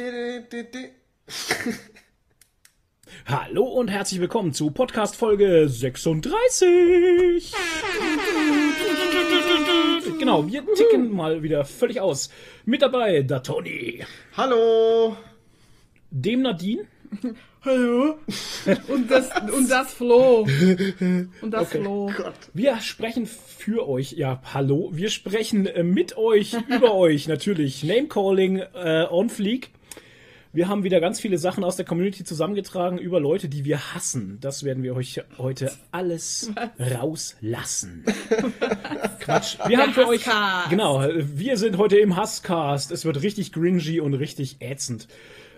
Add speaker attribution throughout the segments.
Speaker 1: Hallo und herzlich willkommen zu Podcast Folge 36. Genau, wir ticken mal wieder völlig aus. Mit dabei der Toni,
Speaker 2: Hallo.
Speaker 1: dem Nadine.
Speaker 3: Hallo? Und das, und das Flo. Und das
Speaker 1: Okay.
Speaker 3: Flo.
Speaker 2: Gott.
Speaker 1: Wir sprechen für euch, ja, hallo, wir sprechen äh, mit euch, über euch natürlich. Namecalling äh, on fleek. Wir haben wieder ganz viele Sachen aus der Community zusammengetragen über Leute, die wir hassen. Das werden wir euch heute alles rauslassen. Quatsch. Wir haben für euch, genau, wir sind heute im Hasscast. Es wird richtig gringy und richtig ätzend.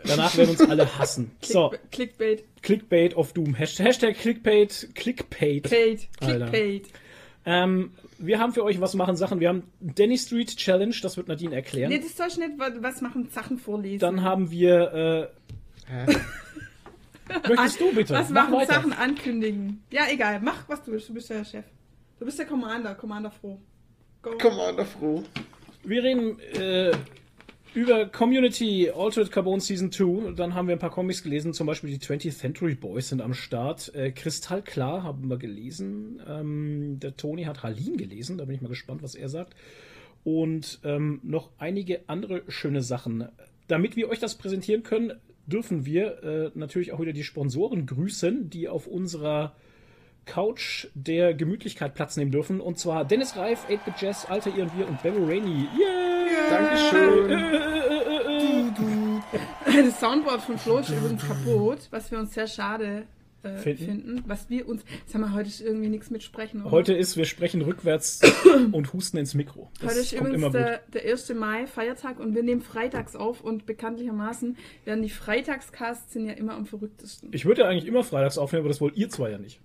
Speaker 1: Danach werden uns alle hassen. So,
Speaker 3: Click, Clickbait.
Speaker 1: Clickbait of Doom. Hashtag, Hashtag Clickbait, Clickbait.
Speaker 3: Bait.
Speaker 1: Alter.
Speaker 3: Clickbait.
Speaker 1: Ähm, wir haben für euch was machen Sachen. Wir haben Danny Street Challenge, das wird Nadine erklären.
Speaker 3: Nee, das soll ich nicht wa- was machen, Sachen vorlesen.
Speaker 1: Dann haben wir.
Speaker 2: Hä?
Speaker 1: Äh, möchtest du bitte?
Speaker 3: was
Speaker 1: Mach
Speaker 3: machen,
Speaker 1: weiter.
Speaker 3: Sachen ankündigen. Ja, egal. Mach, was du willst. Du bist der Chef. Du bist der Commander. Commander froh. Go.
Speaker 2: Commander Froh.
Speaker 1: Wir reden äh, über Community Altered Carbon Season 2. Dann haben wir ein paar Comics gelesen, zum Beispiel die 20th Century Boys sind am Start. Äh, Kristallklar haben wir gelesen. Ähm, der Toni hat Halin gelesen, da bin ich mal gespannt, was er sagt. Und ähm, noch einige andere schöne Sachen. Damit wir euch das präsentieren können, dürfen wir äh, natürlich auch wieder die Sponsoren grüßen, die auf unserer Couch der Gemütlichkeit Platz nehmen dürfen. Und zwar Dennis Reif, 8-Bit Jazz, Alter Ihr und Wir und Bevo Rainey. Yeah!
Speaker 2: Dankeschön.
Speaker 3: Das Soundboard von Flo ist übrigens kaputt, was wir uns sehr schade äh,
Speaker 1: Finden?
Speaker 3: finden. Was wir uns. Sag mal, heute ist irgendwie nichts mit Sprechen. Oder?
Speaker 1: Heute ist, wir sprechen rückwärts und husten ins Mikro. Das
Speaker 3: Heute ist übrigens der, der 1. Mai, Feiertag, und wir nehmen freitags auf und bekanntlichermaßen werden die Freitagscasts sind ja immer am verrücktesten.
Speaker 1: Ich würde ja eigentlich immer freitags aufnehmen, aber das wollt ihr zwei ja nicht.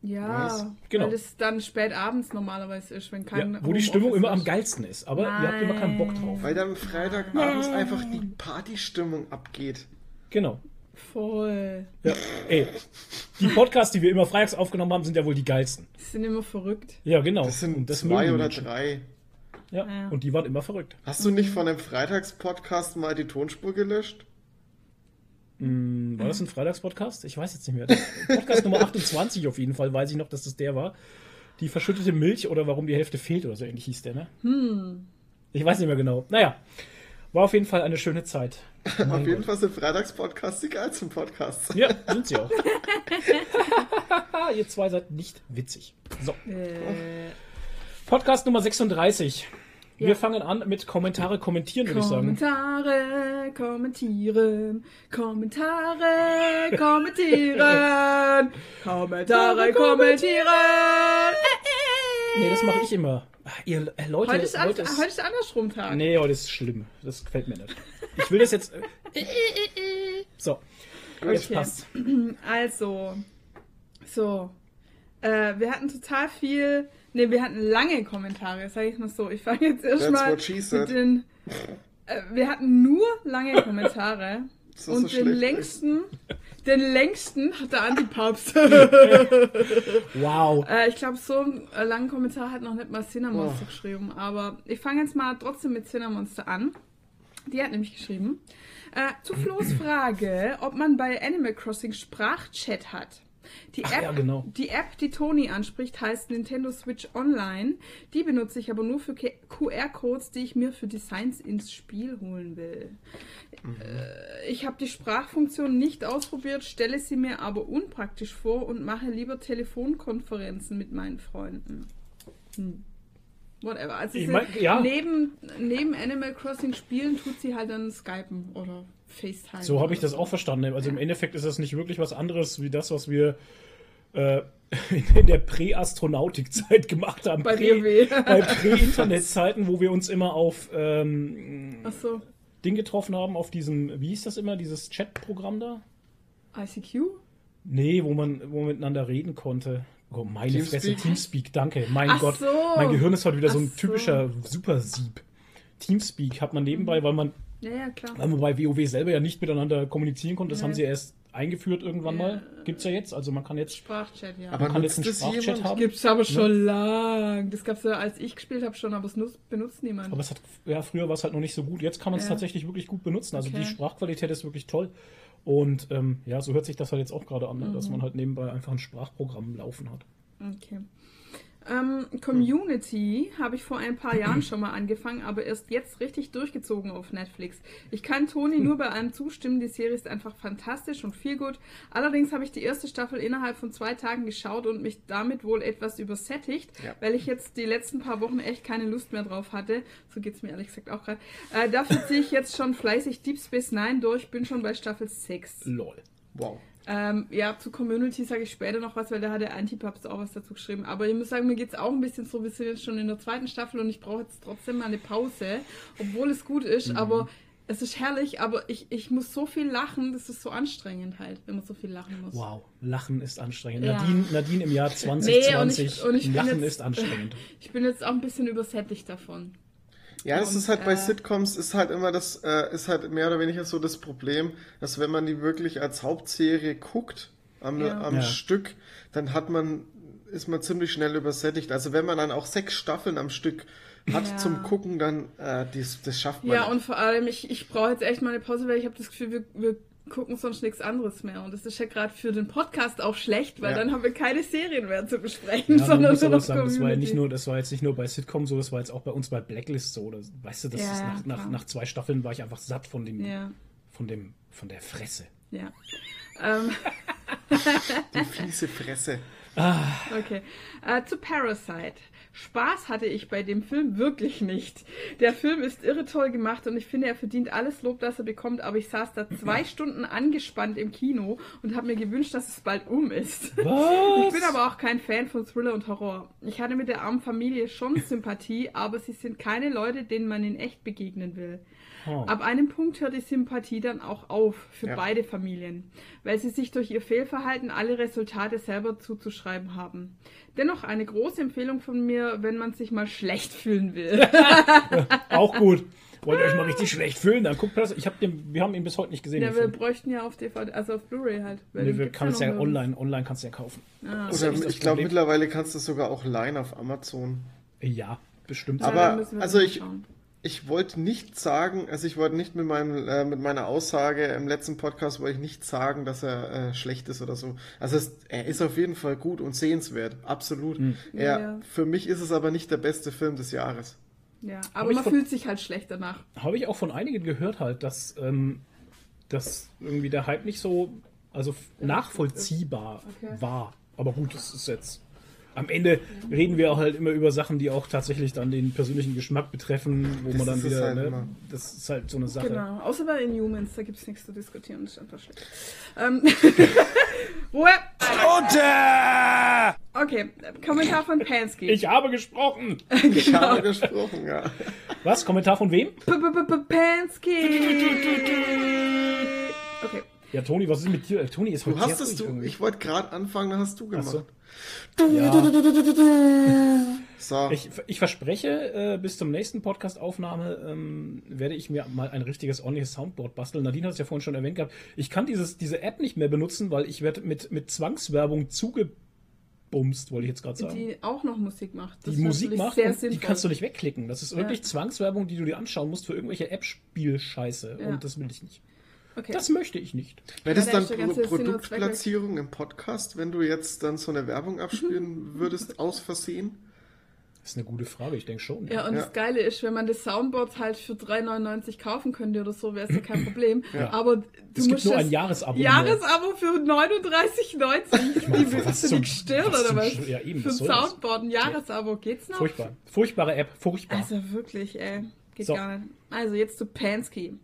Speaker 3: Ja,
Speaker 2: Was?
Speaker 1: Genau.
Speaker 3: weil das dann spät abends normalerweise ist, wenn kein
Speaker 1: Ja, wo die Stimmung immer am
Speaker 3: ist.
Speaker 1: geilsten ist. Aber ihr habt immer keinen Bock drauf.
Speaker 2: Weil dann Freitagabends einfach die Partystimmung abgeht.
Speaker 1: Genau.
Speaker 3: Voll.
Speaker 1: Ja. Ey, die Podcasts, die wir immer freitags aufgenommen haben, sind ja wohl die geilsten.
Speaker 3: Die sind immer verrückt.
Speaker 1: Ja, genau.
Speaker 2: Das sind
Speaker 1: Und das
Speaker 2: zwei oder drei.
Speaker 1: Ja.
Speaker 3: Ja.
Speaker 1: Und die waren immer verrückt.
Speaker 2: Hast du nicht von dem Freitagspodcast mal die Tonspur gelöscht?
Speaker 1: Hm, War das ein Freitagspodcast? Ich weiß jetzt nicht mehr. Podcast Nummer 28 auf jeden Fall, weiß ich noch, dass das der war. Die verschüttete Milch oder warum die Hälfte fehlt oder so ähnlich hieß der, ne?
Speaker 3: Hm.
Speaker 1: Ich weiß nicht mehr genau. Naja, war auf jeden Fall eine schöne Zeit. Mein
Speaker 2: Auf jeden
Speaker 1: Gott.
Speaker 2: Fall sind Freitagspodcasts die geilsten Podcasts.
Speaker 1: Ja, sind sie auch. Ihr zwei seid nicht witzig. So,
Speaker 3: Äh,
Speaker 1: Podcast Nummer 36. Wir
Speaker 3: Ja.
Speaker 1: fangen an mit Kommentare kommentieren, würde ich sagen.
Speaker 3: Kommentare, kommentieren, Kommentare, kommentieren, Kommentare, kommentieren.
Speaker 1: Nee, das mache ich immer. Ihr äh, Leute,
Speaker 3: Heute ist, an,
Speaker 1: heute ist
Speaker 3: heute ist andersrum Tag.
Speaker 1: Nee, heute ist schlimm. Das gefällt mir nicht. Ich will das jetzt. äh, So, jetzt
Speaker 3: Okay.
Speaker 1: passt.
Speaker 3: Also, so. Äh, wir hatten total viel. Ne, wir hatten lange Kommentare, sag ich mal so. Ich fange jetzt erstmal mit den. Äh, wir hatten nur lange Kommentare. Und
Speaker 2: so
Speaker 3: den längsten. Den längsten hat der Antipapst.
Speaker 1: Wow.
Speaker 3: äh, ich glaube, so einen äh, langen Kommentar hat noch nicht mal Cinnamonster
Speaker 2: Oh.
Speaker 3: geschrieben. Aber ich fange jetzt mal trotzdem mit Cinnamonster an. Die hat nämlich geschrieben. Äh, zu Flo's Frage, ob man bei Animal Crossing Sprachchat hat. Die
Speaker 1: Ach
Speaker 3: App,
Speaker 1: ja, genau.
Speaker 3: die App, die Toni anspricht, heißt Nintendo Switch Online. Die benutze ich aber nur für QR-Codes, die ich mir für Designs ins Spiel holen will. Äh, ich habe die Sprachfunktion nicht ausprobiert, stelle sie mir aber unpraktisch vor und mache lieber Telefonkonferenzen mit meinen Freunden. Hm. Whatever. Also
Speaker 1: Ich mein, ja.
Speaker 3: neben, neben Animal Crossing Spielen tut sie halt dann Skypen oder FaceTime.
Speaker 1: So habe ich das auch verstanden. Also im Endeffekt ist das nicht wirklich was anderes wie das, was wir äh, in der Prä-Astronautik-Zeit gemacht haben.
Speaker 3: Bei
Speaker 1: Prä-
Speaker 3: WoW.
Speaker 1: Bei Prä-Internet-Zeiten, wo wir uns immer auf ähm,
Speaker 3: Ach so,
Speaker 1: Ding getroffen haben, auf diesem, wie hieß das immer, dieses Chat-Programm da?
Speaker 3: ICQ?
Speaker 1: Nee, wo man, wo man miteinander reden konnte. Oh, meine
Speaker 2: Teamspeak?
Speaker 1: Fresse, Teamspeak, danke. Mein
Speaker 3: Ach
Speaker 1: Gott,
Speaker 3: so.
Speaker 1: mein Gehirn ist heute wieder so ein
Speaker 3: Ach so.
Speaker 1: typischer Supersieb. Teamspeak hat man nebenbei, weil man,
Speaker 3: Ja, ja, klar.
Speaker 1: weil man bei WoW selber ja nicht miteinander kommunizieren konnte. Das
Speaker 3: Ja.
Speaker 1: haben sie erst eingeführt irgendwann
Speaker 3: Ja.
Speaker 1: mal. Gibt's ja jetzt. Also man kann jetzt,
Speaker 3: Sprachchat, ja.
Speaker 2: Aber
Speaker 1: man kann jetzt einen
Speaker 2: das
Speaker 1: Sprachchat
Speaker 2: jemand?
Speaker 1: haben.
Speaker 3: Gibt's aber schon lang. Das gab's ja, als ich gespielt habe schon, aber es nutzt, benutzt niemand.
Speaker 1: Aber es hat, ja, früher war es halt noch nicht so gut. Jetzt kann man es
Speaker 3: Ja.
Speaker 1: tatsächlich wirklich gut benutzen. Also
Speaker 3: Okay.
Speaker 1: die Sprachqualität ist wirklich toll. Und ähm, ja, so hört sich das halt jetzt auch gerade an, ne?
Speaker 3: Mhm.
Speaker 1: dass man halt nebenbei einfach ein Sprachprogramm laufen hat.
Speaker 3: Okay. Ähm, Community habe ich vor ein paar Jahren schon mal angefangen, aber erst jetzt richtig durchgezogen auf Netflix. Ich kann Toni nur bei allem zustimmen, die Serie ist einfach fantastisch und viel gut. Allerdings habe ich die erste Staffel innerhalb von zwei Tagen geschaut und mich damit wohl etwas übersättigt,
Speaker 2: Ja.
Speaker 3: weil ich jetzt die letzten paar Wochen echt keine Lust mehr drauf hatte. So geht es mir ehrlich gesagt auch gerade. Äh, dafür ziehe ich jetzt schon fleißig Deep Space Nine durch, bin schon bei Staffel 6.
Speaker 1: Lol.
Speaker 2: Wow.
Speaker 3: Ähm, ja, zu Community sage ich später noch was, weil da hat der Antipaps auch was dazu geschrieben. Aber ich muss sagen, mir geht es auch ein bisschen so, wir sind jetzt schon in der zweiten Staffel und ich brauche jetzt trotzdem mal eine Pause, obwohl es gut ist, aber es ist herrlich, aber ich, ich muss so viel lachen, das ist so anstrengend halt, wenn man so viel lachen muss.
Speaker 1: Wow, Lachen ist anstrengend.
Speaker 3: Ja.
Speaker 1: Nadine, Nadine im Jahr 2020,
Speaker 3: und ich bin
Speaker 1: Lachen
Speaker 3: jetzt-
Speaker 1: ist anstrengend.
Speaker 3: Ich bin jetzt auch ein bisschen übersättigt davon.
Speaker 2: Ja, das
Speaker 3: Und,
Speaker 2: ist halt bei
Speaker 3: äh,
Speaker 2: Sitcoms ist halt immer das, äh, ist halt mehr oder weniger so das Problem, dass wenn man die wirklich als Hauptserie guckt am,
Speaker 3: Ja.
Speaker 2: am
Speaker 1: Ja.
Speaker 2: Stück, dann hat man, ist man ziemlich schnell übersättigt. Also wenn man dann auch sechs Staffeln am Stück hat
Speaker 3: Ja.
Speaker 2: zum Gucken, dann äh, dies, das schafft man
Speaker 3: Ja,
Speaker 2: nicht.
Speaker 3: und vor allem, ich, ich brauche jetzt echt mal eine Pause, weil ich habe das Gefühl, wir, wir gucken sonst nichts anderes mehr. Und das ist ja gerade für den Podcast auch schlecht, weil
Speaker 2: Ja.
Speaker 3: dann haben wir keine Serien mehr zu besprechen,
Speaker 1: Ja,
Speaker 3: sondern
Speaker 1: muss
Speaker 3: nur noch
Speaker 1: sagen, das war ja nicht nur, das war jetzt nicht nur bei Sitcom so, das war jetzt auch bei uns bei Blacklist so. Das, weißt du, das
Speaker 3: Ja,
Speaker 1: nach, nach, nach zwei Staffeln war ich einfach satt von dem,
Speaker 3: Ja,
Speaker 1: von dem, von der Fresse.
Speaker 3: ja. ähm,
Speaker 2: Die fiese Fresse.
Speaker 3: okay. Äh, zu Parasite. Spaß hatte ich bei dem Film wirklich nicht. Der Film ist irre toll gemacht und ich finde, er verdient alles Lob, das er bekommt, aber ich saß da zwei Stunden angespannt im Kino und habe mir gewünscht, dass es bald um ist.
Speaker 1: Was?
Speaker 3: Ich bin aber auch kein Fan von Thriller und Horror. Ich hatte mit der armen Familie schon Sympathie, aber sie sind keine Leute, denen man in echt begegnen will.
Speaker 1: Oh.
Speaker 3: Ab einem Punkt hört die Sympathie dann auch auf für
Speaker 2: Ja.
Speaker 3: beide Familien, weil sie sich durch ihr Fehlverhalten alle Resultate selber zuzuschreiben haben. Dennoch eine große Empfehlung von mir, wenn man sich mal schlecht fühlen will.
Speaker 1: Auch gut. Wollt ihr euch mal richtig schlecht fühlen? Dann guckt das. Ich hab den, wir haben ihn bis heute nicht gesehen.
Speaker 3: ja, wir
Speaker 1: Film.
Speaker 3: bräuchten ja auf DVD, also auf Blu-ray halt.
Speaker 1: Nee, wir
Speaker 3: gibt's
Speaker 1: kannst ja online, online kannst du ja kaufen.
Speaker 3: Ah.
Speaker 2: Oder ich glaube mittlerweile kannst du sogar auch leihen auf Amazon.
Speaker 1: Ja, bestimmt.
Speaker 3: Ja,
Speaker 2: Aber,
Speaker 3: dann müssen wir
Speaker 2: also ich-
Speaker 3: schauen.
Speaker 2: Ich wollte nicht sagen, also ich wollte nicht mit, meinem, äh, mit meiner Aussage im letzten Podcast, wollte ich nicht sagen, dass er äh, schlecht ist oder so. Also es, er ist auf jeden Fall gut und sehenswert, absolut. Er,
Speaker 3: Ja.
Speaker 2: Für mich ist es aber nicht der beste Film des Jahres.
Speaker 3: Ja,
Speaker 1: Aber
Speaker 3: man
Speaker 1: von-
Speaker 3: fühlt sich halt schlecht danach.
Speaker 1: Habe ich auch von einigen gehört halt, dass, ähm, dass irgendwie der Hype nicht so also nachvollziehbar
Speaker 3: Okay.
Speaker 1: war. Aber gut, das ist jetzt. Am Ende reden wir halt immer über Sachen, die auch tatsächlich dann den persönlichen Geschmack betreffen, wo
Speaker 2: Das
Speaker 1: man dann wieder.
Speaker 2: halt
Speaker 1: ne, das ist halt so eine Sache.
Speaker 3: Genau, außer bei Inhumans, da gibt es nichts zu diskutieren, das ist einfach schlecht. Ähm, Ruhe! Okay, Kommentar von Pansky.
Speaker 1: Ich habe gesprochen.
Speaker 2: Ich
Speaker 3: genau.
Speaker 2: habe gesprochen, ja.
Speaker 1: Was? Kommentar von wem?
Speaker 3: Pansky! Okay.
Speaker 1: Ja, Toni, was ist mit dir? Äh, Toni ist
Speaker 2: Du
Speaker 1: heute
Speaker 2: hast
Speaker 1: sehr
Speaker 2: es, du,
Speaker 1: irgendwie.
Speaker 2: ich wollte gerade anfangen, dann hast du
Speaker 1: Ach
Speaker 2: gemacht.
Speaker 1: so. Ja.
Speaker 2: So,
Speaker 1: Ich, ich verspreche, äh, bis zum nächsten Podcast-Aufnahme ähm, werde ich mir mal ein richtiges ordentliches Soundboard basteln. Nadine hat es ja vorhin schon erwähnt gehabt. Ich kann dieses, diese App nicht mehr benutzen, weil ich werde mit, mit Zwangswerbung zugebumst, wollte ich jetzt gerade sagen. Die,
Speaker 3: Die auch noch Musik macht. Das ist
Speaker 1: Musik macht
Speaker 3: sehr
Speaker 1: und die kannst du nicht wegklicken. Das ist wirklich
Speaker 3: Ja.
Speaker 1: Zwangswerbung, die du dir anschauen musst für irgendwelche App-Spiel-Scheiße.
Speaker 3: Ja.
Speaker 1: Und das will ich nicht.
Speaker 3: Okay.
Speaker 1: Das möchte ich nicht.
Speaker 2: wäre das
Speaker 3: Ja,
Speaker 2: dann Pro Produktplatzierung im Podcast, wenn du jetzt dann so eine Werbung abspielen würdest, aus Versehen?
Speaker 1: Das ist eine gute Frage, ich denke schon.
Speaker 3: Ja, und
Speaker 2: Ja.
Speaker 3: das Geile ist, wenn man das Soundboard halt für 3,99 kaufen könnte oder so, wäre es ja kein Problem.
Speaker 2: Ja.
Speaker 3: Aber du
Speaker 1: es gibt
Speaker 3: musst
Speaker 1: nur ein Jahresabo. nur.
Speaker 3: Jahresabo für 39,90. Wie
Speaker 1: was
Speaker 3: bist du
Speaker 1: zum-
Speaker 3: gestört
Speaker 1: was
Speaker 3: oder was?
Speaker 1: Ja, eben,
Speaker 3: für
Speaker 1: was
Speaker 3: ein? Soundboard ein Jahresabo geht's noch?
Speaker 1: Furchtbar. Furchtbare App, furchtbar.
Speaker 3: Also wirklich, ey. Geht
Speaker 1: So.
Speaker 3: gar nicht. Also jetzt zu Pansky.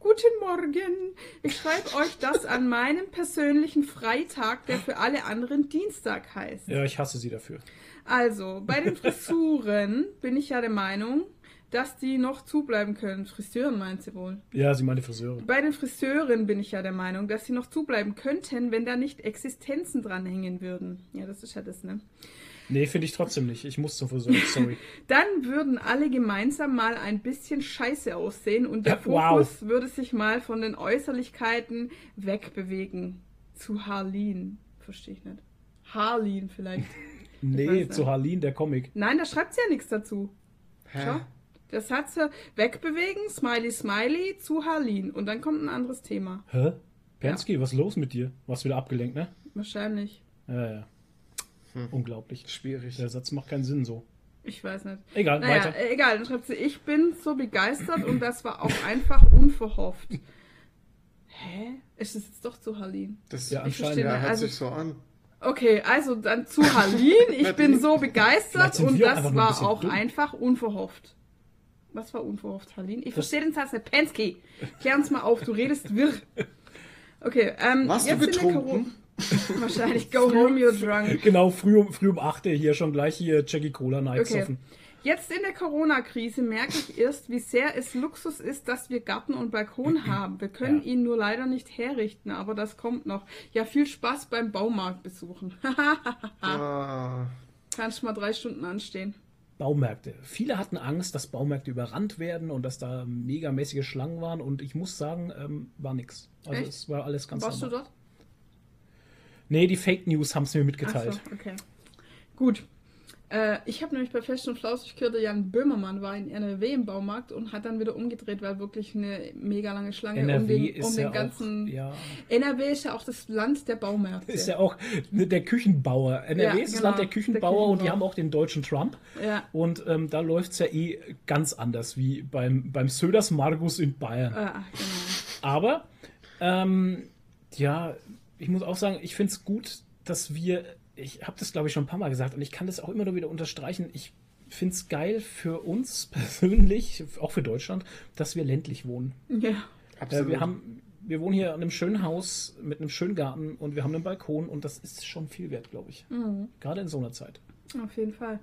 Speaker 3: Guten Morgen. Ich schreibe euch das an meinem persönlichen Freitag, der für alle anderen Dienstag heißt.
Speaker 1: ja, ich hasse sie dafür.
Speaker 3: Also, bei den Frisuren bin ich ja der Meinung, dass die noch zubleiben können. Friseuren meint sie wohl.
Speaker 1: Ja, sie meine Friseure.
Speaker 3: Bei den Friseuren bin ich ja der Meinung, dass sie noch zubleiben könnten, wenn da nicht Existenzen dranhängen würden. Ja, das ist ja das, ne?
Speaker 1: Nee, finde ich trotzdem nicht. Ich muss zum Friseur, sorry.
Speaker 3: Dann würden alle gemeinsam mal ein bisschen scheiße aussehen und der
Speaker 1: Ja, wow.
Speaker 3: Fokus würde sich mal von den Äußerlichkeiten wegbewegen. zu Harleen. Verstehe ich nicht. Harleen vielleicht.
Speaker 1: Nee, zu. Harleen, der Comic.
Speaker 3: Nein, da schreibt sie ja nichts dazu.
Speaker 2: Hä?
Speaker 3: Schau. Der Satz wegbewegen, smiley, smiley, zu Harleen. Und dann kommt ein anderes Thema.
Speaker 1: Hä? Pensky, was ist los mit dir? Warst wieder abgelenkt, ne?
Speaker 3: Wahrscheinlich.
Speaker 1: Ja, ja.
Speaker 2: Hm.
Speaker 1: Unglaublich.
Speaker 2: Schwierig.
Speaker 1: Der Satz macht keinen Sinn so.
Speaker 3: Ich weiß nicht.
Speaker 1: Egal,
Speaker 3: Naja,
Speaker 1: weiter.
Speaker 3: egal. Dann schreibt sie, ich bin so begeistert und das war auch einfach unverhofft. Hä? Ist es jetzt doch zu Harleen?
Speaker 2: Das
Speaker 1: Ja,
Speaker 3: Ich
Speaker 1: anscheinend.
Speaker 3: verstehe
Speaker 2: ja, hört
Speaker 3: Also,
Speaker 2: sich so an.
Speaker 3: okay, also dann zu Harleen. Ich bin so begeistert und das war auch
Speaker 1: dumm.
Speaker 3: einfach unverhofft. Was war unverhofft, Harleen? Ich
Speaker 1: Das-
Speaker 3: verstehe den Satz nicht. Pensky, klär uns mal auf. Du redest wirr. Okay, ähm,
Speaker 2: Warst du
Speaker 3: jetzt in der
Speaker 2: betrunken?
Speaker 3: Wahrscheinlich go home, you're drunk.
Speaker 1: Genau, früh um, früh um 8 Uhr hier schon gleich hier Jackie Cola Night
Speaker 3: Okay. Jetzt in der Corona-Krise merke ich erst, wie sehr es Luxus ist, dass wir Garten und Balkon haben. Wir können
Speaker 1: Ja.
Speaker 3: ihn nur leider nicht herrichten, aber das kommt noch. Ja, viel Spaß beim Baumarkt besuchen.
Speaker 2: Ah,
Speaker 3: Kannst mal drei Stunden anstehen.
Speaker 1: Baumärkte. Viele hatten Angst, dass Baumärkte überrannt werden und dass da megamäßige Schlangen waren und ich muss sagen, ähm, war nix. Also
Speaker 3: Echt?
Speaker 1: es war alles ganz
Speaker 3: Warst du
Speaker 1: normal.
Speaker 3: dort?
Speaker 1: Nee, die Fake News haben es mir mitgeteilt.
Speaker 3: so, okay. Gut. Äh, ich habe nämlich bei und Flauschig gehört, der Jan Böhmermann war in NRW im Baumarkt und hat dann wieder umgedreht, weil wirklich eine mega lange Schlange um
Speaker 1: NRW
Speaker 3: den,
Speaker 1: ist
Speaker 3: um den
Speaker 1: ja
Speaker 3: ganzen.
Speaker 1: auch, ja,
Speaker 3: NRW ist ja auch das Land der Baumärkte.
Speaker 1: ist ja auch ne, der Küchenbauer. NRW
Speaker 3: Ja,
Speaker 1: ist das
Speaker 3: genau,
Speaker 1: Land der
Speaker 3: der
Speaker 1: Küchenbauer und die
Speaker 3: Küchenbauer.
Speaker 1: haben auch den deutschen Trump.
Speaker 3: ja.
Speaker 1: Und ähm, da läuft es ja eh ganz anders wie beim, beim Söders Margus in Bayern.
Speaker 3: Ah, genau.
Speaker 1: Aber, ähm, ja, ich muss auch sagen, ich finde es gut, dass wir, ich habe das glaube ich schon ein paar Mal gesagt und ich kann das auch immer nur wieder unterstreichen, ich finde es geil für uns persönlich, auch für Deutschland, dass wir ländlich wohnen.
Speaker 3: Ja.
Speaker 1: Äh,
Speaker 2: absolut.
Speaker 1: wir, haben, wir wohnen hier in einem schönen Haus mit einem schönen Garten und wir haben einen Balkon und das ist schon viel wert, glaube ich.
Speaker 3: Mhm.
Speaker 1: Gerade in so einer Zeit.
Speaker 3: Auf jeden Fall.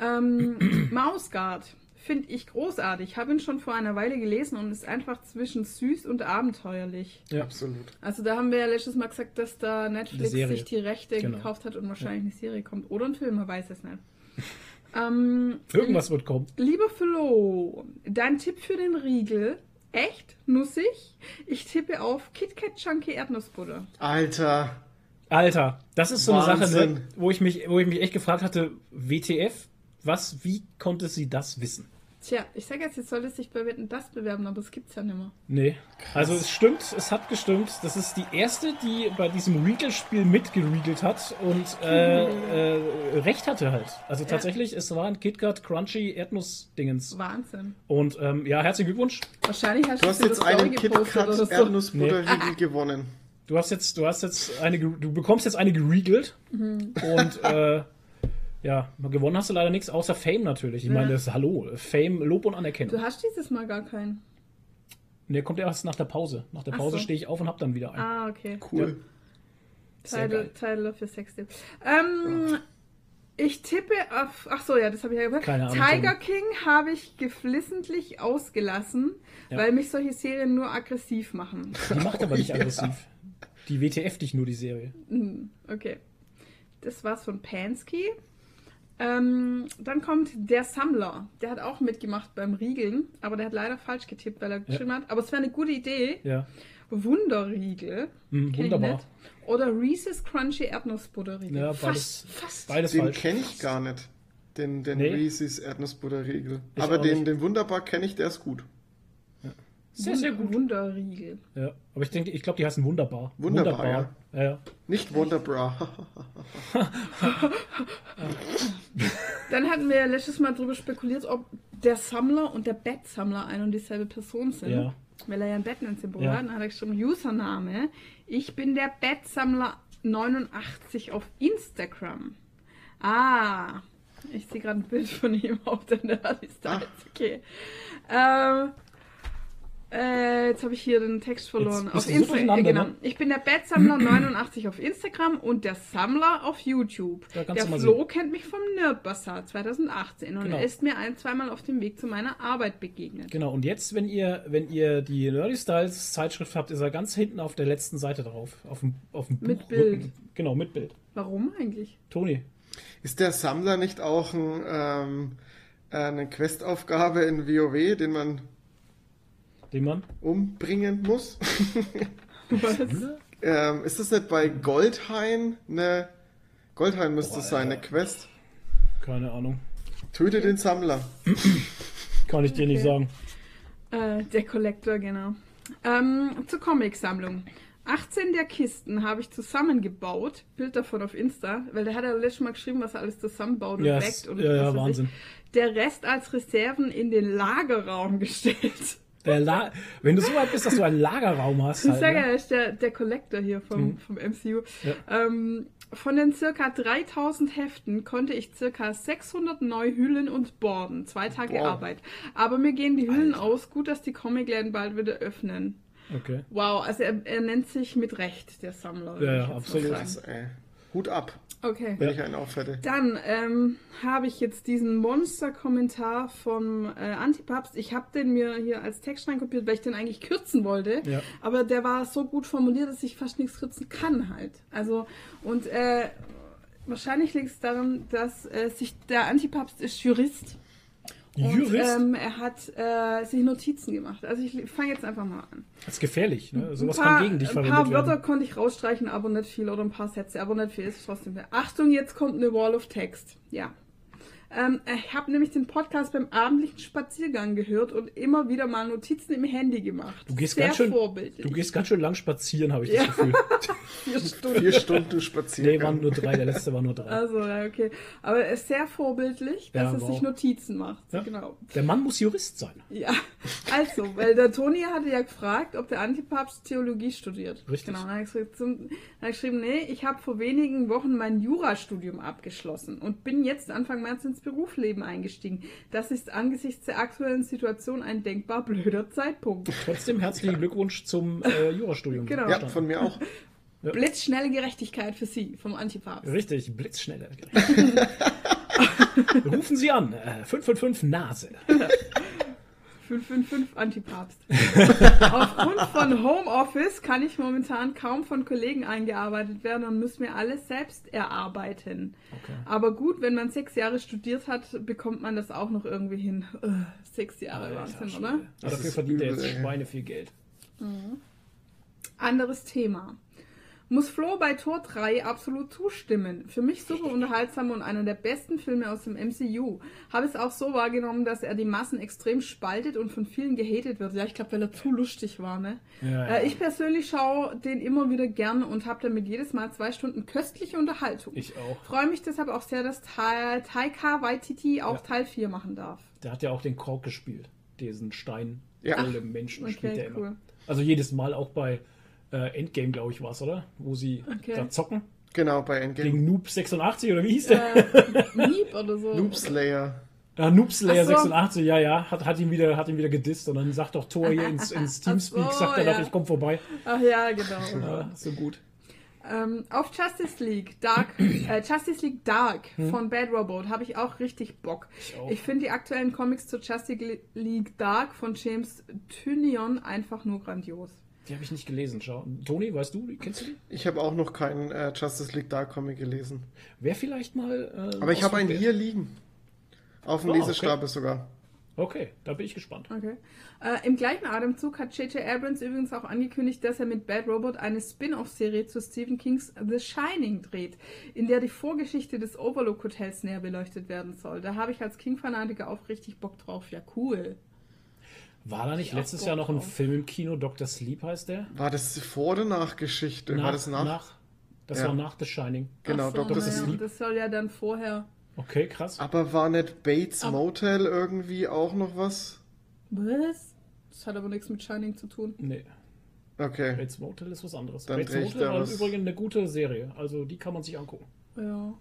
Speaker 3: Ähm, Mausgard finde ich großartig. Habe ihn schon vor einer Weile gelesen und ist einfach zwischen süß und abenteuerlich.
Speaker 1: Ja.
Speaker 2: Absolut.
Speaker 3: Also da haben wir ja letztes Mal gesagt, dass da Netflix sich die Rechte
Speaker 1: Genau.
Speaker 3: gekauft hat und wahrscheinlich eine Serie kommt. Oder ein Film, man weiß es nicht. ähm,
Speaker 1: Irgendwas wird kommen.
Speaker 3: Lieber Flo, dein Tipp für den Riegel. Echt? Nussig? Ich tippe auf KitKat Chunky Erdnussbutter.
Speaker 2: Alter,
Speaker 1: Alter, das ist so eine Sache,
Speaker 2: Wahnsinn.
Speaker 1: ne, wo ich mich, wo ich mich echt gefragt hatte, WTF, was, wie konnte sie das wissen?
Speaker 3: Tja, ich sage jetzt, jetzt sollte sich bei Wetten das bewerben, aber es gibt's ja nicht mehr.
Speaker 1: Nee. Also es stimmt, es hat gestimmt. Das ist die erste, die bei diesem Regal-Spiel mitgeregelt hat und äh, äh, recht hatte halt. Also tatsächlich, es war ein KitKat Crunchy Erdnuss-Dingens.
Speaker 3: Wahnsinn.
Speaker 1: Und ähm, ja, herzlichen Glückwunsch.
Speaker 3: Wahrscheinlich hast
Speaker 2: du hast jetzt einen
Speaker 3: gepostet
Speaker 2: KitKat. Erdnussbutterriegel gewonnen.
Speaker 1: Du hast jetzt, du hast jetzt eine, du bekommst jetzt eine geregelt
Speaker 3: Mhm.
Speaker 1: und äh, ja, gewonnen hast du leider nichts, außer Fame natürlich. Ich
Speaker 3: Ja.
Speaker 1: meine, das ist Hallo, Fame, Lob und Anerkennung.
Speaker 3: Du hast dieses Mal gar keinen.
Speaker 1: Der kommt erst nach der Pause. Nach der Pause
Speaker 3: so.
Speaker 1: stehe ich auf und hab dann wieder einen.
Speaker 3: Ah, okay.
Speaker 2: Cool.
Speaker 1: Sehr
Speaker 3: Title. Title of your Sextape. Ähm, ich tippe auf. Ach so, ja, das habe ich ja gesagt.
Speaker 1: Keine Ahnung,
Speaker 3: Tiger King habe ich geflissentlich ausgelassen,
Speaker 1: Ja.
Speaker 3: weil mich solche Serien nur aggressiv machen.
Speaker 1: Die macht aber nicht
Speaker 2: Ja.
Speaker 1: aggressiv. Die WTF dich nur, die Serie.
Speaker 3: Hm, okay. Das war's von Pansky. Ähm, dann kommt der Sammler. Der hat auch mitgemacht beim Riegeln, aber der hat leider falsch getippt, weil er geschrieben hat. Aber es wäre eine gute Idee.
Speaker 1: Ja.
Speaker 3: Wunderriegel.
Speaker 1: Mhm, wunderbar.
Speaker 3: nicht. Oder Reese's Crunchy Erdnussbutterriegel.
Speaker 1: Ja,
Speaker 3: fast,
Speaker 1: beides-
Speaker 3: fast.
Speaker 1: Beides
Speaker 2: Den kenne ich gar nicht. Den, den
Speaker 1: Nee.
Speaker 2: Reese's Erdnussbutterriegel.
Speaker 1: Ich
Speaker 2: Aber den,
Speaker 1: nicht.
Speaker 2: den Wunderbar kenne ich, der ist gut.
Speaker 1: Sehr, sehr gut.
Speaker 3: Wunderriegel.
Speaker 1: Ja. Aber ich denke, ich glaube, die heißen wunderbar.
Speaker 2: Wunderbar,
Speaker 1: Ja. ja.
Speaker 2: Nicht Wonderbra.
Speaker 3: Dann hatten wir ja letztes Mal darüber spekuliert, ob der Sammler und der Bettsammler ein und dieselbe Person sind.
Speaker 1: Ja.
Speaker 3: Weil er ja ein Bettnensymbol
Speaker 1: Ja.
Speaker 3: hat. Dann hat er geschrieben, Username. Ich bin der Bettsammler 89 auf Instagram. Ah, ich sehe gerade ein Bild von ihm auf der Nerdliste.
Speaker 2: Ah.
Speaker 3: Okay. Ähm, äh, jetzt habe ich hier den Text verloren. Auf
Speaker 1: du so
Speaker 3: genau.
Speaker 1: ne?
Speaker 3: Ich bin der Bettsammler 89 auf Instagram und der Sammler auf YouTube.
Speaker 1: Ja,
Speaker 3: der Flo
Speaker 1: sehen.
Speaker 3: kennt mich vom Nerd Bazaar 2018 und
Speaker 1: Genau.
Speaker 3: er ist mir ein, zweimal auf dem Weg zu meiner Arbeit begegnet.
Speaker 1: Genau, und jetzt, wenn ihr, wenn ihr die Nerdy Styles Zeitschrift habt, ist er ganz hinten auf der letzten Seite drauf. Auf dem, auf dem
Speaker 3: Mit
Speaker 1: Buchrücken.
Speaker 3: Bild.
Speaker 1: Genau, mit Bild.
Speaker 3: Warum eigentlich?
Speaker 1: Toni.
Speaker 2: Ist der Sammler nicht auch ein, ähm, eine Questaufgabe in WoW, den man
Speaker 1: Den Mann.
Speaker 2: umbringen muss?
Speaker 3: Was?
Speaker 2: Ähm, ist das nicht bei Goldhain eine. Goldhain müsste es sein, eine Quest.
Speaker 1: Keine Ahnung.
Speaker 2: Töte den Sammler.
Speaker 1: Kann ich dir nicht sagen.
Speaker 3: Äh, der Collector, genau. Ähm, zur Comic-Sammlung. 18 der Kisten habe ich zusammengebaut. Bild davon auf Insta, weil der hat ja letztes Mal geschrieben, was er alles zusammenbaut und
Speaker 1: Ja,
Speaker 3: backt und
Speaker 1: ja, ja,
Speaker 3: was weiß ich.
Speaker 1: Wahnsinn.
Speaker 3: Der Rest als Reserven in den Lagerraum gestellt.
Speaker 1: Der La Wenn du so weit bist, dass du einen Lagerraum hast,
Speaker 3: Ich
Speaker 1: halt,
Speaker 3: sage ja, ist der, der Collector hier vom,
Speaker 1: Mhm.
Speaker 3: vom MCU.
Speaker 1: Ja.
Speaker 3: Ähm, von den circa 3000 Heften konnte ich circa 600 neu hüllen und borden. Zwei Tage
Speaker 2: Wow.
Speaker 3: Arbeit. Aber mir gehen die Hüllen aus. Gut, dass die Comicläden bald wieder öffnen.
Speaker 1: Okay.
Speaker 3: Wow, also er, er nennt sich mit Recht der Sammler.
Speaker 1: Ja,
Speaker 3: ich
Speaker 1: ja, absolut.
Speaker 2: Krass, ey. Hut ab,
Speaker 3: Okay.
Speaker 2: wenn ich einen aufhätte.
Speaker 3: Dann ähm, habe ich jetzt diesen Monster-Kommentar vom äh, Antipapst. Ich habe den mir hier als Text reinkopiert, weil ich den eigentlich kürzen wollte.
Speaker 1: Ja.
Speaker 3: Aber der war so gut formuliert, dass ich fast nichts kürzen kann halt. Also, und äh, wahrscheinlich liegt es daran, dass äh, sich der Antipapst ist Jurist. Und,
Speaker 1: Jurist?
Speaker 3: Ähm, er hat äh, sich Notizen gemacht. Also ich fange jetzt einfach mal an.
Speaker 1: Das ist gefährlich, ne? Sowas
Speaker 3: ein paar,
Speaker 1: kann gegen dich
Speaker 3: Ein
Speaker 1: verwendet
Speaker 3: paar Wörter
Speaker 1: werden.
Speaker 3: konnte ich rausstreichen, aber nicht viel. Oder ein paar Sätze, aber nicht viel. Ist trotzdem viel. Achtung, jetzt kommt eine Wall of Text. Ja. Ähm, ich habe nämlich den Podcast beim abendlichen Spaziergang gehört und immer wieder mal Notizen im Handy gemacht.
Speaker 1: Du gehst
Speaker 3: Sehr
Speaker 1: ganz schön,
Speaker 3: vorbildlich.
Speaker 1: du gehst ganz schön lang spazieren, habe ich
Speaker 3: Ja.
Speaker 1: das Gefühl.
Speaker 3: Vier Stunden.
Speaker 2: Vier Stunden spazieren.
Speaker 1: Nee, waren nur drei, der letzte war nur drei.
Speaker 3: Also, ja, okay. Aber er ist sehr vorbildlich, dass
Speaker 1: Ja,
Speaker 3: er
Speaker 1: wow.
Speaker 3: sich Notizen macht.
Speaker 1: Ja.
Speaker 3: Genau.
Speaker 1: Der Mann muss Jurist sein.
Speaker 3: Ja, also, weil der Toni hatte ja gefragt, ob der Antipapst Theologie studiert.
Speaker 1: Richtig.
Speaker 3: Genau, dann habe ich, gesagt, zum- dann hab ich geschrieben, nee, ich habe vor wenigen Wochen mein Jurastudium abgeschlossen und bin jetzt Anfang März ins Berufsleben eingestiegen. Das ist angesichts der aktuellen Situation ein denkbar blöder Zeitpunkt.
Speaker 1: Trotzdem herzlichen Glückwunsch zum äh, Jurastudium.
Speaker 3: Genau.
Speaker 2: Ja, von mir auch.
Speaker 3: Blitzschnelle Gerechtigkeit für Sie vom Antipapst.
Speaker 1: Richtig, blitzschnelle. Rufen Sie an, äh, 555 Nase.
Speaker 3: 555 Antipapst. Aufgrund von Homeoffice kann ich momentan kaum von Kollegen eingearbeitet werden und muss mir alles selbst erarbeiten.
Speaker 1: Okay.
Speaker 3: Aber gut, wenn man sechs Jahre studiert hat, bekommt man das auch noch irgendwie hin. Äh, sechs Jahre Wahnsinn, oder?
Speaker 1: Ja,
Speaker 2: Das
Speaker 1: dafür
Speaker 2: ist
Speaker 1: verdient er jetzt. Schweine viel Geld.
Speaker 3: Anderes Thema. Muss Flo bei Tor 3 absolut zustimmen. Für mich super unterhaltsam und einer der besten Filme aus dem MCU. Habe es auch so wahrgenommen, dass er die Massen extrem spaltet und von vielen gehatet wird. Ja, ich glaube, weil er zu lustig war, ne?
Speaker 1: Ja, ja.
Speaker 3: Äh, ich persönlich schaue den immer wieder gern und habe damit jedes Mal zwei Stunden köstliche Unterhaltung.
Speaker 1: Ich auch.
Speaker 3: freue mich deshalb auch sehr, dass Ta Taika Waititi auch
Speaker 1: Ja.
Speaker 3: Teil 4 machen darf.
Speaker 1: Der hat ja auch den Kork gespielt. Diesen Stein.
Speaker 2: Ja.
Speaker 1: Menschen spielt
Speaker 3: Okay,
Speaker 1: er immer.
Speaker 3: cool.
Speaker 1: Also jedes Mal auch bei äh, Endgame, glaube ich, war es, oder? Wo sie
Speaker 3: Okay.
Speaker 1: da zocken.
Speaker 2: Genau, bei Endgame.
Speaker 1: Gegen Noob 86 oder wie hieß der?
Speaker 3: Äh, Miep oder so.
Speaker 2: Noob Slayer.
Speaker 1: Ja, Noob Slayer
Speaker 3: so.
Speaker 1: 86, ja, ja, hat, hat ihn wieder, hat ihn wieder gedisst und dann sagt doch Thor hier ins, ins Teamspeak,
Speaker 3: so,
Speaker 1: sagt er
Speaker 3: ja.
Speaker 1: doch, ich komm vorbei.
Speaker 3: Ach ja, genau.
Speaker 1: Ja, so gut.
Speaker 3: Ähm, auf Justice League Dark, äh, Justice League Dark
Speaker 1: Hm.
Speaker 3: von Bad Robot habe ich auch richtig Bock.
Speaker 1: Ich auch.
Speaker 3: Ich finde die aktuellen Comics zur Justice League Dark von James Tynion einfach nur grandios.
Speaker 1: Die habe ich nicht gelesen, schau. Toni, weißt du, kennst du die?
Speaker 2: Ich habe auch noch keinen äh, Justice League Dark Comic gelesen.
Speaker 1: Wäre vielleicht mal. Äh,
Speaker 2: Aber ich habe einen hier liegen. Auf dem
Speaker 1: Oh, okay.
Speaker 2: Lesestapel sogar.
Speaker 1: wert. Okay, da bin ich gespannt.
Speaker 3: Okay. Äh, Im gleichen Atemzug hat J.J. Abrams übrigens auch angekündigt, dass er mit Bad Robot eine Spin-off-Serie zu Stephen Kings The Shining dreht, in der die Vorgeschichte des Overlook Hotels näher beleuchtet werden soll. Da habe ich als King-Fanatiker auch richtig Bock drauf. Ja, cool.
Speaker 1: War da nicht letztes Jahr noch ein. Film im Kino, Dr. Sleep heißt der?
Speaker 2: War das vor oder nach Geschichte? War das nach?
Speaker 1: Das
Speaker 2: Ja.
Speaker 1: war nach The Shining.
Speaker 2: Genau,
Speaker 3: so,
Speaker 2: Dr.
Speaker 3: naja,
Speaker 2: Sleep.
Speaker 3: Das soll ja dann vorher.
Speaker 1: Okay, krass.
Speaker 2: Aber war nicht Bates
Speaker 3: Aber-
Speaker 2: Motel irgendwie auch noch was?
Speaker 3: Was? Das hat aber nichts mit Shining zu tun.
Speaker 1: Nee,
Speaker 2: Okay.
Speaker 1: Bates Motel ist was anderes.
Speaker 2: Dann
Speaker 1: Bates Motel war
Speaker 2: was.
Speaker 1: übrigens eine gute Serie. Also die kann man sich angucken.
Speaker 3: Ja.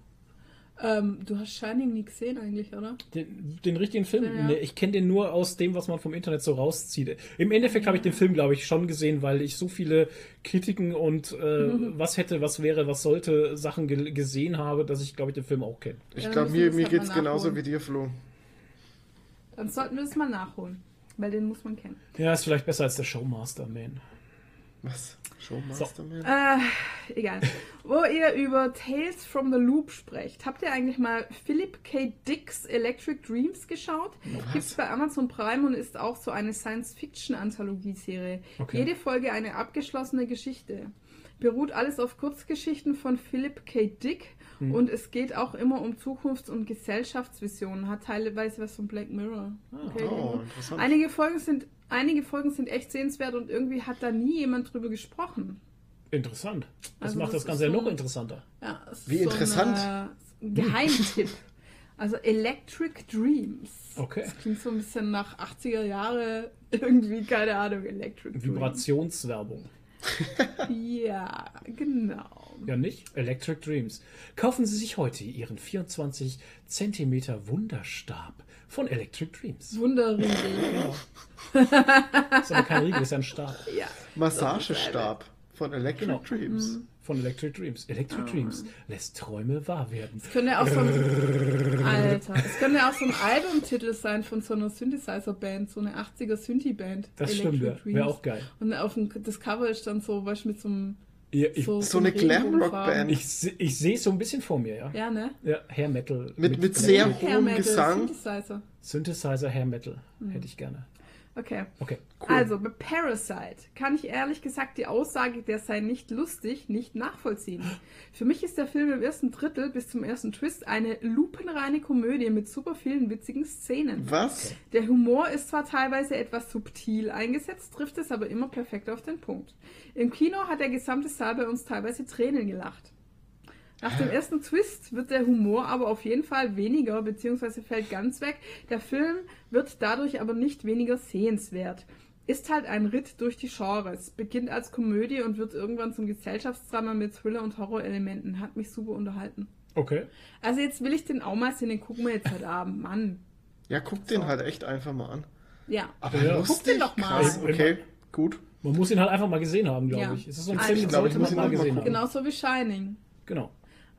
Speaker 3: Ähm, du hast Shining nie gesehen eigentlich, oder?
Speaker 1: Den, den richtigen Film?
Speaker 3: Ja, ja.
Speaker 1: Nee, ich kenne den nur aus dem, was man vom Internet so rauszieht. Im Endeffekt habe ich den Film, glaube ich, schon gesehen, weil ich so viele Kritiken und äh,
Speaker 3: Mhm.
Speaker 1: was hätte, was wäre, was sollte Sachen ge gesehen habe, dass ich, glaube ich, den Film auch kenne.
Speaker 2: Ich
Speaker 3: Ja,
Speaker 2: glaube, mir, mir
Speaker 3: halt
Speaker 2: geht's
Speaker 3: mal
Speaker 2: genauso wie dir, Flo.
Speaker 3: Dann sollten wir das mal nachholen. Weil den muss man kennen.
Speaker 1: Ja, ist vielleicht besser als der Showmaster, man.
Speaker 2: Was? Showmasterman?
Speaker 3: Äh, egal. Wo ihr über Tales from the Loop sprecht, habt ihr eigentlich mal Philip K. Dicks Electric Dreams geschaut?
Speaker 2: Was?
Speaker 3: Gibt's bei Amazon Prime und ist auch so eine Science-Fiction-Anthologie-Serie.
Speaker 1: Okay.
Speaker 3: Jede Folge eine abgeschlossene Geschichte. beruht alles auf Kurzgeschichten von Philip K. Dick
Speaker 1: Hm.
Speaker 3: und es geht auch immer um Zukunfts- und Gesellschaftsvisionen. Hat teilweise was von Black Mirror. Okay.
Speaker 2: Oh, interessant.
Speaker 3: Einige Folgen sind einige Folgen sind echt sehenswert und irgendwie hat da nie jemand drüber gesprochen.
Speaker 1: Interessant. Das
Speaker 3: Also
Speaker 1: macht
Speaker 3: das
Speaker 1: das Ganze ja
Speaker 3: so-
Speaker 1: noch interessanter.
Speaker 3: Ja, es ist
Speaker 2: Wie interessant.
Speaker 3: eine- ein Geheimtipp. Also Electric Dreams.
Speaker 1: Okay.
Speaker 3: Das klingt so ein bisschen nach 80er Jahre irgendwie, keine Ahnung, Electric Dreams.
Speaker 1: Vibrationswerbung.
Speaker 3: Ja, genau.
Speaker 1: Ja, nicht? Electric Dreams. Kaufen Sie sich heute Ihren 24 Zentimeter Wunderstab von Electric Dreams.
Speaker 3: Wunderriegel.
Speaker 1: Genau. Das ist aber kein Riegel, das ist ja ein Stab.
Speaker 3: Ja.
Speaker 2: Massagestab von Electric
Speaker 1: Genau.
Speaker 2: Dreams.
Speaker 1: Von Electric Dreams. Electric Dreams lässt Träume wahr werden.
Speaker 3: Könnte auch so ein, Alter, es könnte auch so ein Albumtitel sein von so einer Synthesizer-Band, so eine 80er Synthie-Band.
Speaker 1: Das stimmt, ja. Wäre auch geil.
Speaker 3: Und auf dem, das Cover ist dann so, weißt du, mit so einem
Speaker 1: Ja, ich
Speaker 3: so,
Speaker 2: So eine. Glamrock-Band.
Speaker 1: ich, ich sehe es so ein bisschen vor mir, ja.
Speaker 3: Ja, ne?
Speaker 1: Ja, Hair Metal.
Speaker 2: Mit- mit sehr-
Speaker 1: Electric-
Speaker 3: Hair
Speaker 2: hohem
Speaker 3: Metal,
Speaker 2: Gesang.
Speaker 3: Synthesizer.
Speaker 1: Synthesizer Hair Metal.
Speaker 3: Mhm.
Speaker 1: Hätte ich gerne.
Speaker 3: Okay.
Speaker 1: Okay.
Speaker 3: Also, bei Parasite kann ich ehrlich gesagt die Aussage, der sei nicht lustig, nicht nachvollziehen. Für mich ist der Film im ersten Drittel bis zum ersten Twist eine lupenreine Komödie mit super vielen witzigen Szenen.
Speaker 2: Was?
Speaker 3: Der Humor ist zwar teilweise etwas subtil eingesetzt, trifft es aber immer perfekt auf den Punkt. Im Kino hat der gesamte Saal bei uns teilweise Tränen gelacht. Nach dem ersten Twist wird der Humor aber auf jeden Fall weniger bzw. fällt ganz weg. Der Film wird dadurch aber nicht weniger sehenswert. Ist halt ein Ritt durch die Genres, beginnt als Komödie und wird irgendwann zum Gesellschaftsdrama mit Thriller- und Horrorelementen. Hat mich super unterhalten.
Speaker 1: Okay.
Speaker 3: Also jetzt will ich den auch mal sehen, den gucken wir jetzt heute Abend. Mann.
Speaker 2: Ja, guck den halt echt einfach mal an.
Speaker 3: Ja.
Speaker 2: Aber
Speaker 1: Ja.
Speaker 2: lustig,
Speaker 3: Guck den doch mal.
Speaker 2: krass. Okay, gut.
Speaker 1: Man muss ihn halt einfach mal gesehen haben, glaube
Speaker 3: Ja.
Speaker 1: ich. Es ist so ein
Speaker 3: Also,
Speaker 1: Film,
Speaker 3: ich
Speaker 1: den sollte
Speaker 2: muss
Speaker 1: man
Speaker 2: ihn
Speaker 1: mal gesehen haben.
Speaker 3: Genauso wie Shining.
Speaker 1: Genau.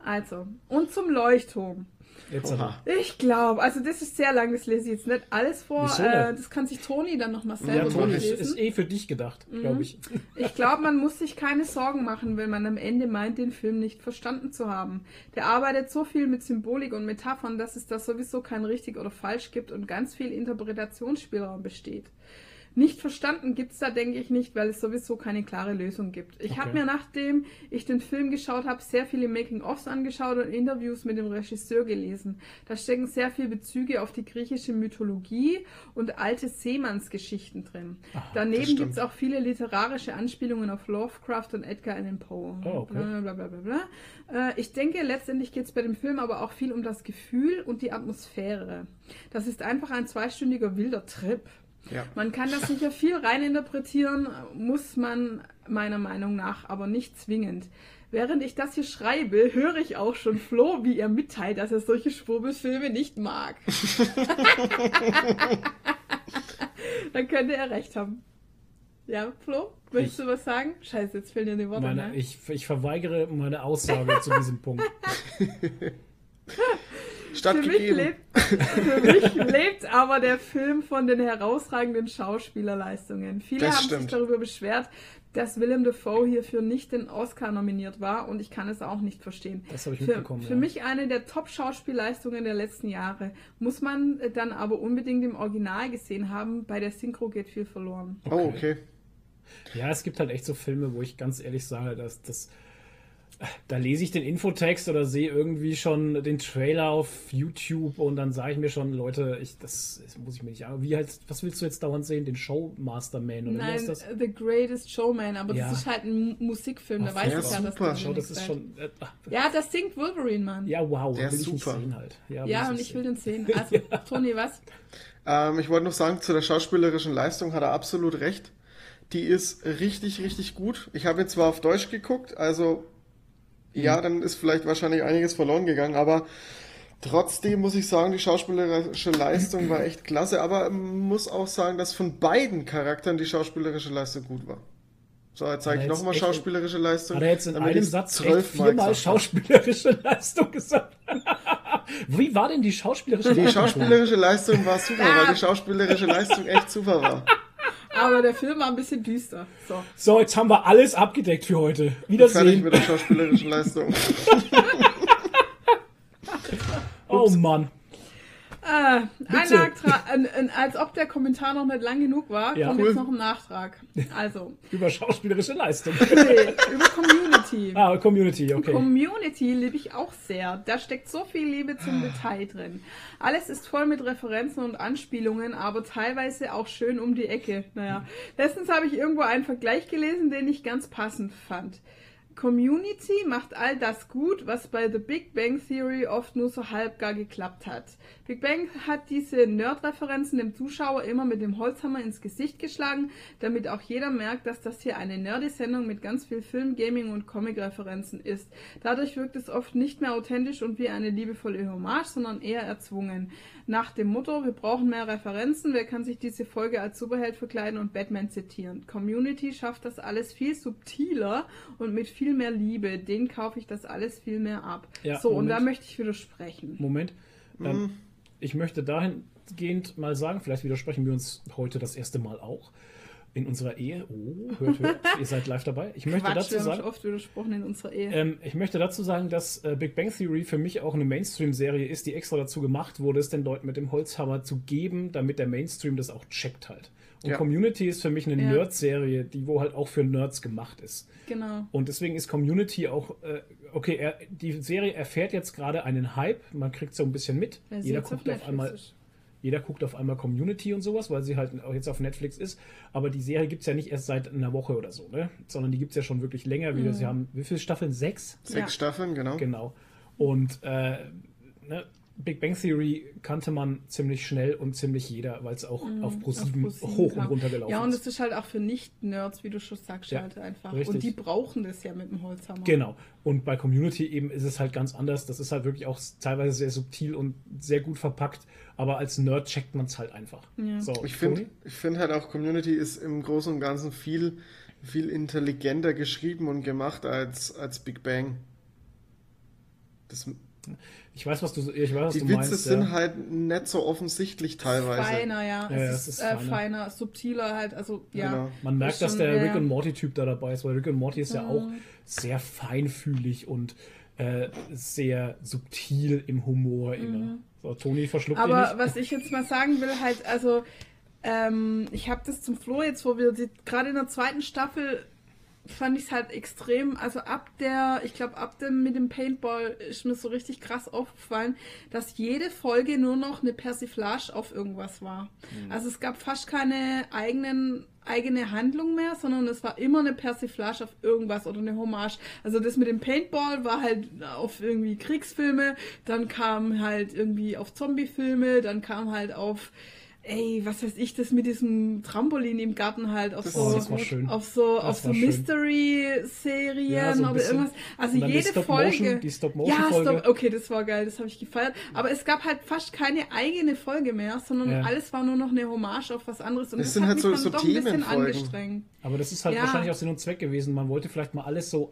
Speaker 3: Also, und zum Leuchtturm.
Speaker 1: Jetzt.
Speaker 3: Ich glaube, also das ist sehr lang, das lese ich jetzt nicht alles vor.
Speaker 1: Wieso
Speaker 3: Äh, das kann sich Toni dann nochmal selber
Speaker 1: Ja, Toni, ist, ist eh für dich gedacht,
Speaker 3: Mhm.
Speaker 1: glaube ich.
Speaker 3: Ich glaube, man muss sich keine Sorgen machen, wenn man am Ende meint, den Film nicht verstanden zu haben. Der arbeitet so viel mit Symbolik und Metaphern, dass es da sowieso kein richtig oder falsch gibt und ganz viel Interpretationsspielraum besteht. Nicht verstanden gibt's da, denke ich, nicht, weil es sowieso keine klare Lösung gibt. Ich
Speaker 1: Okay.
Speaker 3: habe mir, nachdem ich den Film geschaut habe, sehr viele Making-ofs angeschaut und Interviews mit dem Regisseur gelesen. Da stecken sehr viele Bezüge auf die griechische Mythologie und alte Seemannsgeschichten drin.
Speaker 2: das
Speaker 3: Daneben gibt's auch viele literarische Anspielungen auf Lovecraft und Edgar Allan Poe.
Speaker 1: Oh, okay.
Speaker 3: Bla, bla, bla. Äh, ich denke, letztendlich geht's bei dem Film aber auch viel um das Gefühl und die Atmosphäre. Das ist einfach ein zweistündiger wilder Trip.
Speaker 2: Ja.
Speaker 3: Man kann da sicher viel reininterpretieren, muss man meiner Meinung nach aber nicht zwingend. Während ich das hier schreibe, höre ich auch schon Flo, wie er mitteilt, dass er solche Schwurbelfilme nicht mag. Dann könnte er recht haben. Ja, Flo, möchtest du was sagen? Scheiße, jetzt fehlen dir die Worte.
Speaker 1: Meine,
Speaker 3: ne?
Speaker 1: ich, ich verweigere meine Aussage zu diesem Punkt.
Speaker 3: Für mich,
Speaker 2: Stattgegeben.
Speaker 3: lebt, für mich lebt aber der Film von den herausragenden Schauspielerleistungen. Viele
Speaker 2: Das
Speaker 3: haben sich
Speaker 2: stimmt.
Speaker 3: darüber beschwert, dass Willem Dafoe hierfür nicht den Oscar nominiert war und ich kann es auch nicht verstehen.
Speaker 1: Das habe ich
Speaker 3: Für,
Speaker 1: mitbekommen.
Speaker 3: für
Speaker 1: ja.
Speaker 3: mich eine der Top-Schauspielleistungen der letzten Jahre. Muss man äh, dann aber unbedingt im Original gesehen haben. Bei der Synchro geht viel verloren.
Speaker 2: Oh, okay.
Speaker 1: Ja, es gibt halt echt so Filme, wo ich ganz ehrlich sage, dass das. Da lese ich den Infotext oder sehe irgendwie schon den Trailer auf YouTube und dann sage ich mir schon, Leute, ich, das, das muss ich mir nicht an. Wie halt, was willst du jetzt dauernd sehen? Den Showmaster Man oder wie
Speaker 3: Nein,
Speaker 1: heißt das?
Speaker 3: The Greatest Showman, aber
Speaker 1: Ja.
Speaker 3: das ist halt ein Mu- Musikfilm, da
Speaker 1: Ach,
Speaker 3: weiß
Speaker 2: der
Speaker 3: ich ja, dass
Speaker 2: super.
Speaker 3: da
Speaker 1: Schau, das ist schon. Äh,
Speaker 3: Ja, das singt Wolverine, Mann.
Speaker 1: ja, wow,
Speaker 2: Der
Speaker 1: will
Speaker 2: ist
Speaker 1: ich nicht
Speaker 2: super.
Speaker 1: sehen halt. Ja,
Speaker 3: Ja, und ich will den sehen. Also, Toni, was?
Speaker 2: Ähm, ich wollte noch sagen, zu der schauspielerischen Leistung hat er absolut recht. Die ist richtig, richtig gut. Ich habe jetzt zwar auf Deutsch geguckt, also ja, dann ist vielleicht wahrscheinlich einiges verloren gegangen, aber trotzdem muss ich sagen, die schauspielerische Leistung war echt klasse, aber muss auch sagen, dass von beiden Charakteren die schauspielerische Leistung gut war. So, jetzt zeige ich nochmal schauspielerische Leistung.
Speaker 1: Hat er jetzt in einem Satz viermal schauspielerische Leistung gesagt? Wie war denn die schauspielerische
Speaker 2: Die
Speaker 1: Leistung?
Speaker 2: schauspielerische Leistung war super, weil die schauspielerische Leistung echt super war.
Speaker 3: Aber der Film war ein bisschen düster. So.
Speaker 1: So, jetzt haben wir alles abgedeckt für heute.
Speaker 2: Fertig
Speaker 1: Wiedersehen.
Speaker 2: mit der schauspielerischen Leistung.
Speaker 1: Oh Mann.
Speaker 3: Äh, ein Nachtrag, als ob der Kommentar noch nicht lang genug war,
Speaker 1: Ja.
Speaker 3: kommt
Speaker 2: Cool.
Speaker 3: jetzt noch ein Nachtrag. Also,
Speaker 1: Über schauspielerische Leistung.
Speaker 3: nee, über Community.
Speaker 1: ah, Community, okay.
Speaker 3: Community liebe ich auch sehr. Da steckt so viel Liebe zum
Speaker 1: Ah.
Speaker 3: Detail drin. Alles ist voll mit Referenzen und Anspielungen, aber teilweise auch schön um die Ecke. Naja, letztens habe ich irgendwo einen Vergleich gelesen, den ich ganz passend fand. Community macht all das gut, was bei The Big Bang Theory oft nur so halbgar geklappt hat. Big Bang hat diese Nerd-Referenzen dem Zuschauer immer mit dem Holzhammer ins Gesicht geschlagen, damit auch jeder merkt, dass das hier eine nerdy-Sendung mit ganz viel Film, Gaming und Comic-Referenzen ist. Dadurch wirkt es oft nicht mehr authentisch und wie eine liebevolle Hommage, sondern eher erzwungen. Nach dem Motto, wir brauchen mehr Referenzen, wer kann sich diese Folge als Superheld verkleiden und Batman zitieren? Community schafft das alles viel subtiler und mit viel mehr Liebe. Den kaufe ich das alles viel mehr ab.
Speaker 1: Ja,
Speaker 3: so, und
Speaker 1: Moment.
Speaker 3: da möchte ich widersprechen.
Speaker 1: Moment. Ähm,
Speaker 2: Mhm.
Speaker 1: ich möchte dahingehend mal sagen, vielleicht widersprechen wir uns heute das erste Mal auch. In unserer Ehe. Oh, hört, hört. ihr seid live dabei. Ich möchte
Speaker 3: Quatsch,
Speaker 1: dazu
Speaker 3: wir haben
Speaker 1: sagen.
Speaker 3: schon oft widersprochen in unserer Ehe.
Speaker 1: Ähm, ich möchte dazu sagen, dass äh, Big Bang Theory für mich auch eine Mainstream-Serie ist, die extra dazu gemacht wurde, es den Leuten mit dem Holzhammer zu geben, damit der Mainstream das auch checkt halt. Und
Speaker 2: Ja.
Speaker 1: Community ist für mich eine
Speaker 3: Ja.
Speaker 1: Nerd-Serie, die wo halt auch für Nerds gemacht ist.
Speaker 3: genau.
Speaker 1: Und deswegen ist Community auch, äh, okay, er, die Serie erfährt jetzt gerade einen Hype, man kriegt so ein bisschen mit.
Speaker 3: Sie
Speaker 1: Jeder guckt auf
Speaker 3: Netflix
Speaker 1: einmal,
Speaker 3: ist.
Speaker 1: Jeder guckt auf einmal Community und sowas, weil sie halt auch jetzt auf Netflix ist. Aber die Serie gibt es ja nicht erst seit einer Woche oder so, ne? Sondern die gibt es ja schon wirklich länger. Wie
Speaker 3: Mhm.
Speaker 1: Sie haben, wie viele Staffeln? Sechs?
Speaker 2: Sechs
Speaker 3: Ja.
Speaker 2: Staffeln, genau.
Speaker 1: Genau. Und äh, ne, Big Bang Theory kannte man ziemlich schnell und ziemlich jeder, weil es auch
Speaker 3: Mhm. Auf ProSieben
Speaker 1: hoch und runter gelaufen
Speaker 3: Ja, und
Speaker 1: ist.
Speaker 3: es ist halt auch für Nicht-Nerds, wie du schon sagst,
Speaker 1: Ja,
Speaker 3: halt einfach.
Speaker 1: richtig.
Speaker 3: Und die brauchen das ja mit dem Holzhammer.
Speaker 1: Genau. Und bei Community eben ist es halt ganz anders. Das ist halt wirklich auch teilweise sehr subtil und sehr gut verpackt. Aber als Nerd checkt man es halt einfach.
Speaker 3: Ja.
Speaker 1: So,
Speaker 2: Ich finde find halt auch, Community ist im Großen und Ganzen viel, viel intelligenter geschrieben und gemacht als, als Big Bang. Das,
Speaker 1: Ich weiß, was du, ich weiß, was
Speaker 2: die
Speaker 1: du
Speaker 2: Witze
Speaker 1: meinst.
Speaker 2: sind
Speaker 1: ja.
Speaker 2: halt nicht so offensichtlich teilweise.
Speaker 3: Feiner, ja.
Speaker 1: Ja, ja,
Speaker 3: es ist, äh,
Speaker 1: feiner.
Speaker 3: feiner, subtiler halt, also ja.
Speaker 2: Genau.
Speaker 1: Man merkt,
Speaker 3: Ist
Speaker 1: dass
Speaker 3: schon,
Speaker 1: der
Speaker 3: ja.
Speaker 1: Rick und Morty-Typ da dabei ist, weil Rick und Morty ist ja
Speaker 3: Mhm.
Speaker 1: auch sehr feinfühlig und äh, sehr subtil im Humor immer. So, Toni verschluckt ihn
Speaker 3: Mhm. Aber
Speaker 1: nicht.
Speaker 3: was ich jetzt mal sagen will, halt, also, ähm, ich habe das zum Flo jetzt, wo wir die- gerade in der zweiten Staffel fand ich es halt extrem, also ab der, ich glaube, ab dem mit dem Paintball ist mir so richtig krass aufgefallen, dass jede Folge nur noch eine Persiflage auf irgendwas war. Also es gab fast keine eigenen eigene Handlung mehr, sondern es war immer eine Persiflage auf irgendwas oder eine Hommage. Also das mit dem Paintball war halt auf irgendwie Kriegsfilme, dann kam halt irgendwie auf Zombiefilme, dann kam halt auf ey, was weiß ich, das mit diesem Trampolin im Garten halt auf
Speaker 2: Das-
Speaker 3: so
Speaker 1: Oh, das war schön.
Speaker 3: auf so
Speaker 1: Das
Speaker 3: auf so. Mystery-Serien
Speaker 1: Ja, so
Speaker 3: oder irgendwas. Also jede
Speaker 1: Stop-Motion-
Speaker 3: Folge.
Speaker 1: die
Speaker 3: ja,
Speaker 1: Stop-Motion-Folge.
Speaker 3: Stop, okay, das war geil, das habe ich gefeiert. Aber es gab halt fast keine eigene Folge mehr, sondern
Speaker 1: Ja.
Speaker 3: alles war nur noch eine Hommage auf was anderes. Und
Speaker 2: Es
Speaker 3: das
Speaker 2: sind
Speaker 3: hat
Speaker 2: halt
Speaker 3: mich
Speaker 2: so-
Speaker 3: dann
Speaker 2: so
Speaker 3: doch ein bisschen
Speaker 2: Themenfolgen.
Speaker 3: angestrengt.
Speaker 1: Aber das ist halt
Speaker 3: Ja.
Speaker 1: wahrscheinlich auch Sinn und Zweck gewesen. Man wollte vielleicht mal alles so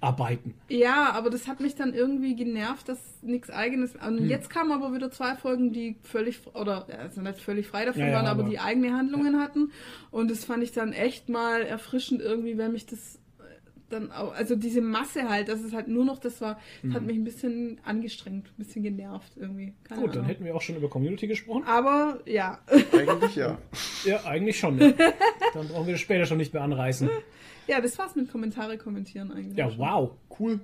Speaker 1: abarbeiten.
Speaker 3: Ja, aber das hat mich dann irgendwie genervt, dass nichts eigenes. Und
Speaker 1: Hm.
Speaker 3: jetzt kamen aber wieder zwei Folgen, die völlig oder also nicht völlig frei davon
Speaker 1: Ja, ja,
Speaker 3: waren, aber,
Speaker 1: aber-
Speaker 3: die eigene Handlungen hatten. Und das fand ich dann echt mal erfrischend irgendwie, wenn mich das dann auch, also diese Masse halt, dass es halt nur noch das war, das hat mich ein bisschen angestrengt, ein bisschen genervt irgendwie. Keine
Speaker 1: Hm. Gut, dann
Speaker 3: Ahnung.
Speaker 1: hätten wir auch schon über Community gesprochen.
Speaker 3: aber ja,
Speaker 2: Eigentlich ja.
Speaker 1: Ja, eigentlich schon. Ja. Dann brauchen wir das später schon nicht mehr anreißen.
Speaker 3: Ja, das war's mit Kommentare kommentieren eigentlich.
Speaker 1: Ja, wow.
Speaker 2: Cool.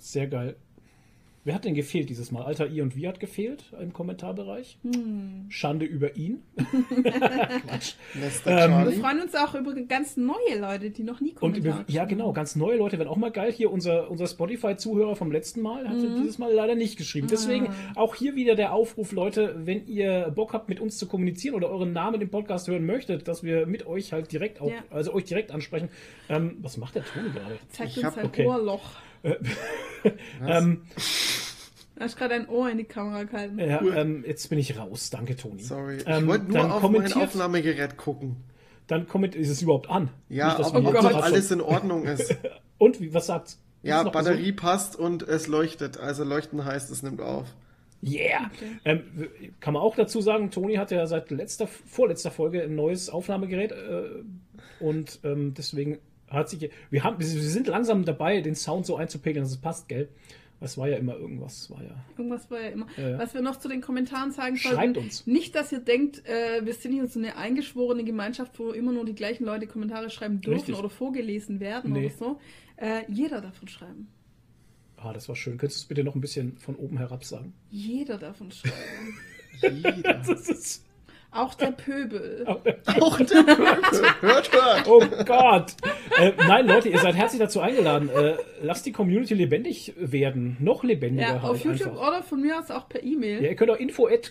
Speaker 1: Sehr geil. Wer hat denn gefehlt dieses Mal? Alter I und wie hat gefehlt im Kommentarbereich?
Speaker 3: Hm.
Speaker 1: Schande über ihn. Quatsch. Ähm,
Speaker 3: Wir freuen uns auch über ganz neue Leute, die noch nie
Speaker 1: Und
Speaker 3: Kommentare
Speaker 1: über, ja, genau, ganz neue Leute werden auch mal geil. Hier unser, unser Spotify-Zuhörer vom letzten Mal hat
Speaker 3: Mhm.
Speaker 1: dieses Mal leider nicht geschrieben. Deswegen
Speaker 3: Ah.
Speaker 1: auch hier wieder der Aufruf, Leute, wenn ihr Bock habt, mit uns zu kommunizieren oder euren Namen im Podcast hören möchtet, dass wir mit euch halt direkt auch,
Speaker 3: Ja.
Speaker 1: also euch direkt ansprechen. Ähm, was macht der Toni gerade?
Speaker 3: Zeigt
Speaker 2: Ich
Speaker 3: uns
Speaker 2: hab-
Speaker 3: sein
Speaker 1: okay.
Speaker 3: Ohrloch.
Speaker 1: Ähm,
Speaker 3: Da hast gerade ein Ohr in die Kamera gehalten.
Speaker 1: ja,
Speaker 2: Cool.
Speaker 1: ähm, jetzt bin ich raus. Danke, Toni.
Speaker 2: Sorry. Ich
Speaker 1: Ähm,
Speaker 2: wollte nur
Speaker 1: dann
Speaker 2: auf mein Aufnahmegerät gucken.
Speaker 1: Dann kommentiert, ist es überhaupt an?
Speaker 2: Ja,
Speaker 1: Nicht,
Speaker 2: ob, ob alles in Ordnung ist.
Speaker 1: Und wie, was sagt's? Ist
Speaker 2: Ja, Batterie passt und es leuchtet. Also leuchten heißt, es nimmt auf.
Speaker 1: Yeah!
Speaker 3: Okay.
Speaker 1: Ähm, kann man auch dazu sagen, Toni hat ja seit letzter, vorletzter Folge ein neues Aufnahmegerät äh, und ähm, deswegen hat sich. Wir, haben, wir sind langsam dabei, den Sound so einzupegeln, dass es passt, gell? Es war ja immer irgendwas, war ja.
Speaker 3: Irgendwas war ja immer.
Speaker 1: Ja, ja.
Speaker 3: Was wir noch zu den Kommentaren sagen
Speaker 1: Schreibt
Speaker 3: sollten.
Speaker 1: uns.
Speaker 3: Nicht, dass ihr denkt, äh, wir sind hier so eine eingeschworene Gemeinschaft, wo immer nur die gleichen Leute Kommentare schreiben dürfen
Speaker 1: Richtig.
Speaker 3: oder vorgelesen werden
Speaker 1: Nee.
Speaker 3: oder so. Äh, jeder davon schreiben.
Speaker 1: Ah, das war schön. Könntest du es bitte noch ein bisschen von oben herab sagen?
Speaker 3: Jeder davon schreiben.
Speaker 2: Jeder.
Speaker 1: Das ist.
Speaker 3: Auch der Pöbel.
Speaker 2: Auch der Pöbel. Hört, hört.
Speaker 1: Oh Gott! äh, nein, Leute, ihr seid herzlich dazu eingeladen. Äh, lasst die Community lebendig werden. Noch lebendiger
Speaker 3: Ja,
Speaker 1: halt
Speaker 3: auf YouTube
Speaker 1: einfach.
Speaker 3: oder von mir aus auch per E-Mail.
Speaker 1: Ja, ihr könnt auch info at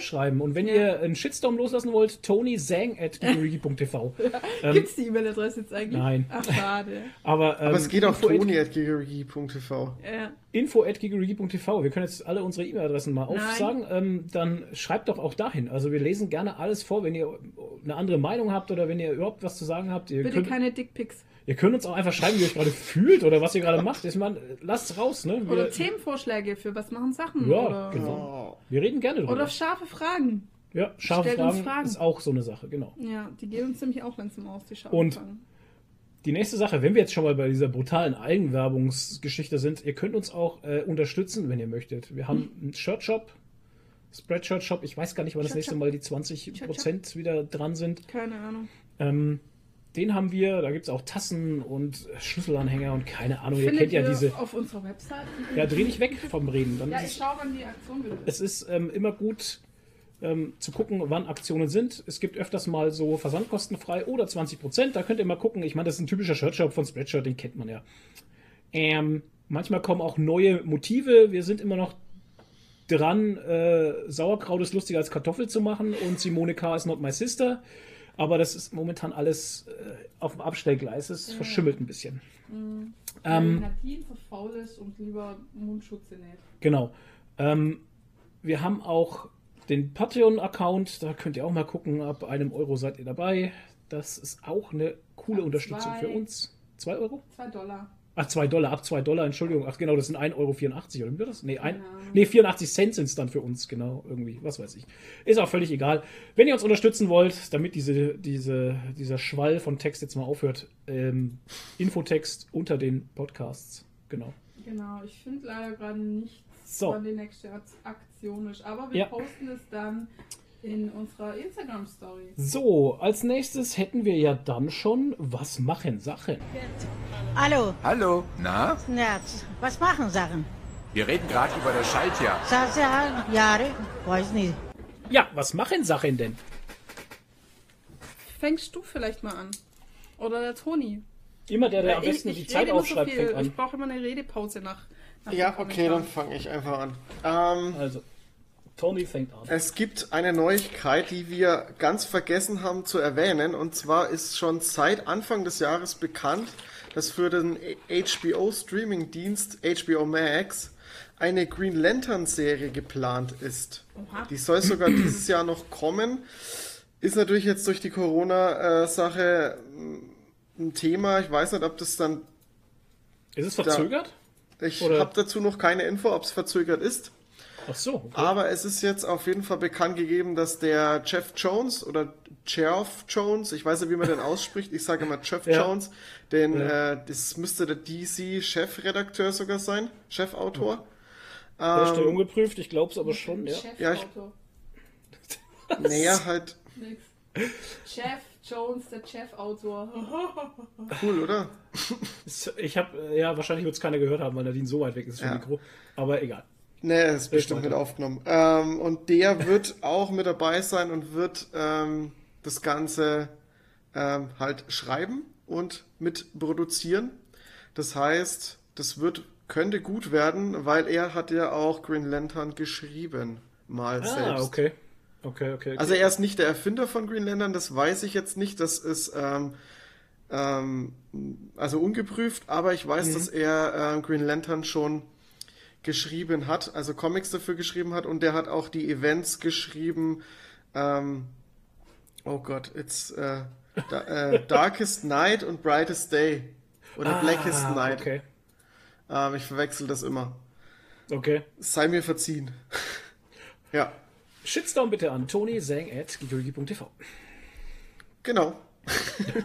Speaker 1: schreiben. Und wenn
Speaker 3: Ja.
Speaker 1: ihr einen Shitstorm loslassen wollt, tonyzang at geekerigi.tv. ähm,
Speaker 3: Gibt's die E-Mail-Adresse jetzt eigentlich?
Speaker 1: Nein.
Speaker 3: Ach, schade.
Speaker 1: aber, ähm,
Speaker 2: Aber es geht auf
Speaker 1: info at-
Speaker 2: toni.gigerigi.tv.
Speaker 3: Ja.
Speaker 1: info at. Wir können jetzt alle unsere E-Mail-Adressen mal
Speaker 3: Nein.
Speaker 1: aufsagen. Ähm, dann schreibt doch auch dahin. Also wir lesen gerne alles vor, wenn ihr eine andere Meinung habt oder wenn ihr überhaupt was zu sagen habt. Ihr
Speaker 3: Bitte
Speaker 1: könnt,
Speaker 3: keine Dickpics.
Speaker 1: ihr könnt uns auch einfach schreiben, wie ihr euch gerade fühlt oder was ihr gerade macht. Ich meine, lasst raus, ne? Wir,
Speaker 3: Oder Themenvorschläge für was machen Sachen.
Speaker 1: Ja,
Speaker 3: oder,
Speaker 1: genau. wir reden gerne drüber.
Speaker 3: oder scharfe Fragen.
Speaker 1: ja, scharfe Fragen,
Speaker 3: Fragen.
Speaker 1: ist auch so eine Sache, genau.
Speaker 3: Ja, die gehen uns nämlich auch langsam aus, die scharfen
Speaker 1: Und-
Speaker 3: Fragen.
Speaker 1: Die nächste Sache, wenn wir jetzt schon mal bei dieser brutalen Eigenwerbungsgeschichte sind, ihr könnt uns auch äh, unterstützen, wenn ihr möchtet. Wir haben einen Shirt-Shop, Spreadshirt-Shop. Ich weiß gar nicht, wann das nächste. Mal die 20% wieder dran sind.
Speaker 3: Keine Ahnung.
Speaker 1: Ähm, den haben wir, da gibt es auch Tassen und Schlüsselanhänger und keine Ahnung. ihr
Speaker 3: Findet
Speaker 1: kennt ja
Speaker 3: ihr
Speaker 1: diese.
Speaker 3: auf unserer Website.
Speaker 1: Ja, dreh dich weg vom Reden. Dann
Speaker 3: Ja, ich
Speaker 1: es,
Speaker 3: schaue, wann die Aktion wieder ist.
Speaker 1: es ist ähm, immer gut ähm, zu gucken, wann Aktionen sind. Es gibt öfters mal so versandkostenfrei oder 20%. Da könnt ihr mal gucken. Ich meine, das ist ein typischer Shirtshop von Spreadshirt, den kennt man ja. Ähm, manchmal kommen auch neue Motive. Wir sind immer noch dran, äh, Sauerkraut ist lustiger als Kartoffel zu machen und Simone K. is not my sister. Aber das ist momentan alles äh, auf dem Abstellgleis. Es verschimmelt ein bisschen.
Speaker 3: Mhm.
Speaker 1: Ähm,
Speaker 3: Nadine ist und lieber Mundschutze näht.
Speaker 1: Genau. Ähm, wir haben auch den Patreon-Account, da könnt ihr auch mal gucken, ab einem Euro seid ihr dabei. Das ist auch eine coole
Speaker 3: Ab
Speaker 1: Unterstützung
Speaker 3: zwei.
Speaker 1: für uns. Zwei Euro?
Speaker 3: Zwei Dollar.
Speaker 1: Ach, zwei Dollar, ab zwei Dollar, Entschuldigung. Ach genau, das sind 1,84 Euro, oder wie wird das? Nee, ein,
Speaker 3: Ahnung.
Speaker 1: nee 84 Cent sind es dann für uns, genau, irgendwie, was weiß ich. Ist auch völlig egal. Wenn ihr uns unterstützen wollt, damit diese, diese, dieser Schwall von Text jetzt mal aufhört, ähm, Infotext unter den Podcasts, genau.
Speaker 3: Genau, ich finde leider gerade nichts,
Speaker 1: So.
Speaker 3: wann die nächste Ak- Aktion ist. Aber wir
Speaker 1: Ja.
Speaker 3: posten es dann in unserer Instagram-Story.
Speaker 1: So, als nächstes hätten wir ja dann schon Was machen Sachen?
Speaker 4: Hallo,
Speaker 5: Hallo, na?
Speaker 4: na, was machen Sachen?
Speaker 5: Wir reden gerade über das Schaltjahr.
Speaker 4: Sasa, Jahre, weiß nicht.
Speaker 1: Ja, was machen Sachen denn?
Speaker 3: Fängst du vielleicht mal an? Oder der Toni?
Speaker 1: Immer der, der
Speaker 3: Weil
Speaker 1: am besten die
Speaker 3: rede
Speaker 1: Zeit
Speaker 3: immer
Speaker 1: aufschreibt,
Speaker 3: viel.
Speaker 1: fängt
Speaker 3: Ich
Speaker 1: an.
Speaker 3: brauche immer eine Redepause nach. nach
Speaker 2: Ja, okay, dann fange ich einfach an. Ähm,
Speaker 1: Also, Tony fängt an.
Speaker 2: Es gibt eine Neuigkeit, die wir ganz vergessen haben zu erwähnen. Und zwar ist schon seit Anfang des Jahres bekannt, dass für den HBO-Streaming-Dienst HBO Max eine Green Lantern-Serie geplant ist.
Speaker 3: Oha.
Speaker 2: Die soll sogar dieses Jahr noch kommen. Ist natürlich jetzt durch die Corona-Sache mm, ein Thema. Ich weiß nicht, ob das dann.
Speaker 1: Ist es verzögert?
Speaker 2: Ich
Speaker 1: Oder-
Speaker 2: habe dazu noch keine Info, ob es verzögert ist.
Speaker 1: Ach so, okay.
Speaker 2: Aber es ist jetzt auf jeden Fall bekannt gegeben, dass der Jeff Jones oder Geoff Jones, ich weiß nicht, wie man den ausspricht, ich sage immer Jeff
Speaker 1: Ja.
Speaker 2: Jones, den,
Speaker 1: Ja.
Speaker 2: äh, das müsste der DC-Chefredakteur sogar sein, Chefautor.
Speaker 1: Der ist
Speaker 2: Ähm,
Speaker 1: der ungeprüft, ich glaube es aber schon, ja.
Speaker 2: Ja, ich-
Speaker 3: Chefautor.
Speaker 2: naja, halt
Speaker 3: Nix. Chef Jones, der Chefautor.
Speaker 2: cool, oder?
Speaker 1: Ich habe, ja, wahrscheinlich wird es keiner gehört haben, weil Nadine so weit weg ist vom
Speaker 2: Ja.
Speaker 1: Mikro. Aber egal.
Speaker 2: Nee, ist bestimmt mit aufgenommen. Ähm, und der wird auch mit dabei sein und wird ähm, das Ganze ähm, halt schreiben und mit produzieren. Das heißt, das wird, könnte gut werden, weil er hat ja auch Green Lantern geschrieben. Mal
Speaker 1: Ah,
Speaker 2: selbst.
Speaker 1: okay. Okay, okay. okay.
Speaker 2: Also er ist nicht der Erfinder von Green Lantern, das weiß ich jetzt nicht. Das ist ähm, ähm, also ungeprüft, aber ich weiß, dass er äh, Green Lantern schon geschrieben hat, also Comics dafür geschrieben hat und der hat auch die Events geschrieben. Ähm, oh Gott, it's äh, da, äh, Darkest Night und Brightest Day oder Blackest
Speaker 1: ah,
Speaker 2: Night.
Speaker 1: Okay.
Speaker 2: Ähm, ich verwechsel das immer.
Speaker 1: Okay.
Speaker 2: Sei mir verziehen. ja,
Speaker 1: Shitstorm bitte an Tony Zang at gigurigi.tv.
Speaker 2: genau.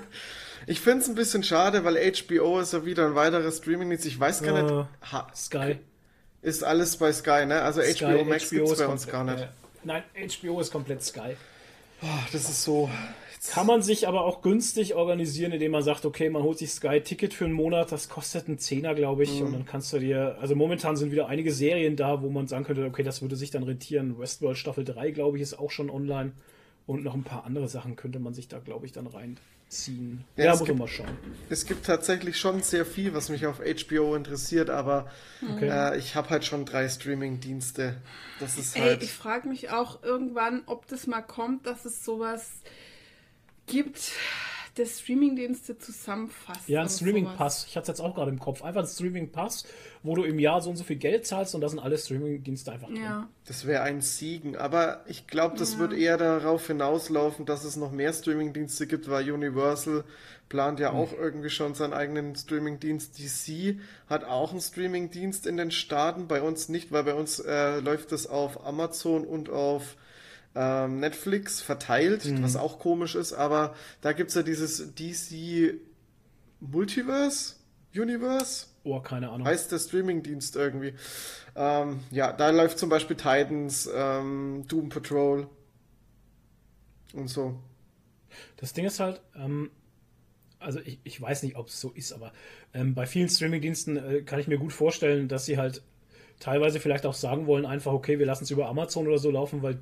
Speaker 2: Ich finde es ein bisschen schade, weil HBO ist ja wieder ein weiteres Streaming-Dienst. Ich weiß gar
Speaker 1: Äh,
Speaker 2: nicht. Ha,
Speaker 1: Sky.
Speaker 2: Ist alles bei Sky, ne? Also
Speaker 1: Sky,
Speaker 2: HBO Max
Speaker 1: HBO
Speaker 2: gibt's bei uns
Speaker 1: komplett-
Speaker 2: gar nicht.
Speaker 1: äh, Nein, HBO ist komplett Sky.
Speaker 2: Ach, das ist so.
Speaker 1: Kann man sich aber auch günstig organisieren, indem man sagt, okay, man holt sich Sky-Ticket für einen Monat, das kostet einen Zehner, glaube ich, und dann kannst du dir, also momentan sind wieder einige Serien da, wo man sagen könnte, okay, das würde sich dann rentieren. Westworld Staffel 3, glaube ich, ist auch schon online und noch ein paar andere Sachen könnte man sich da, glaube ich, dann reinziehen.
Speaker 2: Ja,
Speaker 1: Ja,
Speaker 2: es
Speaker 1: muss
Speaker 2: gibt-
Speaker 1: man mal schauen.
Speaker 2: Es gibt tatsächlich schon sehr viel, was mich auf HBO interessiert, aber
Speaker 1: Okay.
Speaker 2: äh, ich habe halt schon drei Streaming-Dienste. Das ist
Speaker 3: Ey,
Speaker 2: halt.
Speaker 3: ich frage mich auch irgendwann, ob das mal kommt, dass es sowas gibt, der Streamingdienste zusammenfasst.
Speaker 1: Ja, ein Streaming-Pass. Ich hatte es jetzt auch gerade im Kopf. Einfach ein Streaming-Pass, wo du im Jahr so und so viel Geld zahlst und da sind alle Streaming-Dienste einfach drin.
Speaker 3: Ja.
Speaker 2: Das wäre ein Siegen, aber ich glaube, das wird eher darauf hinauslaufen, dass es noch mehr Streamingdienste gibt, weil Universal plant ja auch irgendwie schon seinen eigenen Streamingdienst. DC hat auch einen Streamingdienst in den Staaten, bei uns nicht, weil bei uns äh, läuft das auf Amazon und auf ähm, Netflix verteilt, was auch komisch ist, aber da gibt es ja dieses DC Multiverse, Universe,
Speaker 1: Oh, keine Ahnung.
Speaker 2: heißt der Streamingdienst irgendwie. Ähm, ja, da läuft zum Beispiel Titans, ähm, Doom Patrol und so.
Speaker 1: Das Ding ist halt, ähm, also ich, ich weiß nicht, ob es so ist, aber ähm, bei vielen Streamingdiensten äh, kann ich mir gut vorstellen, dass sie halt teilweise vielleicht auch sagen wollen, einfach, okay, wir lassen es über Amazon oder so laufen, weil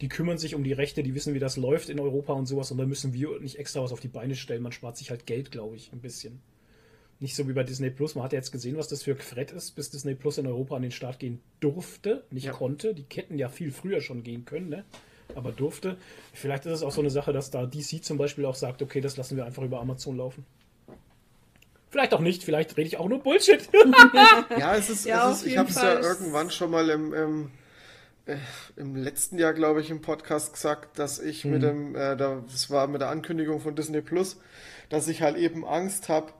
Speaker 1: die kümmern sich um die Rechte, die wissen, wie das läuft in Europa und sowas und da müssen wir nicht extra was auf die Beine stellen. Man spart sich halt Geld, glaube ich, ein bisschen. Nicht so wie bei Disney Plus. Man hat ja jetzt gesehen, was das für Quret ist, bis Disney Plus in Europa an den Start gehen durfte, nicht
Speaker 2: Ja.
Speaker 1: konnte. Die hätten ja viel früher schon gehen können, ne? aber durfte. Vielleicht ist es auch so eine Sache, dass da DC zum Beispiel auch sagt, okay, das lassen wir einfach über Amazon laufen. Vielleicht auch nicht, vielleicht rede ich auch nur Bullshit.
Speaker 2: Ja, es ist,
Speaker 3: Ja,
Speaker 2: es ist ich habe es ja irgendwann schon mal im, im, äh, im letzten Jahr, glaube ich, im Podcast gesagt, dass ich mit dem, äh, da, das war mit der Ankündigung von Disney Plus, dass ich halt eben Angst habe,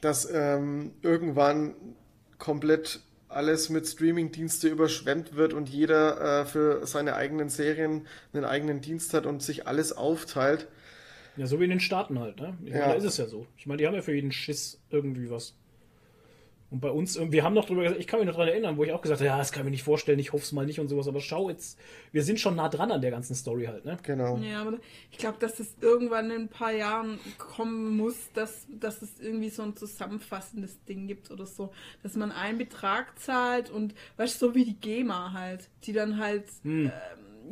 Speaker 2: dass ähm, irgendwann komplett alles mit Streaming-Dienste überschwemmt wird und jeder äh, für seine eigenen Serien einen eigenen Dienst hat und sich alles aufteilt.
Speaker 1: ja, so wie in den Staaten halt, ne? Ich meine,
Speaker 2: Ja.
Speaker 1: da ist es ja so. Ich meine, die haben ja für jeden Schiss irgendwie was. Und bei uns, wir haben noch drüber gesagt, ich kann mich noch daran erinnern, wo ich auch gesagt habe, ja, das kann ich mir nicht vorstellen, ich hoffe es mal nicht und sowas, aber schau jetzt, wir sind schon nah dran an der ganzen Story halt, ne?
Speaker 2: Genau.
Speaker 3: Ja, aber ich glaube, dass es irgendwann in ein paar Jahren kommen muss, dass, dass es irgendwie so ein zusammenfassendes Ding gibt oder so. Dass man einen Betrag zahlt und, weißt du, so wie die GEMA halt, die dann halt,
Speaker 1: Hm.
Speaker 3: ähm,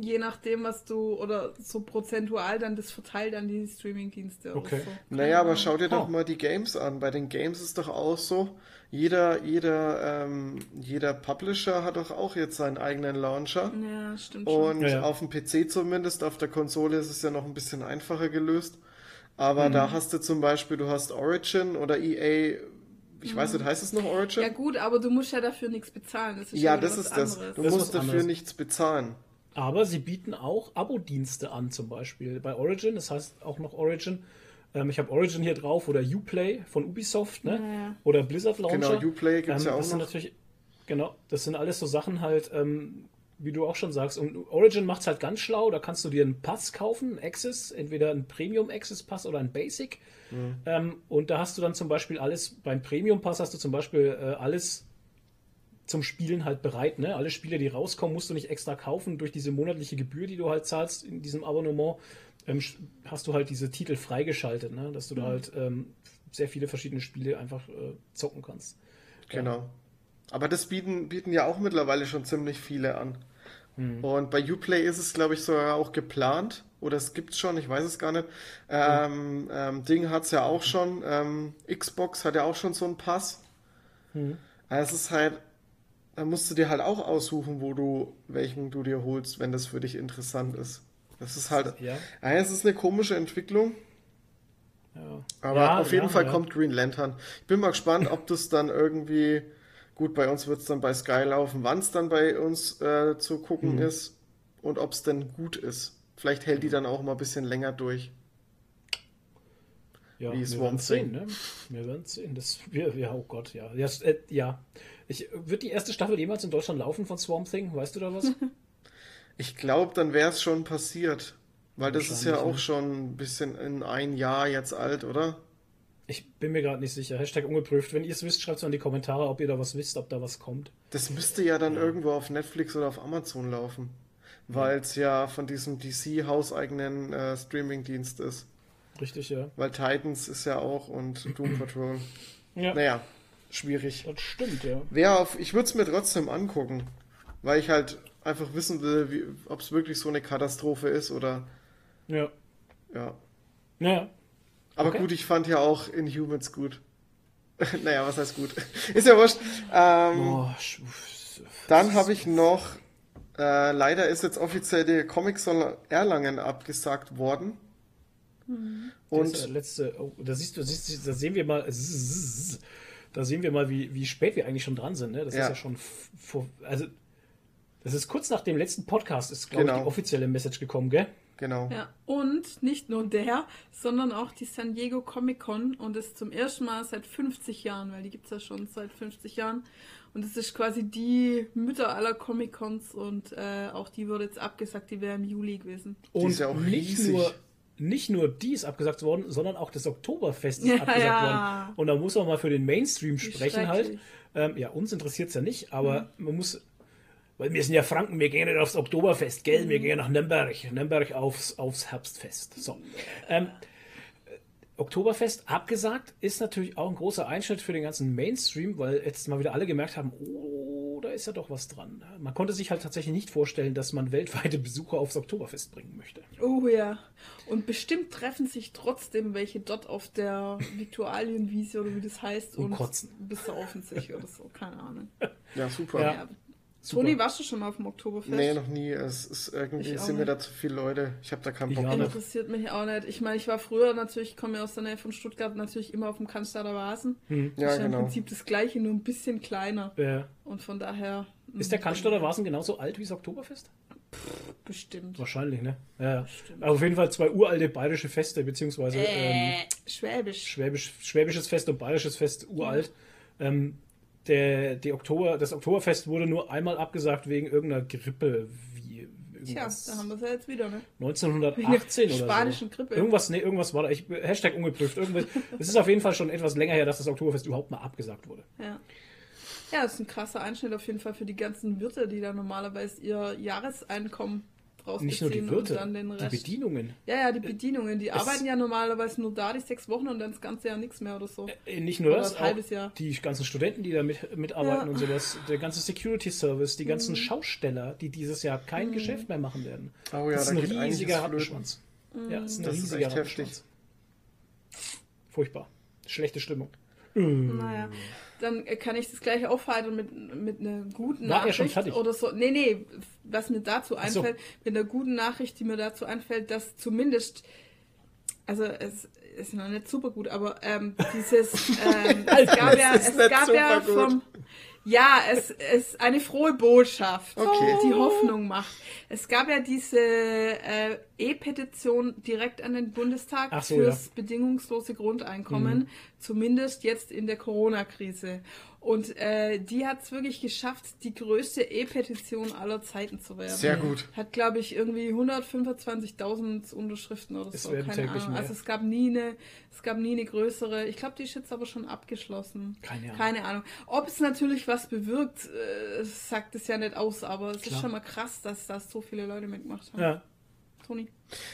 Speaker 3: je nachdem, was du, oder so prozentual dann das verteilt an die Streamingdienste
Speaker 1: Okay.
Speaker 3: oder so.
Speaker 2: Naja, aber schau dir doch
Speaker 1: Oh.
Speaker 2: mal die Games an. Bei den Games ist doch auch so, jeder, jeder, ähm, jeder Publisher hat doch auch jetzt seinen eigenen Launcher.
Speaker 3: Ja, stimmt schon.
Speaker 2: Und
Speaker 1: Ja, ja.
Speaker 2: auf dem PC zumindest, auf der Konsole ist es ja noch ein bisschen einfacher gelöst. Aber
Speaker 1: Mhm.
Speaker 2: da hast du zum Beispiel, du hast Origin oder EA, ich weiß nicht, heißt es noch Origin?
Speaker 3: Ja gut, aber du musst ja dafür nichts bezahlen. Das ist
Speaker 2: Ja, das ist das.
Speaker 3: anderes.
Speaker 2: Du
Speaker 1: Das
Speaker 2: musst dafür
Speaker 1: anderes.
Speaker 2: nichts bezahlen.
Speaker 1: Aber sie bieten auch Abo-Dienste an, zum Beispiel bei Origin. Das heißt auch noch Origin. Ähm, ich habe Origin hier drauf oder Uplay von Ubisoft, ne?
Speaker 3: Ja, ja.
Speaker 1: Oder Blizzard Launcher.
Speaker 2: Genau, Uplay gibt's
Speaker 1: ähm,
Speaker 2: ja auch
Speaker 1: das sind
Speaker 2: noch.
Speaker 1: natürlich, genau, das sind alles so Sachen halt, ähm, wie du auch schon sagst. Und Origin macht's halt ganz schlau. Da kannst du dir einen Pass kaufen, einen Access, entweder einen Premium Access Pass oder einen Basic.
Speaker 2: Mhm.
Speaker 1: Ähm, und da hast du dann zum Beispiel alles, beim Premium Pass hast du zum Beispiel äh, alles zum Spielen halt bereit. Ne? Alle Spiele, die rauskommen, musst du nicht extra kaufen. Durch diese monatliche Gebühr, die du halt zahlst in diesem Abonnement, ähm, hast du halt diese Titel freigeschaltet, ne? dass du da halt ähm, sehr viele verschiedene Spiele einfach äh, zocken kannst.
Speaker 2: Genau. Aber das bieten, bieten ja auch mittlerweile schon ziemlich viele an.
Speaker 1: Hm.
Speaker 2: Und bei Uplay ist es, glaube ich, sogar auch geplant. Oder es gibt's schon, ich weiß es gar nicht. Ähm, ähm, Ding hat's ja auch schon. Ähm, Xbox hat ja auch schon so einen Pass.
Speaker 1: Hm.
Speaker 2: Also es ist halt, da musst du dir halt auch aussuchen, wo du, welchen du dir holst, wenn das für dich interessant ist. Das ist halt,
Speaker 1: Ja.
Speaker 2: ja, es ist eine komische Entwicklung.
Speaker 1: Ja.
Speaker 2: Aber
Speaker 1: Ja,
Speaker 2: auf jeden
Speaker 1: ja,
Speaker 2: Fall
Speaker 1: ja.
Speaker 2: kommt Green Lantern. Ich bin mal gespannt, ob das dann irgendwie, gut, bei uns wird es dann bei Sky laufen, wann es dann bei uns äh, zu gucken
Speaker 1: Mhm.
Speaker 2: ist und ob es denn gut ist. Vielleicht hält die dann auch mal ein bisschen länger durch.
Speaker 1: Ja,
Speaker 2: Wie
Speaker 1: wir werden sehen,
Speaker 2: Thing.
Speaker 1: ne? Wir werden sehen. Das, wir, ja, oh Gott, ja. Ja, äh, ja. Ich, wird die erste Staffel jemals in Deutschland laufen von Swamp Thing? Weißt du da was?
Speaker 2: Ich glaube, dann wäre es schon passiert. Weil das ist ja auch schon ein bisschen in ein Jahr jetzt alt, oder?
Speaker 1: Ich bin mir gerade nicht sicher. Hashtag ungeprüft. Wenn ihr es wisst, schreibt es in die Kommentare, ob ihr da was wisst, ob da was kommt.
Speaker 2: Das müsste ja dann irgendwo auf Netflix oder auf Amazon laufen. Weil es ja von diesem DC hauseigenen äh, Streaming-Dienst ist.
Speaker 1: Richtig, ja.
Speaker 2: Weil Titans ist ja auch und Doom Patrol.
Speaker 1: Ja,
Speaker 2: Naja, schwierig.
Speaker 1: das stimmt, ja.
Speaker 2: Wer auf, ich würde es mir trotzdem angucken, weil ich halt einfach wissen will, ob es wirklich so eine Katastrophe ist oder
Speaker 1: Ja.
Speaker 2: ja.
Speaker 1: Naja.
Speaker 2: Aber
Speaker 1: Okay.
Speaker 2: gut, ich fand ja auch Inhumans gut. naja, was heißt gut? ist ja wurscht. Ähm,
Speaker 1: Boah,
Speaker 2: Dann habe ich noch, äh, leider ist jetzt offiziell der Comic Soll Erlangen abgesagt worden.
Speaker 1: Und
Speaker 2: Und
Speaker 1: letzte, oh, da siehst du, siehst, da sehen wir mal, da sehen wir mal, wie, wie spät wir eigentlich schon dran sind. Ne? Das
Speaker 2: Ja.
Speaker 1: ist ja schon vor, also das ist kurz nach dem letzten Podcast, ist glaube ich
Speaker 2: Genau.
Speaker 1: die offizielle Message gekommen, gell?
Speaker 2: genau.
Speaker 3: Ja, und nicht nur der, sondern auch die San Diego Comic Con und das zum ersten Mal seit 50 Jahren, weil die gibt es ja schon seit 50 Jahren. Und es ist quasi die Mütter aller Comic Cons und äh, auch die wurde jetzt abgesagt, die wäre im Juli gewesen.
Speaker 1: Und
Speaker 2: ist ja auch
Speaker 1: nicht
Speaker 2: riesig.
Speaker 1: nur nicht nur die ist abgesagt worden, sondern auch das Oktoberfest ist
Speaker 3: Ja,
Speaker 1: abgesagt
Speaker 3: ja.
Speaker 1: worden. Und da muss man mal für den Mainstream sprechen halt. Ähm, ja, uns interessiert es ja nicht, aber
Speaker 3: Mhm.
Speaker 1: man muss, weil wir sind ja Franken, wir gehen nicht aufs Oktoberfest, gell? Wir gehen nach Nürnberg, Nürnberg aufs, aufs Herbstfest. So. Ähm, Oktoberfest abgesagt ist natürlich auch ein großer Einschnitt für den ganzen Mainstream, weil jetzt mal wieder alle gemerkt haben, oh, da ist ja doch was dran. Man konnte sich halt tatsächlich nicht vorstellen, dass man weltweite Besucher aufs Oktoberfest bringen möchte.
Speaker 3: Oh ja. Und bestimmt treffen sich trotzdem welche dort auf der Viktualienwiese oder wie das heißt
Speaker 1: Und
Speaker 3: und,
Speaker 1: kotzen.
Speaker 3: besaufen sich oder so. Keine Ahnung.
Speaker 2: Ja, super.
Speaker 1: Ja.
Speaker 3: Ja.
Speaker 1: Super.
Speaker 3: Toni, warst du schon mal auf dem Oktoberfest?
Speaker 2: Nee, noch nie. Es ist irgendwie, sind mir da zu viele Leute. Ich habe da keinen Bock drauf.
Speaker 1: nicht.
Speaker 3: Interessiert mich auch nicht. Ich meine, ich war früher natürlich, ich komme ja aus der Nähe von Stuttgart, natürlich immer auf dem Cannstatter Vasen.
Speaker 2: Ja,
Speaker 3: ist ja im
Speaker 2: genau.
Speaker 3: Prinzip das gleiche, nur ein bisschen kleiner.
Speaker 1: Äh,
Speaker 3: Und von daher.
Speaker 1: ist der Cannstatter Vasen genauso alt wie das Oktoberfest?
Speaker 3: Bestimmt.
Speaker 1: Wahrscheinlich, ne? Ja. Aber auf jeden Fall zwei uralte bayerische Feste, beziehungsweise ähm,
Speaker 3: Äh, Schwäbisch.
Speaker 1: Schwäbisch, Schwäbisches Fest und Bayerisches Fest uralt. Ähm, der, die Oktober, das Oktoberfest wurde nur einmal abgesagt wegen irgendeiner Grippe, wie
Speaker 3: Tja, da haben wir es ja jetzt wieder, ne?
Speaker 1: 1918 oder
Speaker 3: Spanischen
Speaker 1: so.
Speaker 3: Grippe.
Speaker 1: Irgendwas, nee, irgendwas war da. Ich, Hashtag ungeprüft. Irgendwas. Es ist auf jeden Fall schon etwas länger her, dass das Oktoberfest überhaupt mal abgesagt wurde.
Speaker 3: Ja. Ja, das ist ein krasser Einschnitt auf jeden Fall für die ganzen Wirte, die da normalerweise ihr Jahreseinkommen
Speaker 1: Nicht nur die Wirte,
Speaker 3: dann den
Speaker 1: die. Bedienungen.
Speaker 3: ja, ja, die Bedienungen, die
Speaker 1: es-
Speaker 3: arbeiten ja normalerweise nur da die sechs Wochen und dann das ganze Jahr nichts mehr oder so.
Speaker 1: Äh, Nicht nur
Speaker 3: Oder
Speaker 1: das,
Speaker 3: halbes Jahr.
Speaker 1: die ganzen Studenten, die da mit, mitarbeiten
Speaker 3: Ja.
Speaker 1: und sowas, der ganze Security Service, die
Speaker 3: Mhm.
Speaker 1: ganzen Schausteller, die dieses Jahr kein Geschäft mehr machen werden.
Speaker 2: Oh ja,
Speaker 1: das ist ein riesiger. Rattenschwanz. Ja, das ist ein
Speaker 2: Das ist
Speaker 1: riesiger
Speaker 2: echt heftig.
Speaker 1: Rattenschwanz. Furchtbar. Schlechte Stimmung.
Speaker 3: Naja, dann kann ich das gleich aufhalten mit, mit einer guten
Speaker 1: War
Speaker 3: Nachricht
Speaker 1: schon fertig?
Speaker 3: oder so. Nee, nee, was mir dazu
Speaker 1: so.
Speaker 3: einfällt, mit einer guten Nachricht, die mir dazu einfällt, dass zumindest, also es ist noch nicht super gut, aber ähm, dieses, ähm, es gab ja,
Speaker 2: Es
Speaker 3: gab ja vom, ja, es ist eine frohe Botschaft,
Speaker 2: Okay.
Speaker 3: die Hoffnung macht. Es gab ja diese äh, E-Petition direkt an den Bundestag
Speaker 1: so,
Speaker 3: fürs bedingungslose Grundeinkommen, zumindest jetzt in der Corona-Krise. Und äh, die hat es wirklich geschafft, die größte E-Petition aller Zeiten zu werden.
Speaker 2: Sehr gut.
Speaker 3: Hat, glaube ich, irgendwie 125.000 Unterschriften oder
Speaker 1: Es
Speaker 3: so. Keine
Speaker 1: täglich
Speaker 3: Ahnung.
Speaker 1: mehr.
Speaker 3: Also es gab nie eine, es gab nie eine größere. Ich glaube, die ist jetzt aber schon abgeschlossen.
Speaker 1: Keine Ahnung.
Speaker 3: Keine Ahnung. Ob es natürlich was bewirkt, äh, sagt es ja nicht aus, aber es
Speaker 1: Klar.
Speaker 3: ist schon mal krass, dass da so viele Leute mitgemacht haben.
Speaker 1: Ja.
Speaker 3: Toni.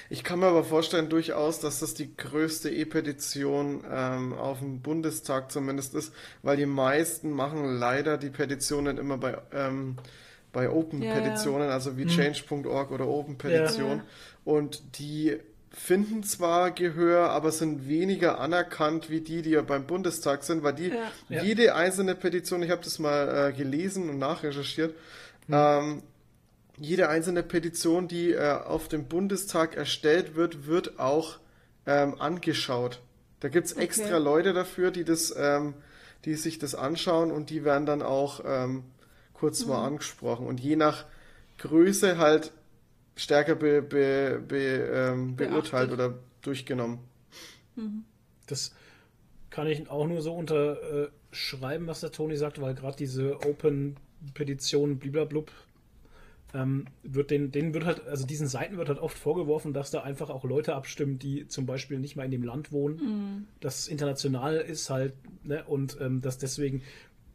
Speaker 2: Ich kann mir aber vorstellen, durchaus, dass das die größte E-Petition ähm, auf dem Bundestag zumindest ist, weil die meisten machen leider die Petitionen immer bei, ähm, bei Open-Petitionen, also wie change.org oder Open-Petition.
Speaker 3: Ja.
Speaker 2: Und die finden zwar Gehör, aber sind weniger anerkannt wie die, die ja beim Bundestag sind, weil die
Speaker 3: Ja.
Speaker 1: Ja.
Speaker 2: jede einzelne Petition, ich habe das mal äh, gelesen und nachrecherchiert, ähm, jede einzelne Petition, die äh, auf dem Bundestag erstellt wird, wird auch ähm, angeschaut. Da gibt's
Speaker 3: Okay.
Speaker 2: extra Leute dafür, die das, ähm, die sich das anschauen und die werden dann auch ähm, kurz
Speaker 3: Mhm.
Speaker 2: mal angesprochen. Und je nach Größe halt stärker be, be, be, ähm, beurteilt oder durchgenommen.
Speaker 1: Das kann ich auch nur so unterschreiben, was der Toni sagt, weil gerade diese Open-Petition, bliblablub, ähm, wird den, denen wird halt, also diesen Seiten wird halt oft vorgeworfen, dass da einfach auch Leute abstimmen, die zum Beispiel nicht mal in dem Land wohnen. Das international ist halt, ne, und ähm, dass deswegen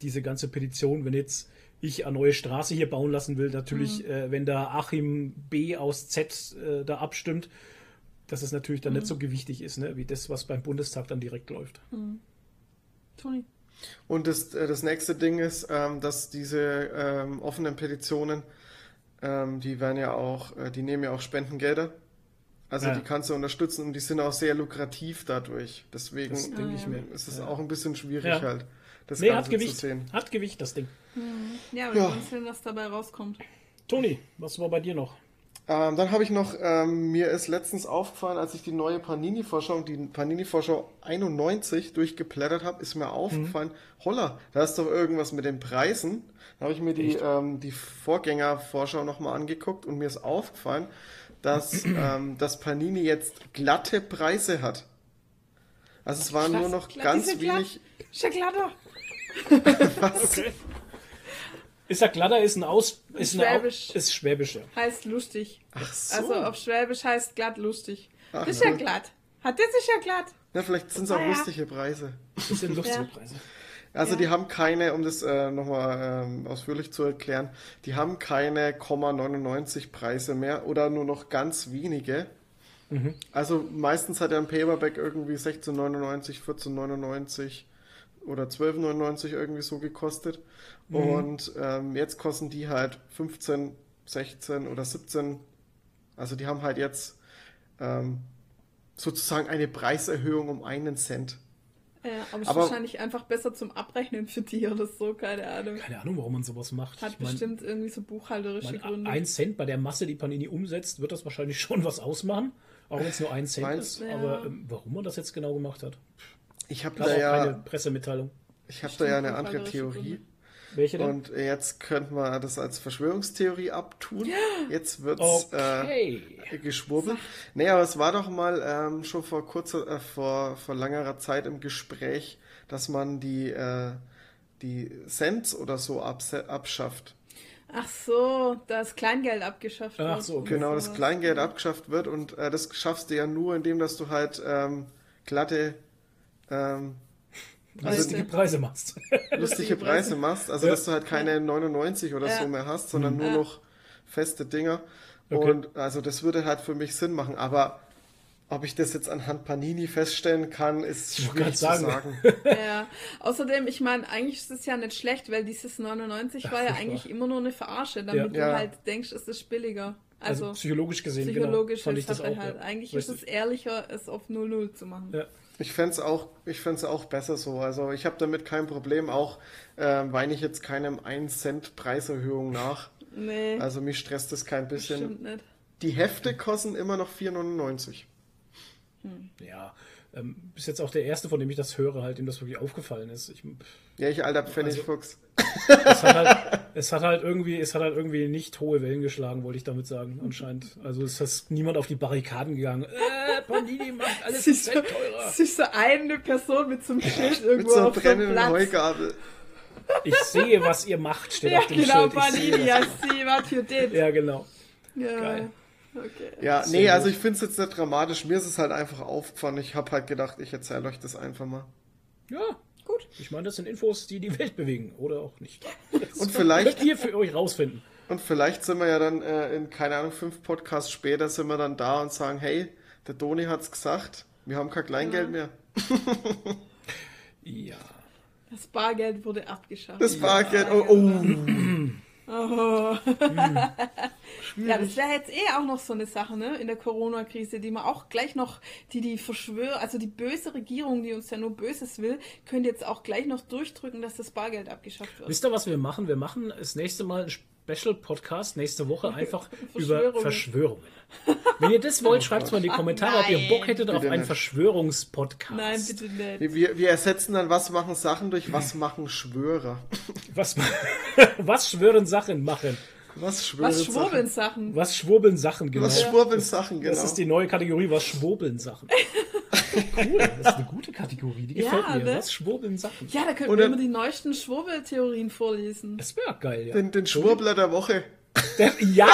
Speaker 1: diese ganze Petition, wenn jetzt ich eine neue Straße hier bauen lassen will, natürlich, äh, wenn da Achim B aus Z äh, da abstimmt, dass es natürlich dann nicht so gewichtig ist, ne, wie das, was beim Bundestag dann direkt läuft.
Speaker 3: Toni.
Speaker 2: Und das, äh, das nächste Ding ist, ähm, dass diese ähm, offenen Petitionen, ähm, die werden ja auch, äh, die nehmen ja auch Spendengelder. Also
Speaker 1: Ja.
Speaker 2: die kannst du unterstützen und die sind auch sehr lukrativ dadurch. Deswegen
Speaker 1: Das denke ich mir.
Speaker 2: ist es
Speaker 1: Ja.
Speaker 2: auch ein bisschen schwierig
Speaker 1: Ja.
Speaker 2: halt, das
Speaker 1: Nee, hat
Speaker 2: Ganze zu
Speaker 1: Gewicht.
Speaker 2: sehen.
Speaker 1: Hat Gewicht, das Ding.
Speaker 3: Ja, wir
Speaker 2: Ja.
Speaker 3: sehen, was dabei rauskommt.
Speaker 1: Toni, was war bei dir noch?
Speaker 2: Ähm, dann habe ich noch, ähm, mir ist letztens aufgefallen, als ich die neue Panini-Vorschau, die Panini-Vorschau 91 durchgeblättert habe, ist mir aufgefallen, holla, da ist doch irgendwas mit den Preisen. Da habe ich mir die, ähm, die Vorgänger-Vorschau nochmal angeguckt und mir ist aufgefallen, dass ähm, das Panini jetzt glatte Preise hat. Also es waren nur noch ganz wenig.
Speaker 3: Schokolade.
Speaker 2: Was?
Speaker 1: Ist ja glatter, ist ein Aus. Ist, eine Au-
Speaker 3: Schwäbisch.
Speaker 1: ist Schwäbisch, ja.
Speaker 3: Heißt lustig.
Speaker 2: Ach so.
Speaker 3: Also auf Schwäbisch heißt glatt lustig.
Speaker 2: Ach,
Speaker 3: das ist ja glatt. Hat das ist ja glatt.
Speaker 2: Na, vielleicht sind es auch
Speaker 3: Ah, ja.
Speaker 2: lustige Preise.
Speaker 1: Das sind lustige
Speaker 3: Ja.
Speaker 1: Preise.
Speaker 2: Also
Speaker 3: Ja.
Speaker 2: die haben keine, um das äh, nochmal ähm, ausführlich zu erklären, die haben keine 0,99 Preise mehr oder nur noch ganz wenige. Also meistens hat ja ein Paperback irgendwie 16,99, 14,99 oder 12,99 irgendwie so gekostet. Und ähm, jetzt kosten die halt 15, 16 oder 17. Also die haben halt jetzt ähm, sozusagen eine Preiserhöhung um einen Cent.
Speaker 3: Ja, aber ist
Speaker 2: Aber-
Speaker 3: wahrscheinlich einfach besser zum Abrechnen für die oder so, keine Ahnung.
Speaker 1: Keine Ahnung, warum man sowas macht.
Speaker 3: Hat
Speaker 1: Ich mein,
Speaker 3: bestimmt irgendwie so buchhalterische
Speaker 1: mein,
Speaker 3: Gründe.
Speaker 1: ein Cent bei der Masse, die Panini umsetzt, wird das wahrscheinlich schon was ausmachen. Auch wenn es nur ein Cent
Speaker 2: Meinst-
Speaker 1: ist.
Speaker 3: Ja.
Speaker 1: Aber ähm, warum man das jetzt genau gemacht hat,
Speaker 2: Ich habe da
Speaker 1: auch
Speaker 2: ja,
Speaker 1: keine Pressemitteilung.
Speaker 2: ich habe da ja eine andere Theorie.
Speaker 3: Gründe.
Speaker 1: Welche denn?
Speaker 2: Und jetzt könnte man das als Verschwörungstheorie abtun. Jetzt wird's
Speaker 1: okay.
Speaker 2: äh, geschwurbelt. Nee, aber es war doch mal ähm, schon vor kurzer, äh, vor, vor langerer Zeit im Gespräch, dass man die, äh, die Cents oder so abschafft.
Speaker 3: Ach so, da ist Kleingeld abgeschafft
Speaker 1: Ach
Speaker 3: wird
Speaker 1: so,
Speaker 3: und
Speaker 2: Genau, das. Kleingeld abgeschafft wird und äh, das schaffst du ja nur, indem dass du halt ähm, glatte ähm, also
Speaker 1: lustige Preise machst.
Speaker 2: lustige Preise machst, also
Speaker 1: Ja.
Speaker 2: dass du halt keine 99 oder
Speaker 3: Ja.
Speaker 2: so mehr hast, sondern nur
Speaker 3: Ja.
Speaker 2: noch feste Dinger.
Speaker 1: Okay.
Speaker 2: Und also das würde halt für mich Sinn machen, aber ob ich das jetzt anhand Panini feststellen kann, ist schwierig zu
Speaker 1: grad
Speaker 2: sagen.
Speaker 1: sagen.
Speaker 3: Ja, außerdem, ich meine, eigentlich ist es ja nicht schlecht, weil dieses 99 war ja eigentlich immer nur eine Verarsche, damit
Speaker 2: Ja.
Speaker 3: du
Speaker 2: Ja.
Speaker 3: halt denkst, es ist billiger.
Speaker 1: Also,
Speaker 3: Also,
Speaker 1: psychologisch gesehen,
Speaker 3: psychologisch
Speaker 1: genau, fand ich das
Speaker 3: halt
Speaker 1: auch.
Speaker 3: halt.
Speaker 1: ja.
Speaker 3: Eigentlich
Speaker 1: Richtig.
Speaker 3: ist es ehrlicher, es auf 0-0 zu machen.
Speaker 1: Ja.
Speaker 2: Ich fände es auch, ich fänd's auch besser so. Also ich habe damit kein Problem, auch ähm, weine ich jetzt keinem 1 Cent Preiserhöhung nach.
Speaker 3: Nee,
Speaker 2: Also mich stresst das kein bisschen.
Speaker 3: stimmt nicht.
Speaker 2: Die Hefte kosten immer noch 4,99.
Speaker 1: Ja, ähm, bist jetzt auch der Erste, von dem ich das höre, halt, dem das wirklich aufgefallen ist. Ich,
Speaker 2: Ja, ich alter Pfennigfuchs.
Speaker 1: es, hat halt, es hat halt irgendwie, es hat halt irgendwie nicht hohe Wellen geschlagen, wollte ich damit sagen, anscheinend. Also es ist niemand auf die Barrikaden gegangen. Äh, Panini macht alles
Speaker 3: Es ist,
Speaker 1: teurer.
Speaker 3: es ist so eine Person mit so einem Schild
Speaker 2: Mit
Speaker 3: irgendwo
Speaker 2: so
Speaker 3: auf so einem
Speaker 2: brennenden
Speaker 3: Platz.
Speaker 2: Heugabel.
Speaker 1: Ich sehe, was ihr macht, steht
Speaker 3: Ja,
Speaker 1: auf dem
Speaker 3: genau,
Speaker 1: Schild. Ich sehe
Speaker 3: Panini. I see what you did.
Speaker 1: Ja, genau.
Speaker 3: Ja.
Speaker 1: Geil.
Speaker 3: Okay.
Speaker 2: Ja,
Speaker 1: Sehr
Speaker 2: nee,
Speaker 1: gut.
Speaker 2: also ich finde es jetzt nicht dramatisch. Mir ist es halt einfach aufgefallen. Ich habe halt gedacht, ich erzähle euch das einfach mal.
Speaker 1: Ja,
Speaker 3: Gut.
Speaker 1: ich meine, das sind Infos, die die Welt bewegen. Oder auch nicht. Das
Speaker 2: Und vielleicht-
Speaker 1: Könnt ihr für euch rausfinden.
Speaker 2: Und vielleicht sind wir ja dann äh, in, keine Ahnung, fünf Podcasts später sind wir dann da und sagen, hey, der Doni hat's gesagt, wir haben kein Kleingeld mehr.
Speaker 1: Ja.
Speaker 3: Das Bargeld wurde abgeschafft.
Speaker 2: Das Bargeld, oh, oh.
Speaker 3: Oh. ja, das wäre jetzt eh auch noch so eine Sache, ne, in der Corona-Krise, die man auch gleich noch, die die Verschwör, also die böse Regierung, die uns ja nur Böses will, könnte jetzt auch gleich noch durchdrücken, dass das Bargeld abgeschafft wird.
Speaker 1: Wisst ihr, was wir machen? Wir machen das nächste Mal ein Special-Podcast, nächste Woche einfach über
Speaker 3: Verschwörungen.
Speaker 1: Wenn ihr das wollt, schreibt es mal in die Kommentare, ob ihr
Speaker 3: nein.
Speaker 1: Bock hättet auf
Speaker 2: Bitte
Speaker 1: einen
Speaker 2: nicht.
Speaker 1: Verschwörungspodcast.
Speaker 3: Nein, bitte nicht.
Speaker 2: Wir, wir ersetzen dann, was machen Sachen durch was machen Schwörer.
Speaker 1: Was, was schwören Sachen machen?
Speaker 2: Was schwören
Speaker 3: Was schwurbeln
Speaker 2: Sachen?
Speaker 3: Sachen?
Speaker 1: Was schwurbeln Sachen, genau.
Speaker 2: Was schwurbeln Sachen, genau.
Speaker 1: Das ist die neue Kategorie, was schwurbeln Sachen. Cool, das ist eine gute Kategorie, die gefällt
Speaker 3: Ja,
Speaker 1: mir.
Speaker 3: ne?
Speaker 1: Was schwurbeln Sachen?
Speaker 3: Ja, da könnten
Speaker 2: Und
Speaker 3: wir
Speaker 2: dann-
Speaker 3: immer die neuesten Schwurbeltheorien vorlesen.
Speaker 1: Das wäre geil, ja.
Speaker 2: den, den Schwurbler der Woche.
Speaker 1: Der, ja,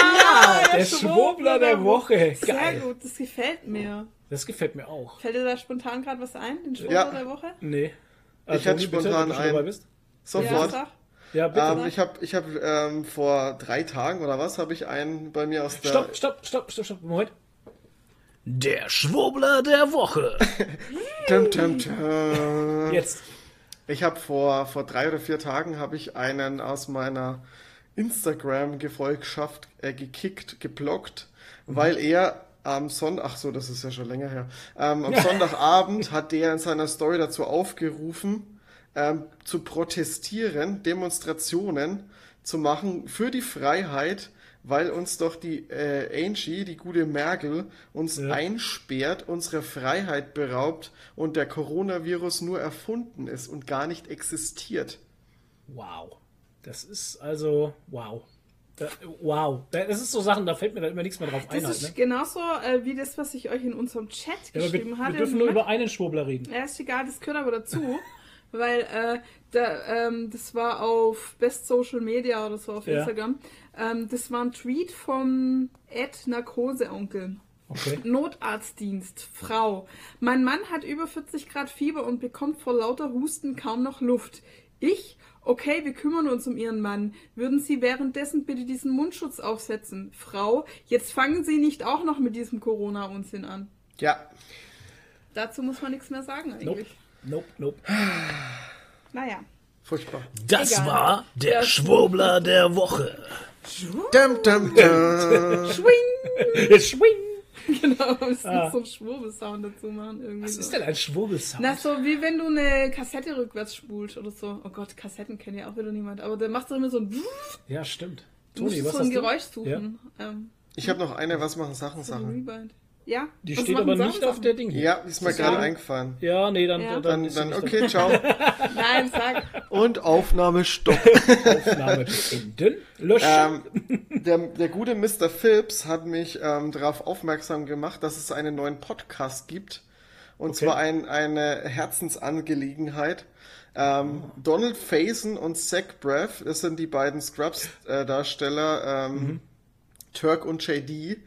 Speaker 1: der Schwurbler der Woche.
Speaker 3: Sehr
Speaker 1: Geil.
Speaker 3: gut, das gefällt mir.
Speaker 1: Das gefällt mir auch.
Speaker 3: Fällt dir da spontan gerade was ein, den Schwurbler
Speaker 2: Ja.
Speaker 3: der Woche?
Speaker 1: Nee.
Speaker 2: Ich hatte
Speaker 1: Toni, bitte,
Speaker 2: spontan
Speaker 1: schon
Speaker 2: einen. Sofort.
Speaker 3: Ja.
Speaker 1: Ja, bitte.
Speaker 2: ähm, ich habe ich hab, ähm, vor drei Tagen oder was, habe ich einen bei mir aus der...
Speaker 1: stopp, stopp, stopp, stopp, stopp. Moment. Der Schwurbler der Woche.
Speaker 2: Tum, tum, tum.
Speaker 1: Jetzt.
Speaker 2: Ich habe vor, vor drei oder vier Tagen habe ich einen aus meiner Instagram-Gefolgschaft äh, gekickt, geblockt, weil er am Sonntag, ach so, das ist ja schon länger her, ähm, am Sonntagabend hat der in seiner Story dazu aufgerufen, ähm, zu protestieren, Demonstrationen zu machen für die Freiheit, weil uns doch die äh, Angie, die gute Merkel, uns
Speaker 1: Ja.
Speaker 2: einsperrt, unsere Freiheit beraubt und der Coronavirus nur erfunden ist und gar nicht existiert.
Speaker 1: Wow. Das ist also, wow. Da, wow. Das ist so Sachen, da fällt mir da immer nichts mehr drauf ein.
Speaker 3: Das
Speaker 1: Halt,
Speaker 3: ist
Speaker 1: ne?
Speaker 3: genauso äh, wie das, was ich euch in unserem Chat
Speaker 1: ja, wir,
Speaker 3: geschrieben
Speaker 1: wir
Speaker 3: hatte.
Speaker 1: dürfen nur über einen Schwurbler reden.
Speaker 3: Ja, ist egal, das gehört aber dazu. weil äh, da, ähm, das war auf Best Social Media oder so auf
Speaker 1: Ja.
Speaker 3: Instagram. Ähm, das war ein Tweet vom Ed Narkoseonkel.
Speaker 1: Okay.
Speaker 3: Notarztdienst, Frau. Mein Mann hat über 40 Grad Fieber und bekommt vor lauter Husten kaum noch Luft. Ich? Okay, wir kümmern uns um Ihren Mann. Würden Sie währenddessen bitte diesen Mundschutz aufsetzen? Frau, jetzt fangen Sie nicht auch noch mit diesem Corona-Unsinn an.
Speaker 2: Ja,
Speaker 3: Dazu muss man nichts mehr sagen eigentlich.
Speaker 1: Nope, nope.
Speaker 3: Naja.
Speaker 2: furchtbar.
Speaker 1: Das
Speaker 3: Egal.
Speaker 1: war der
Speaker 3: Der
Speaker 1: Schwurbler der Woche.
Speaker 2: Dum, dum, dum.
Speaker 3: Schwing!
Speaker 1: Schwing.
Speaker 3: Genau, wir müssen
Speaker 1: Ah.
Speaker 3: so einen Schwurbelsound dazu machen. Irgendwie
Speaker 1: Was
Speaker 3: so.
Speaker 1: ist denn ein Schwurbelsound?
Speaker 3: Na, so wie wenn du eine Kassette rückwärts spulst oder so. Oh Gott, Kassetten kennt ja auch wieder niemand. Aber der macht doch immer so ein.
Speaker 1: Ja, stimmt.
Speaker 3: Du musst
Speaker 1: Toni, was
Speaker 3: so
Speaker 1: hast
Speaker 3: ein
Speaker 1: du?
Speaker 3: Geräusch
Speaker 1: Ja.
Speaker 3: suchen. Ähm,
Speaker 2: Ich habe noch eine, was machen Sachen, Sachen.
Speaker 3: Ja?
Speaker 1: Die steht aber
Speaker 3: Sachen,
Speaker 1: nicht auf der Ding hier.
Speaker 2: Ja, ist mir gerade eingefallen.
Speaker 1: Ja, nee, dann,
Speaker 3: Ja.
Speaker 1: dann,
Speaker 2: Dann, dann okay, ciao.
Speaker 3: Nein, sag.
Speaker 2: Und Aufnahme stopp.
Speaker 1: Aufnahme beenden. Löschen.
Speaker 2: ähm, der, der gute Mr. Phillips hat mich ähm, darauf aufmerksam gemacht, dass es einen neuen Podcast gibt. Und
Speaker 1: Okay.
Speaker 2: zwar ein, eine Herzensangelegenheit. Ähm, Donald Faison und Zach Braff, das sind die beiden Scrubs-Darsteller, ähm, Turk und JD,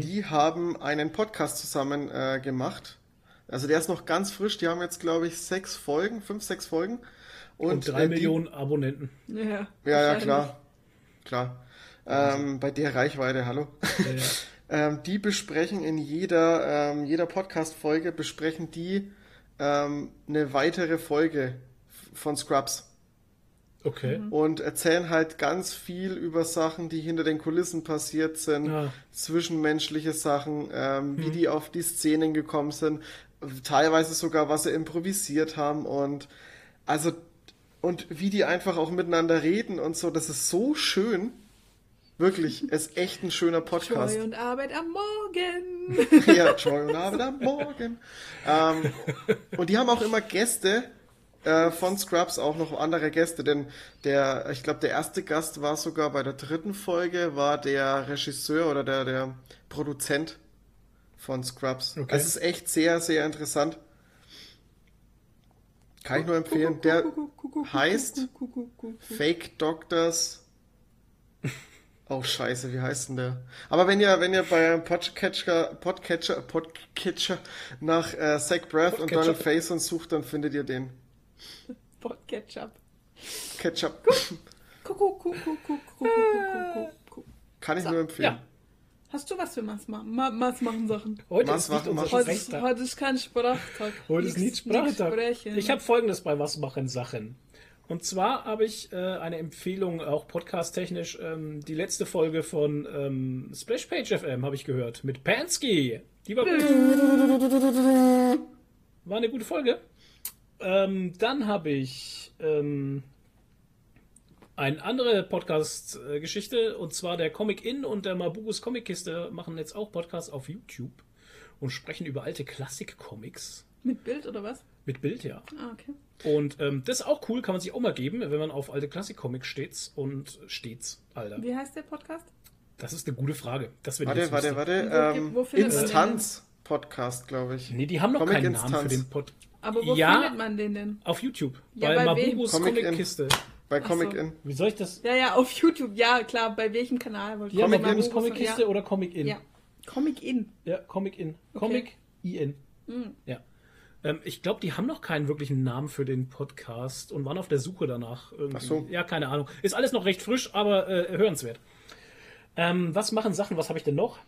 Speaker 2: die haben einen Podcast zusammen äh, gemacht. Also der ist noch ganz frisch, die haben jetzt, glaube ich, sechs Folgen, fünf, sechs Folgen.
Speaker 1: und drei
Speaker 2: äh, die-
Speaker 1: Millionen Abonnenten.
Speaker 3: Ja,
Speaker 2: ja, ja, klar. Klar. Ähm, bei der Reichweite, hallo.
Speaker 1: Ja, ja.
Speaker 2: ähm, die besprechen in jeder, ähm, jeder Podcast-Folge, besprechen die ähm, eine weitere Folge von Scrubs
Speaker 1: Okay.
Speaker 2: und erzählen halt ganz viel über Sachen, die hinter den Kulissen passiert sind,
Speaker 1: Ah.
Speaker 2: zwischenmenschliche Sachen, ähm,
Speaker 1: Mhm.
Speaker 2: wie die auf die Szenen gekommen sind, teilweise sogar, was sie improvisiert haben und also und wie die einfach auch miteinander reden und so, das ist so schön. Wirklich, es ist echt ein schöner Podcast.
Speaker 3: Joy und Arbeit am Morgen.
Speaker 2: ja, Joy und Arbeit am Morgen. Ähm, und die haben auch immer Gäste äh, von Scrubs, auch noch andere Gäste, denn der, ich glaube, der erste Gast war sogar bei der dritten Folge, war der Regisseur oder der, der Produzent von Scrubs.
Speaker 1: Okay.
Speaker 2: Es ist echt sehr, sehr interessant. Kann ich nur empfehlen. Der heißt Fake Doctors. Oh scheiße, wie heißt denn der? Aber wenn ihr, wenn ihr bei Podcatcher, Podcatcher, Podcatcher nach äh, Zach und
Speaker 1: Podcatcher.
Speaker 2: Donald Faison sucht, dann findet ihr den.
Speaker 3: Ketchup.
Speaker 2: Ketchup.
Speaker 3: Kuckuck, kuckuck, kuckuck, kuckuck, kuckuck.
Speaker 2: Kann ich nur empfehlen.
Speaker 1: Ja.
Speaker 3: Hast du was für Maß machen? Ma Maß machen Sachen.
Speaker 1: Heute
Speaker 2: Was
Speaker 1: ist nicht unser
Speaker 3: Heute heute ist kein Sprachtag.
Speaker 1: Heute ist nicht Sprachtag. Ich habe folgendes bei Was machen Sachen. Und zwar habe ich äh, eine Empfehlung, auch podcast-technisch, ähm, die letzte Folge von ähm, Splashpage FM habe ich gehört, mit Pansky. Die war gut. War eine gute Folge. Ähm, dann habe ich ähm, eine andere Podcast-Geschichte, und zwar der Comic In und der Mabugus Comic-Kiste machen jetzt auch Podcasts auf YouTube und sprechen über alte Klassik-Comics.
Speaker 3: Mit Bild oder was?
Speaker 1: Mit Bild, ja.
Speaker 3: Ah, okay.
Speaker 1: Und ähm, das ist auch cool, kann man sich auch mal geben, wenn man auf alte Klassik-Comics steht und stets, Alter.
Speaker 3: Wie heißt der Podcast?
Speaker 1: Das ist eine gute Frage. Das wird
Speaker 2: Warte,
Speaker 1: jetzt
Speaker 2: warte, warte.
Speaker 3: Wo-
Speaker 2: Ähm, Instanz-Podcast, glaube ich.
Speaker 1: Nee, die haben noch
Speaker 2: Comic
Speaker 1: keinen Namen für
Speaker 2: Instanz.
Speaker 1: den Pod.
Speaker 3: Aber wo
Speaker 1: Ja.
Speaker 3: findet man den denn?
Speaker 1: Auf YouTube.
Speaker 3: Ja,
Speaker 1: bei
Speaker 3: bei?
Speaker 1: Mabubus
Speaker 2: Comic
Speaker 1: Comic-Kiste.
Speaker 2: Bei Comic
Speaker 3: so.
Speaker 2: In.
Speaker 1: Wie soll ich das?
Speaker 3: Ja, ja, auf YouTube, ja, klar. Bei welchem Kanal wollte ich
Speaker 1: Ja,
Speaker 2: Comic In.
Speaker 1: ist Comic-Kiste
Speaker 3: Ja.
Speaker 1: oder Comic In.
Speaker 3: Ja. Comic In.
Speaker 1: Ja, Comic In.
Speaker 3: Okay.
Speaker 1: Comic IN.
Speaker 3: Mhm.
Speaker 1: Ja. Ähm, ich glaube, die haben noch keinen wirklichen Namen für den Podcast und waren auf der Suche danach. Irgendwie.
Speaker 2: Ach so.
Speaker 1: Ja, keine Ahnung. Ist alles noch recht frisch, aber äh, hörenswert. Ähm, was machen Sachen? Was habe ich denn noch?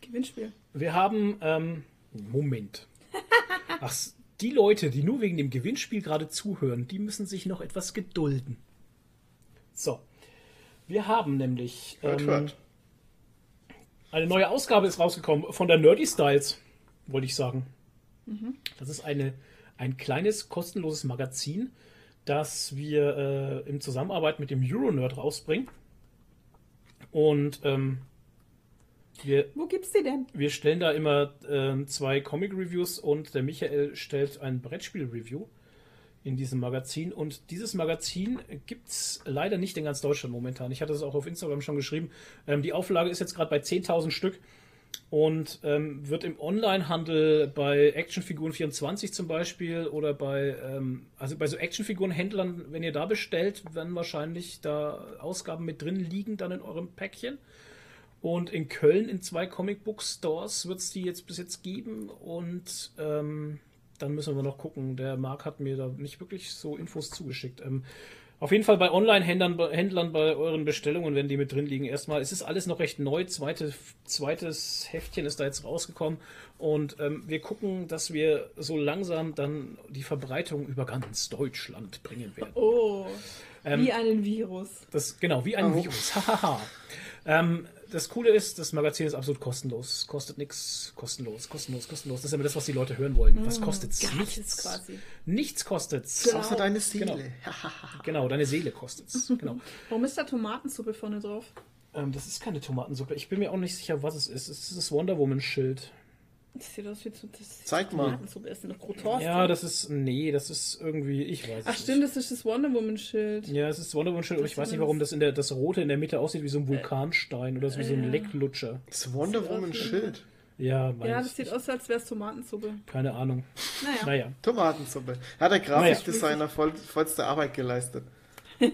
Speaker 3: Gewinnspiel.
Speaker 1: Wir haben. Ähm, Moment. Ach, die Leute, die nur wegen dem Gewinnspiel gerade zuhören, die müssen sich noch etwas gedulden. So. Wir haben nämlich.
Speaker 2: Hört,
Speaker 1: ähm,
Speaker 2: hört.
Speaker 1: eine neue Ausgabe ist rausgekommen von der Nerdy Styles, wollte ich sagen. Das ist eine, ein kleines kostenloses Magazin, das wir äh, in Zusammenarbeit mit dem Euronerd rausbringen. Und ähm, wir,
Speaker 3: Wo gibt's die denn?
Speaker 1: wir stellen da immer ähm, zwei Comic-Reviews und der Michael stellt ein Brettspiel-Review in diesem Magazin. Und dieses Magazin gibt es leider nicht in ganz Deutschland momentan. Ich hatte es auch auf Instagram schon geschrieben. Ähm, die Auflage ist jetzt gerade bei 10.000 Stück und ähm, wird im Onlinehandel bei Actionfiguren 24 zum Beispiel oder bei, ähm, also bei so Actionfigurenhändlern, wenn ihr da bestellt, werden wahrscheinlich da Ausgaben mit drin liegen dann in eurem Päckchen. Und in Köln in zwei Comicbook-Stores wird es die jetzt bis jetzt geben. Und ähm, dann müssen wir noch gucken. Der Marc hat mir da nicht wirklich so Infos zugeschickt. Ähm, auf jeden Fall bei Online-Händlern Händlern bei euren Bestellungen, wenn die mit drin liegen, erstmal. Es ist alles noch recht neu. Zweite, zweites Heftchen ist da jetzt rausgekommen. Und ähm, wir gucken, dass wir so langsam dann die Verbreitung über ganz Deutschland bringen werden.
Speaker 3: Oh.
Speaker 1: Ähm,
Speaker 3: wie einen Virus.
Speaker 1: Das, genau, wie ein
Speaker 2: Oh.
Speaker 1: Virus. Hahaha. ähm, das Coole ist, das Magazin ist absolut kostenlos. Kostet nichts. Kostenlos, kostenlos, kostenlos. Das ist immer das, was die Leute hören wollen. Was kostet's?
Speaker 3: Gratis
Speaker 1: Nichts.
Speaker 3: quasi.
Speaker 1: Nichts kostet's.
Speaker 3: Genau.
Speaker 2: Außer deine Seele.
Speaker 1: Genau. Genau, deine Seele kostet's. Genau.
Speaker 3: Warum ist da Tomatensuppe vorne drauf?
Speaker 1: Ähm, das ist keine Tomatensuppe. Ich bin mir auch nicht sicher, was es ist. Es ist das Wonder Woman-Schild.
Speaker 3: Das sieht aus wie zu, das
Speaker 2: Zeig mal.
Speaker 3: Tomatensuppe. Das ist eine Croutons.
Speaker 1: Ja, das ist. Nee, das ist irgendwie. Ich weiß es
Speaker 3: Ach stimmt, das ist das Wonder Woman Schild.
Speaker 1: Ja, es ist Wonder Woman-Schild, aber
Speaker 3: Das
Speaker 1: ich weiß nicht, warum das in der das Rote in der Mitte aussieht wie so ein Vulkanstein oder so wie so ein
Speaker 3: äh.
Speaker 1: Lecklutscher.
Speaker 2: Das Wonder Woman Schild.
Speaker 1: Ja,
Speaker 3: Ja, das sieht aus, als wäre es Tomatensuppe.
Speaker 1: Keine Ahnung.
Speaker 3: Naja.
Speaker 1: Naja.
Speaker 2: Tomatensuppe. Hat der Grafikdesigner voll, vollste Arbeit geleistet.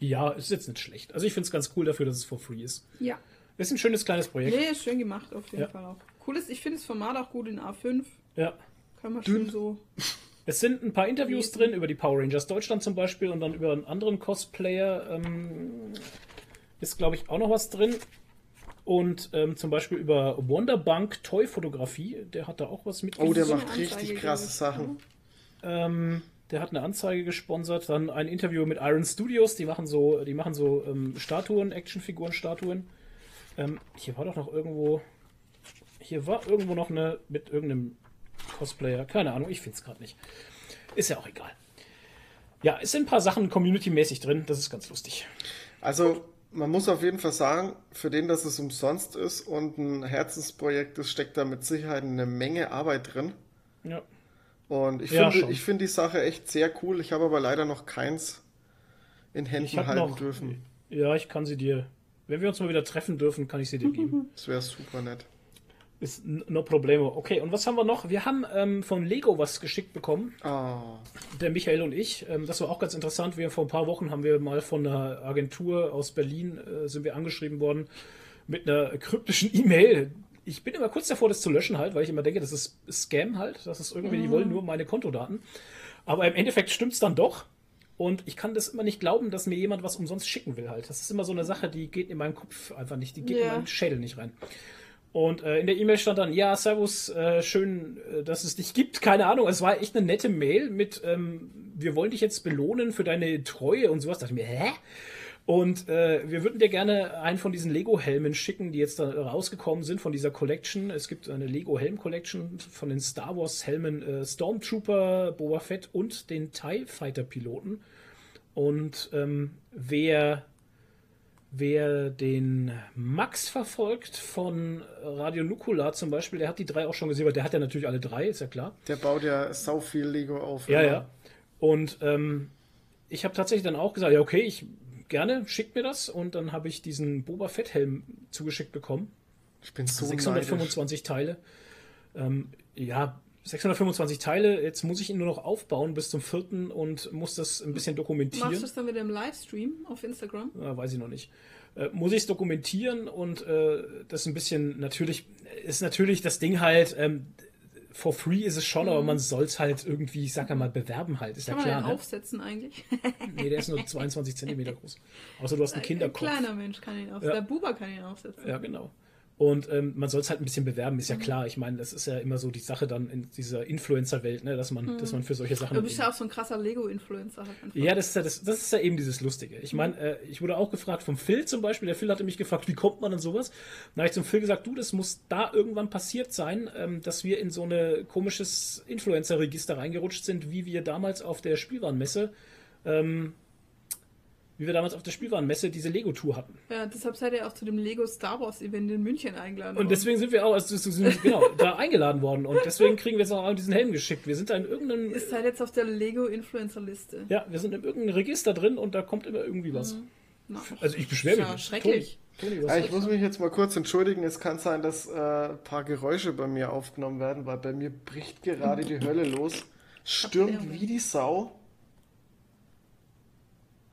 Speaker 1: Ja, ist jetzt nicht schlecht. Also ich finde es ganz cool dafür, dass es for free ist.
Speaker 3: Ja.
Speaker 1: Ist ein schönes kleines Projekt.
Speaker 3: Nee, ist schön gemacht auf jeden
Speaker 1: Ja.
Speaker 3: Fall auch. Cool ist, ich finde das Format auch gut in A5.
Speaker 1: Ja.
Speaker 3: Kann man
Speaker 2: Dünn.
Speaker 3: schön so.
Speaker 1: Es sind ein paar Interviews drin über die Power Rangers Deutschland zum Beispiel und dann über einen anderen Cosplayer ähm, ist, glaube ich, auch noch was drin. Und ähm, zum Beispiel über Wonderbank Toy-Fotografie, der hat da auch was mit.
Speaker 2: Oh, der macht richtig krasse. Sachen.
Speaker 1: Ähm, der hat eine Anzeige gesponsert, dann ein Interview mit Iron Studios, die machen so, die machen so ähm, Statuen, Actionfiguren-Statuen. Ähm, hier war doch noch irgendwo, hier war irgendwo noch eine mit irgendeinem Cosplayer, keine Ahnung, ich finde es gerade nicht. Ist ja auch egal. Ja, es sind ein paar Sachen community-mäßig drin, das ist ganz lustig.
Speaker 2: Also, man muss auf jeden Fall sagen, für den, dass es umsonst ist und ein Herzensprojekt ist, steckt da mit Sicherheit eine Menge Arbeit drin.
Speaker 1: Ja.
Speaker 2: Und ich
Speaker 1: Ja,
Speaker 2: finde,
Speaker 1: schon.
Speaker 2: ich finde die Sache echt sehr cool. Ich habe aber leider noch keins in Händen halten
Speaker 1: noch,
Speaker 2: dürfen.
Speaker 1: ja, ich kann sie dir, wenn wir uns mal wieder treffen dürfen, kann ich sie dir geben.
Speaker 2: Das wäre super nett.
Speaker 1: Ist no problemo. Okay, und was haben wir noch? Wir haben ähm, von Lego was geschickt bekommen.
Speaker 2: Ah,
Speaker 1: Der Michael und ich, ähm, das war auch ganz interessant. Wir vor ein paar Wochen haben wir mal von einer Agentur aus Berlin äh, sind wir angeschrieben worden mit einer kryptischen E-Mail. Ich bin immer kurz davor, das zu löschen halt, weil ich immer denke, das ist Scam halt. Das ist irgendwie, die wollen nur meine Kontodaten. Aber im Endeffekt stimmt's dann doch. Und ich kann das immer nicht glauben, dass mir jemand was umsonst schicken will halt. Das ist immer so eine Sache, die geht in meinen Kopf einfach nicht. Die geht in
Speaker 3: Ja.
Speaker 1: meinen Schädel nicht rein. Und äh, in der E-Mail stand dann, ja, Servus, äh, schön, äh, dass es dich gibt. Keine Ahnung, es war echt eine nette Mail mit, ähm, wir wollen dich jetzt belohnen für deine Treue und sowas. Da dachte ich mir, hä? Und äh, wir würden dir gerne einen von diesen Lego-Helmen schicken, die jetzt da rausgekommen sind von dieser Collection. Es gibt eine Lego-Helm-Collection von den Star Wars-Helmen äh, Stormtrooper, Boba Fett und den TIE Fighter-Piloten. Und ähm, wer Wer den Max verfolgt von Radio Nukula zum Beispiel, der hat die drei auch schon gesehen, weil der hat ja natürlich alle drei, ist ja klar.
Speaker 2: der baut ja sau viel Lego auf.
Speaker 1: Ja,
Speaker 2: immer.
Speaker 1: ja. Und ähm, ich habe tatsächlich dann auch gesagt, ja, okay, ich gerne, schickt mir das. Und dann habe ich diesen Boba Fett-Helm zugeschickt bekommen.
Speaker 2: Ich bin so neidisch.
Speaker 1: 625 Teile. Ähm, ja, 625 Teile, jetzt muss ich ihn nur noch aufbauen bis zum vierten und muss das ein bisschen dokumentieren.
Speaker 3: Machst du es dann mit dem Livestream auf Instagram?
Speaker 1: Ja, weiß ich noch nicht. Äh, muss ich es dokumentieren und äh, das ein bisschen natürlich ist natürlich das Ding halt ähm, for free ist es schon, aber man soll es halt irgendwie, ich sag mal, bewerben halt. Ist
Speaker 3: Kann
Speaker 1: ja
Speaker 3: man
Speaker 1: klar.
Speaker 3: den
Speaker 1: Ne?
Speaker 3: aufsetzen eigentlich?
Speaker 1: Nee, der ist nur 22 Zentimeter groß. Außer du hast einen
Speaker 3: Ein
Speaker 1: Kinderkopf.
Speaker 3: kleiner Mensch kann ihn aufsetzen.
Speaker 1: Ja.
Speaker 3: Der Buber kann ihn aufsetzen.
Speaker 1: Ja, genau. Und ähm, man soll es halt ein bisschen bewerben, ist ja klar. Ich meine, das ist ja immer so die Sache dann in dieser Influencer-Welt, ne, dass man, dass man für solche Sachen.
Speaker 3: Du bist ja auch so ein krasser Lego-Influencer. Halt.
Speaker 1: Ja, das ist ja, das, das ist ja eben dieses Lustige. Ich meine, äh, ich wurde auch gefragt vom Phil zum Beispiel. Der Phil hatte mich gefragt, wie kommt man an sowas? Dann habe ich zum Phil gesagt, du, das muss da irgendwann passiert sein, ähm, dass wir in so eine komisches Influencer-Register reingerutscht sind, wie wir damals auf der Spielwarenmesse, ähm, wie wir damals auf der Spielwarenmesse diese Lego-Tour hatten.
Speaker 3: Ja, deshalb seid ihr auch zu dem Lego Star Wars Event in München eingeladen.
Speaker 1: Und
Speaker 3: worden.
Speaker 1: deswegen sind wir auch, also sind, genau, da eingeladen worden. Und deswegen kriegen wir jetzt auch diesen Helm geschickt. Wir sind da in irgendeinem,
Speaker 3: Ihr seid jetzt auf der Lego-Influencer-Liste.
Speaker 1: ja, wir sind in irgendeinem Register drin und da kommt immer irgendwie was.
Speaker 3: Na,
Speaker 1: Also ich beschwere mich.
Speaker 3: Ja,
Speaker 1: nicht.
Speaker 3: schrecklich.
Speaker 1: Toni, Toni, was
Speaker 2: Ja, ich muss mich jetzt mal kurz entschuldigen. Es kann sein, dass äh, ein paar Geräusche bei mir aufgenommen werden, weil bei mir bricht gerade die Hölle los. Stürmt wie die Sau.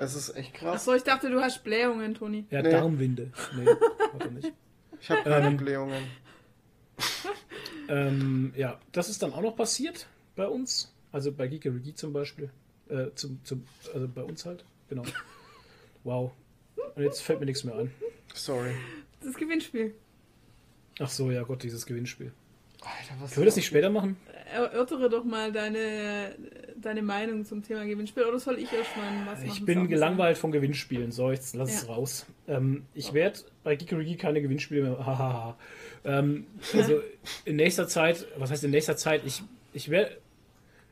Speaker 2: Es ist echt krass.
Speaker 3: Achso, ich dachte, du hast Blähungen, Toni.
Speaker 1: Ja,
Speaker 2: Nee.
Speaker 1: Darmwinde. Nee, hat er nicht.
Speaker 2: Ich habe keine
Speaker 1: Ähm,
Speaker 2: Blähungen.
Speaker 1: Ähm, ja, das ist dann auch noch passiert bei uns. Also bei Geekerigi zum Beispiel. Äh, zum, zum, also bei uns halt. Genau. Wow. Und jetzt fällt mir nichts mehr ein.
Speaker 2: Sorry.
Speaker 3: Das Gewinnspiel.
Speaker 1: Ach so, ja Gott, dieses Gewinnspiel.
Speaker 2: Alter, was
Speaker 1: Können wir das nicht später machen?
Speaker 3: Erörtere doch mal deine, deine Meinung zum Thema Gewinnspiel. Oder soll ich erst mal was machen?
Speaker 1: Ich bin gelangweilt vom Gewinnspielen. So, jetzt lass es
Speaker 3: Ja.
Speaker 1: raus. Ähm, ich werde bei Geekerigi keine Gewinnspiele mehr. Hahaha. ähm, also in nächster Zeit, was heißt in nächster Zeit? Ich, ich werde.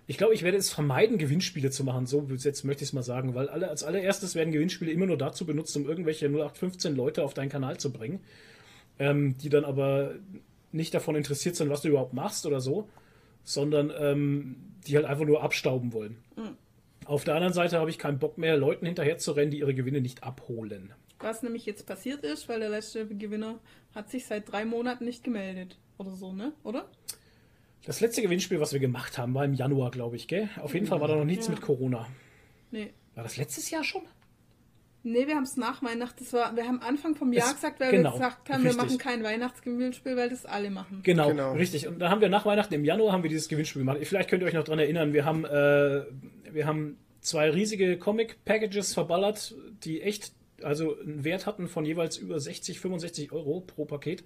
Speaker 1: Ich glaube, ich werde es vermeiden, Gewinnspiele zu machen. So jetzt möchte ich es mal sagen, weil alle, als allererstes werden Gewinnspiele immer nur dazu benutzt, um irgendwelche 0815 Leute auf deinen Kanal zu bringen, ähm, die dann aber nicht davon interessiert sind, was du überhaupt machst oder so, sondern ähm, die halt einfach nur abstauben wollen. Auf der anderen Seite habe ich keinen Bock mehr, Leuten hinterher zu rennen, die ihre Gewinne nicht abholen.
Speaker 3: Was nämlich jetzt passiert ist, weil der letzte Gewinner hat sich seit drei Monaten nicht gemeldet. Oder so, ne? Oder?
Speaker 1: Das letzte Gewinnspiel, was wir gemacht haben, war im Januar, glaube ich, gell? Auf jeden Fall war da noch nichts
Speaker 3: Ja.
Speaker 1: mit Corona.
Speaker 3: Nee.
Speaker 1: War das letztes Jahr schon?
Speaker 3: Nee, wir haben es nach Weihnachten. Das war, wir haben Anfang vom Jahr
Speaker 1: Es-
Speaker 3: gesagt, weil
Speaker 1: genau,
Speaker 3: wir gesagt haben, wir
Speaker 1: richtig.
Speaker 3: machen kein Weihnachtsgewinnspiel, weil das alle machen.
Speaker 1: Genau,
Speaker 2: Genau.
Speaker 1: richtig. Und da haben wir nach Weihnachten im Januar haben wir dieses Gewinnspiel gemacht. Vielleicht könnt ihr euch noch dran erinnern. Wir haben, äh, wir haben zwei riesige Comic-Packages verballert, die echt, also einen Wert hatten von jeweils über 60, 65 Euro pro Paket.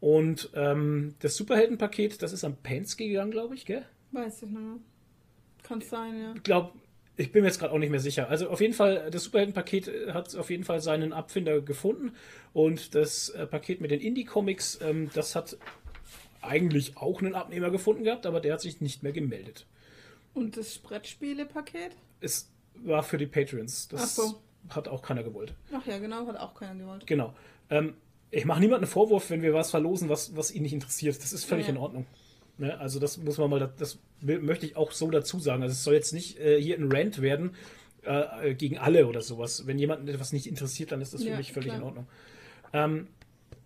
Speaker 1: Und ähm, das Superheldenpaket, das ist am Penske gegangen, glaube ich, gell?
Speaker 3: Weiß ich nicht mehr. Kann sein, ja.
Speaker 1: Ich glaube, ich bin mir jetzt gerade auch nicht mehr sicher. Also auf jeden Fall, das Superheldenpaket äh, hat auf jeden Fall seinen Abfinder gefunden. Und das äh, Paket mit den Indie-Comics, ähm, das hat eigentlich auch einen Abnehmer gefunden gehabt, aber der hat sich nicht mehr gemeldet.
Speaker 3: Und das Brettspiele-Paket?
Speaker 1: Es war für die Patreons. Das
Speaker 3: Ach so.
Speaker 1: hat auch keiner gewollt.
Speaker 3: Ach ja, genau, hat auch keiner gewollt.
Speaker 1: Genau. Ähm, ich mache niemandem einen Vorwurf, wenn wir was verlosen, was, was ihn nicht interessiert. Das ist völlig
Speaker 3: Ja.
Speaker 1: in Ordnung. Ne? Also das muss man mal, das, das möchte ich auch so dazu sagen. Also es soll jetzt nicht äh, hier ein Rant werden äh, äh, gegen alle oder sowas. Wenn jemanden etwas nicht interessiert, dann ist das für
Speaker 3: Ja,
Speaker 1: mich völlig
Speaker 3: klar.
Speaker 1: in Ordnung. Ähm,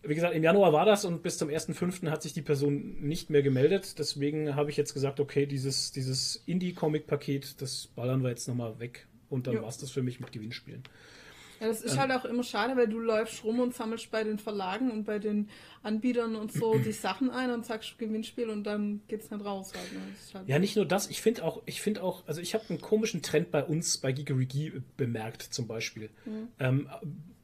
Speaker 1: wie gesagt, im Januar war das und bis zum 1.5. hat sich die Person nicht mehr gemeldet. Deswegen habe ich jetzt gesagt, okay, dieses, dieses Indie-Comic-Paket, das ballern wir jetzt nochmal weg. Und dann war es das für mich mit Gewinnspielen.
Speaker 3: Ja, das ist
Speaker 1: Ähm.
Speaker 3: halt auch immer schade, weil du läufst rum und sammelst bei den Verlagen und bei den Anbietern und so die Sachen ein und sagst Gewinnspiel und dann geht's nicht raus. Halt, ne? halt
Speaker 1: Ja, nicht nur das, ich finde auch, ich finde auch, also ich habe einen komischen Trend bei uns bei Geekerigi bemerkt, zum Beispiel. Ähm,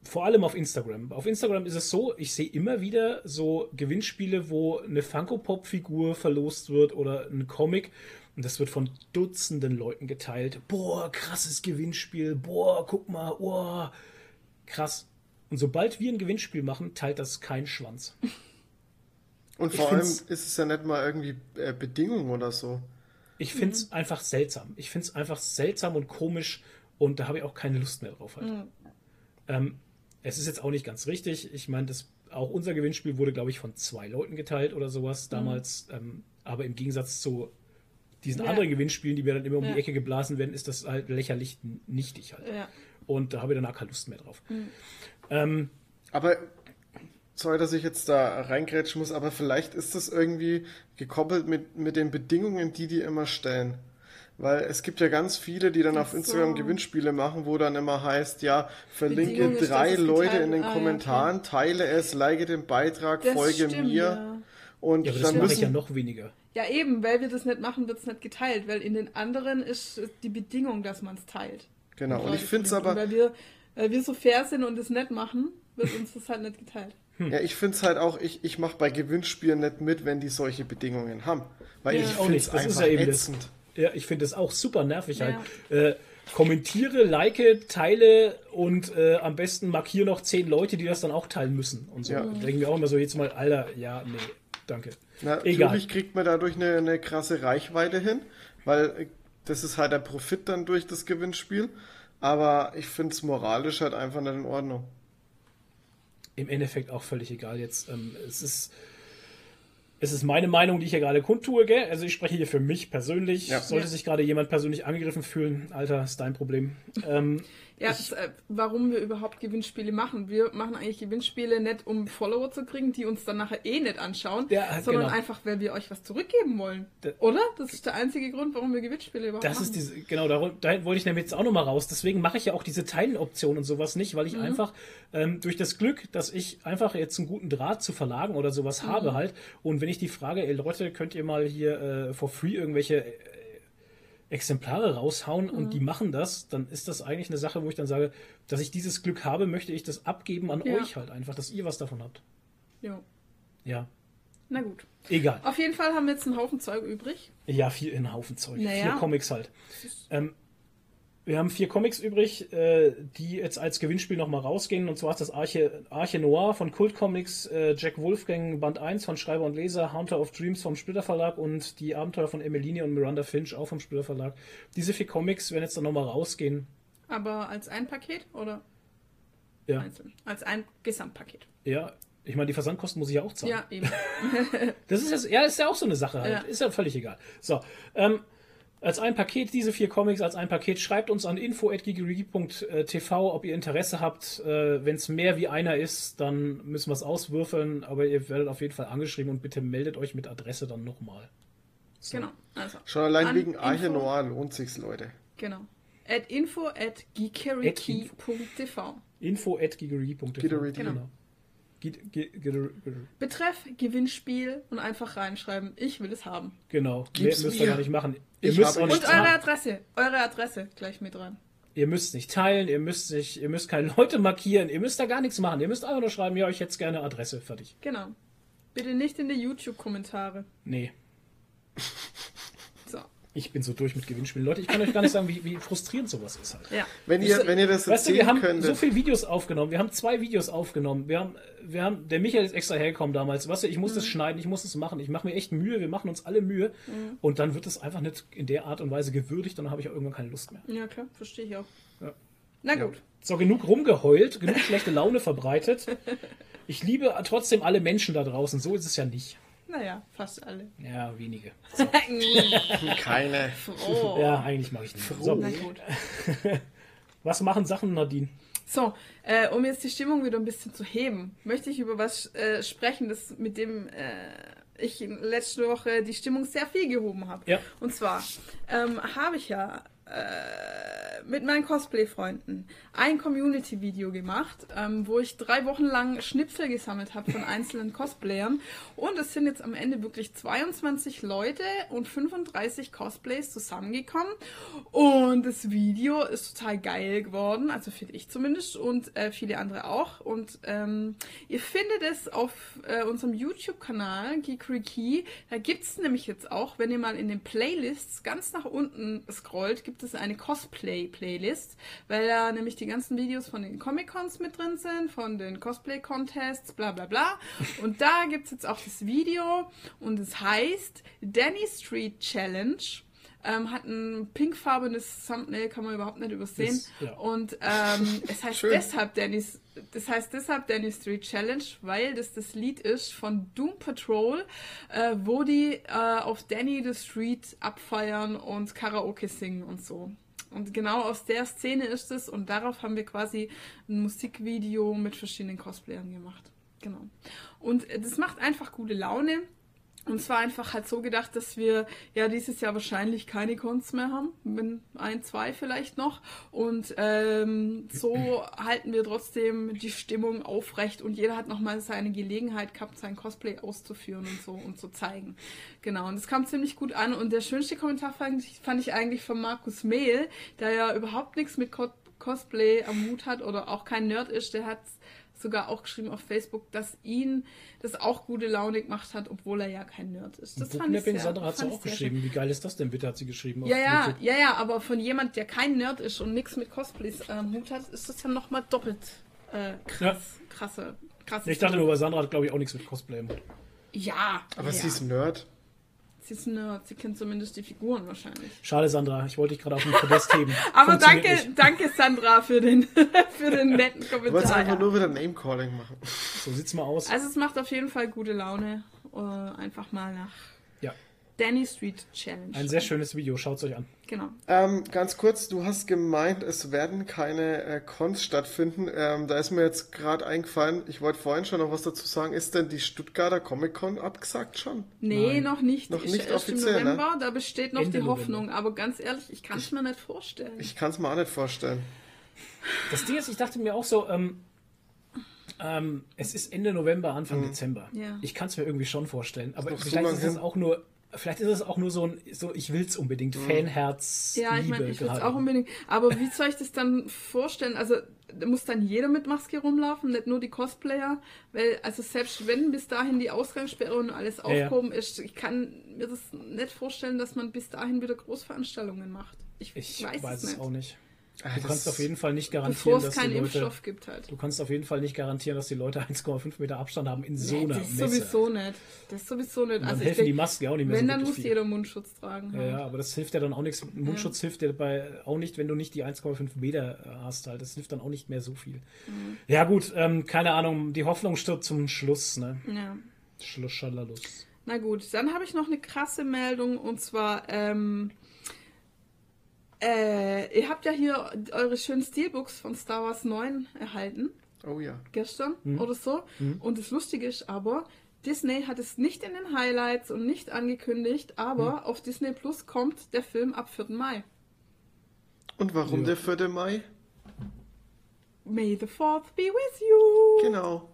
Speaker 1: vor allem auf Instagram. Auf Instagram ist es so, ich sehe immer wieder so Gewinnspiele, wo eine Funko-Pop-Figur verlost wird oder ein Comic. Und das wird von Dutzenden Leuten geteilt. Boah, krasses Gewinnspiel. Boah, guck mal. Boah, krass. Und sobald wir ein Gewinnspiel machen, teilt das kein Schwanz.
Speaker 2: Und
Speaker 1: Ich
Speaker 2: vor allem ist es ja nicht mal irgendwie äh, Bedingung oder so.
Speaker 1: Ich finde es einfach seltsam. Ich finde es einfach seltsam und komisch und da habe ich auch keine Lust mehr drauf halt. Ähm, es ist jetzt auch nicht ganz richtig. Ich meine, auch unser Gewinnspiel wurde, glaube ich, von zwei Leuten geteilt oder sowas damals. Ähm, aber im Gegensatz zu diesen
Speaker 3: Ja.
Speaker 1: anderen Gewinnspielen, die mir dann immer um
Speaker 3: Ja.
Speaker 1: die Ecke geblasen werden, ist das halt lächerlich nichtig halt.
Speaker 3: Ja.
Speaker 1: Und da habe ich danach keine Lust mehr drauf. Ähm,
Speaker 2: Aber sorry, dass ich jetzt da reingrätschen muss, aber vielleicht ist das irgendwie gekoppelt mit, mit den Bedingungen, die die immer stellen. Weil es gibt ja ganz viele, die dann
Speaker 3: Ach
Speaker 2: auf Instagram
Speaker 3: so.
Speaker 2: Gewinnspiele machen, wo dann immer heißt, ja, verlinke
Speaker 3: Bedingung
Speaker 2: drei Leute
Speaker 3: geteilt-
Speaker 2: in den
Speaker 3: Ah, ja,
Speaker 2: Kommentaren, teile es, like den Beitrag,
Speaker 3: Das
Speaker 2: folge
Speaker 3: stimmt,
Speaker 2: mir. Und
Speaker 1: Ja, aber das
Speaker 2: dann
Speaker 1: mache ich ja
Speaker 2: müssen,
Speaker 1: noch weniger.
Speaker 3: Ja, eben, weil wir das nicht machen, wird es nicht geteilt, weil in den anderen ist die Bedingung, dass man es teilt.
Speaker 2: genau. Und
Speaker 3: Leute
Speaker 2: ich finde es aber,
Speaker 3: Weil wir, weil wir so fair sind und es nicht machen, wird uns das halt nicht geteilt.
Speaker 2: ja, ich finde es halt auch, ich, ich mache bei Gewinnspielen nicht mit, wenn die solche Bedingungen haben. Weil
Speaker 3: Ja.
Speaker 2: ich finde
Speaker 1: nicht.
Speaker 2: es
Speaker 1: Das ist
Speaker 2: einfach
Speaker 1: ja eben das.
Speaker 2: ätzend.
Speaker 1: Ja, ich finde das auch super nervig
Speaker 3: Ja.
Speaker 1: halt. Äh, kommentiere, like, teile und äh, am besten markiere noch zehn Leute, die das dann auch teilen müssen und so.
Speaker 2: Ja.
Speaker 1: Da denke ich mir auch immer so, jetzt mal, Alter, ja, nee, danke.
Speaker 2: Na,
Speaker 1: Egal.
Speaker 2: Natürlich kriegt man dadurch eine, eine krasse Reichweite hin, weil äh, das ist halt der Profit dann durch das Gewinnspiel. Aber ich finde es moralisch halt einfach nicht in Ordnung.
Speaker 1: Im Endeffekt auch völlig egal jetzt. Ähm, es ist. Es ist meine Meinung, die ich hier gerade kundtue, gell? Also ich spreche hier für mich persönlich.
Speaker 2: Ja.
Speaker 1: Sollte
Speaker 3: Ja.
Speaker 1: sich gerade jemand persönlich angegriffen fühlen, Alter, ist dein Problem. Ähm,
Speaker 3: Ja,
Speaker 1: Ich-
Speaker 3: das, äh, warum wir überhaupt Gewinnspiele machen. Wir machen eigentlich Gewinnspiele nicht, um Follower zu kriegen, die uns dann nachher eh nicht anschauen,
Speaker 1: Ja,
Speaker 3: sondern
Speaker 1: genau.
Speaker 3: einfach, weil wir euch was zurückgeben wollen.
Speaker 1: Da-
Speaker 3: Oder? Das ist der einzige Grund, warum wir Gewinnspiele überhaupt
Speaker 1: Das
Speaker 3: machen.
Speaker 1: ist diese, genau, da, da wollte ich nämlich jetzt auch nochmal raus. Deswegen mache ich ja auch diese Teilenoption und sowas nicht, weil ich einfach ähm, durch das Glück, dass ich einfach jetzt einen guten Draht zu Verlagen oder sowas habe halt. Und wenn ich die Frage, ey Leute, könnt ihr mal hier äh, for free irgendwelche Exemplare raushauen und die machen das, dann ist das eigentlich eine Sache, wo ich dann sage, dass ich dieses Glück habe, möchte ich das abgeben an
Speaker 3: Ja.
Speaker 1: euch halt einfach, dass ihr was davon habt.
Speaker 3: Jo.
Speaker 1: Ja,
Speaker 3: Na gut.
Speaker 1: egal.
Speaker 3: Auf jeden Fall haben wir jetzt einen Haufen Zeug übrig.
Speaker 1: Ja, vier in Haufen Zeug.
Speaker 3: Naja.
Speaker 1: Vier Comics halt. Ähm, wir haben vier Comics übrig, äh, die jetzt als Gewinnspiel nochmal rausgehen. Und zwar ist das Arche, Arche Noir von Kult Comics, äh, Jack Wolfgang Band 1 von Schreiber und Leser, Hunter of Dreams vom Splitter Verlag und die Abenteuer von Emmeline und Miranda Finch auch vom Splitter Verlag. Diese vier Comics werden jetzt dann nochmal rausgehen.
Speaker 3: Aber als ein Paket oder
Speaker 1: Ja,
Speaker 3: einzeln? Als ein Gesamtpaket.
Speaker 1: ja. Ich meine, die Versandkosten muss ich ja auch zahlen.
Speaker 3: Ja, eben.
Speaker 1: Das ist, ja, ist ja auch so eine Sache halt.
Speaker 3: Ja.
Speaker 1: Ist ja völlig egal. So, ähm, als ein Paket, diese vier Comics als ein Paket, schreibt uns an info.gigerigi.tv, ob ihr Interesse habt. Äh, Wenn es mehr wie einer ist, dann müssen wir es auswürfeln, aber ihr werdet auf jeden Fall angeschrieben und bitte meldet euch mit Adresse dann nochmal. So.
Speaker 3: Genau. Also.
Speaker 2: Schon allein wegen Arche
Speaker 3: Info-
Speaker 2: Noir lohnt sich's, Leute.
Speaker 3: Genau. At info at geekeriki.tv.
Speaker 1: Info.gigerigi.tv.
Speaker 2: Gigerigi.
Speaker 1: Genau. Gi- gi- gi- gi-
Speaker 3: Betreff Gewinnspiel und einfach reinschreiben, ich will es haben.
Speaker 1: Genau. Mehr
Speaker 2: Gib's
Speaker 1: müsst ihr gar nicht machen. Ihr
Speaker 2: Ich
Speaker 1: müsst auch
Speaker 3: Und
Speaker 1: nicht
Speaker 3: eure
Speaker 1: teilen.
Speaker 3: Adresse. Eure Adresse gleich mit rein.
Speaker 1: Ihr müsst nicht teilen, ihr müsst nicht, ihr müsst keine Leute markieren, ihr müsst da gar nichts machen. Ihr müsst einfach nur schreiben, ja, ich hätte gerne Adresse, fertig.
Speaker 3: Genau. Bitte nicht in die YouTube-Kommentare.
Speaker 1: Nee. ich bin so durch mit Gewinnspielen. Leute, ich kann euch gar nicht sagen, wie, wie frustrierend sowas ist halt.
Speaker 3: Ja.
Speaker 2: Wenn ihr, wenn ihr das
Speaker 1: Weißt du, wir haben
Speaker 2: könntet.
Speaker 1: so viele Videos aufgenommen. Wir haben zwei Videos aufgenommen. Wir haben, wir haben, der Michael ist extra hergekommen damals. Weißt du, ich muss
Speaker 3: Mhm.
Speaker 1: das schneiden, ich muss das machen. Ich mache mir echt Mühe. Wir machen uns alle Mühe.
Speaker 3: Mhm.
Speaker 1: Und dann wird es einfach nicht in der Art und Weise gewürdigt. Und dann habe ich auch irgendwann keine Lust mehr.
Speaker 3: Ja, klar. Verstehe ich auch.
Speaker 1: Ja.
Speaker 3: Na gut.
Speaker 1: So, genug rumgeheult, genug schlechte Laune verbreitet. Ich liebe trotzdem alle Menschen da draußen. So ist es ja nicht.
Speaker 3: Naja, fast alle.
Speaker 1: Ja, wenige.
Speaker 2: Keine.
Speaker 3: oh.
Speaker 1: Ja, eigentlich mache ich nicht. So,
Speaker 3: Na gut.
Speaker 1: was machen Sachen, Nadine?
Speaker 3: So, äh, um jetzt die Stimmung wieder ein bisschen zu heben, möchte ich über was äh, sprechen, das mit dem äh, ich letzte Woche die Stimmung sehr viel gehoben habe.
Speaker 1: Ja.
Speaker 3: Und zwar ähm, habe ich ja äh, mit meinen Cosplay-Freunden ein Community-Video gemacht, ähm, wo ich drei Wochen lang Schnipsel gesammelt habe von einzelnen Cosplayern. Und es sind jetzt am Ende wirklich 22 Leute und 35 Cosplays zusammengekommen. Und das Video ist total geil geworden, also finde ich zumindest und äh, viele andere auch. Und ähm, ihr findet es auf äh, unserem YouTube-Kanal Geekriki. Da gibt es nämlich jetzt auch, wenn ihr mal in den Playlists ganz nach unten scrollt, gibt es eine Cosplay-Playlist, weil da nämlich die ganzen Videos von den Comic-Cons mit drin sind, von den Cosplay-Contests, bla bla bla. Und da gibt es jetzt auch das Video und es heißt Danny Street Challenge. Ähm, hat ein pinkfarbenes Thumbnail, kann man überhaupt nicht übersehen.
Speaker 1: Das- ja.
Speaker 3: Und ähm, es heißt deshalb Danny's, das heißt deshalb Danny Street Challenge, weil das das Lied ist von Doom Patrol, äh, wo die äh, auf Danny the Street abfeiern und Karaoke singen und so. Und genau aus der Szene ist es und darauf haben wir quasi ein Musikvideo mit verschiedenen Cosplayern gemacht. Genau. Und äh, das macht einfach gute Laune. Und zwar einfach halt so gedacht, dass wir ja dieses Jahr wahrscheinlich keine Cons mehr haben, wenn ein, zwei vielleicht noch. Und ähm, so halten wir trotzdem die Stimmung aufrecht und jeder hat nochmal seine Gelegenheit gehabt, sein Cosplay auszuführen und so und zu zeigen. Genau, und das kam ziemlich gut an. Und der schönste Kommentar fand ich, fand ich eigentlich von Markus Mehl, der ja überhaupt nichts mit Co Cosplay am Hut hat oder auch kein Nerd ist, der hat sogar auch geschrieben auf Facebook, dass ihn das auch gute Laune gemacht hat, obwohl er ja kein Nerd ist. Das fand ich sehr,
Speaker 1: Sandra hat sie auch geschrieben. Wie geil ist das denn bitte, hat sie geschrieben. auf
Speaker 3: Ja, ja,
Speaker 1: YouTube.
Speaker 3: ja, ja, aber von jemand, der kein Nerd ist und nichts mit Cosplays am Hut hat, ist das ja nochmal doppelt äh, krass, krasse, krasse.
Speaker 1: Ich dachte nur, weil Sandra hat, glaube ich, auch nichts mit Cosplay im Hut.
Speaker 3: Ja,
Speaker 2: Aber
Speaker 3: ja.
Speaker 2: sie ist ein Nerd.
Speaker 3: Sie ist Nerd, sie kennt zumindest die Figuren wahrscheinlich.
Speaker 1: Schade, Sandra. Ich wollte dich gerade auf den Podest heben.
Speaker 3: Aber danke,
Speaker 1: nicht.
Speaker 3: danke Sandra für den, für den netten
Speaker 2: Du wolltest
Speaker 3: Kommentar.
Speaker 2: einfach
Speaker 3: Ja.
Speaker 2: nur wieder Name-Calling machen.
Speaker 1: So sieht's mal aus.
Speaker 3: Also es macht auf jeden Fall gute Laune, äh, einfach mal nach Danny Street Challenge.
Speaker 1: ein sehr schönes Video. Schaut's euch an.
Speaker 3: Genau.
Speaker 2: Ähm, ganz kurz, du hast gemeint, es werden keine äh, Cons stattfinden. Ähm, da ist mir jetzt gerade eingefallen, ich wollte vorhin schon noch was dazu sagen. Ist denn die Stuttgarter Comic-Con abgesagt schon?
Speaker 3: Nee,
Speaker 1: Nein.
Speaker 3: noch nicht.
Speaker 2: Noch
Speaker 3: Ist
Speaker 2: nicht
Speaker 3: erst
Speaker 2: offiziell,
Speaker 3: im
Speaker 2: ne?
Speaker 3: November, da besteht noch
Speaker 1: Ende
Speaker 3: die
Speaker 1: November.
Speaker 3: Hoffnung. Aber ganz ehrlich, ich kann es mir nicht vorstellen.
Speaker 2: Ich kann es mir auch nicht vorstellen.
Speaker 1: Das Ding ist, ich dachte mir auch so, ähm, ähm, es ist Ende November, Anfang Dezember.
Speaker 3: Ja.
Speaker 1: Ich kann es mir irgendwie schon vorstellen. Aber
Speaker 2: so
Speaker 1: vielleicht
Speaker 2: lang
Speaker 1: ist es auch nur, vielleicht ist es auch nur so ein, so ich will's unbedingt, Fanherz,
Speaker 3: Ja, ich
Speaker 1: Liebe
Speaker 3: meine, ich will es
Speaker 1: gerade.
Speaker 3: auch unbedingt. Aber wie soll ich das dann vorstellen? Also, da muss dann jeder mit Maske rumlaufen, nicht nur die Cosplayer. Weil, also selbst wenn bis dahin die Ausgangssperre und alles
Speaker 1: Ja, ja.
Speaker 3: aufgehoben ist, ich kann mir das nicht vorstellen, dass man bis dahin wieder Großveranstaltungen macht. Ich,
Speaker 1: Ich
Speaker 3: weiß,
Speaker 1: weiß,
Speaker 3: es
Speaker 1: es auch nicht.
Speaker 2: Ah,
Speaker 1: Du kannst auf jeden Fall nicht garantieren, dass die Leute,
Speaker 3: halt.
Speaker 1: du kannst auf jeden Fall nicht garantieren, dass die Leute 1,5 Meter Abstand haben in so
Speaker 3: Nee,
Speaker 1: einer
Speaker 3: das ist
Speaker 1: Messe.
Speaker 3: sowieso nicht. Das ist sowieso nicht.
Speaker 1: Und dann
Speaker 3: Also
Speaker 1: helfen die
Speaker 3: denk,
Speaker 1: Masken auch nicht mehr
Speaker 3: wenn,
Speaker 1: so
Speaker 3: dann muss
Speaker 1: viel.
Speaker 3: jeder Mundschutz tragen.
Speaker 1: Ja,
Speaker 3: Halt.
Speaker 1: ja, aber das hilft ja dann auch nichts. Mundschutz hilft dir dabei auch nicht, wenn du nicht die 1,5 Meter äh, hast. Halt. Das hilft dann auch nicht mehr so viel.
Speaker 3: Mhm.
Speaker 1: Ja, gut, ähm, keine Ahnung. Die Hoffnung stirbt zum Schluss. Ne?
Speaker 3: ja.
Speaker 1: Schluss, Schalalus.
Speaker 3: Na gut, dann habe ich noch eine krasse Meldung und zwar, ähm, äh, ihr habt ja hier eure schönen Steelbooks von Star Wars 9 erhalten,
Speaker 2: Oh ja.
Speaker 3: gestern
Speaker 1: Mhm.
Speaker 3: oder so. Und das Lustige ist aber, Disney hat es nicht in den Highlights und nicht angekündigt, aber
Speaker 1: Mhm.
Speaker 3: auf Disney Plus kommt der Film ab 4. Mai.
Speaker 2: Und warum
Speaker 1: Ja.
Speaker 2: der 4. Mai?
Speaker 3: May the 4th be with you.
Speaker 2: Genau.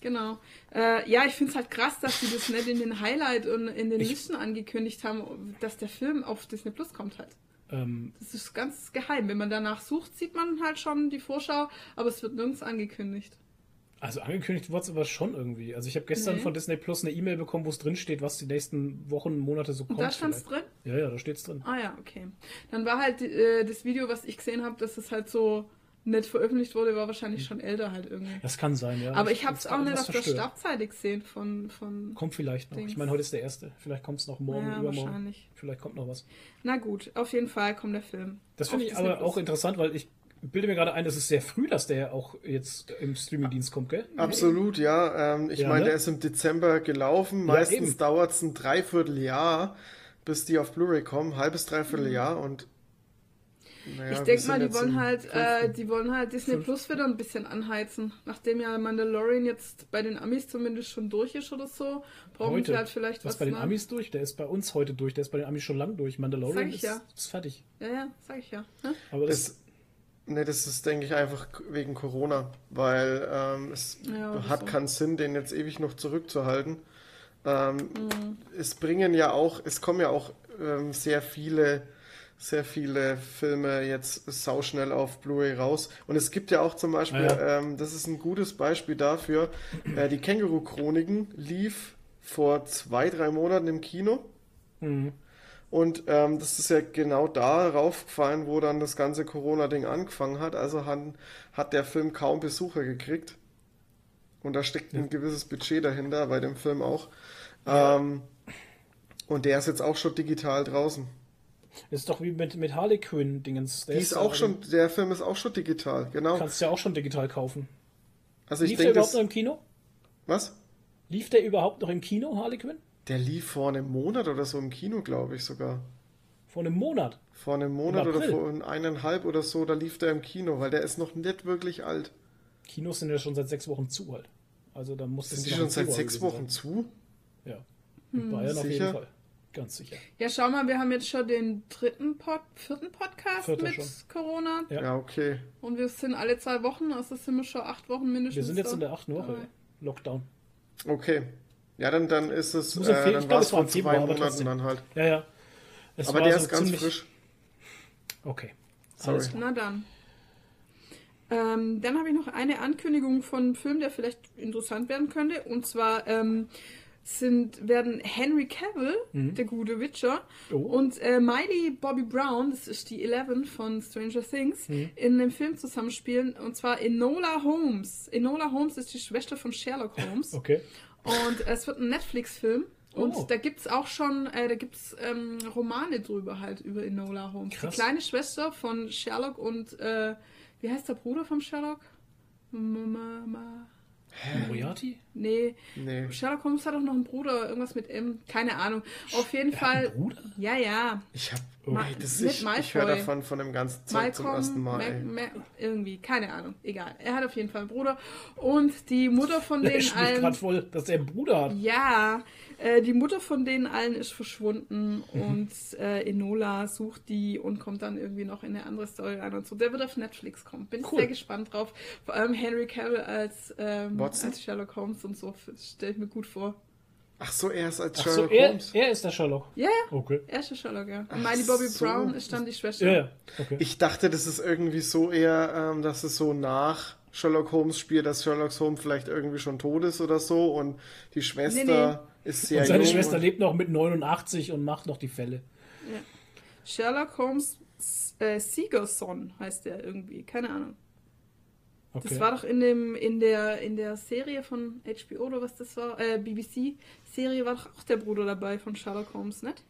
Speaker 3: Genau. Äh, ja, ich finde es halt krass, dass sie das nicht in den Highlight und in den
Speaker 1: Ich-
Speaker 3: Listen angekündigt haben, dass der Film auf Disney Plus kommt halt.
Speaker 1: Ähm,
Speaker 3: Das ist ganz geheim. Wenn man danach sucht, sieht man halt schon die Vorschau, aber es wird nirgends angekündigt.
Speaker 1: also angekündigt wurde es aber schon irgendwie. Also ich habe gestern
Speaker 3: Nee.
Speaker 1: von Disney Plus eine E-Mail bekommen, wo es drin steht, was die nächsten Wochen, Monate so
Speaker 3: Und
Speaker 1: kommt.
Speaker 3: da stand es drin?
Speaker 1: Ja, ja, da steht's drin.
Speaker 3: Ah ja, okay. Dann war halt äh, das Video, was ich gesehen habe, dass es halt so nicht veröffentlicht wurde, war wahrscheinlich schon älter halt irgendwie.
Speaker 1: Das kann sein, ja.
Speaker 3: aber ich habe es
Speaker 1: hab's
Speaker 3: auch nicht auf der. Startseite gesehen von, von...
Speaker 1: Kommt vielleicht noch.
Speaker 3: Dings.
Speaker 1: Ich meine, heute ist der erste. Vielleicht kommt es noch morgen,
Speaker 3: Ja,
Speaker 1: übermorgen.
Speaker 3: wahrscheinlich.
Speaker 1: Vielleicht kommt noch was.
Speaker 3: Na gut, auf jeden Fall kommt der Film.
Speaker 1: Das finde ich
Speaker 3: Disney
Speaker 1: aber
Speaker 3: Plus.
Speaker 1: auch interessant, weil ich bilde mir gerade ein, es ist sehr früh, dass der auch jetzt im Streamingdienst kommt, gell?
Speaker 2: Absolut, ja. Ähm, ich
Speaker 1: Ja,
Speaker 2: meine,
Speaker 1: ne?
Speaker 2: der ist im Dezember gelaufen. Meistens
Speaker 1: eben.
Speaker 2: dauert es ein Dreivierteljahr, bis die auf Blu-ray kommen. Halbes Dreivierteljahr und. Naja,
Speaker 3: ich denke mal, die wollen halt, äh, die wollen halt Disney
Speaker 1: Fünf.
Speaker 3: Plus wieder ein bisschen anheizen. Nachdem ja Mandalorian jetzt bei den Amis zumindest schon durch ist oder so, brauchen
Speaker 1: Heute.
Speaker 3: sie halt vielleicht
Speaker 1: Was
Speaker 3: was.
Speaker 1: bei den
Speaker 3: ne?
Speaker 1: Amis durch? Der ist bei uns heute durch. Der ist bei den Amis schon lang durch. Mandalorian
Speaker 3: Sag ich
Speaker 1: ist,
Speaker 3: ja.
Speaker 1: ist fertig.
Speaker 3: Ja, ja, sag ich ja. Ne?
Speaker 1: Aber das,
Speaker 2: Das, ne, das ist, denke ich, einfach wegen Corona, weil ähm, es
Speaker 3: Ja,
Speaker 2: hat
Speaker 3: so.
Speaker 2: keinen Sinn, den jetzt ewig noch zurückzuhalten. Ähm,
Speaker 3: Mhm.
Speaker 2: Es bringen ja auch, es kommen ja auch ähm, sehr viele, sehr viele Filme jetzt sauschnell auf Blu-ray raus. Und es gibt ja auch zum Beispiel,
Speaker 1: Ja.
Speaker 2: ähm, das ist ein gutes Beispiel dafür, äh, die Känguru-Chroniken lief vor zwei, drei Monaten im Kino.
Speaker 1: Mhm.
Speaker 2: Und ähm, das ist ja genau da raufgefallen, wo dann das ganze Corona-Ding angefangen hat. Also hat, hat der Film kaum Besucher gekriegt. Und da steckt ein gewisses Budget dahinter, bei dem Film auch. Ähm, und der ist jetzt auch schon digital draußen.
Speaker 1: Ist doch wie mit, mit Harley Quinn Dingens. Der
Speaker 2: Die ist auch schon, der Film ist auch schon digital, genau.
Speaker 1: Kannst du ja auch schon digital kaufen.
Speaker 2: Also ich
Speaker 1: Lief der überhaupt
Speaker 2: das,
Speaker 1: noch im Kino?
Speaker 2: was?
Speaker 1: Lief der überhaupt noch im Kino, Harley Quinn?
Speaker 2: Der lief vor einem Monat oder so im Kino, glaube ich sogar.
Speaker 1: Vor einem Monat.
Speaker 2: Vor einem Monat oder vor eineinhalb oder so, da lief der im Kino, weil der ist noch nicht wirklich alt.
Speaker 1: Kinos sind ja schon seit sechs Wochen zu halt. Also da muss
Speaker 2: Sind die schon seit sechs Wochen zu?
Speaker 1: Ja. In Bayern auf
Speaker 2: Sicher?
Speaker 1: jeden Fall. Ganz sicher.
Speaker 3: Ja, schau mal, wir haben jetzt schon den dritten Pod, vierten Podcast
Speaker 1: Vierter
Speaker 3: mit
Speaker 1: schon.
Speaker 3: Corona.
Speaker 1: Ja.
Speaker 2: Ja, okay.
Speaker 3: Und wir sind alle zwei Wochen, also sind wir schon acht Wochen mindestens.
Speaker 1: Wir sind jetzt in der achten Woche.
Speaker 3: dabei.
Speaker 1: Lockdown.
Speaker 2: Okay. Ja, dann, dann ist es, äh,
Speaker 1: ich
Speaker 2: dann
Speaker 1: glaub,
Speaker 2: war es
Speaker 1: war
Speaker 2: vor zwei
Speaker 1: Februar, aber
Speaker 2: Monaten
Speaker 1: trotzdem.
Speaker 2: dann halt.
Speaker 1: Ja, ja. Es
Speaker 2: Aber
Speaker 1: war
Speaker 2: der
Speaker 1: so
Speaker 2: ist ganz
Speaker 1: ziemlich-
Speaker 2: frisch.
Speaker 1: Okay.
Speaker 2: Sorry.
Speaker 1: Alles klar.
Speaker 3: Na dann. Ähm, dann habe ich noch eine Ankündigung von einem Film, der vielleicht interessant werden könnte. Und zwar ähm, sind, werden Henry Cavill, der gute Witcher,
Speaker 1: Oh.
Speaker 3: und äh, Miley Bobby Brown, das ist die Eleven von Stranger Things, in einem Film zusammenspielen. Und zwar Enola Holmes. Enola Holmes ist die Schwester von Sherlock Holmes.
Speaker 1: Okay.
Speaker 3: Und es wird ein Netflix-Film. Und
Speaker 1: Oh.
Speaker 3: da gibt es auch schon, äh, da gibt es ähm, Romane drüber halt, über Enola Holmes.
Speaker 1: Krass.
Speaker 3: Die kleine Schwester von Sherlock und, äh, wie heißt der Bruder von Sherlock? Mama, ma,
Speaker 1: Moriarty?
Speaker 3: nee,
Speaker 2: Nee.
Speaker 3: Sherlock Holmes hat auch noch einen Bruder, irgendwas mit M, keine Ahnung. Auf jeden Fall,
Speaker 1: Bruder?
Speaker 3: ja, ja.
Speaker 2: Ich hab.
Speaker 3: Ma-
Speaker 2: ey, das,
Speaker 3: mit
Speaker 2: ich ich höre davon von dem ganzen Zeug zum ersten
Speaker 3: Malcolm,
Speaker 2: Mal.
Speaker 3: Mac,
Speaker 2: ey.
Speaker 3: Mac, irgendwie, keine Ahnung, egal. Er hat auf jeden Fall einen Bruder. Und die Mutter von
Speaker 1: Der
Speaker 3: denen
Speaker 1: ist mich
Speaker 3: allen.
Speaker 1: gerade voll, dass er einen Bruder hat.
Speaker 3: Ja, äh, die Mutter von denen allen ist verschwunden
Speaker 1: Mhm.
Speaker 3: und äh, Enola sucht die und kommt dann irgendwie noch in eine andere Story rein und so. Der wird auf Netflix kommen. Bin
Speaker 1: Cool.
Speaker 3: sehr gespannt drauf. Vor allem Henry Cavill als, ähm, als Sherlock Holmes und so stelle ich mir gut vor.
Speaker 2: Ach so, er ist als
Speaker 1: Ach so,
Speaker 2: Sherlock
Speaker 1: er,
Speaker 2: Holmes.
Speaker 1: er ist der Sherlock.
Speaker 3: Ja, ja,
Speaker 1: Okay.
Speaker 3: er ist der Sherlock, ja. Und Miley Bobby
Speaker 2: so.
Speaker 3: Brown ist dann die Schwester.
Speaker 1: Ja, ja. Okay.
Speaker 2: Ich dachte, das ist irgendwie so eher, ähm, dass es so nach Sherlock Holmes spielt, dass Sherlock Holmes vielleicht irgendwie schon tot ist oder so und die Schwester ist sehr
Speaker 1: und seine
Speaker 2: jung.
Speaker 1: Schwester
Speaker 2: und-
Speaker 1: lebt noch mit 89 und macht noch die Fälle.
Speaker 3: Sherlock Holmes äh, Siegerson heißt der irgendwie, keine Ahnung.
Speaker 1: Okay.
Speaker 3: Das war doch in dem in der in der Serie von HBO oder was das war, äh, BBC Serie war doch auch der Bruder dabei von Sherlock Holmes, nicht?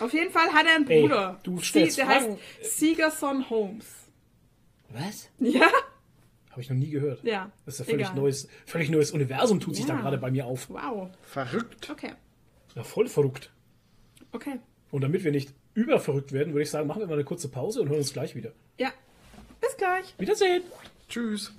Speaker 3: Auf jeden Fall hat er einen
Speaker 1: Ey,
Speaker 3: Bruder.
Speaker 1: du stellst
Speaker 3: der
Speaker 1: Fragen.
Speaker 3: heißt Siegerson Holmes.
Speaker 1: Was?
Speaker 3: Ja,
Speaker 1: Habe ich noch nie gehört.
Speaker 3: ja.
Speaker 1: Das ist ein völlig
Speaker 3: Egal.
Speaker 1: neues, völlig neues Universum tut sich
Speaker 3: Ja.
Speaker 1: da gerade bei mir auf.
Speaker 3: Wow.
Speaker 2: Verrückt.
Speaker 3: Okay.
Speaker 1: Ja, voll verrückt.
Speaker 3: Okay.
Speaker 1: Und damit wir nicht überverrückt werden, würde ich sagen, machen wir mal eine kurze Pause und hören uns gleich wieder.
Speaker 3: Ja. Bis gleich.
Speaker 1: Wiedersehen!
Speaker 2: Tschüss.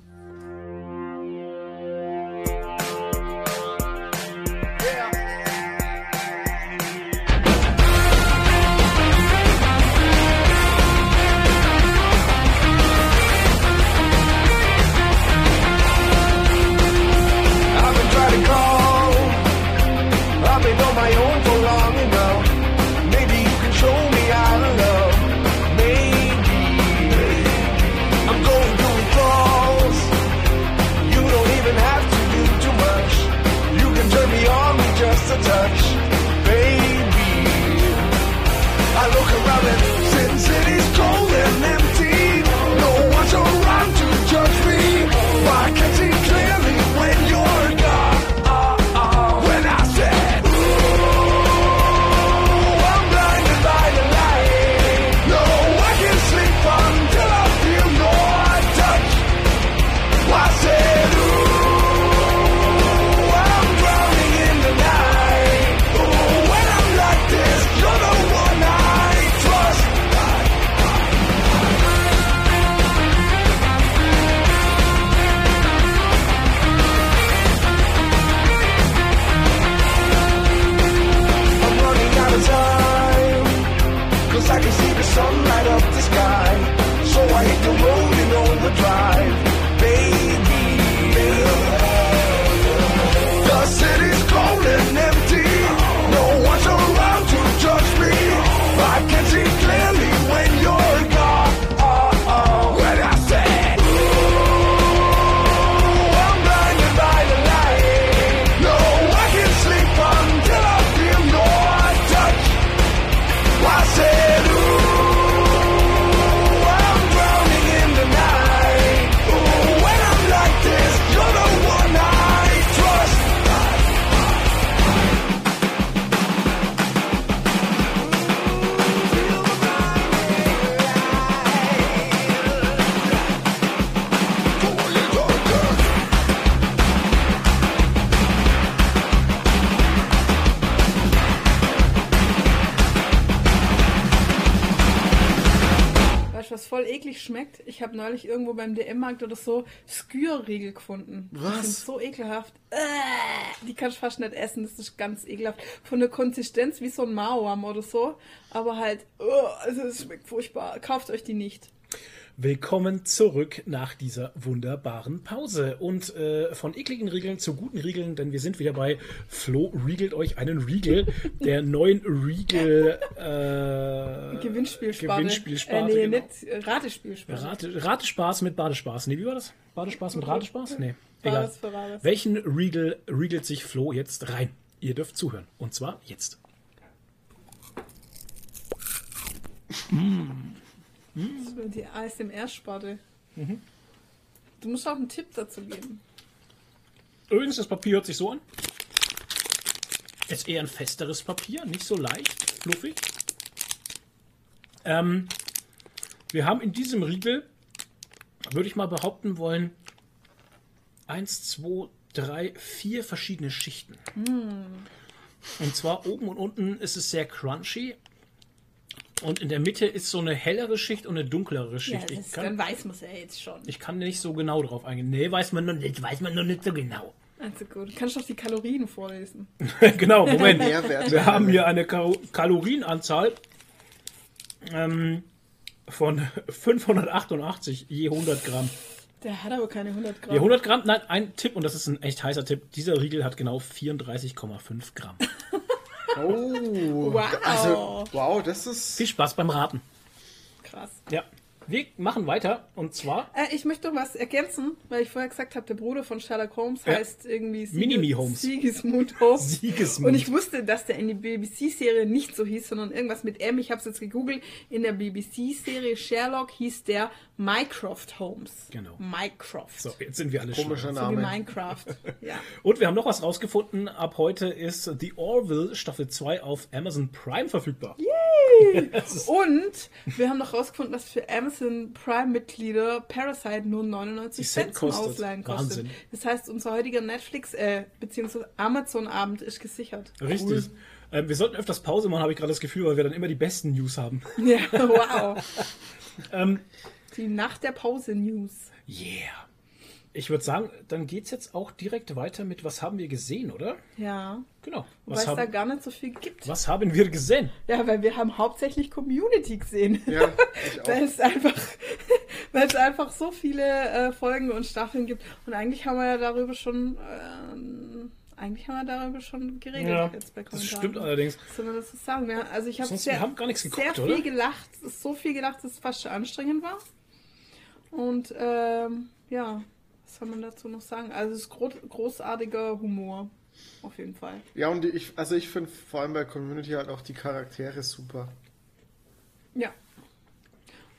Speaker 3: Neulich irgendwo beim DM-Markt oder so Skürriegel gefunden. Die
Speaker 2: Was?
Speaker 3: sind so ekelhaft. Äh, die kannst du fast nicht essen, das ist ganz ekelhaft. Von der Konsistenz wie so ein Mauam oder so. Aber halt, uh, also es schmeckt furchtbar. Kauft euch die nicht.
Speaker 1: Willkommen zurück nach dieser wunderbaren Pause. Und äh, von ekligen Riegeln zu guten Riegeln, denn wir sind wieder bei Flo riegelt euch einen Riegel, der neuen Riegel äh,
Speaker 3: Gewinnspielsparte.
Speaker 1: Gewinnspielsparte,
Speaker 3: Äh, nee,
Speaker 1: genau.
Speaker 3: nicht äh, Ratespielsparte.
Speaker 1: Rate, Ratespaß mit Badespaß. Nee, wie war das? Badespaß mit Ratespaß? Nee, egal.
Speaker 3: Bades.
Speaker 1: Welchen Riegel riegelt sich Flo jetzt rein? Ihr dürft zuhören. Und zwar jetzt.
Speaker 3: Das wird Die ASMR-Sparte.
Speaker 1: Mhm.
Speaker 3: Du musst auch einen Tipp dazu geben.
Speaker 1: Übrigens, das Papier hört sich so an. Ist eher ein festeres Papier, nicht so leicht, fluffig. Ähm, wir haben in diesem Riegel, würde ich mal behaupten wollen, eins, zwei, drei, vier verschiedene Schichten. Und zwar oben und unten ist es sehr crunchy. Und in der Mitte ist so eine hellere Schicht und eine dunklere
Speaker 3: Ja,
Speaker 1: Schicht.
Speaker 3: das,
Speaker 1: ich, kann,
Speaker 3: dann weiß man es ja jetzt schon.
Speaker 1: ich kann nicht so genau drauf eingehen. Nee, weiß man noch nicht, weiß man noch nicht so genau.
Speaker 3: Also gut, du kannst doch die Kalorien vorlesen.
Speaker 1: genau, Moment. Wir haben hier eine Kal Kalorienanzahl ähm, von 588 je 100 Gramm.
Speaker 3: Der hat aber keine 100 Gramm.
Speaker 1: Je 100 Gramm, nein, ein Tipp, und das ist ein echt heißer Tipp. Dieser Riegel hat genau 34,5 Gramm.
Speaker 2: Oh,
Speaker 3: Wow.
Speaker 2: Also, wow, das ist.
Speaker 1: Viel Spaß beim Raten.
Speaker 3: Krass.
Speaker 1: Ja, wir machen weiter, und zwar
Speaker 3: Äh, ich möchte noch was ergänzen, weil ich vorher gesagt habe, der Bruder von Sherlock Holmes
Speaker 1: Ja.
Speaker 3: heißt irgendwie
Speaker 1: Minimi Holmes.
Speaker 3: Sigismund Holmes.
Speaker 1: Sigismund.
Speaker 3: Und ich wusste, dass der in die BBC-Serie nicht so hieß, sondern irgendwas mit M. Ich habe es jetzt gegoogelt. In der BBC-Serie Sherlock hieß der Mycroft Holmes.
Speaker 1: Genau.
Speaker 3: Mycroft.
Speaker 1: So, jetzt sind wir alle
Speaker 2: Komischer
Speaker 1: schlau.
Speaker 3: So wie
Speaker 2: Name.
Speaker 3: Minecraft. Ja.
Speaker 1: Und wir haben noch was rausgefunden. Ab heute ist The Orville Staffel 2 auf Amazon Prime verfügbar.
Speaker 3: Und wir haben noch rausgefunden, dass für Amazon Prime-Mitglieder Parasite nur 99
Speaker 1: Die
Speaker 3: Cent zum
Speaker 1: kostet.
Speaker 3: Ausleihen kostet.
Speaker 1: Wahnsinn.
Speaker 3: Das heißt, unser heutiger Netflix, äh, beziehungsweise Amazon-Abend ist gesichert.
Speaker 1: Richtig. Ähm, wir sollten öfters Pause machen, habe ich gerade das Gefühl, weil wir dann immer die besten News haben.
Speaker 3: Ja, wow.
Speaker 1: ähm,
Speaker 3: Die Nacht der Pause-News.
Speaker 1: yeah. Ich würde sagen, dann geht's jetzt auch direkt weiter mit Was haben wir gesehen, oder?
Speaker 3: Ja.
Speaker 1: Genau.
Speaker 3: Weil es da gar nicht so viel gibt.
Speaker 1: was haben wir gesehen?
Speaker 3: Ja, weil wir haben hauptsächlich Community gesehen.
Speaker 2: Ja, ich auch.
Speaker 3: Weil es einfach, weil es einfach so viele äh, Folgen und Staffeln gibt. Und eigentlich haben wir ja darüber schon, ähm, eigentlich haben wir darüber schon geredet
Speaker 1: Ja,
Speaker 3: jetzt bei
Speaker 1: das stimmt allerdings.
Speaker 3: Man das sagen? Ja, also ich habe
Speaker 1: Sonst,
Speaker 3: sehr,
Speaker 1: wir haben gar nichts
Speaker 3: sehr
Speaker 1: geguckt,
Speaker 3: viel
Speaker 1: oder?
Speaker 3: gelacht, so viel gelacht, dass es fast schon anstrengend war. Und ähm, ja, soll man dazu noch sagen? Also es ist gro großartiger Humor, auf jeden Fall.
Speaker 2: Ja, und ich, also ich finde vor allem bei Community halt auch die Charaktere super.
Speaker 3: Ja.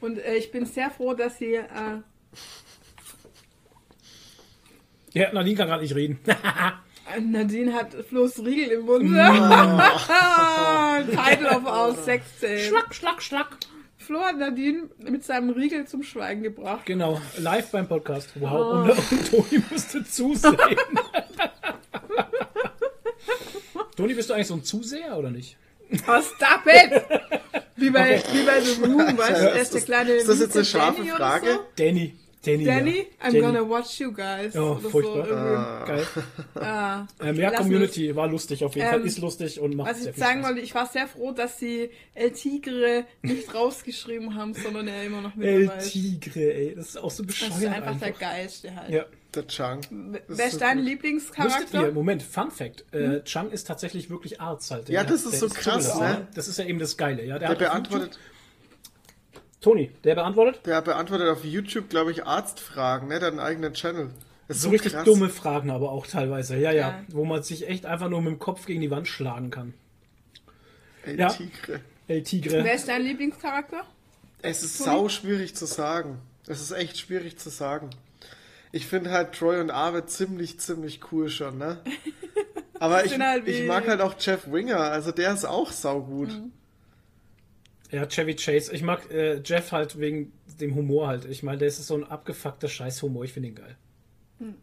Speaker 3: Und äh, ich bin sehr froh, dass sie äh,
Speaker 1: Ja, Nadine kann gerade nicht reden.
Speaker 3: Nadine hat Flo's Riegel im Mund. Title of our sex tape.
Speaker 1: schlag, schlag, schlag.
Speaker 3: Flo hat Nadine mit seinem Riegel zum Schweigen gebracht.
Speaker 1: Genau, live beim Podcast. Wow.
Speaker 3: Oh.
Speaker 1: Und, und Toni musste zusehen. Toni, bist du eigentlich so ein Zuseher oder nicht?
Speaker 3: Oh, stop it! Wie bei, wie bei The Room, weißt du, er ist der kleine.
Speaker 2: Ist das jetzt eine scharfe
Speaker 3: Danny
Speaker 2: Frage?
Speaker 3: So?
Speaker 1: Danny. Danny.
Speaker 3: Danny,
Speaker 1: ja.
Speaker 3: I'm
Speaker 1: Danny.
Speaker 3: gonna watch you guys.
Speaker 1: Oh, furchtbar.
Speaker 3: So irgendwie.
Speaker 1: Geil.
Speaker 3: Ah.
Speaker 1: Ähm, ja,
Speaker 3: Lass
Speaker 1: Community war lustig auf jeden
Speaker 3: Ähm,
Speaker 1: Fall. Ist lustig und macht
Speaker 3: Was
Speaker 1: sehr
Speaker 3: ich
Speaker 1: viel
Speaker 3: sagen
Speaker 1: Spaß.
Speaker 3: wollte, ich war sehr froh, dass sie El Tigre nicht rausgeschrieben haben, sondern er immer noch mit
Speaker 1: El
Speaker 3: dabei ist.
Speaker 1: Tigre, ey. Das ist auch so bescheuert
Speaker 3: Das ist einfach,
Speaker 1: einfach.
Speaker 3: der Geilste halt.
Speaker 1: Ja.
Speaker 2: Der Chang.
Speaker 3: Wer
Speaker 2: ist
Speaker 3: dein Lieblingscharakter?
Speaker 1: ihr, Moment, Fun Fact, äh, Chang ist tatsächlich wirklich Arzt halt.
Speaker 2: Ja, das ist so krass,
Speaker 1: zugelassen.
Speaker 2: ne?
Speaker 1: Das ist ja eben das Geile, ja. Der,
Speaker 2: Der beantwortet,
Speaker 1: YouTube- Toni, der beantwortet?
Speaker 2: der beantwortet auf YouTube, glaube ich, Arztfragen, ne? Der hat einen eigenen Channel. Das ist
Speaker 1: So
Speaker 2: so
Speaker 1: richtig
Speaker 2: krass.
Speaker 1: dumme Fragen aber auch teilweise, ja, ja.
Speaker 3: Ja.
Speaker 1: Wo man sich echt einfach nur mit dem Kopf gegen die Wand schlagen kann.
Speaker 2: El
Speaker 1: Ja.
Speaker 2: Tigre.
Speaker 1: El Tigre.
Speaker 3: Wer ist dein Lieblingscharakter?
Speaker 2: Es ist sau schwierig zu sagen. Es ist echt schwierig zu sagen. Ich finde halt Troy und Arvid ziemlich, ziemlich cool schon, ne? Aber ich,
Speaker 3: halt
Speaker 2: ich mag halt auch Jeff Winger, also der ist auch saugut.
Speaker 3: Mhm.
Speaker 1: Ja, Chevy Chase. Ich mag äh, Jeff halt wegen dem Humor halt. Ich meine, der ist so ein abgefuckter Scheißhumor. Ich finde ihn geil.
Speaker 3: Hm.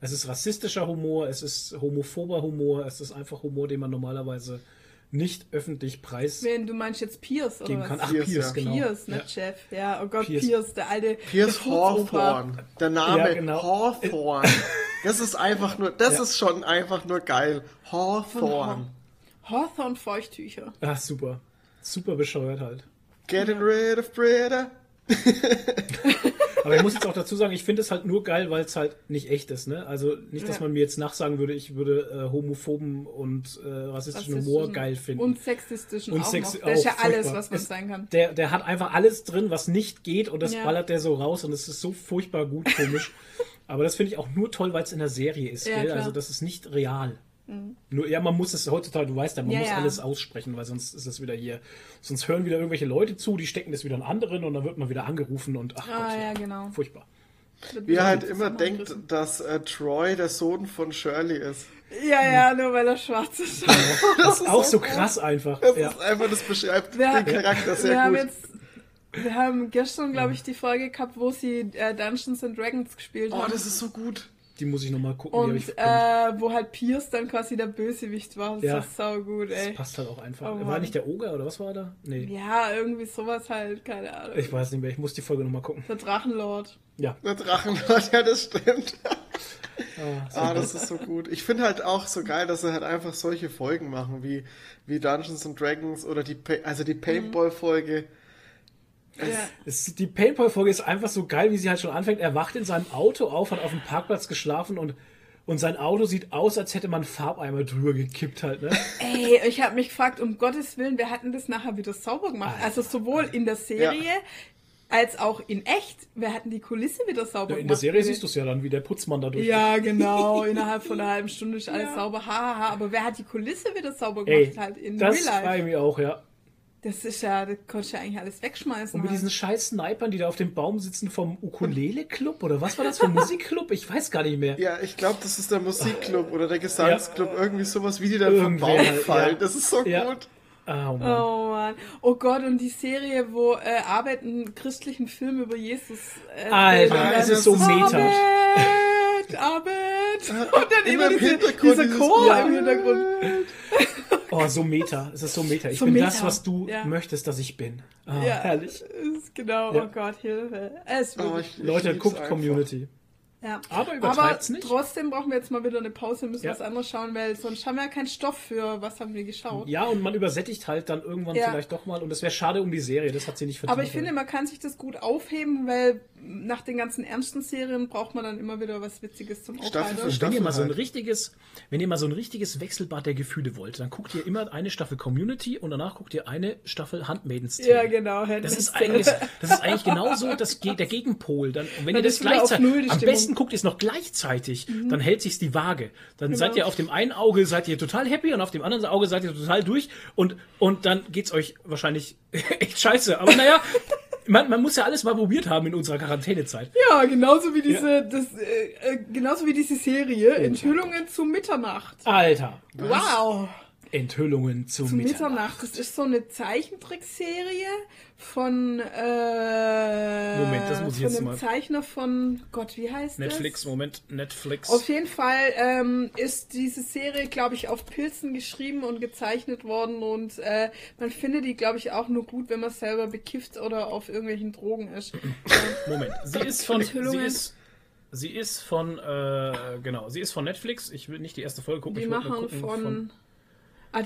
Speaker 1: Es ist rassistischer Humor, es ist homophober Humor, es ist einfach Humor, den man normalerweise nicht öffentlich preis
Speaker 3: Wen, du meinst jetzt Pierce oder was?
Speaker 1: kann. Ach,
Speaker 2: Pierce,
Speaker 1: Pierce,
Speaker 2: ja.
Speaker 1: genau.
Speaker 3: Pierce, nicht
Speaker 1: Ja.
Speaker 3: Jeff. Ja, oh Gott,
Speaker 1: Pierce.
Speaker 3: Pierce, der alte.
Speaker 2: Pierce. Hawthorne. Der Name
Speaker 1: Ja, genau.
Speaker 2: Hawthorne. Das ist einfach nur, das
Speaker 1: Ja.
Speaker 2: ist schon einfach nur geil. Hawthorne.
Speaker 3: Hawthorne Feuchttücher.
Speaker 1: Ah, super. Super bescheuert halt.
Speaker 2: Getting rid of Britta.
Speaker 1: Aber ich muss jetzt auch dazu sagen, ich finde es halt nur geil, weil es halt nicht echt ist. Ne? Also nicht, dass
Speaker 3: Ja.
Speaker 1: man mir jetzt nachsagen würde, ich würde äh, homophoben und äh, rassistischen Humor geil finden.
Speaker 3: Und sexistischen
Speaker 1: Und
Speaker 3: auch
Speaker 1: Sex-
Speaker 3: noch. Das ist ja
Speaker 1: auch
Speaker 3: alles,
Speaker 1: furchtbar.
Speaker 3: was man
Speaker 1: Es-
Speaker 3: sein kann.
Speaker 1: Der, der hat einfach alles drin, was nicht geht und das
Speaker 3: Ja.
Speaker 1: ballert der so raus und es ist so furchtbar gut komisch. Aber das finde ich auch nur toll, weil es in der Serie ist.
Speaker 3: Ja.
Speaker 1: Also das ist nicht real. Nur, ja, man muss es heutzutage, du weißt ja, man
Speaker 3: Ja,
Speaker 1: muss
Speaker 3: ja.
Speaker 1: alles aussprechen, weil sonst ist es wieder hier. Sonst hören wieder irgendwelche Leute zu, die stecken das wieder an anderen und dann wird man wieder angerufen und ach
Speaker 3: Ah,
Speaker 1: Gott,
Speaker 3: ja, genau.
Speaker 1: furchtbar.
Speaker 2: Wie er halt immer denkt,
Speaker 3: angerissen.
Speaker 2: dass äh, Troy der Sohn von Shirley ist.
Speaker 3: Ja, ja, nur weil er schwarz ist.
Speaker 2: Das ist
Speaker 1: Auch so krass einfach.
Speaker 2: Das
Speaker 1: Ja.
Speaker 2: ist einfach, das beschreibt
Speaker 3: Wir,
Speaker 2: den Charakter
Speaker 3: wir
Speaker 2: sehr
Speaker 3: haben
Speaker 2: gut.
Speaker 3: jetzt, wir haben gestern, glaube ich, die Folge gehabt, wo sie äh, Dungeons and Dragons gespielt
Speaker 2: Oh,
Speaker 3: haben.
Speaker 2: das ist so gut.
Speaker 1: Die muss ich nochmal gucken. die hab ich
Speaker 3: Und äh, wo halt Pierce dann quasi der Bösewicht war. Das
Speaker 1: Ja.
Speaker 3: ist sau gut,
Speaker 1: das
Speaker 3: ey.
Speaker 1: passt halt auch einfach.
Speaker 3: Oh
Speaker 1: war nicht der Oger oder was war da? Nee.
Speaker 3: Ja, irgendwie sowas halt, keine Ahnung.
Speaker 1: Ich weiß nicht mehr, ich muss die Folge nochmal gucken.
Speaker 3: Der Drachenlord.
Speaker 1: Ja.
Speaker 2: Der Drachenlord, ja, das stimmt.
Speaker 1: Ah,
Speaker 2: Ah, das ist so gut. Ich finde halt auch so geil, dass sie halt einfach solche Folgen machen, wie, wie Dungeons and Dragons oder die, also die Paintball-Folge.
Speaker 3: Ja.
Speaker 1: Es, die Paintball-Folge ist einfach so geil, wie sie halt schon anfängt. Er wacht in seinem Auto auf, hat auf dem Parkplatz geschlafen und, und sein Auto sieht aus, als hätte man Farbeimer drüber gekippt halt, ne?
Speaker 3: Ey, ich habe mich gefragt, um Gottes Willen, wir hatten das nachher wieder sauber gemacht. Also sowohl in der Serie als auch in echt. Wir hatten die Kulisse wieder sauber
Speaker 1: In
Speaker 3: gemacht.
Speaker 1: der Serie siehst du es ja dann, wie der Putzmann da durch.
Speaker 3: Ja, genau. Innerhalb von einer halben Stunde ist alles sauber. Hahaha. Ha, ha. Aber wer hat die Kulisse wieder sauber gemacht?
Speaker 1: Ey,
Speaker 3: halt in
Speaker 1: das
Speaker 3: Real Life.
Speaker 1: ich mich auch, ja.
Speaker 3: Das ist ja, das konntest du ja eigentlich alles wegschmeißen.
Speaker 1: Und mit
Speaker 3: halt.
Speaker 1: diesen scheiß Snipern, die da auf dem Baum sitzen vom Ukulele-Club oder was war das für ein Musikclub? Ich weiß gar nicht mehr.
Speaker 2: Ja, ich glaube, das ist der Musikclub oder der Gesangsclub, irgendwie sowas, wie die dann vom
Speaker 1: Irgendwer
Speaker 2: Baum fallen.
Speaker 1: ja.
Speaker 2: Das ist so
Speaker 1: Ja.
Speaker 2: gut.
Speaker 1: Ah, oh Mann.
Speaker 3: Oh Mann. Oh Gott, und die Serie, wo äh, Arbeit einen christlichen Film über Jesus. Äh,
Speaker 1: Alter, es ist so meta.
Speaker 3: Arbeit, Arbeit. Und dann
Speaker 2: Immer
Speaker 3: immer
Speaker 2: im
Speaker 3: diese,
Speaker 2: dieses-
Speaker 3: Chor
Speaker 2: Ja.
Speaker 3: im Hintergrund.
Speaker 1: Oh, so meta. Es ist so meta. Ich
Speaker 3: So
Speaker 1: bin
Speaker 3: meta.
Speaker 1: das, was du
Speaker 3: Ja.
Speaker 1: möchtest, dass ich bin. Ah,
Speaker 3: Ja,
Speaker 1: herrlich.
Speaker 3: Ist genau,
Speaker 1: Ja.
Speaker 3: oh Gott, Hilfe. Es
Speaker 2: Oh, ich, ich
Speaker 1: Leute,
Speaker 2: lieb's
Speaker 1: guckt
Speaker 2: einfach.
Speaker 1: Community.
Speaker 3: Ja.
Speaker 1: Aber übertreibt's
Speaker 3: Aber
Speaker 1: nicht.
Speaker 3: trotzdem brauchen wir jetzt mal wieder eine Pause, müssen
Speaker 1: Ja.
Speaker 3: was anderes schauen, weil sonst haben wir ja keinen Stoff für, was haben wir geschaut.
Speaker 1: Ja, und man übersättigt halt dann irgendwann
Speaker 3: Ja.
Speaker 1: vielleicht doch mal. Und das wäre schade um die Serie. Das hat sie nicht verdient.
Speaker 3: Aber ich finde, man kann sich das gut aufheben, weil nach den ganzen ernsten Serien braucht man dann immer wieder was Witziges zum
Speaker 2: Staffel
Speaker 3: Aufhalten.
Speaker 1: wenn ihr mal so ein
Speaker 2: halt.
Speaker 1: richtiges, wenn ihr mal so ein richtiges Wechselbad der Gefühle wollt, dann guckt ihr immer eine Staffel Community und danach guckt ihr eine Staffel Handmaidens Tale.
Speaker 3: Ja, genau.
Speaker 1: Das ist eigentlich, das ist eigentlich genauso das, der Gegenpol. Dann, und wenn
Speaker 3: Dann
Speaker 1: ihr das gleichzeitig, am besten guckt ihr es noch gleichzeitig, dann hält sich's die Waage. Dann
Speaker 3: Genau.
Speaker 1: seid ihr auf dem einen Auge seid ihr total happy und auf dem anderen Auge seid ihr total durch und, und dann geht's euch wahrscheinlich echt scheiße. Aber naja, man, man muss ja alles mal probiert haben in unserer Quarantänezeit.
Speaker 3: Ja, genauso wie diese, das, äh, äh, genauso wie diese Serie Enthüllungen zu Mitternacht.
Speaker 1: Alter,
Speaker 3: Wow.
Speaker 1: Enthüllungen zu,
Speaker 3: Zu
Speaker 1: Mitternacht.
Speaker 3: Mitternacht. Das ist so eine Zeichentrickserie von äh,
Speaker 1: Moment, das muss ich
Speaker 3: von
Speaker 1: jetzt
Speaker 3: dem
Speaker 1: mal-
Speaker 3: Zeichner von Gott, wie heißt
Speaker 1: Netflix,
Speaker 3: das?
Speaker 1: Moment, Netflix.
Speaker 3: Auf jeden Fall ähm, ist diese Serie, glaube ich, auf Pilzen geschrieben und gezeichnet worden und äh, man findet die, glaube ich, auch nur gut, wenn man selber bekifft oder auf irgendwelchen Drogen ist.
Speaker 1: Moment, sie ist von, sie ist, sie ist von, äh, genau, sie ist von Netflix. Ich will nicht die erste Folge gucken.
Speaker 3: Die
Speaker 1: ich
Speaker 3: machen
Speaker 1: gucken,
Speaker 3: von, Ad-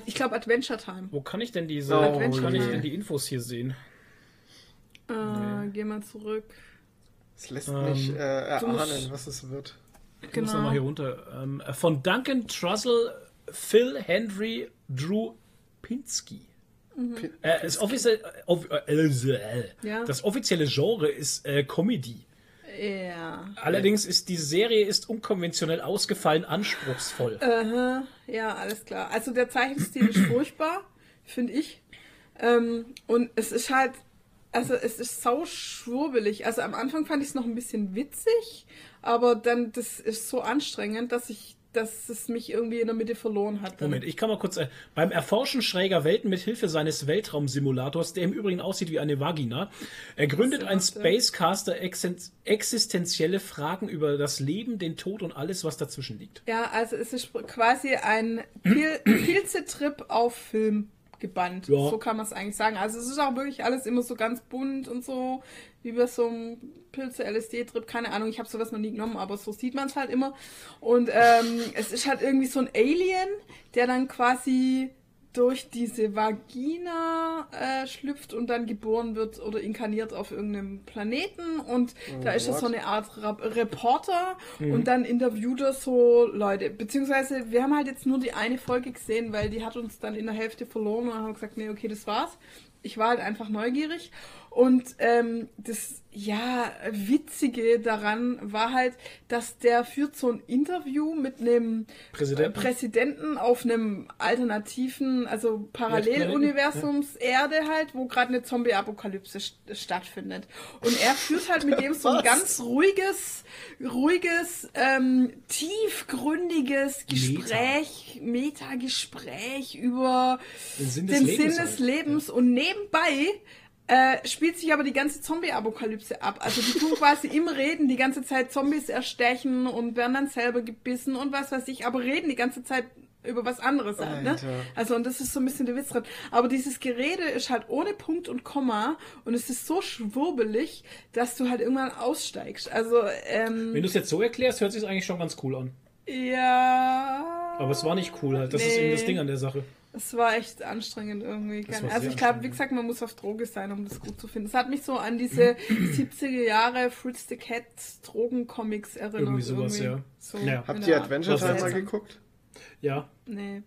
Speaker 3: ich glaube, Adventure Time.
Speaker 1: Wo kann ich denn diese,
Speaker 2: Oh,
Speaker 1: kann ich denn die Infos hier sehen?
Speaker 3: Äh, Geh mal zurück.
Speaker 2: Es lässt
Speaker 1: Ähm,
Speaker 2: mich äh,
Speaker 3: du musst-
Speaker 2: erahnen, was es wird.
Speaker 1: Ich muss
Speaker 3: Genau.
Speaker 1: nochmal hier runter. Ähm, von Duncan Trussell, Phil Henry, Drew Pinsky.
Speaker 3: Mhm.
Speaker 1: Äh, das, offizielle, off, äh, äh,
Speaker 3: Ja.
Speaker 1: das offizielle Genre ist äh, Comedy.
Speaker 3: Ja.
Speaker 1: Allerdings ist die Serie ist unkonventionell ausgefallen, anspruchsvoll.
Speaker 3: Aha, ja, alles klar. Also der Zeichenstil ist furchtbar, finde ich. Ähm, und es ist halt, also es ist sau schwurbelig. Also am Anfang fand ich es noch ein bisschen witzig, aber dann das ist so anstrengend, dass ich, dass es mich irgendwie in der Mitte verloren hat.
Speaker 1: Moment, ich kann mal kurz. Äh, beim Erforschen schräger Welten mit Hilfe seines Weltraumsimulators, der im Übrigen aussieht wie eine Vagina, ergründet ein
Speaker 3: er.
Speaker 1: Spacecaster existenzielle Fragen über das Leben, den Tod und alles, was dazwischen liegt.
Speaker 3: Ja, also es ist quasi ein Pil Pilzetrip auf Film. gebannt.
Speaker 1: Ja.
Speaker 3: So kann man es eigentlich sagen. Also es ist auch wirklich alles immer so ganz bunt und so, wie bei so einem Pilze-LSD-Trip. Keine Ahnung, ich habe sowas noch nie genommen, aber so sieht man es halt immer. Und ähm, es ist halt irgendwie so ein Alien, der dann quasi durch diese Vagina äh, schlüpft und dann geboren wird oder inkarniert auf irgendeinem Planeten und da ist er so eine Art Reporter und dann interviewt er so Leute. Beziehungsweise wir haben halt jetzt nur die eine Folge gesehen, weil die hat uns dann in der Hälfte verloren und haben gesagt, nee, okay, das war's. Ich war halt einfach neugierig und ähm, das ja Witzige daran war halt, dass der führt so ein Interview mit einem
Speaker 1: Präsidenten.
Speaker 3: Präsidenten auf einem alternativen, also Paralleluniversums Erde halt, wo gerade eine Zombie-Apokalypse st stattfindet. Und er führt halt mit dem so ein ganz ruhiges, ruhiges, ähm, tiefgründiges Gespräch, Meta-Gespräch über
Speaker 1: Den Sinn des
Speaker 3: den
Speaker 1: Lebens
Speaker 3: Sinn des
Speaker 1: halt.
Speaker 3: Lebens und nebenbei äh, spielt sich aber die ganze Zombie-Apokalypse ab. Also die tun quasi im Reden die ganze Zeit Zombies erstechen und werden dann selber gebissen und was weiß ich, aber reden die ganze Zeit über was anderes halt, ne? Also und das ist so ein bisschen der Witz dran. Aber dieses Gerede ist halt ohne Punkt und Komma und es ist so schwurbelig, dass du halt irgendwann aussteigst. Also, ähm,
Speaker 1: Wenn du es jetzt so erklärst, hört sich eigentlich schon ganz cool an.
Speaker 3: ja.
Speaker 1: Aber es war nicht cool halt. Das ist
Speaker 3: Nee.
Speaker 1: eben das Ding an der Sache.
Speaker 3: Es war echt anstrengend irgendwie. Also ich glaube, wie gesagt, man muss auf Droge sein, um das gut zu finden. Es hat mich so an diese 70er Jahre Fritz the Cat Drogencomics erinnert.
Speaker 1: Irgendwie sowas, ja.
Speaker 3: So
Speaker 1: Ja.
Speaker 2: Habt ihr. Adventure Time mal geguckt?
Speaker 1: Ja,
Speaker 3: Nee.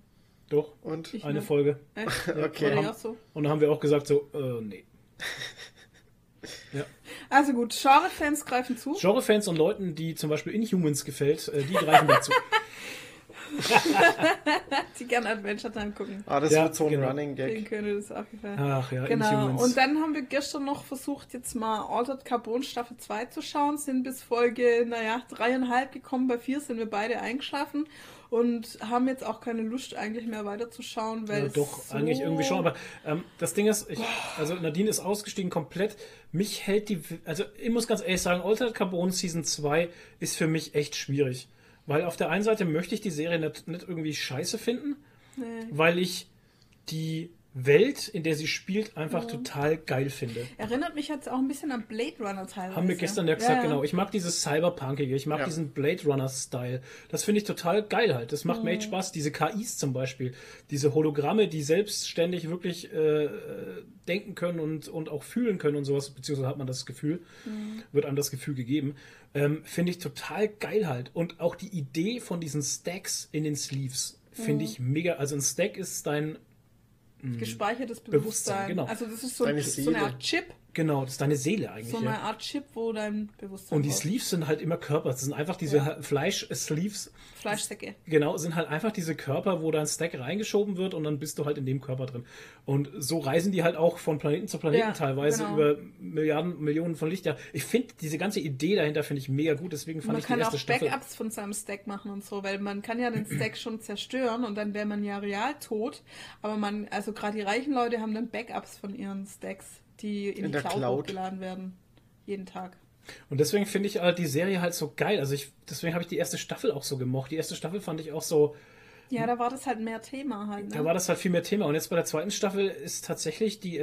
Speaker 1: doch.
Speaker 2: Und?
Speaker 3: Ich
Speaker 1: Eine
Speaker 3: nicht.
Speaker 1: Folge.
Speaker 3: Echt?
Speaker 2: Okay.
Speaker 3: Oder auch so.
Speaker 1: Und dann haben wir auch gesagt so, äh, nee.
Speaker 3: Also gut, Genre-Fans greifen zu.
Speaker 1: Genre-Fans und Leuten, die zum Beispiel Inhumans gefällt, äh, die greifen dazu.
Speaker 3: die gerne Adventure Time gucken.
Speaker 2: Ah, das
Speaker 1: Ja,
Speaker 2: wird so ein
Speaker 1: genau.
Speaker 2: Running Gag.
Speaker 3: könnte das auch gefallen.
Speaker 1: Ach ja,
Speaker 3: Genau.
Speaker 1: Inhumans.
Speaker 3: Und dann haben wir gestern noch versucht, jetzt mal Altered Carbon Staffel 2 zu schauen, sind bis Folge, naja, dreieinhalb gekommen. Bei vier sind wir beide eingeschlafen und haben jetzt auch keine Lust eigentlich mehr weiterzuschauen, weil
Speaker 1: Ja, doch,
Speaker 3: so
Speaker 1: eigentlich irgendwie schon. Aber ähm, das Ding ist, ich, also Nadine ist ausgestiegen komplett. Mich hält die, also ich muss ganz ehrlich sagen, Altered Carbon Season 2 ist für mich echt schwierig. Weil auf der einen Seite möchte ich die Serie nicht, nicht irgendwie scheiße finden,
Speaker 3: Nee.
Speaker 1: weil ich die Welt, in der sie spielt, einfach total geil finde.
Speaker 3: Erinnert mich jetzt auch ein bisschen an Blade Runner teilweise.
Speaker 1: Haben wir gestern ja gesagt, genau. Ich mag dieses Cyberpunkige, ich mag
Speaker 2: Ja.
Speaker 1: diesen Blade Runner-Style. Das finde ich total geil halt. Das macht
Speaker 3: Mhm.
Speaker 1: mir echt Spaß. Diese KIs zum Beispiel, diese Hologramme, die selbstständig wirklich äh, denken können und, und auch fühlen können und sowas, beziehungsweise hat man das Gefühl,
Speaker 3: Mhm.
Speaker 1: wird einem das Gefühl gegeben, ähm, finde ich total geil halt. Und auch die Idee von diesen Stacks in den Sleeves
Speaker 3: Mhm.
Speaker 1: finde ich mega. Also ein Stack ist dein
Speaker 3: Gespeichertes
Speaker 1: Bewusstsein,
Speaker 3: Bewusstsein.
Speaker 1: genau.
Speaker 3: Also das ist so,
Speaker 2: Deine
Speaker 3: so eine
Speaker 2: Seele.
Speaker 3: Art Chip,
Speaker 1: Genau, das ist deine Seele eigentlich.
Speaker 3: so eine
Speaker 1: ja.
Speaker 3: Art Chip, wo dein Bewusstsein
Speaker 1: Und die Sleeves sind halt immer Körper. Das sind einfach diese Fleisch-Sleeves.
Speaker 3: Fleischsäcke.
Speaker 1: Genau, sind halt einfach diese Körper, wo dein Stack reingeschoben wird und dann bist du halt in dem Körper drin. Und so reisen die halt auch von Planeten zu Planeten
Speaker 3: Ja,
Speaker 1: teilweise
Speaker 3: genau.
Speaker 1: über Milliarden, Millionen von Lichtjahren. Ich finde diese ganze Idee dahinter finde ich mega gut, deswegen fand
Speaker 3: Man
Speaker 1: ich die
Speaker 3: kann
Speaker 1: erste
Speaker 3: auch
Speaker 1: Staffel.
Speaker 3: Backups von seinem Stack machen und so, weil man kann ja den Stack schon zerstören und dann wäre man ja real tot. Aber man, also gerade die reichen Leute haben dann Backups von ihren Stacks, die in,
Speaker 2: In
Speaker 3: die
Speaker 2: der
Speaker 3: Cloud,
Speaker 2: Cloud.
Speaker 3: hochgeladen werden. Jeden Tag.
Speaker 1: Und deswegen finde ich halt die Serie halt so geil. Also ich, deswegen habe ich die erste Staffel auch so gemocht. Die erste Staffel fand ich auch so,
Speaker 3: Ja, da war das halt mehr Thema halt. Ne?
Speaker 1: da war das halt viel mehr Thema. Und jetzt bei der zweiten Staffel ist tatsächlich die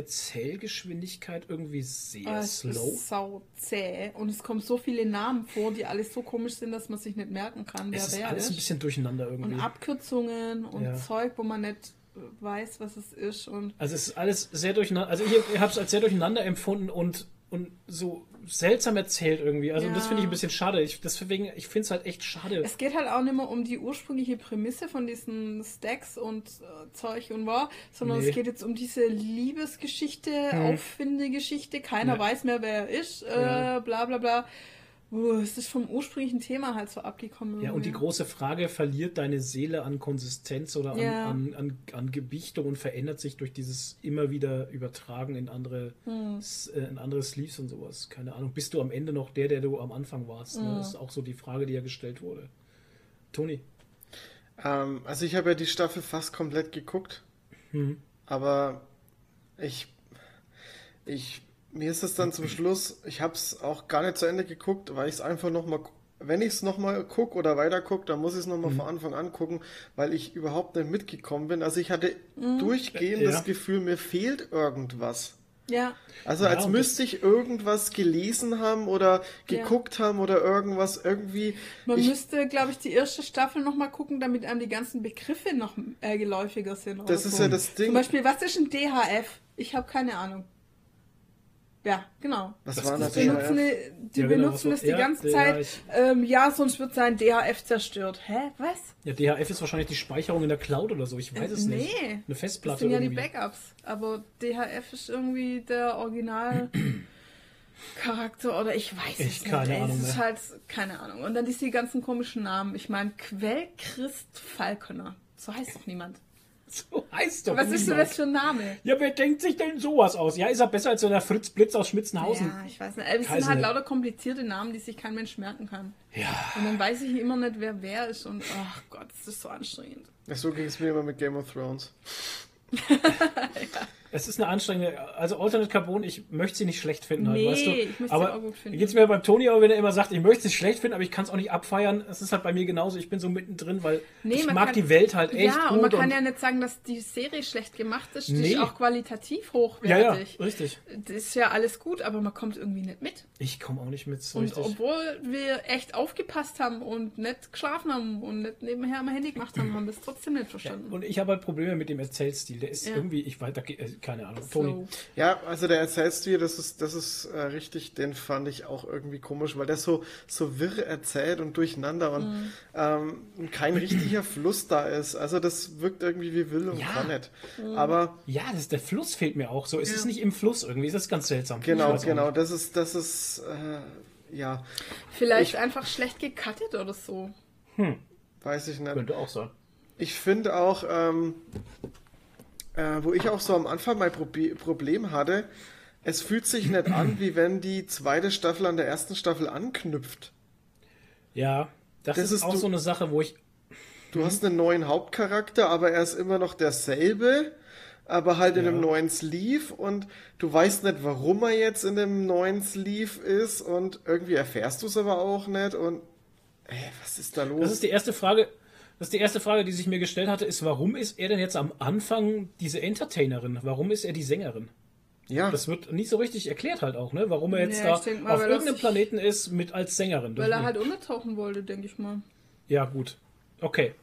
Speaker 1: Erzählgeschwindigkeit irgendwie sehr
Speaker 3: es
Speaker 1: slow.
Speaker 3: ist sau zäh und es kommen so viele Namen vor, die alle so komisch sind, dass man sich nicht merken kann, wer
Speaker 1: Es ist
Speaker 3: wer
Speaker 1: alles ein
Speaker 3: ist.
Speaker 1: bisschen durcheinander irgendwie.
Speaker 3: Und Abkürzungen und
Speaker 1: Ja.
Speaker 3: Zeug, wo man nicht äh, weiß, was es ist. Und
Speaker 1: Also es ist alles sehr durcheinander. Also ich, ich habe es als sehr durcheinander empfunden und, und so seltsam erzählt irgendwie. Also
Speaker 3: Ja.
Speaker 1: das finde ich ein bisschen schade. Ich, deswegen, ich finde es halt echt schade.
Speaker 3: es geht halt auch nicht mehr um die ursprüngliche Prämisse von diesen Stacks und äh, Zeug und war, sondern
Speaker 1: Nee. Hm.
Speaker 3: es geht jetzt um diese Liebesgeschichte, Auffindegeschichte. Keiner
Speaker 1: Ja.
Speaker 3: weiß mehr, wer er ist, äh,
Speaker 1: Ja.
Speaker 3: bla bla bla. Uh, es ist vom ursprünglichen Thema halt so abgekommen.
Speaker 1: ja, und die große Frage, verliert deine Seele an Konsistenz oder an,
Speaker 3: Ja.
Speaker 1: an, an, an Gewichtung und verändert sich durch dieses immer wieder Übertragen in andere,
Speaker 3: Hm.
Speaker 1: äh, in andere Sleeves und sowas? Keine Ahnung. Bist du am Ende noch der, der du am Anfang warst?
Speaker 3: Hm.
Speaker 1: Ne? Das ist auch so die Frage, die ja gestellt wurde. Toni?
Speaker 2: Ähm, also ich habe ja die Staffel fast komplett geguckt.
Speaker 1: Mhm.
Speaker 2: Aber ich, ich, mir ist es dann zum Schluss, ich habe es auch gar nicht zu Ende geguckt, weil ich es einfach nochmal wenn ich es nochmal gucke oder weiter gucke, dann muss ich es nochmal von Anfang an gucken, weil ich überhaupt nicht mitgekommen bin. Also ich hatte durchgehend
Speaker 1: Ja.
Speaker 2: das Gefühl, mir fehlt irgendwas.
Speaker 3: Ja.
Speaker 2: Also
Speaker 1: Ja,
Speaker 2: als müsste ich irgendwas gelesen haben oder geguckt haben oder irgendwas irgendwie.
Speaker 3: Man
Speaker 2: ich,
Speaker 3: müsste, glaube ich, die erste Staffel nochmal gucken, damit einem die ganzen Begriffe noch äh, geläufiger sind.
Speaker 2: das ist
Speaker 3: so.
Speaker 2: ja das Ding.
Speaker 3: Zum Beispiel, was ist ein DHF? Ich habe keine Ahnung. Ja, genau.
Speaker 2: was
Speaker 1: das-
Speaker 2: war
Speaker 1: das
Speaker 3: Die
Speaker 2: das?
Speaker 3: benutzen, die, die
Speaker 1: Ja, genau,
Speaker 3: benutzen
Speaker 1: so-
Speaker 3: es die
Speaker 1: ja,
Speaker 3: ganze
Speaker 1: ja,
Speaker 3: Zeit. ähm, ja, sonst wird sein DHF zerstört. Hä? Was?
Speaker 1: Ja, DHF ist wahrscheinlich die Speicherung in der Cloud oder so. Ich weiß es
Speaker 3: nee.
Speaker 1: nicht. Eine
Speaker 3: Das
Speaker 1: Festplatte
Speaker 3: sind ja die
Speaker 1: irgendwie.
Speaker 3: Backups. Aber DHF ist irgendwie der Original. Charakter oder ich weiß
Speaker 1: Echt
Speaker 3: es nicht.
Speaker 1: keine. Ahnung
Speaker 3: Es ist halt keine Ahnung. Und dann diese ganzen komischen Namen. Ich meine, Quellchrist Falconer. So heißt doch niemand.
Speaker 1: So heißt doch
Speaker 3: Was ist denn
Speaker 1: niemand.
Speaker 3: das für ein Name?
Speaker 1: Ja, wer denkt sich denn sowas aus? Ja, ist er besser als so der Fritz Blitz aus Schmitzenhausen?
Speaker 3: Ja, ich weiß nicht. Es sind
Speaker 1: Weiß
Speaker 3: halt
Speaker 1: nicht.
Speaker 3: lauter komplizierte Namen, die sich kein Mensch merken kann.
Speaker 1: Ja.
Speaker 3: Und dann weiß ich immer nicht, wer wer ist. Und ach Gott, das ist so anstrengend.
Speaker 2: Ja, so ging es mir immer mit Game of Thrones.
Speaker 1: Es ist eine anstrengende, also Alternate Carbon, ich möchte sie nicht schlecht finden, halt,
Speaker 3: Nee,
Speaker 1: weißt du?
Speaker 3: ich möchte sie
Speaker 1: aber
Speaker 3: auch gut finden.
Speaker 1: geht's mir beim Toni auch, wenn er immer sagt, ich möchte sie schlecht finden, aber ich kann es auch nicht abfeiern. Es ist halt bei mir genauso, ich bin so mittendrin, weil
Speaker 3: Nee,
Speaker 1: ich mag
Speaker 3: kann-
Speaker 1: die Welt halt echt
Speaker 3: ja,
Speaker 1: gut.
Speaker 3: und man kann ja nicht sagen, dass die Serie schlecht gemacht ist. Die
Speaker 1: Nee.
Speaker 3: ist auch qualitativ
Speaker 1: ja, ja,
Speaker 3: hochwertig.
Speaker 1: richtig.
Speaker 3: Das ist ja alles gut, aber man kommt irgendwie nicht mit.
Speaker 1: Ich komme auch nicht mit so
Speaker 3: Und
Speaker 1: richtig.
Speaker 3: obwohl wir echt aufgepasst haben und nicht geschlafen haben und nicht nebenher am Handy gemacht haben, haben wir es trotzdem nicht verstanden.
Speaker 1: Und ich habe halt Probleme mit dem Erzählstil. Der ist
Speaker 3: Ja.
Speaker 1: irgendwie, ich weiter, äh, keine Ahnung. Toni.
Speaker 2: Ja, also der Erzählstil, das ist, das ist äh, richtig, den fand ich auch irgendwie komisch, weil der so, so wirr erzählt und durcheinander und
Speaker 3: Mhm.
Speaker 2: ähm, kein richtiger Fluss da ist. Also das wirkt irgendwie wie wild und
Speaker 1: Ja.
Speaker 2: nicht.
Speaker 3: Mhm.
Speaker 2: Aber
Speaker 1: Ja, das, der Fluss fehlt mir auch so. Es
Speaker 3: Ja.
Speaker 1: ist nicht im Fluss irgendwie. Das ist ganz seltsam.
Speaker 2: Genau, genau, das ist, das ist, äh, ja,
Speaker 3: Vielleicht
Speaker 2: Ich-
Speaker 3: einfach schlecht gecuttet oder so.
Speaker 2: weiß ich nicht.
Speaker 1: Könnte auch sein.
Speaker 2: Ich finde auch, ähm, äh, wo ich auch so am Anfang mein Probi Problem hatte, es fühlt sich nicht an, wie wenn die zweite Staffel an der ersten Staffel anknüpft.
Speaker 1: Ja, das,
Speaker 2: Das
Speaker 1: ist,
Speaker 2: ist
Speaker 1: auch
Speaker 2: du-
Speaker 1: so eine Sache, wo ich.
Speaker 2: Du hast einen neuen Hauptcharakter, aber er ist immer noch derselbe, aber halt in
Speaker 1: Ja.
Speaker 2: einem neuen Sleeve und du weißt nicht, warum er jetzt in dem neuen Sleeve ist und irgendwie erfährst du es aber auch nicht und ey, was ist da los?
Speaker 1: Das ist die erste Frage. Das ist die erste Frage, die sich mir gestellt hatte, ist, warum ist er denn jetzt am Anfang diese Entertainerin? Warum ist er die Sängerin?
Speaker 2: ja,
Speaker 1: Das wird nicht so richtig erklärt halt auch, ne? Warum er jetzt
Speaker 3: Ja,
Speaker 1: da
Speaker 3: mal,
Speaker 1: auf
Speaker 3: er
Speaker 1: irgendeinem Planeten ist mit als Sängerin.
Speaker 3: Weil er halt untertauchen wollte, denke ich mal.
Speaker 1: ja, gut. Okay.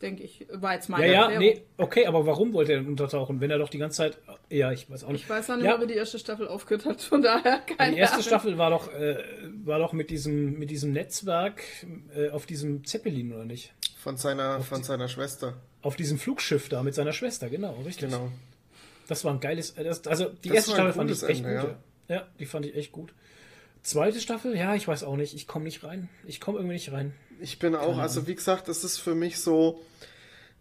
Speaker 3: Denke ich. War jetzt
Speaker 1: Ja,
Speaker 3: meine
Speaker 1: ja,
Speaker 3: Erklärung.
Speaker 1: nee, okay, aber warum wollte er denn untertauchen, wenn er doch die ganze Zeit. Ja, ich weiß auch nicht.
Speaker 3: Ich weiß auch nicht,
Speaker 1: ja,
Speaker 3: mehr, wie die erste Staffel aufgehört hat, von daher keine
Speaker 1: Die erste
Speaker 3: Ahnung.
Speaker 1: Staffel war doch, äh, war doch mit diesem, mit diesem Netzwerk äh, auf diesem Zeppelin, oder nicht?
Speaker 2: Von seiner, von seiner Schwester.
Speaker 1: Auf diesem Flugschiff da mit seiner Schwester, genau, richtig.
Speaker 2: Genau.
Speaker 1: Das war ein geiles. äh, Das, also die
Speaker 2: Das
Speaker 1: erste Staffel fand ich echt
Speaker 2: Ende,
Speaker 1: gut. Ja. ja, die fand ich echt gut. Zweite Staffel, ja, ich weiß auch nicht. Ich komme nicht rein. Ich komme irgendwie nicht rein.
Speaker 2: Ich bin auch, also wie gesagt, das ist für mich so,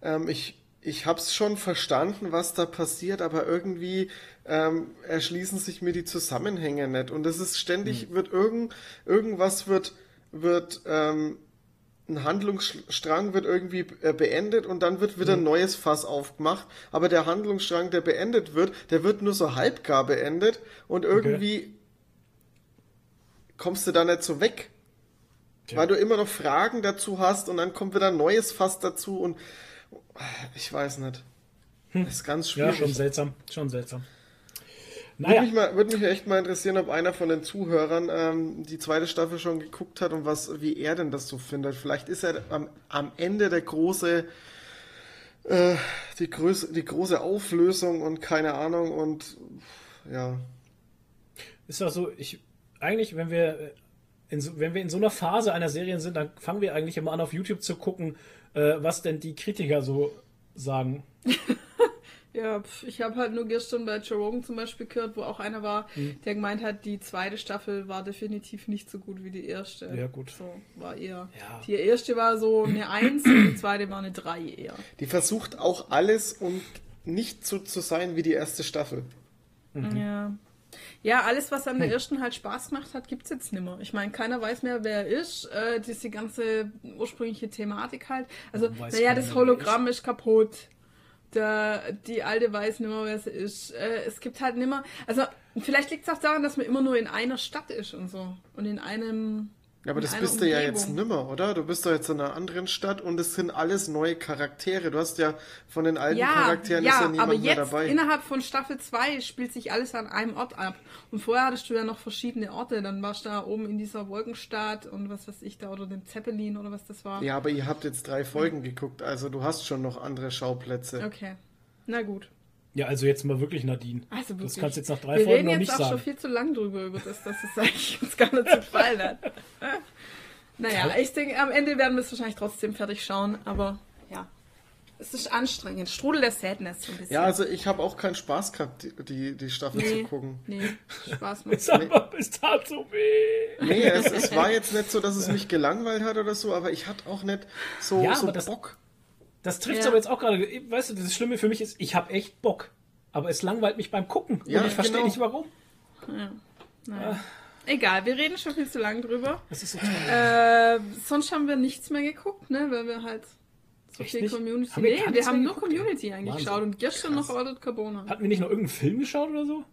Speaker 2: ähm, ich, ich habe es schon verstanden, was da passiert, aber irgendwie ähm, erschließen sich mir die Zusammenhänge nicht. Und es ist ständig, wird irgend, irgendwas wird, wird, ähm, ein Handlungsstrang wird irgendwie äh, beendet und dann wird wieder ein neues Fass aufgemacht. Aber der Handlungsstrang, der beendet wird, der wird nur so halbgar beendet und irgendwie kommst du da nicht so weg. Weil du immer noch Fragen dazu hast und dann kommt wieder ein neues Fass dazu und ich weiß nicht. Das ist ganz
Speaker 1: Ja,
Speaker 2: schwierig.
Speaker 1: schon seltsam. Schon seltsam.
Speaker 2: Würde
Speaker 1: Naja,
Speaker 2: mich, mal, würde mich echt mal interessieren, ob einer von den Zuhörern ähm, die zweite Staffel schon geguckt hat und was, wie er denn das so findet. Vielleicht ist er am, am Ende der große, äh, die, Größe, die große Auflösung und keine Ahnung und ja.
Speaker 1: ist doch so, ich, eigentlich, wenn wir, äh, in so, wenn wir in so einer Phase einer Serie sind, dann fangen wir eigentlich immer an, auf YouTube zu gucken, äh, was denn die Kritiker so sagen.
Speaker 3: Ja, pf, ich habe halt nur gestern bei Joe Rogan zum Beispiel gehört, wo auch einer war,
Speaker 1: Hm.
Speaker 3: der gemeint hat, die zweite Staffel war definitiv nicht so gut wie die erste.
Speaker 1: Ja, gut.
Speaker 3: So, war eher.
Speaker 1: Ja.
Speaker 3: Die erste war so eine 1 und die zweite war eine 3 eher.
Speaker 2: Die versucht auch alles und nicht so zu sein wie die erste Staffel.
Speaker 1: Mhm.
Speaker 3: Ja. Ja, alles, was
Speaker 1: Hm.
Speaker 3: an der ersten halt Spaß gemacht hat, gibt's jetzt nicht mehr. Ich meine, keiner weiß mehr, wer er ist. Äh, diese ganze ursprüngliche Thematik halt. Also, naja, das Hologramm ist kaputt. Der, die alte weiß nicht mehr, wer sie ist. Äh, es gibt halt nicht mehr. Also, vielleicht liegt es auch daran, dass man immer nur in einer Stadt ist und so. Und in einem
Speaker 2: Ja, aber das bist du ja jetzt
Speaker 3: Umgebung.
Speaker 2: nimmer, oder? Du bist doch jetzt in einer anderen Stadt und es sind alles neue Charaktere. Du hast ja von den alten
Speaker 3: Ja,
Speaker 2: Charakteren ist
Speaker 3: ja,
Speaker 2: ja niemand
Speaker 3: aber
Speaker 2: mehr
Speaker 3: jetzt
Speaker 2: dabei.
Speaker 3: innerhalb von Staffel 2 spielt sich alles an einem Ort ab. Und vorher hattest du ja noch verschiedene Orte. Dann warst du da oben in dieser Wolkenstadt und was weiß ich da oder dem Zeppelin oder was das war.
Speaker 2: Ja, aber ihr habt jetzt drei Folgen geguckt, also du hast schon noch andere Schauplätze.
Speaker 3: Okay. Na gut.
Speaker 1: Ja, also jetzt mal wirklich Nadine.
Speaker 3: Also wirklich.
Speaker 1: Das kannst du jetzt nach drei
Speaker 3: Wir
Speaker 1: Folgen
Speaker 3: reden
Speaker 1: noch
Speaker 3: jetzt
Speaker 1: nicht
Speaker 3: auch schon
Speaker 1: sagen.
Speaker 3: viel zu lang drüber, über das, dass es eigentlich uns gar nicht so gefallen hat. naja, ich denke, am Ende werden wir es wahrscheinlich trotzdem fertig schauen, aber ja. Es ist anstrengend. Strudel der Sadness so ein bisschen.
Speaker 2: Ja, also ich habe auch keinen Spaß gehabt, die, die, die Staffel
Speaker 3: nee,
Speaker 2: zu gucken.
Speaker 3: nee, Spaß macht.
Speaker 1: Es, aber, tat so weh.
Speaker 2: Nee, es, es war jetzt nicht so, dass es mich gelangweilt hat oder so, aber ich hatte auch nicht so,
Speaker 1: Ja,
Speaker 2: so Bock.
Speaker 1: Das trifft
Speaker 3: Ja.
Speaker 1: aber jetzt auch gerade. Weißt du, das Schlimme für mich ist, ich habe echt Bock. Aber es langweilt mich beim Gucken.
Speaker 2: Ja,
Speaker 1: und ich verstehe
Speaker 2: genau.
Speaker 1: nicht warum.
Speaker 3: Naja. Egal, wir reden schon viel zu lang drüber.
Speaker 1: Das ist so toll.
Speaker 3: Äh, sonst haben wir nichts mehr geguckt, ne? Weil wir halt so
Speaker 1: Echt
Speaker 3: viel
Speaker 1: nicht?
Speaker 3: Community.
Speaker 1: Haben wir
Speaker 3: nee, wir haben nur
Speaker 1: geguckt?
Speaker 3: Community eigentlich
Speaker 1: Wahnsinn.
Speaker 3: geschaut und gestern
Speaker 2: Krass.
Speaker 3: noch Ordered Carbona.
Speaker 1: Hatten wir nicht noch irgendeinen Film geschaut oder so?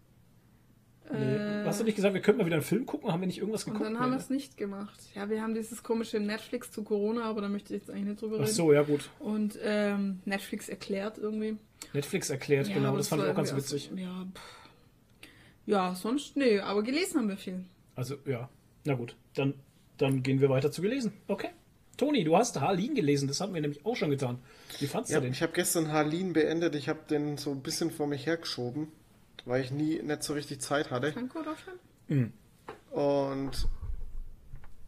Speaker 1: Nee.
Speaker 3: Äh,
Speaker 1: Hast du nicht gesagt, wir könnten mal wieder einen Film gucken? Haben wir nicht irgendwas
Speaker 3: Und
Speaker 1: geguckt?
Speaker 3: dann haben wir es nicht gemacht. Ja, wir haben dieses komische Netflix zu Corona, aber da möchte ich jetzt eigentlich nicht drüber
Speaker 1: Ach
Speaker 3: reden.
Speaker 1: so, ja gut.
Speaker 3: Und ähm, Netflix erklärt irgendwie.
Speaker 1: Netflix erklärt,
Speaker 3: Ja,
Speaker 1: genau.
Speaker 3: aber
Speaker 1: Das fand ich auch ganz witzig.
Speaker 3: so- ja, pff. ja, sonst, nee, aber gelesen haben wir viel.
Speaker 1: Also, ja. Na gut. Dann, dann gehen wir weiter zu gelesen. Okay. Toni, du hast Harlin gelesen. Das hatten wir nämlich auch schon getan. Wie fandst
Speaker 2: Ja,
Speaker 1: du den?
Speaker 2: ich habe gestern Harlin beendet. Ich habe den so ein bisschen vor mich hergeschoben, weil ich nie nicht so richtig Zeit hatte.
Speaker 3: Franco Deutschland?
Speaker 2: Und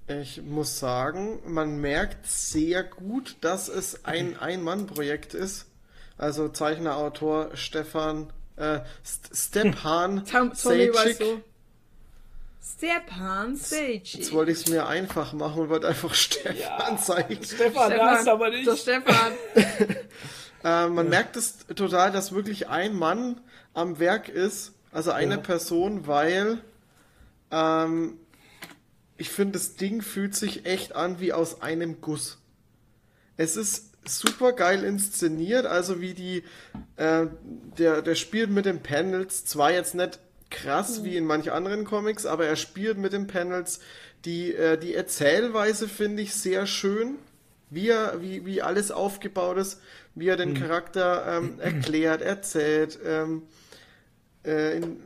Speaker 2: ich muss sagen, man merkt sehr gut, dass es ein Ein-Mann-Projekt ist. Also Zeichner, Autor Stefan äh, St Stepan Sajcik.
Speaker 3: so. Stepan
Speaker 2: Jetzt
Speaker 3: Sajcik.
Speaker 2: wollte ich es mir einfach machen und wollte einfach Stefan zeigen.
Speaker 1: Stefan, der hast aber nicht.
Speaker 3: Der Stefan.
Speaker 2: Äh, man merkt es total, dass wirklich ein Mann am Werk ist, also eine
Speaker 1: Ja.
Speaker 2: Person, weil ähm, ich finde, das Ding fühlt sich echt an wie aus einem Guss. Es ist super geil inszeniert, also wie die, äh, der, der spielt mit den Panels, zwar jetzt nicht krass wie in manch anderen Comics, aber er spielt mit den Panels. Die, äh, die Erzählweise finde ich sehr schön, wie, er, wie, wie alles aufgebaut ist, wie er den Charakter ähm, erklärt, erzählt, ähm, äh, in,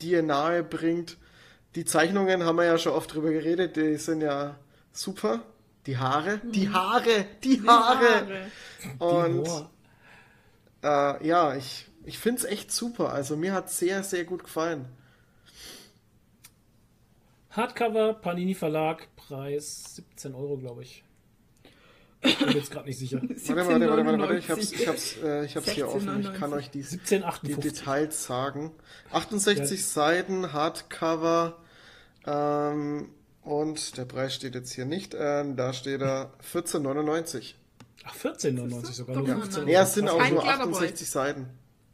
Speaker 2: dir nahe bringt. Die Zeichnungen haben wir ja schon oft drüber geredet, die sind ja super. Die Haare, die Haare, die Haare. Und
Speaker 1: Boah.
Speaker 2: äh, ja, ich, ich finde es echt super. Also mir hat sehr, sehr gut gefallen.
Speaker 1: Hardcover, Panini Verlag, Preis 17 Euro, glaube ich. Ich bin jetzt gerade nicht sicher.
Speaker 2: Warte, warte, warte, warte, warte. Ich hab's, ich hab's, äh, ich hab's hier offen. Ich kann
Speaker 3: 16,99.
Speaker 2: euch die, die
Speaker 1: 17,58.
Speaker 2: Details sagen. 68 Seiten, Hardcover. Ähm, und der Preis steht jetzt hier nicht. Ähm, da steht er 14,99.
Speaker 1: Ach, 14,99 sogar. Nur
Speaker 3: Doch,
Speaker 1: 15
Speaker 3: nein.
Speaker 1: Euro.
Speaker 2: Ja, es sind auch nur
Speaker 3: Klatterboy.
Speaker 2: 68 Seiten.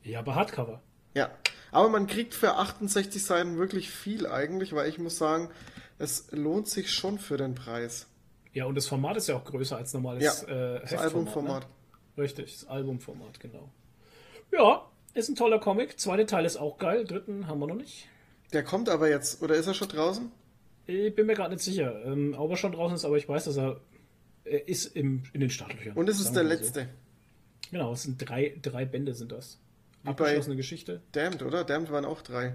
Speaker 1: Ja, aber Hardcover.
Speaker 2: Ja, aber man kriegt für 68 Seiten wirklich viel eigentlich, weil ich muss sagen, es lohnt sich schon für den Preis.
Speaker 1: Ja, und das Format ist ja auch größer als normales
Speaker 2: Ja,
Speaker 1: äh,
Speaker 2: Das
Speaker 1: Heftformat,
Speaker 2: Albumformat.
Speaker 1: Ne? Richtig, das Albumformat, genau. Ja, ist ein toller Comic. Zweite Teil ist auch geil. Dritten haben wir noch nicht.
Speaker 2: Der kommt aber jetzt, oder ist er schon draußen?
Speaker 1: Ich bin mir gerade nicht sicher, ähm, ob er schon draußen ist, aber ich weiß, dass er, er ist im, in den Startlöchern.
Speaker 2: Und es ist der
Speaker 1: so.
Speaker 2: letzte.
Speaker 1: Genau, es sind drei, drei Bände sind das.
Speaker 2: Wie
Speaker 1: Abgeschlossene Geschichte.
Speaker 2: Damned, oder? Damned waren auch drei.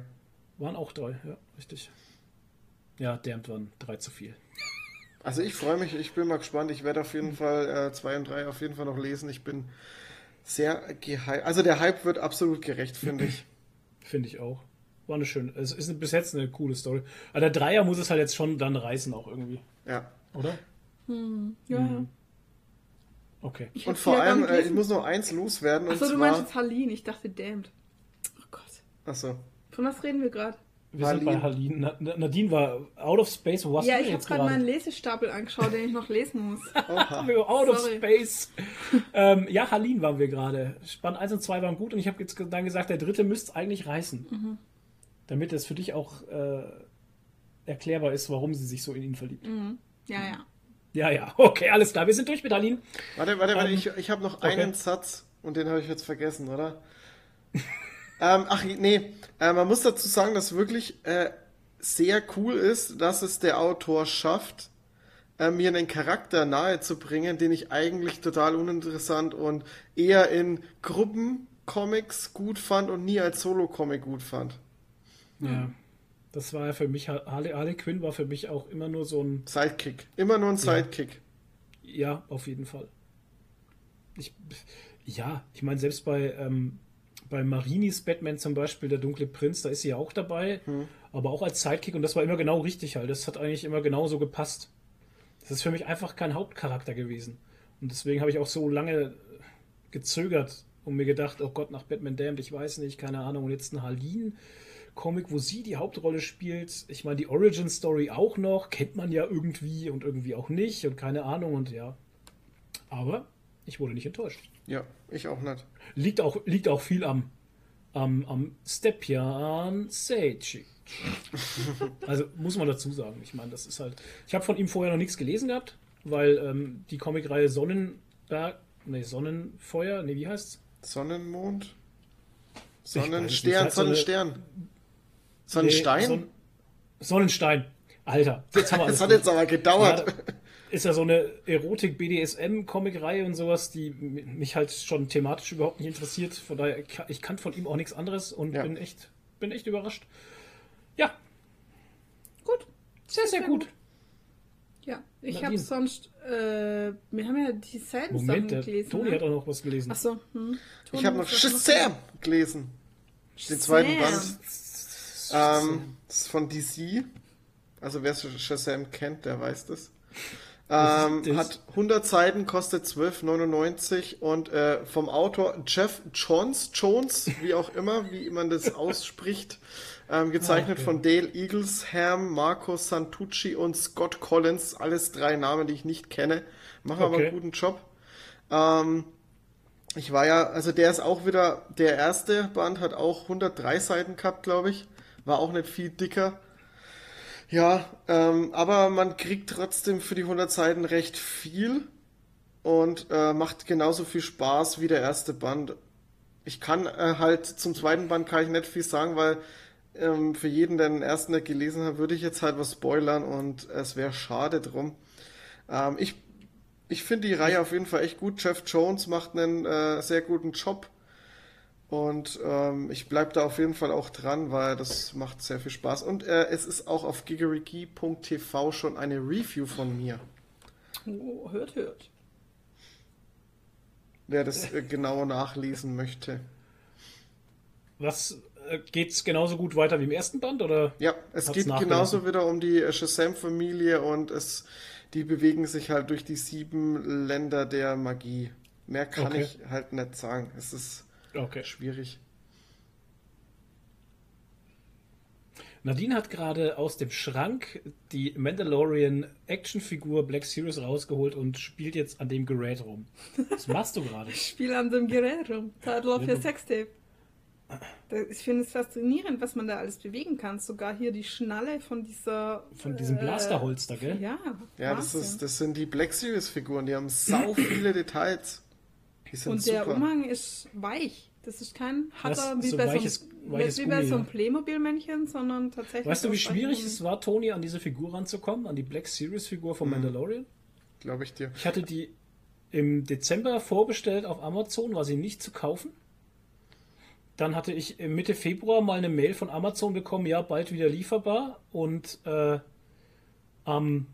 Speaker 1: Waren auch drei, ja, richtig. Ja, Damned waren drei zu viel.
Speaker 2: Also ich freue mich, ich bin mal gespannt. Ich werde auf jeden Fall äh, zwei und drei auf jeden Fall noch lesen. Ich bin sehr gehypt. Also der Hype wird absolut gerecht, finde ich.
Speaker 1: Finde ich auch. War eine schöne, es ist bis jetzt eine coole Story. Aber der Dreier muss es halt jetzt schon dann reißen auch irgendwie,
Speaker 2: Ja.
Speaker 1: oder?
Speaker 3: Ja, ja.
Speaker 1: Okay.
Speaker 3: Ich
Speaker 2: Und vor allem, äh, ich muss noch eins loswerden. Und
Speaker 3: Achso, du
Speaker 2: zwar.
Speaker 3: meinst jetzt Harleen. Ich dachte Damned. Oh Gott.
Speaker 2: Achso.
Speaker 3: Von was reden wir gerade?
Speaker 1: Wir sind bei Halin. Na- Na- Nadine war out of space. Wo warst
Speaker 3: Ja,
Speaker 1: du
Speaker 3: ich habe gerade meinen Lesestapel angeschaut, den ich noch lesen muss.
Speaker 1: Out of
Speaker 3: Sorry.
Speaker 1: space. ähm, ja, Halin waren wir gerade. Spann 1 und 2 waren gut und ich habe jetzt dann gesagt, der dritte müsste eigentlich reißen.
Speaker 3: Mhm.
Speaker 1: Damit es für dich auch äh, erklärbar ist, warum sie sich so in ihn verliebt.
Speaker 3: Mhm. Ja, ja.
Speaker 1: Ja, ja, okay, alles klar. Wir sind durch mit Halin.
Speaker 2: Warte, warte, warte,
Speaker 1: Ähm,
Speaker 2: ich, ich habe noch
Speaker 1: okay.
Speaker 2: einen Satz und den habe ich jetzt vergessen, oder? Ähm, ach nee, äh, man muss dazu sagen, dass wirklich äh, sehr cool ist, dass es der Autor schafft, äh, mir einen Charakter nahe zu bringen, den ich eigentlich total uninteressant und eher in Gruppencomics gut fand und nie als Solo-Comic gut fand.
Speaker 1: Ja. Das war ja für mich, Harley, Harley Quinn war für mich auch immer nur so ein,
Speaker 2: Sidekick. Immer nur ein Sidekick.
Speaker 1: ja, auf jeden Fall. Ich, ja, ich meine, selbst bei, ähm, bei Marinis Batman zum Beispiel, der dunkle Prinz, da ist sie ja auch dabei, aber auch als Sidekick und das war immer genau richtig halt. Das hat eigentlich immer genauso gepasst. Das ist für mich einfach kein Hauptcharakter gewesen. Und deswegen habe ich auch so lange gezögert und mir gedacht, oh Gott, nach Batman Damned, ich weiß nicht, keine Ahnung, und jetzt ein Harleen. Comic, wo sie die Hauptrolle spielt. Ich meine, die Origin Story auch noch, kennt man ja irgendwie und irgendwie auch nicht und keine Ahnung und ja. Aber ich wurde nicht enttäuscht.
Speaker 2: Ja, ich auch nicht.
Speaker 1: Liegt auch, liegt auch viel am, am, am Stepjan Sejic. Also muss man dazu sagen. Ich meine, das ist halt. Ich habe von ihm vorher noch nichts gelesen gehabt, weil ähm, die Comicreihe Sonnenberg, nee, Sonnenfeuer, nee, wie heißt's?
Speaker 2: Sonnenmond? Sonnenstern, Sonnenstern. Sonnenstein?
Speaker 1: Nee, Son Sonnenstein. Alter, alles
Speaker 2: das hat jetzt aber gedauert.
Speaker 1: Ja, ist ja so eine Erotik-BDSM-Comic-Reihe und sowas, die mich halt schon thematisch überhaupt nicht interessiert. Von daher, ich- ich kann von ihm auch nichts anderes und
Speaker 2: Ja.
Speaker 1: bin echt, bin echt überrascht. Ja,
Speaker 3: Gut.
Speaker 1: sehr, sehr gut.
Speaker 3: Ja, ich habe sonst, äh, wir haben ja die selben
Speaker 1: Moment,
Speaker 3: Sachen gelesen.
Speaker 1: Toni
Speaker 3: ne?
Speaker 1: hat auch noch was gelesen.
Speaker 3: Achso, hm.
Speaker 2: Ich habe noch Shazam gelesen. Den zweiten. Band. Ähm, das ist von DC. Also wer Shazam kennt, der weiß das. Ähm, hat 100 Seiten, kostet 12,99 und äh, vom Autor Jeff Jones, Jones, wie auch immer, wie man das ausspricht, ähm, gezeichnet
Speaker 1: Ah, okay.
Speaker 2: von Dale Eaglesham, Marco Santucci und Scott Collins, alles drei Namen, die ich nicht kenne, machen aber
Speaker 1: Okay.
Speaker 2: einen guten Job. Ähm, ich war ja, also der ist auch wieder, der erste Band hat auch 103 Seiten gehabt, glaube ich. War auch nicht viel dicker. Ja, ähm, aber man kriegt trotzdem für die 100 Seiten recht viel und äh, macht genauso viel Spaß wie der erste Band. Ich kann äh, halt zum zweiten Band kann ich nicht viel sagen, weil ähm, für jeden, der den ersten nicht gelesen hat, würde ich jetzt halt was spoilern und es wäre schade drum. Ähm, ich ich finde die Reihe auf jeden Fall echt gut. Jeff Jones macht einen äh, sehr guten Job. Und ähm, ich bleibe da auf jeden Fall auch dran, weil das macht sehr viel Spaß. Und äh, es ist auch auf gigeriki.tv schon eine Review von mir.
Speaker 3: Oh, hört, hört.
Speaker 2: Wer das äh, genauer nachlesen möchte.
Speaker 1: Was äh, geht's genauso gut weiter wie im ersten Band oder?
Speaker 2: Ja, es geht genauso wieder um die äh, Shazam-Familie und es, die bewegen sich halt durch die sieben Länder der Magie. Mehr kann
Speaker 1: Okay.
Speaker 2: ich halt nicht sagen. Es ist
Speaker 1: Okay.
Speaker 2: schwierig.
Speaker 1: Nadine hat gerade aus dem Schrank die Mandalorian Actionfigur Black Series rausgeholt und spielt jetzt an dem Gerät rum. Was machst du gerade?
Speaker 3: Spiel an dem Gerät rum. Title of your Sextape. Ich finde es faszinierend, was man da alles bewegen kann. Sogar hier die Schnalle von dieser.
Speaker 1: Von diesem
Speaker 3: äh,
Speaker 1: Blasterholster, gell?
Speaker 3: Ja,
Speaker 2: Ja, das, ist, das sind die Black Series-Figuren, die haben sau viele Details. Die sind
Speaker 3: Und der
Speaker 2: super.
Speaker 3: Umhang ist weich. Das ist kein harter wie,
Speaker 1: So
Speaker 3: bei,
Speaker 1: weiches-
Speaker 3: so,
Speaker 1: weiches
Speaker 3: wie bei so einem. Playmobil-Männchen, sondern tatsächlich.
Speaker 1: Weißt du, wie schwierig es war, Tony, an diese Figur ranzukommen, an die Black Series Figur
Speaker 2: Mhm.
Speaker 1: von Mandalorian?
Speaker 2: Glaube ich dir.
Speaker 1: Ich hatte die im Dezember vorbestellt auf Amazon, war sie nicht zu kaufen. Dann hatte ich Mitte Februar mal eine Mail von Amazon bekommen, ja, bald wieder lieferbar. Und äh, am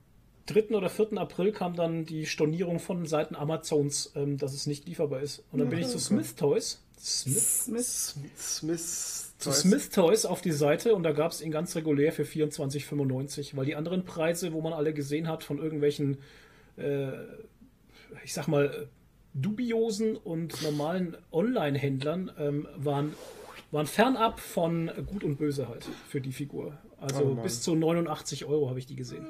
Speaker 1: 3. oder 4. April kam dann die Stornierung von Seiten Amazons, ähm, dass es nicht lieferbar ist. Und dann bin ich zu Smith Toys. Smith?
Speaker 3: Smith.
Speaker 2: Smith.
Speaker 1: Zu Smith Toys auf die Seite und da gab es ihn ganz regulär für 24,95, weil die anderen Preise, wo man alle gesehen hat, von irgendwelchen, äh, ich sag mal, dubiosen und normalen Online-Händlern, ähm, waren, waren fernab von Gut und Böse halt für die Figur. Also
Speaker 2: Oh
Speaker 1: bis zu 89 Euro habe ich die gesehen.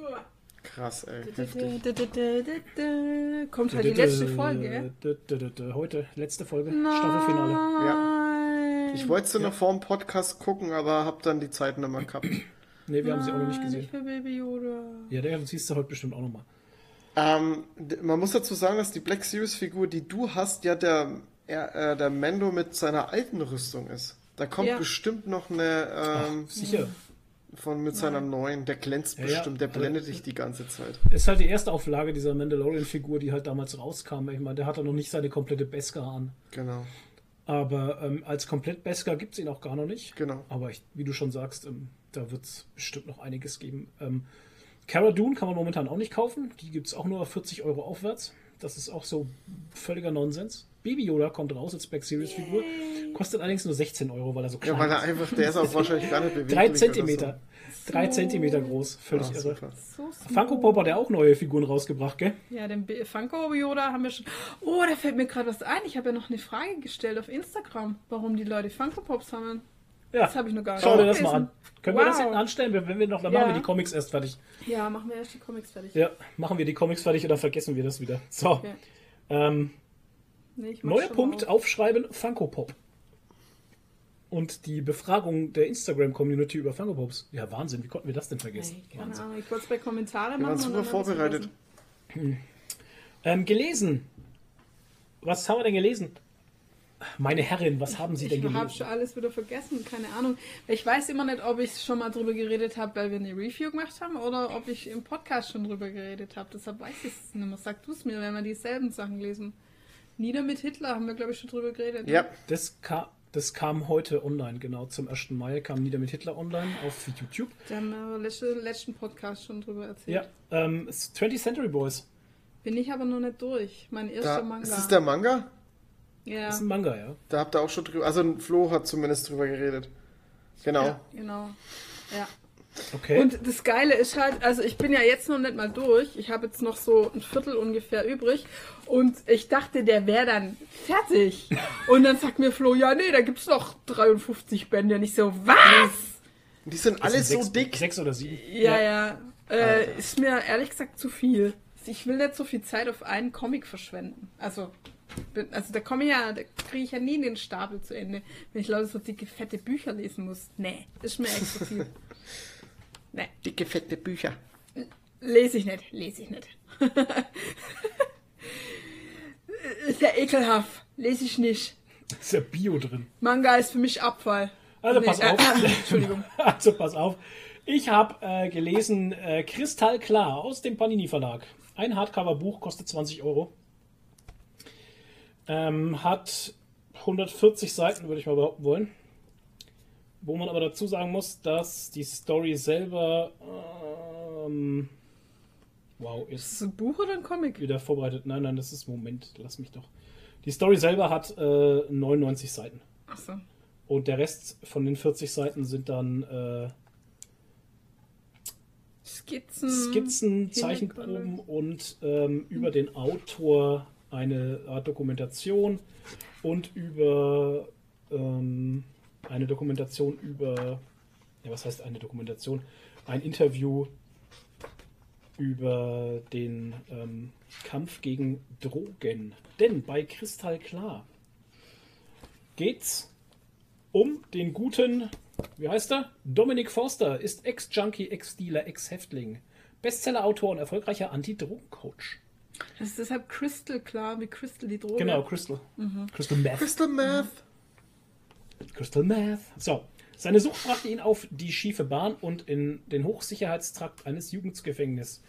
Speaker 2: Krass, ey. Heftig.
Speaker 3: Kommt halt die letzte Folge.
Speaker 1: Heute, letzte Folge, Staffelfinale.
Speaker 2: Ja. Ich wollte sie noch vor dem Podcast gucken, aber hab dann die Zeit nicht mehr gehabt.
Speaker 1: Ne, wir haben sie auch noch nicht gesehen.
Speaker 3: Nicht für Baby Yoda.
Speaker 1: Ja, der siehst du heute bestimmt auch nochmal.
Speaker 2: Ähm, man muss dazu sagen, dass die Black Series Figur, die du hast, ja der, er, äh, der Mendo mit seiner alten Rüstung ist. Da kommt
Speaker 3: Ja.
Speaker 2: bestimmt noch eine, ähm,
Speaker 1: Sicher.
Speaker 2: Von mit seiner neuen. Der glänzt
Speaker 1: Ja,
Speaker 2: bestimmt, der
Speaker 1: Also-
Speaker 2: blendet dich die ganze Zeit.
Speaker 1: Ist halt die erste Auflage dieser Mandalorian-Figur, die halt damals rauskam. Ich meine, der hatte noch nicht seine komplette Beskar an.
Speaker 2: Genau.
Speaker 1: Aber ähm, als komplett Beskar gibt es ihn auch gar noch nicht.
Speaker 2: Genau.
Speaker 1: Aber ich, wie du schon sagst, ähm, da wird es bestimmt noch einiges geben. Ähm, Cara Dune kann man momentan auch nicht kaufen. Die gibt es auch nur auf 40 Euro aufwärts. Das ist auch so völliger Nonsens. Baby Yoda kommt raus als Back Series Figur. Kostet allerdings nur 16 Euro, weil er so klein
Speaker 2: Ja, weil er
Speaker 1: ist.
Speaker 2: einfach, der ist auch wahrscheinlich gar nicht beweglich.
Speaker 1: Drei
Speaker 2: oder
Speaker 1: Zentimeter. Drei
Speaker 3: So.
Speaker 1: Zentimeter groß. Völlig
Speaker 2: So. Ah,
Speaker 1: irre.
Speaker 2: super.
Speaker 3: So.
Speaker 1: Funko Pop hat ja auch neue Figuren rausgebracht, gell?
Speaker 3: Ja, den B- Funko Yoda haben wir schon. Oh, da fällt mir gerade was ein. Ich habe ja noch eine Frage gestellt auf Instagram, warum die Leute Funko Pops sammeln.
Speaker 1: Ja.
Speaker 3: Das habe ich noch gar nicht
Speaker 1: Schau dir das mal an. Können wir das
Speaker 3: Wow.
Speaker 1: hinten anstellen? Wenn wir noch, dann
Speaker 3: Ja.
Speaker 1: machen wir die Comics erst fertig.
Speaker 3: Ja, machen wir erst die Comics fertig.
Speaker 1: Ja, machen wir die Comics fertig dann vergessen wir das wieder. So.
Speaker 3: Okay.
Speaker 1: Ähm,
Speaker 3: Nee, ich
Speaker 1: neuer Punkt,
Speaker 3: auf.
Speaker 1: aufschreiben, Funko Pop. Und die Befragung der Instagram-Community über Funko Pops. Ja, Wahnsinn, wie konnten wir das denn vergessen?
Speaker 3: Ey, keine
Speaker 1: Wahnsinn.
Speaker 3: Ahnung, ich wollte es bei Kommentare
Speaker 2: Wir
Speaker 3: machen.
Speaker 2: waren
Speaker 3: und
Speaker 2: super vorbereitet.
Speaker 3: vergessen.
Speaker 1: Ähm, gelesen. Was haben wir denn gelesen? Meine Herrin, was haben Sie denn
Speaker 3: Ich habe
Speaker 1: gelesen?
Speaker 3: schon alles wieder vergessen, keine Ahnung. Ich weiß immer nicht, ob ich schon mal drüber geredet habe, weil wir eine Review gemacht haben, oder ob ich im Podcast schon drüber geredet habe. Deshalb weiß ich es nicht mehr. Sag du es mir, wenn wir dieselben Sachen lesen. Nieder mit Hitler haben wir, glaube ich, schon drüber geredet.
Speaker 2: Ja,
Speaker 1: Das, ka das kam heute online, genau. Zum 1. Mai kam Nieder mit Hitler online auf YouTube.
Speaker 3: Da haben wir letzten, letzten Podcast schon drüber erzählt.
Speaker 1: Ja, ähm, es ist 20th Century Boys.
Speaker 3: Bin ich aber noch nicht durch. Mein erster
Speaker 2: da,
Speaker 3: Manga.
Speaker 2: ist das der Manga?
Speaker 3: ja.
Speaker 1: Das ist ein Manga, ja.
Speaker 2: Da habt ihr auch schon drüber, also Flo hat zumindest drüber geredet. Genau.
Speaker 3: ja, genau. Ja.
Speaker 1: Okay.
Speaker 3: Und das Geile ist halt, also ich bin ja jetzt noch nicht mal durch. Ich habe jetzt noch so ein Viertel ungefähr übrig. Und ich dachte, der wäre dann fertig. Und dann sagt mir Flo, ja, nee, da gibt's noch 53 Bände. Und ich so, was?
Speaker 2: Und die sind alle so
Speaker 1: sechs,
Speaker 2: dick.
Speaker 1: Sechs oder sieben.
Speaker 3: Ja, ja. Äh, ist mir ehrlich gesagt zu viel. Ich will nicht so viel Zeit auf einen Comic verschwenden. Also, bin- also da komme ich ja, da kriege ich ja nie den Stapel zu Ende, wenn ich lauter so dicke, fette Bücher lesen muss. Nee, ist mir echt zu viel. Nee.
Speaker 2: Dicke, fette Bücher.
Speaker 3: Lese ich nicht, lese ich nicht. ist ja ekelhaft, lese ich nicht.
Speaker 1: Ist ja Bio drin.
Speaker 3: Manga ist für mich Abfall.
Speaker 1: Also
Speaker 3: Nee,
Speaker 1: pass
Speaker 3: äh,
Speaker 1: auf.
Speaker 3: äh, Entschuldigung.
Speaker 1: Also pass auf. Ich habe äh, gelesen äh, Kristallklar aus dem Panini Verlag. Ein Hardcover-Buch kostet 20 Euro. Ähm, hat 140 Seiten, würde ich mal behaupten wollen. Wo man aber dazu sagen muss, dass die Story selber. Ähm, wow,
Speaker 3: Ist
Speaker 1: ist
Speaker 3: das ein Buch oder ein Comic?
Speaker 1: wieder vorbereitet. Nein, nein, das ist Moment, lass mich doch. Die Story selber hat äh, 99 Seiten.
Speaker 3: Achso.
Speaker 1: Und der Rest von den 40 Seiten sind dann äh,
Speaker 3: Skizzen.
Speaker 1: Skizzen, Zeichenproben und ähm, über den Autor eine Art Dokumentation und über ähm, eine Dokumentation über, ja, was heißt eine Dokumentation? Ein Interview über den ähm, Kampf gegen Drogen. Denn bei Kristallklar geht's um den guten, wie heißt er? Dominic Forster ist Ex-Junkie, Ex-Dealer, Ex-Häftling, Bestseller-Autor und erfolgreicher Anti-Drogen-Coach.
Speaker 3: Das ist deshalb Crystal klar, wie Crystal die Droge.
Speaker 1: Genau, Crystal. Crystal Meth.
Speaker 2: Crystal Meth.
Speaker 1: Crystal Meth. So. Seine Sucht brachte ihn auf die schiefe Bahn und in den Hochsicherheitstrakt eines Jugendgefängnisses.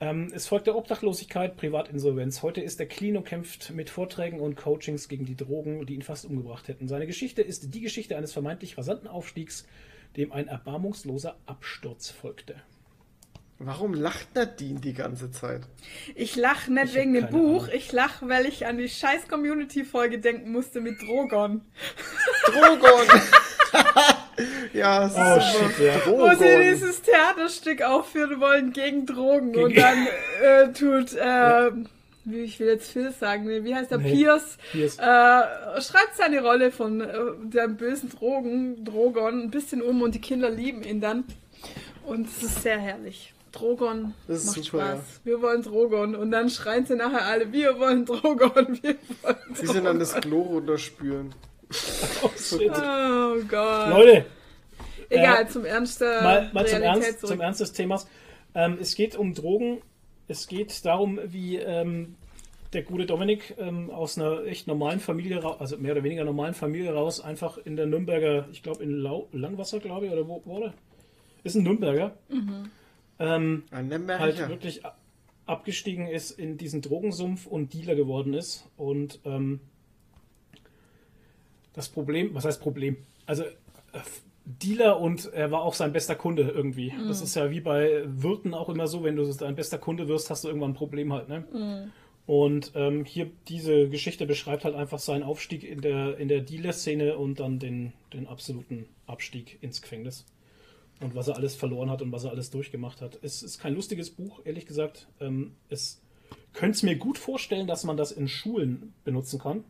Speaker 1: Ähm, es folgte Obdachlosigkeit, Privatinsolvenz. Heute ist er clean und kämpft mit Vorträgen und Coachings gegen die Drogen, die ihn fast umgebracht hätten. Seine Geschichte ist die Geschichte eines vermeintlich rasanten Aufstiegs, dem ein erbarmungsloser Absturz folgte.
Speaker 2: Warum lacht Nadine die ganze Zeit?
Speaker 3: Ich lache nicht
Speaker 1: Ich
Speaker 3: wegen dem Buch,
Speaker 1: Ahnung.
Speaker 3: ich lache, weil ich an die scheiß Community-Folge denken musste mit Drogon.
Speaker 2: Drogon! ja, es ist
Speaker 1: Oh,
Speaker 2: super.
Speaker 1: shit, ja.
Speaker 3: Wo sie
Speaker 2: Drogon.
Speaker 3: dieses Theaterstück aufführen wollen gegen Drogen
Speaker 1: Gegen-
Speaker 3: und dann äh, tut, äh, wie ich will jetzt Phil sagen, wie heißt der,
Speaker 1: Nee.
Speaker 3: Pierce,
Speaker 1: Pierce.
Speaker 3: Äh, schreibt seine Rolle von äh, der bösen Drogen, Drogon ein bisschen um und die Kinder lieben ihn dann. Und es ist sehr herrlich. Drogon
Speaker 2: Das ist
Speaker 3: macht
Speaker 2: super,
Speaker 3: Spaß. Wir wollen Drogon. Und dann schreien sie nachher alle, wir wollen Drogon, wir wollen
Speaker 2: Sie sind an das Klo runterspülen.
Speaker 1: Oh, shit.
Speaker 3: Oh Gott.
Speaker 1: Leute,
Speaker 3: Egal,
Speaker 1: äh,
Speaker 3: zum Ernst der
Speaker 1: mal, mal zum, Ernst, zum Ernst des Themas. Ähm, es geht um Drogen. Es geht darum, wie ähm, der gute Dominik ähm, aus einer echt normalen Familie, also mehr oder weniger normalen Familie raus, einfach in der Nürnberger, ich glaube in Lau Langwasser, glaube ich, oder wo wo war der? Ist ein Nürnberger. Ähm, halt wirklich abgestiegen ist in diesen Drogensumpf und Dealer geworden ist. Und ähm, das Problem, was heißt Problem? Also äh, Dealer und er war auch sein bester Kunde irgendwie. Das ist ja wie bei Wirten auch immer so, wenn du dein bester Kunde wirst, hast du irgendwann ein Problem halt, ne? Und ähm, hier diese Geschichte beschreibt halt einfach seinen Aufstieg in der, in der Dealer-Szene und dann den, den absoluten Abstieg ins Gefängnis. Und was er alles verloren hat und was er alles durchgemacht hat. Es ist kein lustiges Buch, ehrlich gesagt. Ähm, es könnte es mir gut vorstellen, dass man das in Schulen benutzen kann.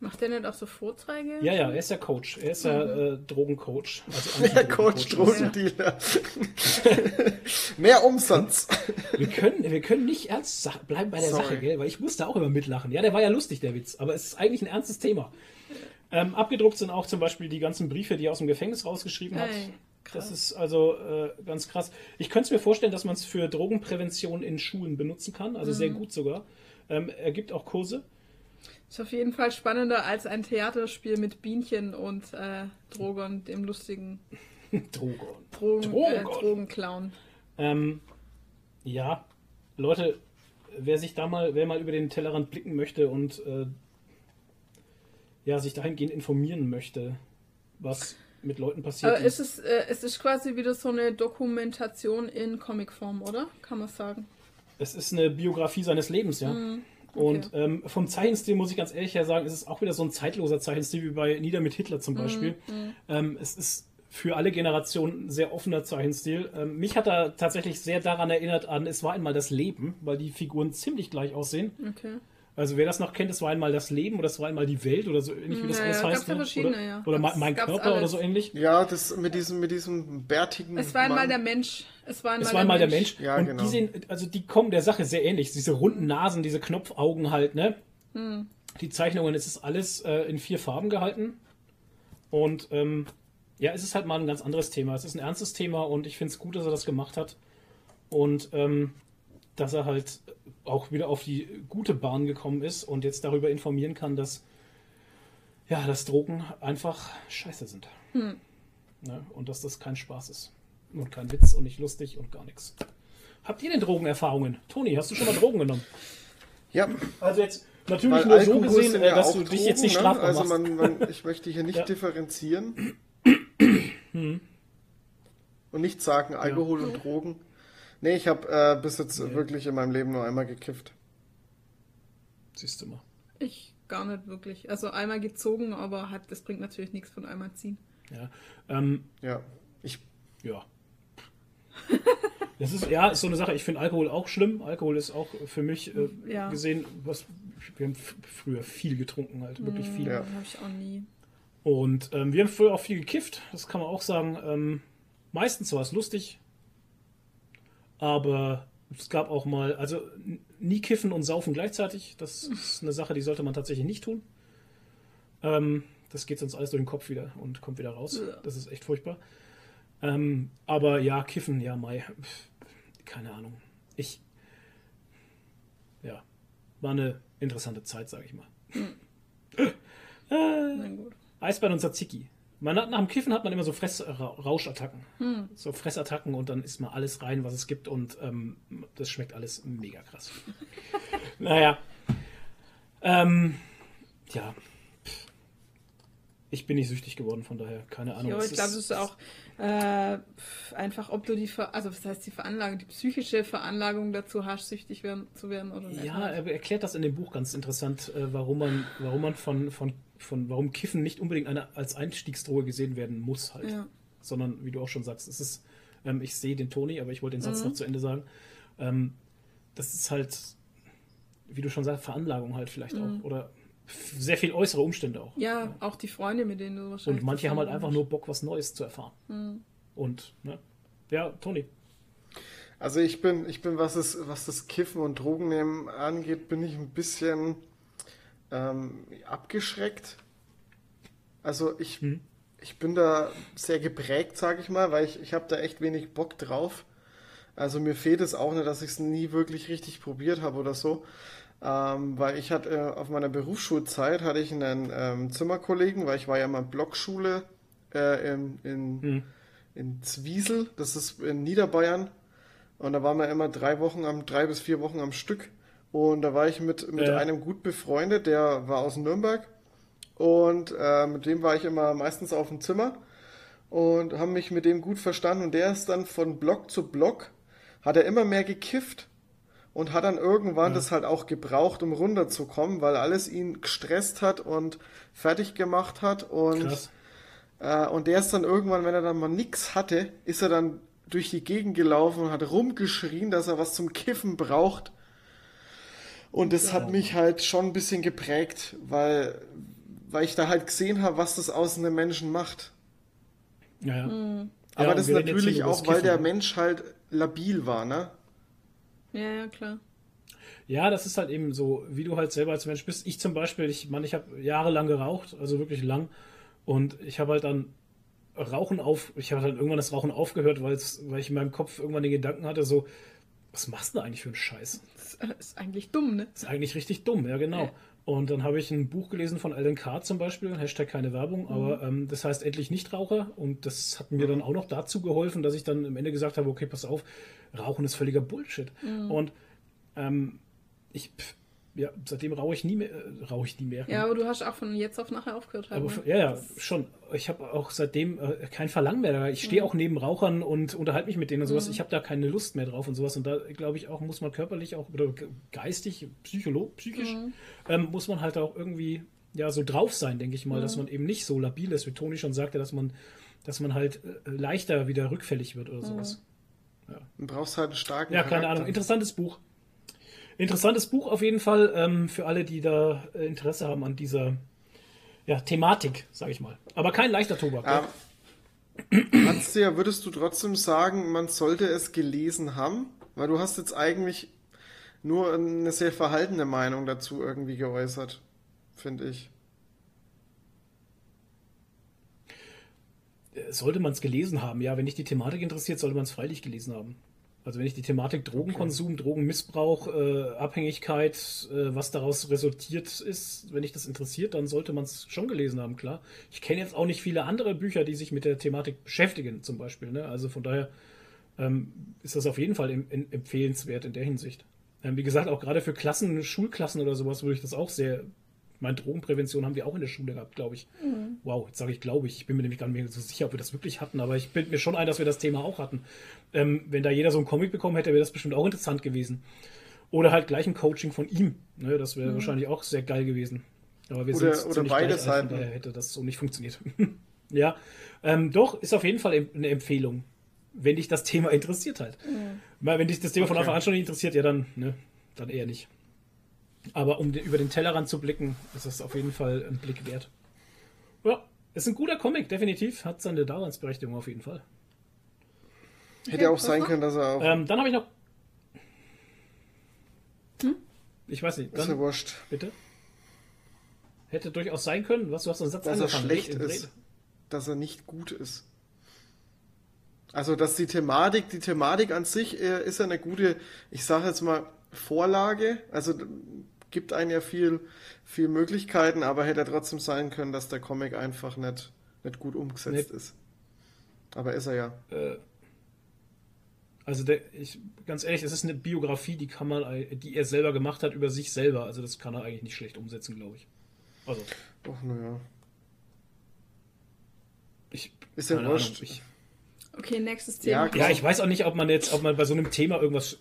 Speaker 3: Macht der nicht auch so Vorträge?
Speaker 1: Ja, ja, er ist ja Coach. Er ist ja äh, Drogencoach. Also
Speaker 2: Der Coach. Drogendealer. Mehr Umsatz.
Speaker 1: Wir können, wir können nicht ernst bleiben bei der
Speaker 2: Sorry.
Speaker 1: Sache, gell? Weil ich musste auch immer mitlachen. Ja, der war ja lustig, der Witz. Aber es ist eigentlich ein ernstes Thema. Ähm, abgedruckt sind auch zum Beispiel die ganzen Briefe, die er aus dem Gefängnis rausgeschrieben hat.
Speaker 3: Ey,
Speaker 1: Das ist also äh, ganz krass. Ich könnte es mir vorstellen, dass man es für Drogenprävention in Schulen benutzen kann. Also sehr gut sogar. Ähm, er gibt auch Kurse.
Speaker 3: Ist auf jeden Fall spannender als ein Theaterspiel mit Bienchen und äh, Drogon, dem lustigen
Speaker 1: Drogon.
Speaker 3: Drogen, äh,
Speaker 1: Drogon.
Speaker 3: Drogenclown.
Speaker 1: Ähm, ja, Leute, wer sich da mal, wer mal über den Tellerrand blicken möchte und äh, ja, sich dahingehend informieren möchte, was mit Leuten passiert
Speaker 3: Aber es ist, äh, es ist quasi wieder so eine Dokumentation in Comicform, oder? Kann man sagen.
Speaker 1: Es ist eine Biografie seines Lebens, ja. Und ähm, vom Zeichenstil muss ich ganz ehrlich ja sagen, es ist auch wieder so ein zeitloser Zeichenstil wie bei Nieder mit Hitler zum Beispiel. Ähm, es ist für alle Generationen ein sehr offener Zeichenstil. Ähm, mich hat er tatsächlich sehr daran erinnert an, es war einmal das Leben, weil die Figuren ziemlich gleich aussehen.
Speaker 3: Okay.
Speaker 1: Also wer das noch kennt, es war einmal das Leben oder es war einmal die Welt oder so ähnlich wie das
Speaker 3: Ja,
Speaker 1: alles heißt. ne?
Speaker 3: verschiedene,
Speaker 1: oder
Speaker 3: ja.
Speaker 1: oder
Speaker 3: Gab's-
Speaker 1: mein
Speaker 3: gab's
Speaker 1: Körper oder so ähnlich.
Speaker 2: Ja, das mit diesem, mit diesem bärtigen.
Speaker 3: Es war einmal
Speaker 2: Mann.
Speaker 3: der Mensch. Es war einmal,
Speaker 1: Es war einmal der Mensch.
Speaker 2: Ja,
Speaker 1: und
Speaker 2: genau.
Speaker 1: die sehen, also die kommen der Sache sehr ähnlich. Diese runden Nasen, diese Knopfaugen halt, ne?
Speaker 3: Hm.
Speaker 1: Die Zeichnungen, es ist alles äh, in vier Farben gehalten. Und ähm, ja, es ist halt mal ein ganz anderes Thema. Es ist ein ernstes Thema und ich finde es gut, dass er das gemacht hat. Und ähm, dass er halt auch wieder auf die gute Bahn gekommen ist und jetzt darüber informieren kann, dass ja, dass Drogen einfach scheiße sind.
Speaker 3: Hm.
Speaker 1: Ne? Und dass das kein Spaß ist. Und kein Witz und nicht lustig und gar nichts. Habt ihr denn Drogenerfahrungen? Toni, hast du schon mal Drogen genommen?
Speaker 2: Ja,
Speaker 1: Also jetzt natürlich
Speaker 2: weil
Speaker 1: nur so
Speaker 2: Alkohol
Speaker 1: gesehen,
Speaker 2: sind
Speaker 1: äh,
Speaker 2: ja
Speaker 1: dass du dich
Speaker 2: Drogen,
Speaker 1: jetzt nicht
Speaker 2: ne?
Speaker 1: strafbar
Speaker 2: Also
Speaker 1: machst.
Speaker 2: man, man, ich möchte hier nicht
Speaker 1: Ja.
Speaker 2: differenzieren. Und nicht sagen Alkohol und Drogen. Nee, ich habe äh, bis jetzt wirklich in meinem Leben nur einmal gekifft.
Speaker 1: Siehst du mal.
Speaker 3: Ich gar nicht wirklich. Also einmal gezogen, aber hat, das bringt natürlich nichts von einmal ziehen.
Speaker 1: Ja. Ähm,
Speaker 2: Ja. Ich,
Speaker 1: ja. Das ist, ja, ist so eine Sache. Ich finde Alkohol auch schlimm. Alkohol ist auch für mich äh,
Speaker 3: Ja.
Speaker 1: gesehen, was wir haben früher viel getrunken, halt, wirklich viel.
Speaker 2: Ja.
Speaker 3: Habe ich auch nie.
Speaker 1: Und ähm, wir haben früher auch viel gekifft, das kann man auch sagen. Ähm, meistens war es lustig, aber es gab auch mal, also nie kiffen und saufen gleichzeitig. Das ist eine Sache, die sollte man tatsächlich nicht tun. Ähm, das geht sonst alles durch den Kopf wieder und kommt wieder raus.
Speaker 3: Ja.
Speaker 1: Das ist echt furchtbar. Ähm, aber ja, kiffen, ja, Mai. Keine Ahnung. Ich. Ja, war eine interessante Zeit, sage ich mal.
Speaker 3: Na gut.
Speaker 1: Eisbären und Tzatziki. Man hat, nach dem Kiffen hat man immer so Fressrauschattacken. So Fressattacken und dann isst man alles rein, was es gibt und ähm, das schmeckt alles mega krass. naja. Ähm, ja. Ich bin nicht süchtig geworden, von daher keine Ahnung. Es
Speaker 3: ich glaube, das ist auch äh, einfach, ob du die, Ver also was heißt die Veranlagung, die psychische Veranlagung dazu hast, süchtig werden, zu werden oder nicht.
Speaker 1: Ja, er erklärt das in dem Buch ganz interessant, äh, warum man, warum man von, von, von, warum Kiffen nicht unbedingt eine, als Einstiegsdroge gesehen werden muss halt.
Speaker 3: Ja.
Speaker 1: Sondern, wie du auch schon sagst, es ist, ähm, ich sehe den Toni, aber ich wollte den
Speaker 3: Mhm.
Speaker 1: Satz noch zu Ende sagen. Ähm, das ist halt, wie du schon sagst, Veranlagung halt vielleicht auch. Oder sehr viel äußere Umstände auch.
Speaker 3: Mhm. Ja, auch die Freunde, mit denen du wahrscheinlich.
Speaker 1: Und manche haben halt einfach nur Bock, was Neues zu erfahren.
Speaker 3: Mhm.
Speaker 1: Und, ne? Ja, Toni.
Speaker 2: also ich bin, ich bin, was es, was das Kiffen und Drogennehmen angeht, bin ich ein bisschen ähm, abgeschreckt. Also ich, ich bin da sehr geprägt, sage ich mal, weil ich, ich habe da echt wenig Bock drauf. Also mir fehlt es auch nicht, dass ich es nie wirklich richtig probiert habe oder so. Ähm, weil ich hatte äh, auf meiner Berufsschulzeit hatte ich einen ähm, Zimmerkollegen, weil ich war ja mal Blockschule äh, in, in, in Zwiesel, das ist in Niederbayern. Und da waren wir immer drei Wochen am, drei bis vier Wochen am Stück. Und da war ich mit, mit
Speaker 1: Ja.
Speaker 2: einem gut befreundet, der war aus Nürnberg. Und äh, mit dem war ich immer meistens auf dem Zimmer und haben mich mit dem gut verstanden. Und der ist dann von Block zu Block, hat er immer mehr gekifft und hat dann irgendwann das halt auch gebraucht, um runterzukommen, weil alles ihn gestresst hat und fertig gemacht hat. Und, äh, und der ist dann irgendwann, wenn er dann mal nix hatte, ist er dann durch die Gegend gelaufen und hat rumgeschrien, dass er was zum Kiffen braucht. Und das hat mich halt schon ein bisschen geprägt, weil, weil ich da halt gesehen habe, was das aus einem Menschen macht.
Speaker 1: Ja, ja.
Speaker 2: Aber
Speaker 1: Ja,
Speaker 2: das natürlich auch, weil der
Speaker 1: ne?
Speaker 2: Mensch halt labil war, ne?
Speaker 3: Ja, ja, klar.
Speaker 1: Ja, das ist halt eben so, wie du halt selber als Mensch bist. Ich zum Beispiel, ich meine, ich habe jahrelang geraucht, also wirklich lang. Und ich habe halt dann Rauchen auf, ich habe dann irgendwann das Rauchen aufgehört, weil ich in meinem Kopf irgendwann den Gedanken hatte, so, was machst du denn eigentlich für einen Scheiß?
Speaker 3: Das ist eigentlich dumm, ne?
Speaker 1: Ist eigentlich richtig dumm, ja genau.
Speaker 3: Ja.
Speaker 1: Und dann habe ich ein Buch gelesen von Alan Carr zum Beispiel, Hashtag keine Werbung, aber ähm, das heißt endlich Nichtraucher und das hat mir dann auch noch dazu geholfen, dass ich dann am Ende gesagt habe, okay, pass auf, Rauchen ist völliger Bullshit. Und ähm, ich, ja, seitdem rauche ich nie mehr, äh, rauche ich nie mehr.
Speaker 3: Ja, aber du hast auch von jetzt auf nachher aufgehört. Halt,
Speaker 1: Aber
Speaker 3: ne?
Speaker 1: ja, ja, schon. Ich habe auch seitdem äh, kein Verlangen mehr. da. Ich stehe auch neben Rauchern und unterhalte mich mit denen und sowas. Ich habe da keine Lust mehr drauf und sowas. Und da glaube ich auch, muss man körperlich auch oder ge- geistig, psycholo psychisch, ähm, muss man halt auch irgendwie ja so drauf sein, denke ich mal, dass man eben nicht so labil ist, wie Toni schon sagte, dass man, dass man halt äh, leichter wieder rückfällig wird oder sowas.
Speaker 2: Du brauchst halt einen starken
Speaker 1: Ja, keine
Speaker 2: Charakter.
Speaker 1: Ahnung. Interessantes Buch. Interessantes Buch auf jeden Fall ähm, für alle, die da äh, Interesse haben an dieser ja, Thematik, sage ich mal. Aber kein leichter Tobak. ne?
Speaker 2: Ähm, Kannst du ja, würdest du trotzdem sagen, man sollte es gelesen haben? Weil du hast jetzt eigentlich nur eine sehr verhaltene Meinung dazu irgendwie geäußert, finde ich.
Speaker 1: Sollte man es gelesen haben, ja. Wenn dich die Thematik interessiert, sollte man es freilich gelesen haben. Also wenn ich die Thematik Drogenkonsum, Drogenmissbrauch, äh, Abhängigkeit, äh, was daraus resultiert ist, wenn dich das interessiert, dann sollte man es schon gelesen haben, klar. Ich kenne jetzt auch nicht viele andere Bücher, die sich mit der Thematik beschäftigen, zum Beispiel. Ne? Also von daher ähm, ist das auf jeden Fall em em empfehlenswert in der Hinsicht. Ähm, wie gesagt, auch gerade für Klassen, Schulklassen oder sowas würde ich das auch sehr. Meine Drogenprävention haben wir auch in der Schule gehabt, glaube ich. Wow, jetzt sage ich glaube ich. Ich bin mir nämlich gar nicht mehr so sicher, ob wir das wirklich hatten, aber ich bin mir schon ein, dass wir das Thema auch hatten. Ähm, wenn da jeder so einen Comic bekommen hätte, wäre das bestimmt auch interessant gewesen. Oder halt gleich ein Coaching von ihm. Ne, das wäre wahrscheinlich auch sehr geil gewesen. Aber wir
Speaker 2: Oder-
Speaker 1: sind
Speaker 2: oder beide Seiten.
Speaker 1: von daher hätte das so nicht funktioniert. ja, ähm, doch, ist auf jeden Fall eine Empfehlung, wenn dich das Thema interessiert halt. Weil wenn dich das Thema von
Speaker 2: Okay.
Speaker 1: Anfang an schon nicht interessiert, ja dann, ne, dann eher nicht. Aber um den, über den Tellerrand zu blicken, ist das auf jeden Fall ein Blick wert. Ja, ist ein guter Comic, definitiv. Hat seine Daseinsberechtigung auf jeden Fall.
Speaker 2: Hätte auch sein können, dass er auch.
Speaker 1: Ähm, dann habe ich noch. Ich weiß nicht,
Speaker 2: ist ja
Speaker 1: dann
Speaker 2: wurscht.
Speaker 1: bitte. Hätte durchaus sein können. Was, du hast einen Satz
Speaker 2: Dass er
Speaker 1: angefangen.
Speaker 2: schlecht
Speaker 1: Red-
Speaker 2: ist. Dass er nicht gut ist. Also, dass die Thematik, die Thematik an sich äh, ist ja eine gute, ich sage jetzt mal, Vorlage. Also gibt einen ja viel, viel Möglichkeiten, aber hätte trotzdem sein können, dass der Comic einfach nicht, nicht gut umgesetzt
Speaker 1: Nee.
Speaker 2: ist. Aber ist er ja.
Speaker 1: Also der, ich, ganz ehrlich, es ist eine Biografie, die kann man, äh, die er selber gemacht hat über sich selber. Also das kann er eigentlich nicht schlecht umsetzen, glaube ich. Also
Speaker 2: Ach, naja.
Speaker 1: ich
Speaker 2: Ist ja wurscht.
Speaker 3: Okay, nächstes
Speaker 2: Ja,
Speaker 3: Thema.
Speaker 1: Ja, ich weiß auch nicht, ob man jetzt, ob man bei so einem Thema irgendwas.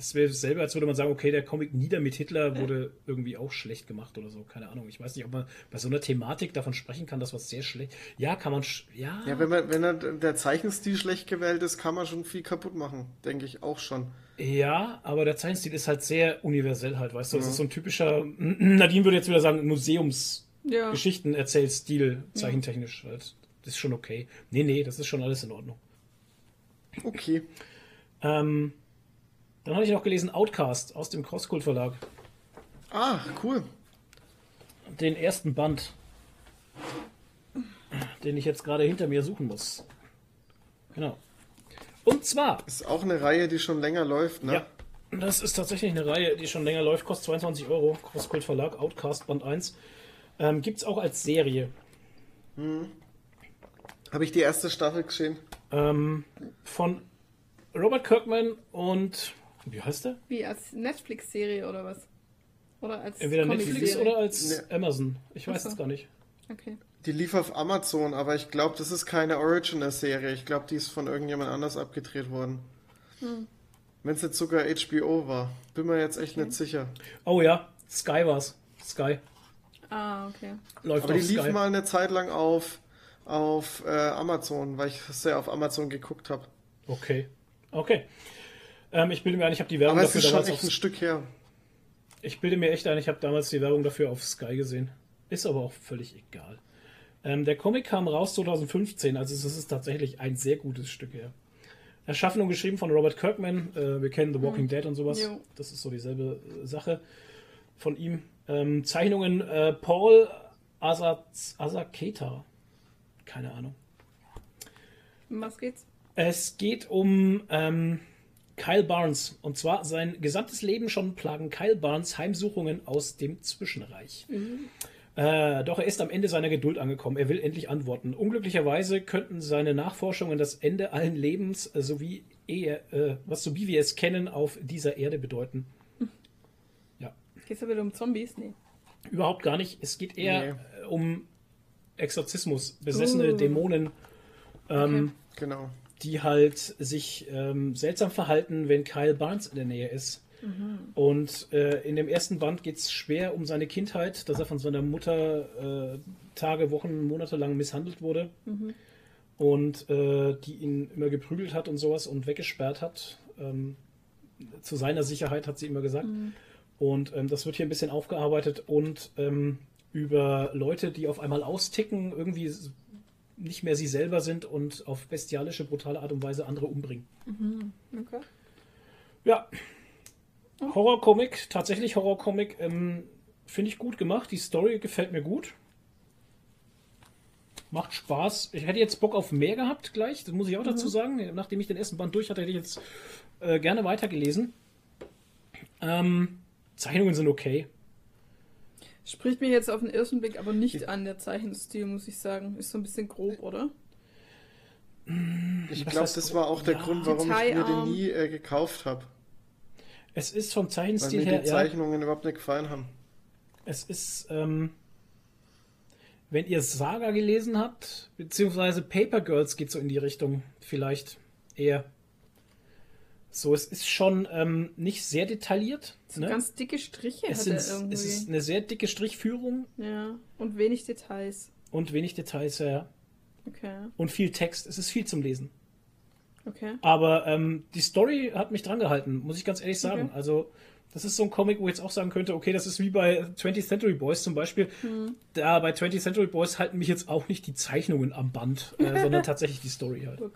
Speaker 1: Das wäre selber, als würde man sagen, okay, der Comic Nieder mit Hitler wurde irgendwie auch schlecht gemacht oder so. Keine Ahnung. Ich weiß nicht, ob man bei so einer Thematik davon sprechen kann, dass was sehr schlecht. Ja, kann man. Ja.
Speaker 2: Ja, wenn, man, wenn er, der Zeichenstil schlecht gewählt ist, kann man schon viel kaputt machen. Denke ich auch schon.
Speaker 1: Ja, aber der Zeichenstil ist halt sehr universell halt, weißt du? Das ist so ein typischer. Nadine würde jetzt wieder sagen,
Speaker 3: Ja.
Speaker 1: Museumsgeschichten erzählt Stil, zeichentechnisch halt. Das ist schon okay. Nee, nee, das ist schon alles in Ordnung.
Speaker 2: Okay.
Speaker 1: Ähm, dann habe ich noch gelesen Outcast aus dem Crosskult Verlag.
Speaker 2: Ah, cool.
Speaker 1: den ersten Band, den ich jetzt gerade hinter mir suchen muss. Genau. Und zwar,
Speaker 2: Ist auch eine Reihe, die schon länger läuft, ne?
Speaker 1: ja, das ist tatsächlich eine Reihe, die schon länger läuft, kostet 22 Euro, Crosskult Verlag, Outcast Band 1. Ähm, Gibt es auch als Serie.
Speaker 2: Habe ich die erste Staffel gesehen?
Speaker 1: Ähm, von Robert Kirkman und wie heißt der?
Speaker 3: Wie als Netflix-Serie oder was? Oder als
Speaker 1: Entweder Netflix oder als
Speaker 2: Nee.
Speaker 1: Amazon. Ich weiß
Speaker 3: so.
Speaker 1: es gar nicht.
Speaker 3: Okay.
Speaker 2: Die lief auf Amazon, aber ich glaube, das ist keine Original-Serie. Ich glaube, die ist von irgendjemand anders abgedreht worden. Wenn es jetzt sogar HBO war. Bin mir jetzt echt nicht sicher.
Speaker 1: Oh ja, Sky war's. Sky.
Speaker 3: Ah, okay.
Speaker 1: Läuft
Speaker 2: Aber die
Speaker 1: auf
Speaker 2: lief
Speaker 1: Sky.
Speaker 2: mal eine Zeit lang auf, auf äh, Amazon, weil ich sehr auf Amazon geguckt habe.
Speaker 1: Okay. Okay. Ähm, ich bilde mir ein, ich habe die Werbung
Speaker 2: Aber es
Speaker 1: dafür
Speaker 2: ist schon
Speaker 1: damals
Speaker 2: echt
Speaker 1: auf
Speaker 2: ein Stück her.
Speaker 1: Ich bilde mir echt ein, ich habe damals die Werbung dafür auf Sky gesehen. Ist aber auch völlig egal. Ähm, der Comic kam raus 2015, also es ist tatsächlich ein sehr gutes Stück her. Erschaffen und geschrieben von Robert Kirkman. Äh, wir kennen The Walking Dead und sowas.
Speaker 3: Jo.
Speaker 1: Das ist so dieselbe äh, Sache von ihm. Ähm, Zeichnungen äh, Paul Asaz- Azaketa. Keine Ahnung.
Speaker 3: Um was geht's?
Speaker 1: Es geht um ähm, Kyle Barnes. Und zwar sein gesamtes Leben schon plagen Kyle Barnes Heimsuchungen aus dem Zwischenreich. Äh, doch er ist am Ende seiner Geduld angekommen. Er will endlich antworten. Unglücklicherweise könnten seine Nachforschungen das Ende allen Lebens, äh, sowie er, äh, was so wie wir es kennen, auf dieser Erde bedeuten. Ja,
Speaker 3: Geht's da wieder um Zombies? Nee.
Speaker 1: überhaupt gar nicht. Es geht eher
Speaker 2: Nee.
Speaker 1: äh, um Exorzismus, besessene
Speaker 3: Uh.
Speaker 1: Dämonen. Ähm,
Speaker 2: Genau.
Speaker 1: Die halt sich ähm, seltsam verhalten, wenn Kyle Barnes in der Nähe ist. Und äh, in dem ersten Band geht es schwer um seine Kindheit, dass er von seiner Mutter äh, Tage, Wochen, Monate lang misshandelt wurde. Und äh, die ihn immer geprügelt hat und sowas und weggesperrt hat. Ähm, zu seiner Sicherheit hat sie immer gesagt. Und ähm, das wird hier ein bisschen aufgearbeitet und ähm, über Leute, die auf einmal austicken, irgendwie nicht mehr sie selber sind und auf bestialische, brutale Art und Weise andere umbringen.
Speaker 3: Okay.
Speaker 1: Ja. Horrorcomic, tatsächlich Horrorcomic, ähm, finde ich gut gemacht. Die Story gefällt mir gut. Macht Spaß. Ich hätte jetzt Bock auf mehr gehabt gleich, das muss ich auch dazu sagen. Nachdem ich den ersten Band durch hatte, hätte ich jetzt äh, gerne weitergelesen. Ähm, Zeichnungen sind okay.
Speaker 3: Spricht mir jetzt auf den ersten Blick aber nicht an, der Zeichenstil, muss ich sagen. Ist so ein bisschen grob, oder?
Speaker 2: Ich glaube, das war auch der
Speaker 1: Ja.
Speaker 2: Grund, warum ich mir den nie äh, gekauft habe.
Speaker 1: Es ist vom
Speaker 2: Weil
Speaker 1: Zeichenstil
Speaker 2: mir die
Speaker 1: her, ja,
Speaker 2: Zeichnungen überhaupt nicht gefallen haben.
Speaker 1: es ist, ähm, wenn ihr Saga gelesen habt, beziehungsweise Paper Girls geht so in die Richtung, vielleicht eher. So, es ist schon ähm, nicht sehr detailliert.
Speaker 3: So
Speaker 1: Ne?
Speaker 3: ganz dicke Striche
Speaker 1: es,
Speaker 3: hat
Speaker 1: sind,
Speaker 3: er irgendwie.
Speaker 1: es ist eine sehr dicke Strichführung
Speaker 3: ja, und wenig Details.
Speaker 1: und wenig Details, ja.
Speaker 3: Okay,
Speaker 1: Und viel Text. Es ist viel zum Lesen.
Speaker 3: okay.
Speaker 1: Aber ähm, die Story hat mich dran gehalten, muss ich ganz ehrlich sagen.
Speaker 3: Okay.
Speaker 1: Also, das ist so ein Comic, wo ich jetzt auch sagen könnte, okay, das ist wie bei 20th Century Boys zum Beispiel.
Speaker 3: Hm.
Speaker 1: Da bei 20th Century Boys halten mich jetzt auch nicht die Zeichnungen am Band, äh, sondern tatsächlich die Story halt.
Speaker 3: Wohl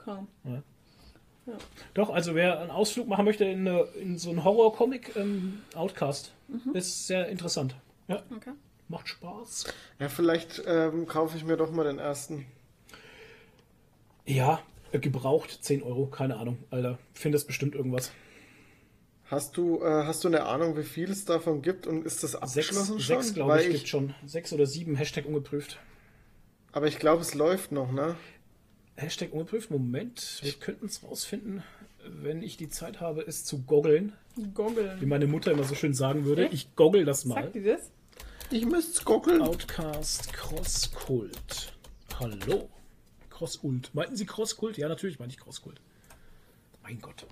Speaker 3: kaum.
Speaker 1: Doch, also wer einen Ausflug machen möchte in, eine, in so einen Horror-Comic, ähm, Outcast,
Speaker 3: Mhm.
Speaker 1: ist sehr interessant. Ja,
Speaker 3: Okay.
Speaker 1: macht Spaß.
Speaker 2: Ja, vielleicht ähm, kaufe ich mir doch mal den ersten.
Speaker 1: Ja, äh, gebraucht 10 Euro, keine Ahnung, Alter. Findest bestimmt irgendwas.
Speaker 2: Hast du, äh, hast du eine Ahnung, wie viel es davon gibt und ist das
Speaker 1: Sechs,
Speaker 2: abgeschlossen schon?
Speaker 1: sechs glaube
Speaker 2: Weil
Speaker 1: ich, gibt schon. Sechs oder sieben, Hashtag ungeprüft.
Speaker 2: Aber ich glaube, es läuft noch, ne?
Speaker 1: Hashtag ungeprüft, Moment, wir könnten es rausfinden, wenn ich die Zeit habe, es zu goggeln. Wie
Speaker 3: Goggeln.
Speaker 1: meine Mutter immer so schön sagen würde.
Speaker 3: Echt?
Speaker 1: Ich goggle das mal.
Speaker 3: Sagt die das?
Speaker 2: Ich müsste gockeln.
Speaker 1: Outcast Crosskult. Hallo. Crosskult. Meinten Sie Crosskult? Ja, natürlich meinte ich Crosskult. Mein Gott.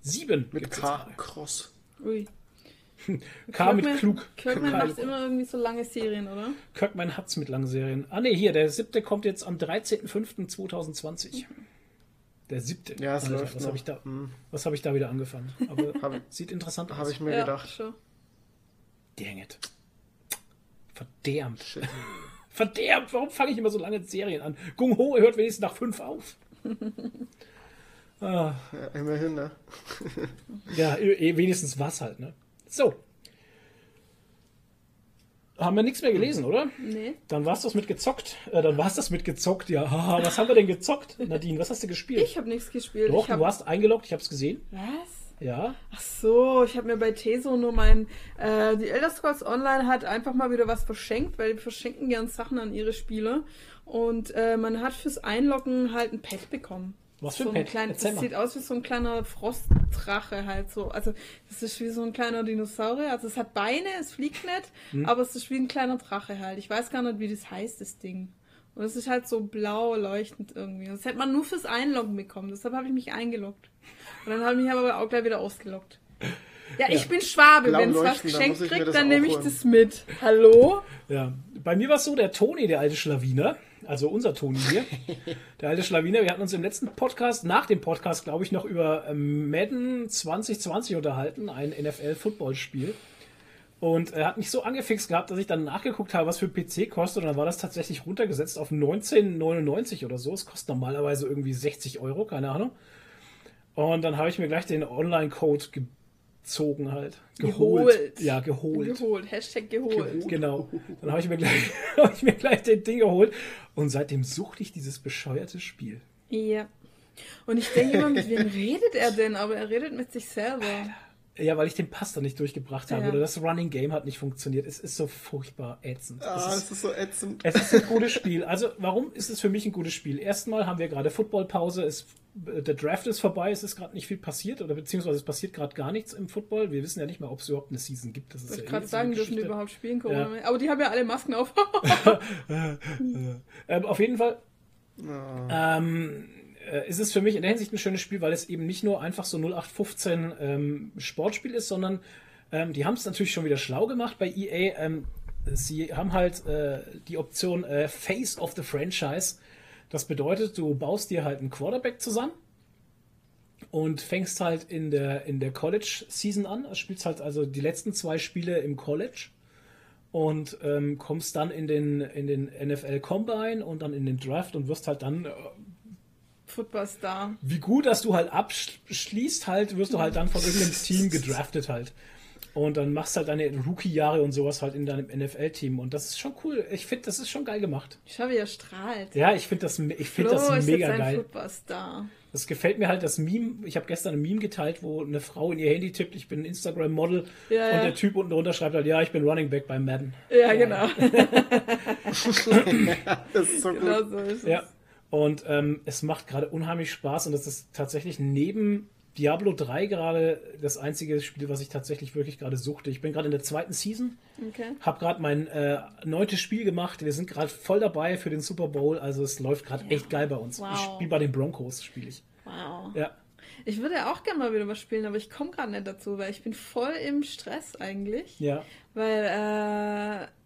Speaker 1: Sieben.
Speaker 2: Mit K. Cross.
Speaker 3: Ui.
Speaker 1: K mit
Speaker 3: Kirkman-
Speaker 1: klug.
Speaker 3: Kirkman macht immer irgendwie so lange Serien, oder?
Speaker 1: Kirkman hat's mit langen Serien. Ah ne, hier, der siebte kommt jetzt am 13.05.2020. Der siebte.
Speaker 2: Ja, es läuft
Speaker 1: was habe ich, da-
Speaker 2: Hm.
Speaker 1: was hab ich da wieder angefangen? Aber
Speaker 2: Hab-
Speaker 1: sieht interessant aus.
Speaker 2: Habe ich mir
Speaker 3: ja,
Speaker 2: gedacht.
Speaker 3: schon.
Speaker 1: Dang it. Verdammt.
Speaker 2: Shit.
Speaker 1: Verdammt, warum fange ich immer so lange Serien an? Gung Ho hört wenigstens nach fünf auf. ah,
Speaker 2: Ja, immerhin, ne?
Speaker 1: ja, wenigstens was halt, ne? So. Haben wir nichts mehr gelesen, oder?
Speaker 3: Nee.
Speaker 1: Dann war's das mit gezockt. Äh, dann war's das mit gezockt, ja. Was haben wir denn gezockt? Nadine, was hast du gespielt?
Speaker 3: Ich habe nichts gespielt.
Speaker 1: Doch,
Speaker 3: hab...
Speaker 1: du warst eingeloggt, ich hab's gesehen.
Speaker 3: Was?
Speaker 1: Ja.
Speaker 3: Ach so, ich habe mir bei Teso nur mein. Äh, die Elder Scrolls Online hat einfach mal wieder was verschenkt, weil die verschenken gern Sachen an ihre Spieler. Und äh, man hat fürs Einloggen halt ein Pad bekommen.
Speaker 1: Was für
Speaker 3: so
Speaker 1: ein Pad?
Speaker 3: Klein,
Speaker 1: Erzähl
Speaker 3: das
Speaker 1: mal.
Speaker 3: sieht aus wie so ein kleiner Frostdrache halt so. Also das ist wie so ein kleiner Dinosaurier. Also es hat Beine, es fliegt nicht,
Speaker 1: Hm.
Speaker 3: aber es ist wie ein kleiner Drache halt. Ich weiß gar nicht, wie das heißt, das Ding. Und es ist halt so blau leuchtend irgendwie. Das hätte man nur fürs Einloggen bekommen. Deshalb habe ich mich eingeloggt. Und dann habe ich mich aber auch gleich wieder ausgeloggt. Ja, ich bin Schwabe. Wenn es was geschenkt kriegt, dann nehme ich das mit. Hallo?
Speaker 1: Ja, bei mir war es so, der Toni, der alte Schlawiner, also unser Toni hier, der alte Schlawiner, wir hatten uns im letzten Podcast, nach dem Podcast, glaube ich, noch über ähm, Madden 2020 unterhalten, ein NFL-Football-Spiel. Und er hat mich so angefixt gehabt, dass ich dann nachgeguckt habe, was für PC kostet. Und dann war das tatsächlich runtergesetzt auf 19,99 oder so. Es kostet normalerweise irgendwie 60 Euro, keine Ahnung. Und dann habe ich mir gleich den Online-Code gezogen halt. Geholt.
Speaker 3: Geholt.
Speaker 1: Ja, geholt.
Speaker 3: Geholt. Hashtag geholt.
Speaker 1: Genau. Dann habe ich, mir gleich- hab ich mir gleich den Ding geholt. Und seitdem suchte ich dieses bescheuerte Spiel.
Speaker 3: Ja. Und ich denke immer, mit wem redet er denn? Aber er redet mit sich selber.
Speaker 1: Ja, weil ich den Pass da nicht durchgebracht habe.
Speaker 3: Ja.
Speaker 1: Oder das Running Game hat nicht funktioniert. Es ist so furchtbar ätzend.
Speaker 2: Ah,
Speaker 1: es, ist,
Speaker 2: ist so ätzend.
Speaker 1: es ist ein gutes Spiel. Also, warum ist es für mich ein gutes Spiel? Erstmal haben wir gerade Footballpause. Es, der Draft ist vorbei. Es ist gerade nicht viel passiert. Oder beziehungsweise es passiert gerade gar nichts im Football. Wir wissen ja nicht mal, ob es überhaupt eine Season gibt. Das ist
Speaker 3: Ich wollte
Speaker 1: ja
Speaker 3: gerade
Speaker 1: eh
Speaker 3: sagen, dürfen die überhaupt spielen, Corona.
Speaker 1: Ja.
Speaker 3: Aber die haben ja alle Masken auf.
Speaker 1: Ähm, auf jeden Fall ähm, äh, ist es für mich in der Hinsicht ein schönes Spiel, weil es eben nicht nur einfach so 0815 ähm, Sportspiel ist, sondern ähm, die haben es natürlich schon wieder schlau gemacht bei EA. Ähm, sie haben halt äh, die Option äh, Face of the Franchise. Das bedeutet, du baust dir halt einen Quarterback zusammen und fängst halt in der, in der College-Season an. Du spielst halt also die letzten zwei Spiele im College und ähm, kommst dann in den, in den NFL Combine und dann in den Draft und wirst halt dann, äh,
Speaker 3: Footballstar.
Speaker 1: wie gut, dass du halt abschließt, halt, wirst du halt dann von irgendeinem Team gedraftet halt. Und dann machst halt deine Rookie-Jahre und sowas halt in deinem NFL-Team. Und das ist schon cool. Ich finde, das ist schon geil gemacht.
Speaker 3: Schau, wie er strahlt.
Speaker 1: Ja, ich finde das, ich find
Speaker 3: Flo
Speaker 1: das
Speaker 3: ist
Speaker 1: mega
Speaker 3: jetzt ein
Speaker 1: geil.
Speaker 3: Footballstar.
Speaker 1: Das gefällt mir halt, das Meme. Ich habe gestern ein Meme geteilt, wo eine Frau in ihr Handy tippt, ich bin ein Instagram-Model.
Speaker 3: Ja,
Speaker 1: und
Speaker 3: ja.
Speaker 1: der Typ unten drunter schreibt halt, ja, ich bin Running Back bei Madden.
Speaker 3: Ja, genau.
Speaker 2: Das ist so gut.
Speaker 3: genau so ist es.
Speaker 1: Ja. Und ähm, es macht gerade unheimlich Spaß und das ist tatsächlich neben Diablo 3 gerade das einzige Spiel, was ich tatsächlich wirklich gerade suchte. Ich bin gerade in der zweiten Season,
Speaker 3: Okay.
Speaker 1: habe gerade mein äh, neuntes Spiel gemacht. Wir sind gerade voll dabei für den Super Bowl, also es läuft gerade echt geil bei uns.
Speaker 3: Wow.
Speaker 1: Ich spiele bei den Broncos, spiele ich.
Speaker 3: Wow.
Speaker 1: Ja.
Speaker 3: Ich würde auch gerne mal wieder was spielen, aber ich komme gerade nicht dazu, weil ich bin voll im Stress eigentlich.
Speaker 1: Ja.
Speaker 3: Weil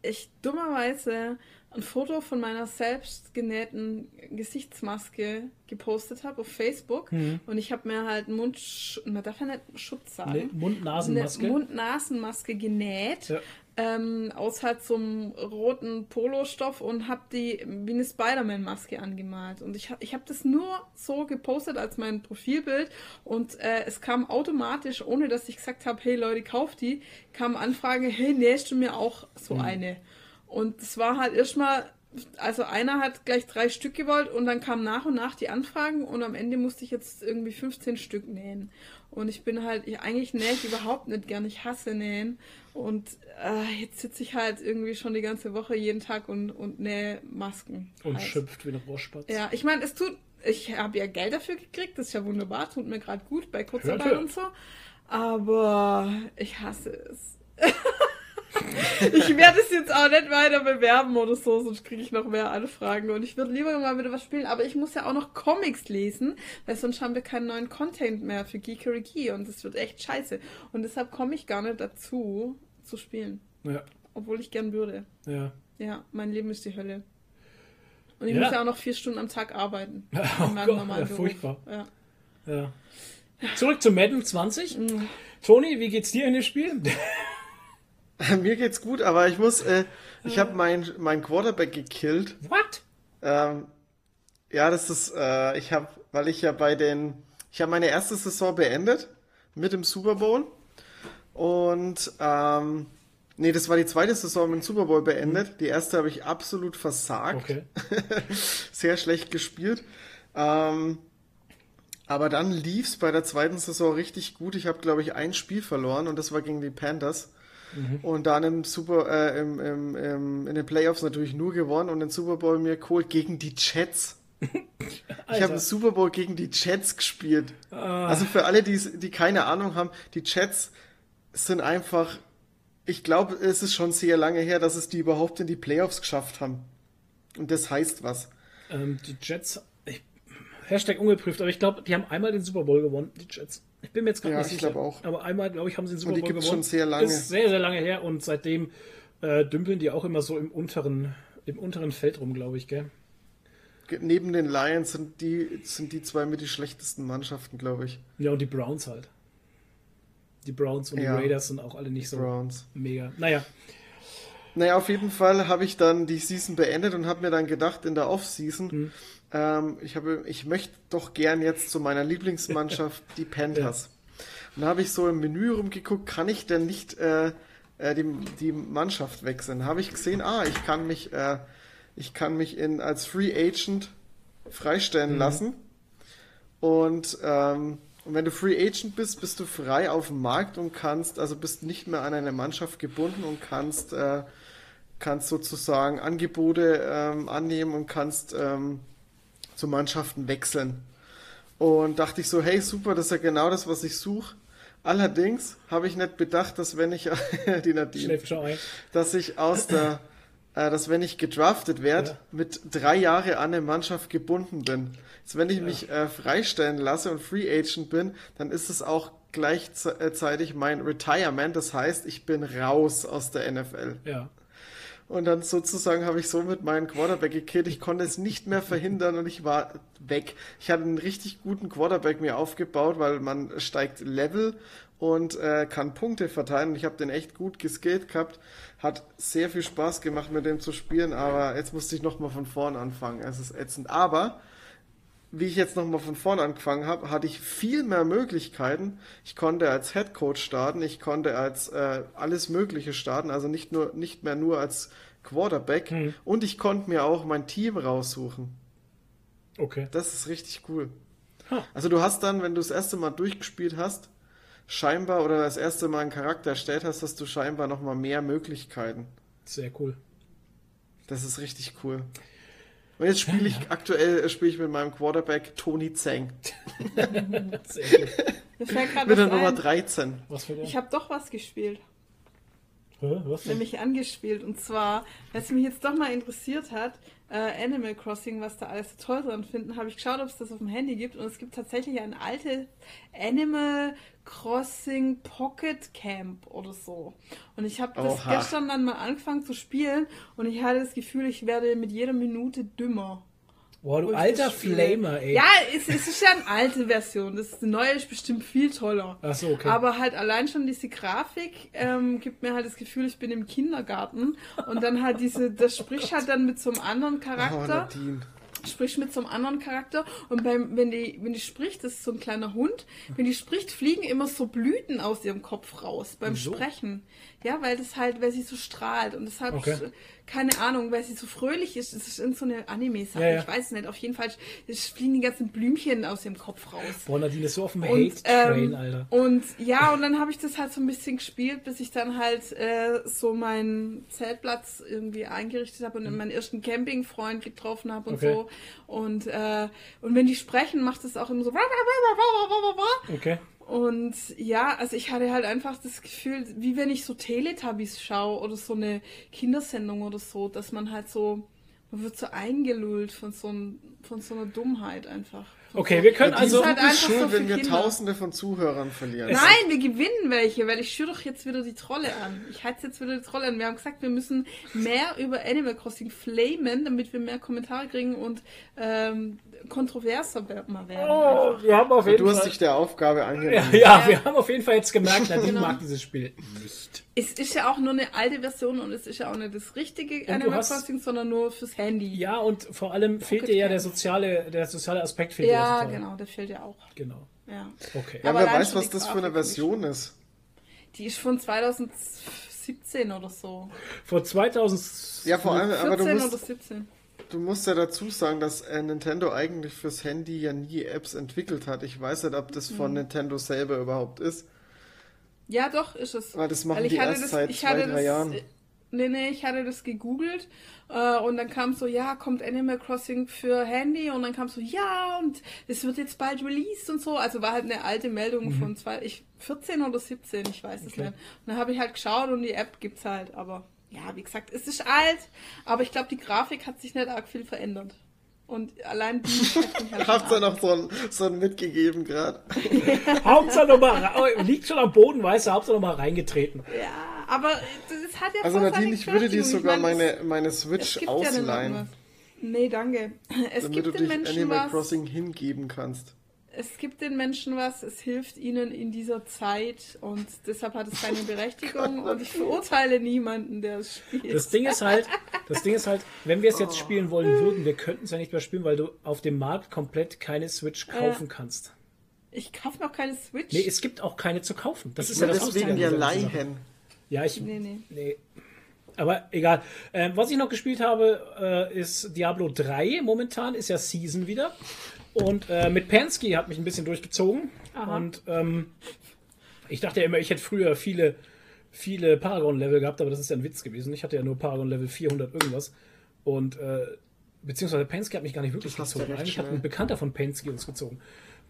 Speaker 3: äh, ich dummerweise ein Foto von meiner selbst genähten Gesichtsmaske gepostet habe auf Facebook.
Speaker 1: Mhm.
Speaker 3: Und ich habe mir halt einen Mund, man darf ja nicht Schutz sagen.
Speaker 1: Eine Mund-Nasen-Maske.
Speaker 3: Eine Mund-Nasen-Maske genäht.
Speaker 1: Ja.
Speaker 3: Ähm, aus halt so einem roten Polostoff und habe die wie eine Spider-Man-Maske angemalt. Und ich, ich habe das nur so gepostet als mein Profilbild und äh, es kam automatisch, ohne dass ich gesagt habe, hey Leute, kauft die, kam Anfrage, hey, nähst du mir auch so eine? Und es war halt erstmal, also einer hat gleich drei Stück gewollt und dann kamen nach und nach die Anfragen und am Ende musste ich jetzt irgendwie 15 Stück nähen. Und ich bin halt, ich, eigentlich nähe ich überhaupt nicht gern, ich hasse nähen. Und äh, jetzt sitze ich halt irgendwie schon die ganze Woche jeden Tag und, und nähe Masken.
Speaker 1: Und
Speaker 3: halt.
Speaker 1: schimpft wie ein Rohrspatz.
Speaker 3: Ja, ich meine, es tut, ich habe ja Geld dafür gekriegt, das ist ja wunderbar, tut mir gerade gut bei Kurzarbeit und so. Aber ich hasse es. ich werde es jetzt auch nicht weiter bewerben oder so, sonst kriege ich noch mehr Anfragen. Und ich würde lieber mal wieder was spielen, aber ich muss ja auch noch Comics lesen, weil sonst haben wir keinen neuen Content mehr für Geekery Key und das wird echt scheiße. Und deshalb komme ich gar nicht dazu, zu spielen.
Speaker 1: Ja.
Speaker 3: Obwohl ich gern würde.
Speaker 1: ja.
Speaker 3: Ja, mein Leben ist die Hölle. Und ich
Speaker 1: Ja.
Speaker 3: muss ja auch noch vier Stunden am Tag arbeiten.
Speaker 1: Oh Gott, ja, furchtbar.
Speaker 3: Ja.
Speaker 1: Ja. Zurück zu Madden 20.
Speaker 3: Mhm.
Speaker 1: Toni, wie geht's dir in dem Spiel?
Speaker 2: Mir geht's gut, aber ich muss, äh, ich habe mein, mein Quarterback gekillt.
Speaker 1: What?
Speaker 2: Ähm, ja, das ist, äh, ich habe, weil ich ja bei den, ich habe meine erste Saison beendet mit dem Super Bowl und ähm, nee, das war die zweite Saison mit dem Super Bowl beendet. Die erste habe ich absolut versagt,
Speaker 1: Okay.
Speaker 2: sehr schlecht gespielt. Ähm, Aber dann lief's bei der zweiten Saison richtig gut. Ich habe, glaube ich, ein Spiel verloren und das war gegen die Panthers. Und dann im Super, äh, im, im, im, in den Playoffs natürlich nur gewonnen und den Super Bowl mir geholt gegen die Jets. Ich habe einen Super Bowl gegen die Jets gespielt. Also für alle, die, die keine Ahnung haben, die Jets sind einfach, ich glaube, es ist schon sehr lange her, dass es die überhaupt in die Playoffs geschafft haben. Und das heißt was.
Speaker 1: Ähm, die Jets, ich, Hashtag ungeprüft, aber ich glaube, die haben einmal den Super Bowl gewonnen, die Jets. Ich bin mir jetzt gerade
Speaker 2: Ja,
Speaker 1: nicht
Speaker 2: ich
Speaker 1: sicher.
Speaker 2: auch.
Speaker 1: Aber einmal, glaube ich, haben sie den Super
Speaker 2: die
Speaker 1: Bowl gewonnen.
Speaker 2: schon sehr lange.
Speaker 1: Ist sehr, sehr lange her und seitdem äh, dümpeln die auch immer so im unteren, im unteren Feld rum, glaube ich, gell?
Speaker 2: Ge- Neben den Lions sind die, sind die zwei mit die schlechtesten Mannschaften, glaube ich.
Speaker 1: Ja, und die Browns halt. Die Browns und
Speaker 2: Ja.
Speaker 1: die Raiders sind auch alle nicht so
Speaker 2: Browns.
Speaker 1: mega. Naja,
Speaker 2: Naja, auf jeden Fall habe ich dann die Season beendet und habe mir dann gedacht, in der Off-Season, ähm, ich, habe, ich möchte doch gern jetzt zu meiner Lieblingsmannschaft, die Panthers. Und da habe ich so im Menü rumgeguckt, kann ich denn nicht äh, äh, die, die Mannschaft wechseln? Habe ich gesehen, ah, ich kann mich, äh, ich kann mich in, als Free Agent freistellen lassen. Und, ähm, und wenn du Free Agent bist, bist du frei auf dem Markt und kannst, also bist nicht mehr an eine Mannschaft gebunden und kannst, äh, kannst sozusagen Angebote ähm, annehmen und kannst ähm, zu Mannschaften wechseln. Und dachte ich so, hey, super, das ist ja genau das, was ich suche. Allerdings habe ich nicht bedacht, dass wenn ich, die Nadine, dass ich aus der, äh, dass wenn ich gedraftet werde,
Speaker 1: Ja.
Speaker 2: mit drei Jahre an eine Mannschaft gebunden bin. Jetzt, wenn ich mich äh, freistellen lasse und Free Agent bin, dann ist es auch gleichzeitig mein Retirement. Das heißt, ich bin raus aus der NFL.
Speaker 1: Ja.
Speaker 2: Und dann sozusagen habe ich somit meinen Quarterback gekillt. Ich konnte es nicht mehr verhindern und ich war weg. Ich hatte einen richtig guten Quarterback mir aufgebaut, weil man steigt Level und äh, kann Punkte verteilen. Ich habe den echt gut geskillt gehabt. Hat sehr viel Spaß gemacht, mit dem zu spielen, aber jetzt musste ich nochmal von vorn anfangen. Es ist ätzend. Aber wie ich jetzt nochmal von vorn angefangen habe, hatte ich viel mehr Möglichkeiten. Ich konnte als Head Coach starten, ich konnte als äh, alles Mögliche starten, also nicht nur nicht mehr nur als Quarterback und ich konnte mir auch mein Team raussuchen.
Speaker 1: Okay.
Speaker 2: Das ist richtig cool.
Speaker 1: Ha.
Speaker 2: Also du hast dann, wenn du das erste Mal durchgespielt hast, scheinbar oder das erste Mal einen Charakter erstellt hast, hast du scheinbar nochmal mehr Möglichkeiten.
Speaker 1: Sehr cool.
Speaker 2: Das ist richtig cool. Und jetzt spiele ich aktuell äh, spiele ich mit meinem Quarterback Tony Zeng mit der Nummer
Speaker 3: ein.
Speaker 2: 13.
Speaker 1: Was für
Speaker 3: Ich habe doch was gespielt.
Speaker 1: Hä? Was denn?
Speaker 3: nämlich angespielt. Und zwar, was mich jetzt doch mal interessiert hat, äh, Animal Crossing, was da alles so toll dran finden, habe ich geschaut, ob es das auf dem Handy gibt. Und es gibt tatsächlich ein altes Animal Crossing Pocket Camp oder so. Und ich habe das
Speaker 2: Oha.
Speaker 3: gestern dann mal angefangen zu spielen und ich hatte das Gefühl, ich werde mit jeder Minute dümmer.
Speaker 1: Boah, du alter. Flamer, ey.
Speaker 3: Ja, es, es ist ja eine alte Version. Das die neue ist bestimmt viel toller.
Speaker 1: Ach so, okay.
Speaker 3: Aber halt allein schon diese Grafik ähm, gibt mir halt das Gefühl, ich bin im Kindergarten. Und dann halt diese, das spricht halt dann mit so einem anderen
Speaker 2: Oh,
Speaker 3: Charakter.
Speaker 2: Nadine.
Speaker 3: spricht mit so einem anderen Charakter und beim, wenn die, wenn die spricht, das ist so ein kleiner Hund, wenn die spricht, fliegen immer so Blüten aus ihrem Kopf raus beim
Speaker 1: Wieso?
Speaker 3: Sprechen. Ja, weil das halt, weil sie so strahlt und deshalb,
Speaker 1: Okay.
Speaker 3: keine Ahnung, weil sie so fröhlich ist, das ist in so eine Anime-Sache,
Speaker 1: Ja, ja.
Speaker 3: ich weiß es nicht, auf jeden Fall, fliegen die ganzen Blümchen aus ihrem Kopf raus.
Speaker 1: Boah, Nadine ist so auf dem
Speaker 3: Und,
Speaker 1: Hate-Train,
Speaker 3: ähm,
Speaker 1: Alter.
Speaker 3: und ja, und dann habe ich das halt so ein bisschen gespielt, bis ich dann halt äh, so meinen Zeltplatz irgendwie eingerichtet habe und meinen ersten Campingfreund getroffen habe und
Speaker 1: Okay.
Speaker 3: so. Und, äh, und wenn die sprechen, macht es auch immer so.
Speaker 1: Okay.
Speaker 3: Und ja, also ich hatte halt einfach das Gefühl, wie wenn ich so Teletubbies schaue oder so eine Kindersendung oder so, dass man halt so, man wird so eingelullt von so, ein, von so einer Dummheit einfach. Von
Speaker 1: Okay,
Speaker 3: so,
Speaker 1: wir können also.
Speaker 3: halt
Speaker 2: ist
Speaker 3: einfach
Speaker 2: schuld,
Speaker 3: so
Speaker 2: wenn wir
Speaker 3: Kinder.
Speaker 2: Tausende von Zuhörern verlieren.
Speaker 3: Nein, wir gewinnen welche, weil ich schüre doch jetzt wieder die Trolle an. Ich heiz jetzt wieder die Trolle an. Wir haben gesagt, wir müssen mehr über Animal Crossing flamen, damit wir mehr Kommentare kriegen und ähm, kontroverser mal werden.
Speaker 1: Oh, wir haben auf jeden
Speaker 2: Du hast
Speaker 1: Fall.
Speaker 2: dich der Aufgabe
Speaker 1: Ja,
Speaker 2: angenommen.
Speaker 1: ja, wir haben auf jeden Fall jetzt gemerkt, Nadine
Speaker 3: Genau.
Speaker 1: mag dieses Spiel nicht.
Speaker 3: Es ist ja auch nur eine alte Version und es ist ja auch nicht das richtige
Speaker 1: du
Speaker 3: Animal
Speaker 1: hast-
Speaker 3: Crossing, sondern nur fürs Handy.
Speaker 1: Ja, und vor allem fehlt dir ja der soziale, der soziale Aspekt fehlt
Speaker 3: Ja,
Speaker 1: dir
Speaker 3: genau, der fehlt ja auch.
Speaker 1: Genau.
Speaker 3: Ja.
Speaker 1: Okay.
Speaker 2: Ja,
Speaker 3: Aber
Speaker 2: wer weiß, was das für eine Version ist.
Speaker 3: Die ist von 2017 oder so.
Speaker 1: Vor 2000.
Speaker 2: Ja, vor allem, aber du
Speaker 3: 14 oder
Speaker 2: musst,
Speaker 3: 17.
Speaker 2: du musst ja dazu sagen, dass äh, Nintendo eigentlich fürs Handy ja nie Apps entwickelt hat. Ich weiß nicht, ob das von Nintendo selber überhaupt ist.
Speaker 3: Ja, doch, ist es.
Speaker 2: Weil das machen
Speaker 3: Weil ich
Speaker 2: die
Speaker 3: hatte
Speaker 2: erst
Speaker 3: das-
Speaker 2: seit zwei, drei
Speaker 3: das-
Speaker 2: Jahren.
Speaker 3: Nee, nee, ich hatte das gegoogelt äh, und dann kam so, ja, kommt Animal Crossing für Handy und dann kam so, ja, und es wird jetzt bald released und so. Also war halt eine alte Meldung
Speaker 2: Mhm.
Speaker 3: von zwei, ich, 14 oder 17, ich weiß es
Speaker 1: Okay.
Speaker 3: nicht. Und dann habe ich halt geschaut und die App gibt's halt, aber ja, wie gesagt, es ist alt, aber ich glaube, die Grafik hat sich nicht arg viel verändert. Und allein die halt
Speaker 2: Habt ihr noch so ein, so ein mitgegeben gerade?
Speaker 1: Hauptsache nochmal, ra- liegt schon am Boden, weißt du, Hauptsache nochmal reingetreten.
Speaker 3: Ja, aber das hat ja
Speaker 2: Also Nadine, ich würde dir sogar
Speaker 3: Ich meine,
Speaker 2: meine, Switch
Speaker 3: ja
Speaker 2: ausleihen,
Speaker 3: irgendwas. Nee, danke. Es
Speaker 2: damit du
Speaker 3: gibt den
Speaker 2: dich
Speaker 3: Menschen
Speaker 2: Animal
Speaker 3: was.
Speaker 2: Crossing hingeben kannst.
Speaker 3: Es gibt den Menschen was, es hilft ihnen in dieser Zeit und deshalb hat es seine Berechtigung und ich verurteile niemanden, der es spielt.
Speaker 1: Das Ding ist halt, das Ding ist halt, wenn wir es jetzt spielen wollen würden, wir könnten es ja nicht mehr spielen, weil du auf dem Markt komplett keine Switch kaufen kannst.
Speaker 3: ich kaufe noch keine Switch.
Speaker 1: Nee, es gibt auch keine zu kaufen. Das ist
Speaker 2: Ja,
Speaker 1: das
Speaker 2: deswegen
Speaker 1: Sache.
Speaker 2: leihen.
Speaker 1: Ja, ich.
Speaker 3: Nee, nee.
Speaker 1: nee. Aber egal. Ähm, was ich noch gespielt habe, äh, ist Diablo 3 momentan, ist ja Season wieder. Und äh, mit Pansky hat mich ein bisschen durchgezogen.
Speaker 3: Aha.
Speaker 1: Und ähm, ich dachte ja immer, ich hätte früher viele, viele Paragon-Level gehabt, aber das ist ja ein Witz gewesen. Ich hatte ja nur Paragon-Level 400 irgendwas. Und äh, beziehungsweise Pansky hat mich gar nicht wirklich
Speaker 2: Das
Speaker 1: gezogen. Eigentlich hat ein Bekannter von Pansky uns gezogen.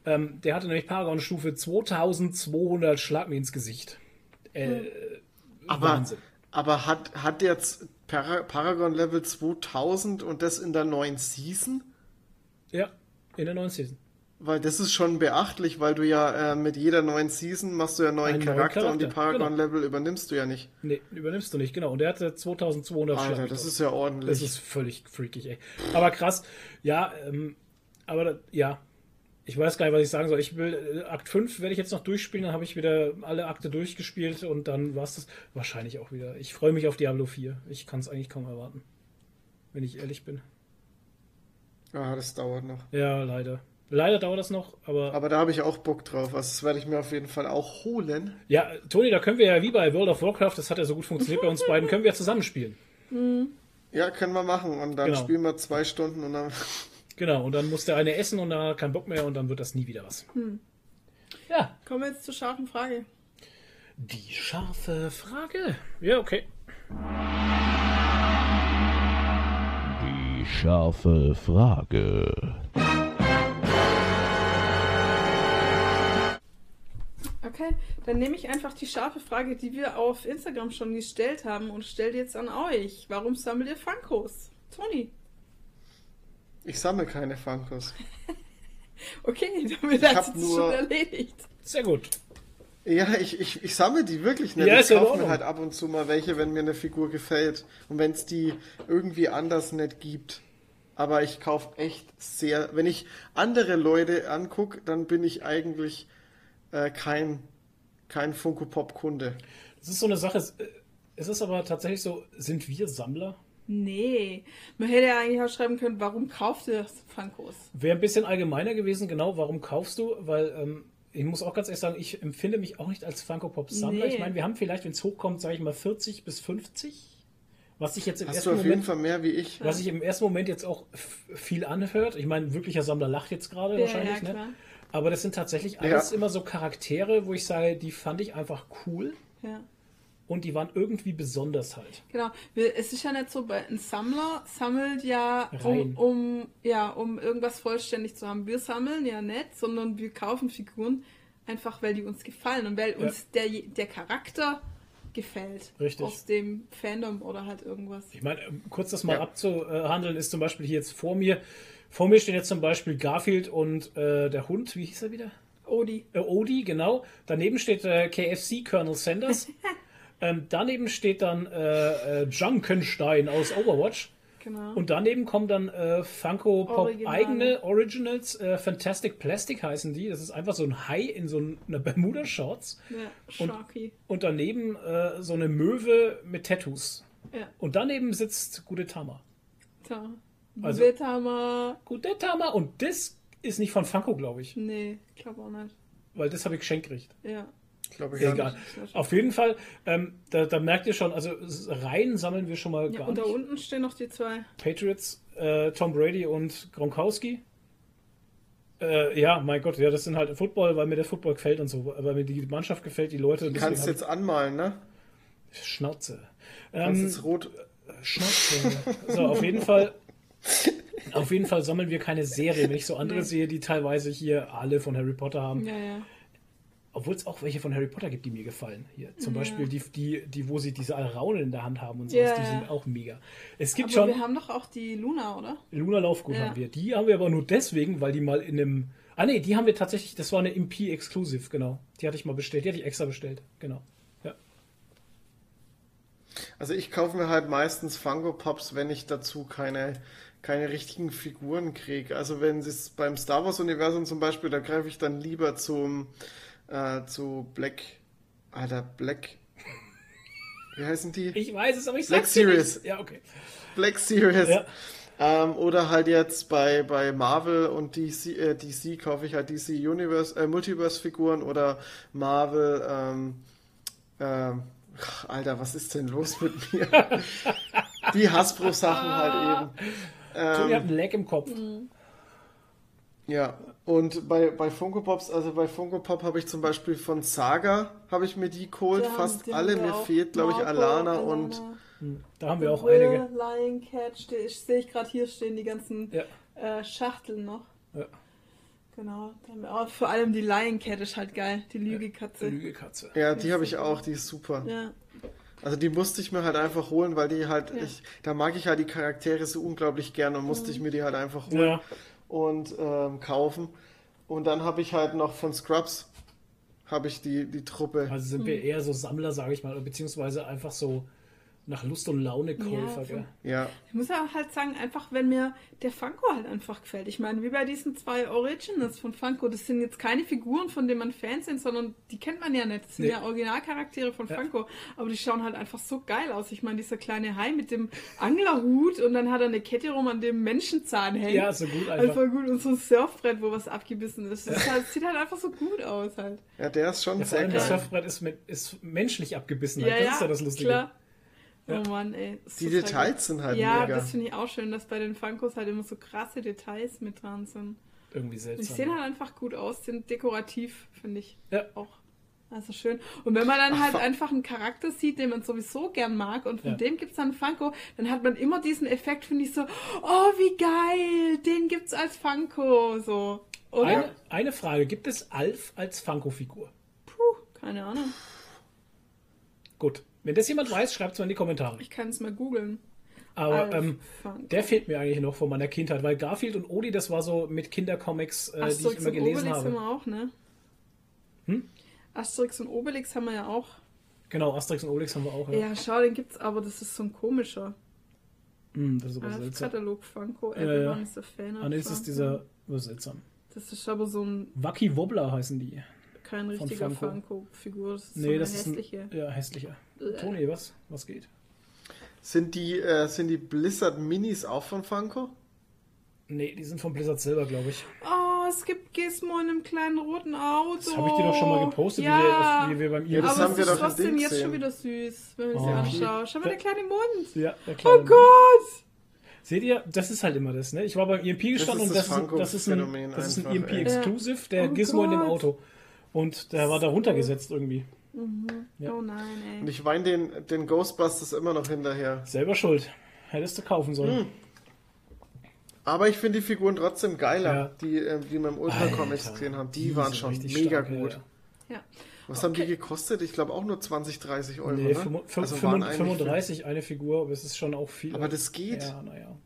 Speaker 1: Ähm, der hatte nämlich Paragon-Stufe 2200 Schlag mir ins Gesicht. Äh,
Speaker 2: Aber,
Speaker 1: Wahnsinn.
Speaker 2: aber hat, hat jetzt Para Paragon Level 2000 und das in der neuen Season?
Speaker 1: Ja, in der neuen Season.
Speaker 2: Weil das ist schon beachtlich, weil du ja äh, mit jeder neuen Season machst du ja neuen
Speaker 1: Einen neuen
Speaker 2: Charakter, und die
Speaker 1: Charakter, genau.
Speaker 2: Paragon-Level übernimmst du ja nicht.
Speaker 1: Nee, übernimmst du nicht, genau. Und der hatte 2200
Speaker 2: Alter,
Speaker 1: Schlag.
Speaker 2: das ist ja
Speaker 1: Das
Speaker 2: ordentlich.
Speaker 1: ist völlig freakig, ey. Aber krass. Ja, ähm, aber da- ja. Ich weiß gar nicht, was ich sagen soll. Ich will, äh, Akt 5 werde ich jetzt noch durchspielen, dann habe ich wieder alle Akte durchgespielt und dann war es das wahrscheinlich auch wieder. Ich freue mich auf Diablo 4. Ich kann es eigentlich kaum erwarten. Wenn ich ehrlich bin.
Speaker 2: Ah, das dauert noch.
Speaker 1: Ja, leider. Leider dauert das noch, aber.
Speaker 2: Aber da habe ich auch Bock drauf. Also das werde ich mir auf jeden Fall auch holen.
Speaker 1: Ja, Toni, da können wir ja wie bei World of Warcraft, das hat ja so gut funktioniert bei uns beiden, können wir ja zusammenspielen.
Speaker 2: Ja, können wir machen. Und dann
Speaker 1: Genau.
Speaker 2: spielen wir zwei Stunden und dann.
Speaker 1: Genau, und dann muss der eine essen und dann hat er keinen Bock mehr und dann wird das nie wieder was. Ja,
Speaker 3: Kommen wir jetzt zur scharfen Frage.
Speaker 1: die scharfe Frage. Ja, okay.
Speaker 6: Scharfe Frage.
Speaker 3: Okay, dann nehme ich einfach die scharfe Frage, die wir auf Instagram schon gestellt haben und stelle die jetzt an euch. Warum sammelt ihr Funkos? Toni.
Speaker 2: Ich sammle keine Funkos.
Speaker 3: Okay, damit
Speaker 2: Ich
Speaker 3: hat es
Speaker 2: nur-
Speaker 3: schon erledigt.
Speaker 1: Sehr gut.
Speaker 2: Ja, ich, ich, ich sammle die wirklich nicht.
Speaker 1: Ja,
Speaker 2: ich
Speaker 1: ist ja in
Speaker 2: kaufe mir halt ab und zu mal welche, wenn mir eine Figur gefällt. Und wenn es die irgendwie anders nicht gibt. Aber ich kaufe echt sehr. Wenn ich andere Leute angucke, dann bin ich eigentlich äh, kein, kein Funko Pop-Kunde.
Speaker 1: Das ist so eine Sache. es- äh, Es ist aber tatsächlich so, sind wir Sammler?
Speaker 3: Nee, man hätte ja eigentlich auch schreiben können, warum kauft ihr Funkos?
Speaker 1: Wäre ein bisschen allgemeiner gewesen, genau, warum kaufst du? Weil ähm, ich muss auch ganz ehrlich sagen, ich empfinde mich auch nicht als Funko Pop Sammler.
Speaker 3: Nee.
Speaker 1: Ich meine, wir haben vielleicht, wenn es hochkommt, sage ich mal 40 bis 50. Was ich jetzt im
Speaker 2: Hast
Speaker 1: ersten
Speaker 2: du auf jeden
Speaker 1: Moment
Speaker 2: Fall mehr wie ich?
Speaker 1: Was sich im ersten Moment jetzt auch viel anhört. Ich meine, wirklicher Sammler lacht jetzt gerade
Speaker 3: Ja,
Speaker 1: wahrscheinlich,
Speaker 3: ja,
Speaker 1: ne? Aber das sind tatsächlich alles
Speaker 2: Ja.
Speaker 1: immer so Charaktere, wo ich sage, die fand ich einfach cool
Speaker 3: Ja.
Speaker 1: Und die waren irgendwie besonders halt.
Speaker 3: Genau. Es ist ja nicht so, bei- ein Sammler sammelt ja,
Speaker 1: Rein.
Speaker 3: um, um, ja, um irgendwas vollständig zu haben. Wir sammeln ja nicht, sondern wir kaufen Figuren einfach, weil die uns gefallen und weil
Speaker 1: Ja.
Speaker 3: uns der, der Charakter gefällt.
Speaker 1: Richtig.
Speaker 3: Aus dem Fandom oder halt irgendwas.
Speaker 1: Ich meine, ähm, kurz das mal
Speaker 2: Ja.
Speaker 1: abzuhandeln, ist zum Beispiel hier jetzt vor mir. Vor mir steht jetzt zum Beispiel Garfield und äh, der Hund, wie hieß er wieder?
Speaker 3: Odi.
Speaker 1: Äh, Odie, genau. Daneben steht äh, KFC Colonel Sanders. ähm, daneben steht dann äh, äh, Junkenstein aus Overwatch.
Speaker 3: Genau.
Speaker 1: Und daneben kommen dann äh, Funko Pop
Speaker 3: Originale.
Speaker 1: eigene Originals, äh, Fantastic Plastic heißen die. Das ist einfach so ein Hai in so einer Bermuda-Shorts.
Speaker 3: ja,
Speaker 1: und-
Speaker 3: Sharky.
Speaker 1: Und daneben äh, so eine Möwe mit Tattoos.
Speaker 3: Ja,
Speaker 1: Und daneben sitzt Gudetama.
Speaker 3: da.
Speaker 1: Also-
Speaker 3: Wetama.
Speaker 1: Gudetama und das ist nicht von Funko, glaube ich.
Speaker 3: Nee, ich glaube auch nicht.
Speaker 1: Weil das habe ich geschenkt gekriegt.
Speaker 3: Ja.
Speaker 2: Ich glaube, gar
Speaker 1: Egal.
Speaker 2: nicht.
Speaker 1: Auf jeden Fall, ähm, da, da merkt ihr schon, also rein sammeln wir schon mal
Speaker 3: Ja,
Speaker 1: gar
Speaker 3: und da
Speaker 1: nicht.
Speaker 3: unten stehen noch die zwei.
Speaker 1: Patriots, äh, Tom Brady und Gronkowski. Äh, ja, mein Gott, ja, das sind halt Football, weil mir der Football gefällt und so, weil mir die Mannschaft gefällt, die Leute.
Speaker 2: Du kannst jetzt anmalen, ne?
Speaker 1: Schnauze.
Speaker 2: Kannst
Speaker 1: Ähm,
Speaker 2: jetzt rot.
Speaker 1: Schnauze. So, auf jeden Fall. Auf jeden Fall sammeln wir keine Serie. Wenn ich so andere
Speaker 3: Nee.
Speaker 1: sehe, die teilweise hier alle von Harry Potter haben,
Speaker 3: Ja, ja.
Speaker 1: Obwohl es auch welche von Harry Potter gibt, die mir gefallen. Hier zum
Speaker 3: Ja.
Speaker 1: Beispiel die, die, die, wo sie diese Alraunen in der Hand haben und so,
Speaker 3: Ja,
Speaker 1: die
Speaker 3: ja.
Speaker 1: sind auch mega. Es gibt
Speaker 3: Aber
Speaker 1: schon
Speaker 3: wir haben doch auch die Luna, oder?
Speaker 1: Luna Laufgut
Speaker 3: Ja.
Speaker 1: haben wir. Die haben wir aber nur deswegen, weil die mal in einem. Ah nee, die haben wir tatsächlich, das war eine MP Exclusive, genau. Die hatte ich mal bestellt, die hatte ich extra bestellt, genau. Ja.
Speaker 2: Also ich kaufe mir halt meistens Funko Pops, wenn ich dazu keine, keine richtigen Figuren kriege. Also wenn es beim Star Wars Universum zum Beispiel, da greife ich dann lieber zum äh, zu Black, Alter Black, wie heißen die?
Speaker 1: Ich weiß es, aber ich
Speaker 2: Black
Speaker 1: sag's dir
Speaker 2: Series.
Speaker 1: nicht. Ja, okay.
Speaker 2: Black Series.
Speaker 1: Ja.
Speaker 2: Ähm, oder halt jetzt bei, bei Marvel und DC, äh, DC kaufe ich halt DC Universe, äh, Multiverse Figuren oder Marvel, ähm, ähm, Alter, was ist denn los mit mir? Die Hasbro Sachen halt eben.
Speaker 1: Toni hat
Speaker 2: Ähm,
Speaker 1: einen Leck im Kopf.
Speaker 2: ja, und bei, bei Funko Pops, also bei Funko Pop habe ich zum Beispiel von Saga, habe ich mir die geholt,
Speaker 3: Die haben-
Speaker 2: fast
Speaker 3: die
Speaker 2: alle. Mir fehlt, glaube ich,
Speaker 3: Marco,
Speaker 2: Alana und
Speaker 1: Da haben wir auch
Speaker 3: Will,
Speaker 1: einige.
Speaker 3: Lion Cat, ich sehe ich gerade hier stehen die ganzen
Speaker 1: Ja.
Speaker 3: äh, Schachteln noch.
Speaker 1: Ja.
Speaker 3: Genau. Auch, vor allem die Lion Cat ist halt geil, die Lügekatze.
Speaker 1: Lügekatze.
Speaker 2: ja, die habe ich auch, die ist super.
Speaker 3: Ja.
Speaker 2: Also die musste ich mir halt einfach holen, weil die halt,
Speaker 3: Ja.
Speaker 2: ich, da mag ich halt die Charaktere so unglaublich gern und musste ich mir die halt einfach holen
Speaker 1: Ja.
Speaker 2: Und ähm, kaufen. Und dann habe ich halt noch von Scrubs, habe ich die, die Truppe.
Speaker 1: Also sind wir eher so Sammler, sage ich mal, beziehungsweise einfach so nach Lust und Laune Käufer.
Speaker 3: Ja?
Speaker 2: Ja,
Speaker 3: Ich muss ja halt sagen, einfach wenn mir der Funko halt einfach gefällt. Ich meine, wie bei diesen zwei Originals von Funko, das sind jetzt keine Figuren, von denen man Fans sind, sondern die kennt man ja nicht. Das sind
Speaker 1: Nee.
Speaker 3: ja Originalcharaktere von
Speaker 1: Ja.
Speaker 3: Funko. Aber die schauen halt einfach so geil aus. Ich meine, dieser kleine Hai mit dem Anglerhut und dann hat er eine Kette rum, an dem Menschenzahn hängt.
Speaker 1: Ja, so gut einfach.
Speaker 3: Einfach gut. Und so ein Surfbrett, wo was abgebissen ist. Das ist halt, sieht halt einfach so gut aus halt.
Speaker 2: ja, der ist schon
Speaker 1: Ja,
Speaker 2: sehr
Speaker 1: allem das
Speaker 2: geil.
Speaker 1: Surfbrett ist, mit, ist menschlich abgebissen. Halt. das ist ja das Lustige.
Speaker 3: Klar.
Speaker 1: Ja.
Speaker 3: Oh Mann, ey. ist
Speaker 2: Die Details
Speaker 3: gut.
Speaker 2: sind halt
Speaker 3: Ja,
Speaker 2: mega.
Speaker 3: das finde ich auch schön, dass bei den Funkos halt immer so krasse Details mit dran sind.
Speaker 1: Irgendwie
Speaker 3: Die
Speaker 1: seltsam.
Speaker 3: sehen halt einfach gut aus, sind dekorativ, finde ich
Speaker 1: Ja.
Speaker 3: auch. Also schön. Und wenn man dann
Speaker 2: Ach,
Speaker 3: halt
Speaker 2: Fa-
Speaker 3: einfach einen Charakter sieht, den man sowieso gern mag und von
Speaker 1: Ja.
Speaker 3: dem gibt es dann Funko, dann hat man immer diesen Effekt, finde ich so, oh, wie geil, den gibt's als Funko, so. Oder?
Speaker 1: eine, eine Frage: Gibt es Alf als Funko-Figur?
Speaker 3: Puh, keine Ahnung.
Speaker 1: Gut. Wenn das jemand weiß, schreibt es mal in die Kommentare.
Speaker 3: Ich kann es mal googeln.
Speaker 1: Aber ähm, der fehlt mir eigentlich noch von meiner Kindheit, weil Garfield und Odi, das war so mit Kindercomics, äh, die ich
Speaker 3: Asterix
Speaker 1: immer
Speaker 3: und
Speaker 1: gelesen
Speaker 3: Obelix haben
Speaker 1: habe.
Speaker 3: wir auch, ne?
Speaker 1: Hm?
Speaker 3: Asterix und Obelix haben wir ja auch.
Speaker 1: Genau, Asterix und Obelix haben wir auch. Ja.
Speaker 3: Ja, schau, den gibt's, aber das ist so ein komischer.
Speaker 1: Hm, das ist aber
Speaker 3: Als
Speaker 1: seltsam.
Speaker 3: Katalog Funko,
Speaker 1: Ja,
Speaker 3: everyone
Speaker 1: ja.
Speaker 3: is a fan of
Speaker 1: Ah, nee, das ist dieser. Was seltsam.
Speaker 3: Das ist aber so ein,
Speaker 1: Wacky Wobbler heißen die.
Speaker 3: Kein richtiger
Speaker 1: Funko.
Speaker 3: Funko-Figur. Das ist so
Speaker 1: Nee,
Speaker 3: eine
Speaker 1: das ist
Speaker 3: hässliche.
Speaker 1: ein. Ja, hässlicher.
Speaker 3: Bäh.
Speaker 1: Toni, was? Was geht?
Speaker 2: Sind die, äh, sind die Blizzard Minis auch von Funko?
Speaker 1: Nee, die sind von Blizzard selber, glaube ich.
Speaker 3: Oh, es gibt Gizmo in einem kleinen roten Auto.
Speaker 1: Das habe ich dir doch schon mal gepostet,
Speaker 3: ja.
Speaker 1: wie, wir, wie wir beim
Speaker 2: Ja, das
Speaker 3: aber
Speaker 2: haben
Speaker 3: es
Speaker 2: wir
Speaker 3: ist
Speaker 2: doch
Speaker 3: trotzdem jetzt schon wieder süß, wenn man
Speaker 1: Oh.
Speaker 3: sich anschaut. Schau mal, der kleine Mund.
Speaker 1: Ja, der
Speaker 3: Oh
Speaker 1: kleine
Speaker 3: Gott!
Speaker 1: Seht ihr, das ist halt immer das, ne? Ich war beim EMP gestanden
Speaker 2: ist
Speaker 1: und
Speaker 2: das
Speaker 1: das ist, das ist ein, das ist ein
Speaker 2: einfach,
Speaker 1: EMP
Speaker 2: ey.
Speaker 1: Exclusive, der
Speaker 3: Oh
Speaker 1: Gizmo in dem
Speaker 3: Gott.
Speaker 1: Auto. Und der war da runtergesetzt irgendwie. Ja.
Speaker 3: Oh nein,
Speaker 2: Und
Speaker 3: ey.
Speaker 2: ich weine den, den Ghostbusters immer noch hinterher.
Speaker 1: Selber schuld. Hättest du kaufen sollen.
Speaker 2: Hm. Aber ich finde die Figuren trotzdem geiler,
Speaker 1: Ja.
Speaker 2: die, äh, die wir im Ultra Comics gesehen haben. Die,
Speaker 1: die
Speaker 2: waren schon
Speaker 1: richtig
Speaker 2: mega
Speaker 1: stark,
Speaker 2: gut.
Speaker 1: ja.
Speaker 3: Ja.
Speaker 2: Was haben die gekostet? Ich glaube auch nur 20, 30 Euro.
Speaker 1: Nee,
Speaker 2: ne?
Speaker 1: fünf- fünf-
Speaker 2: Also waren eigentlich
Speaker 1: 35 eine Figur, aber es ist schon auch viel.
Speaker 2: Aber das geht.
Speaker 1: Ja, naja.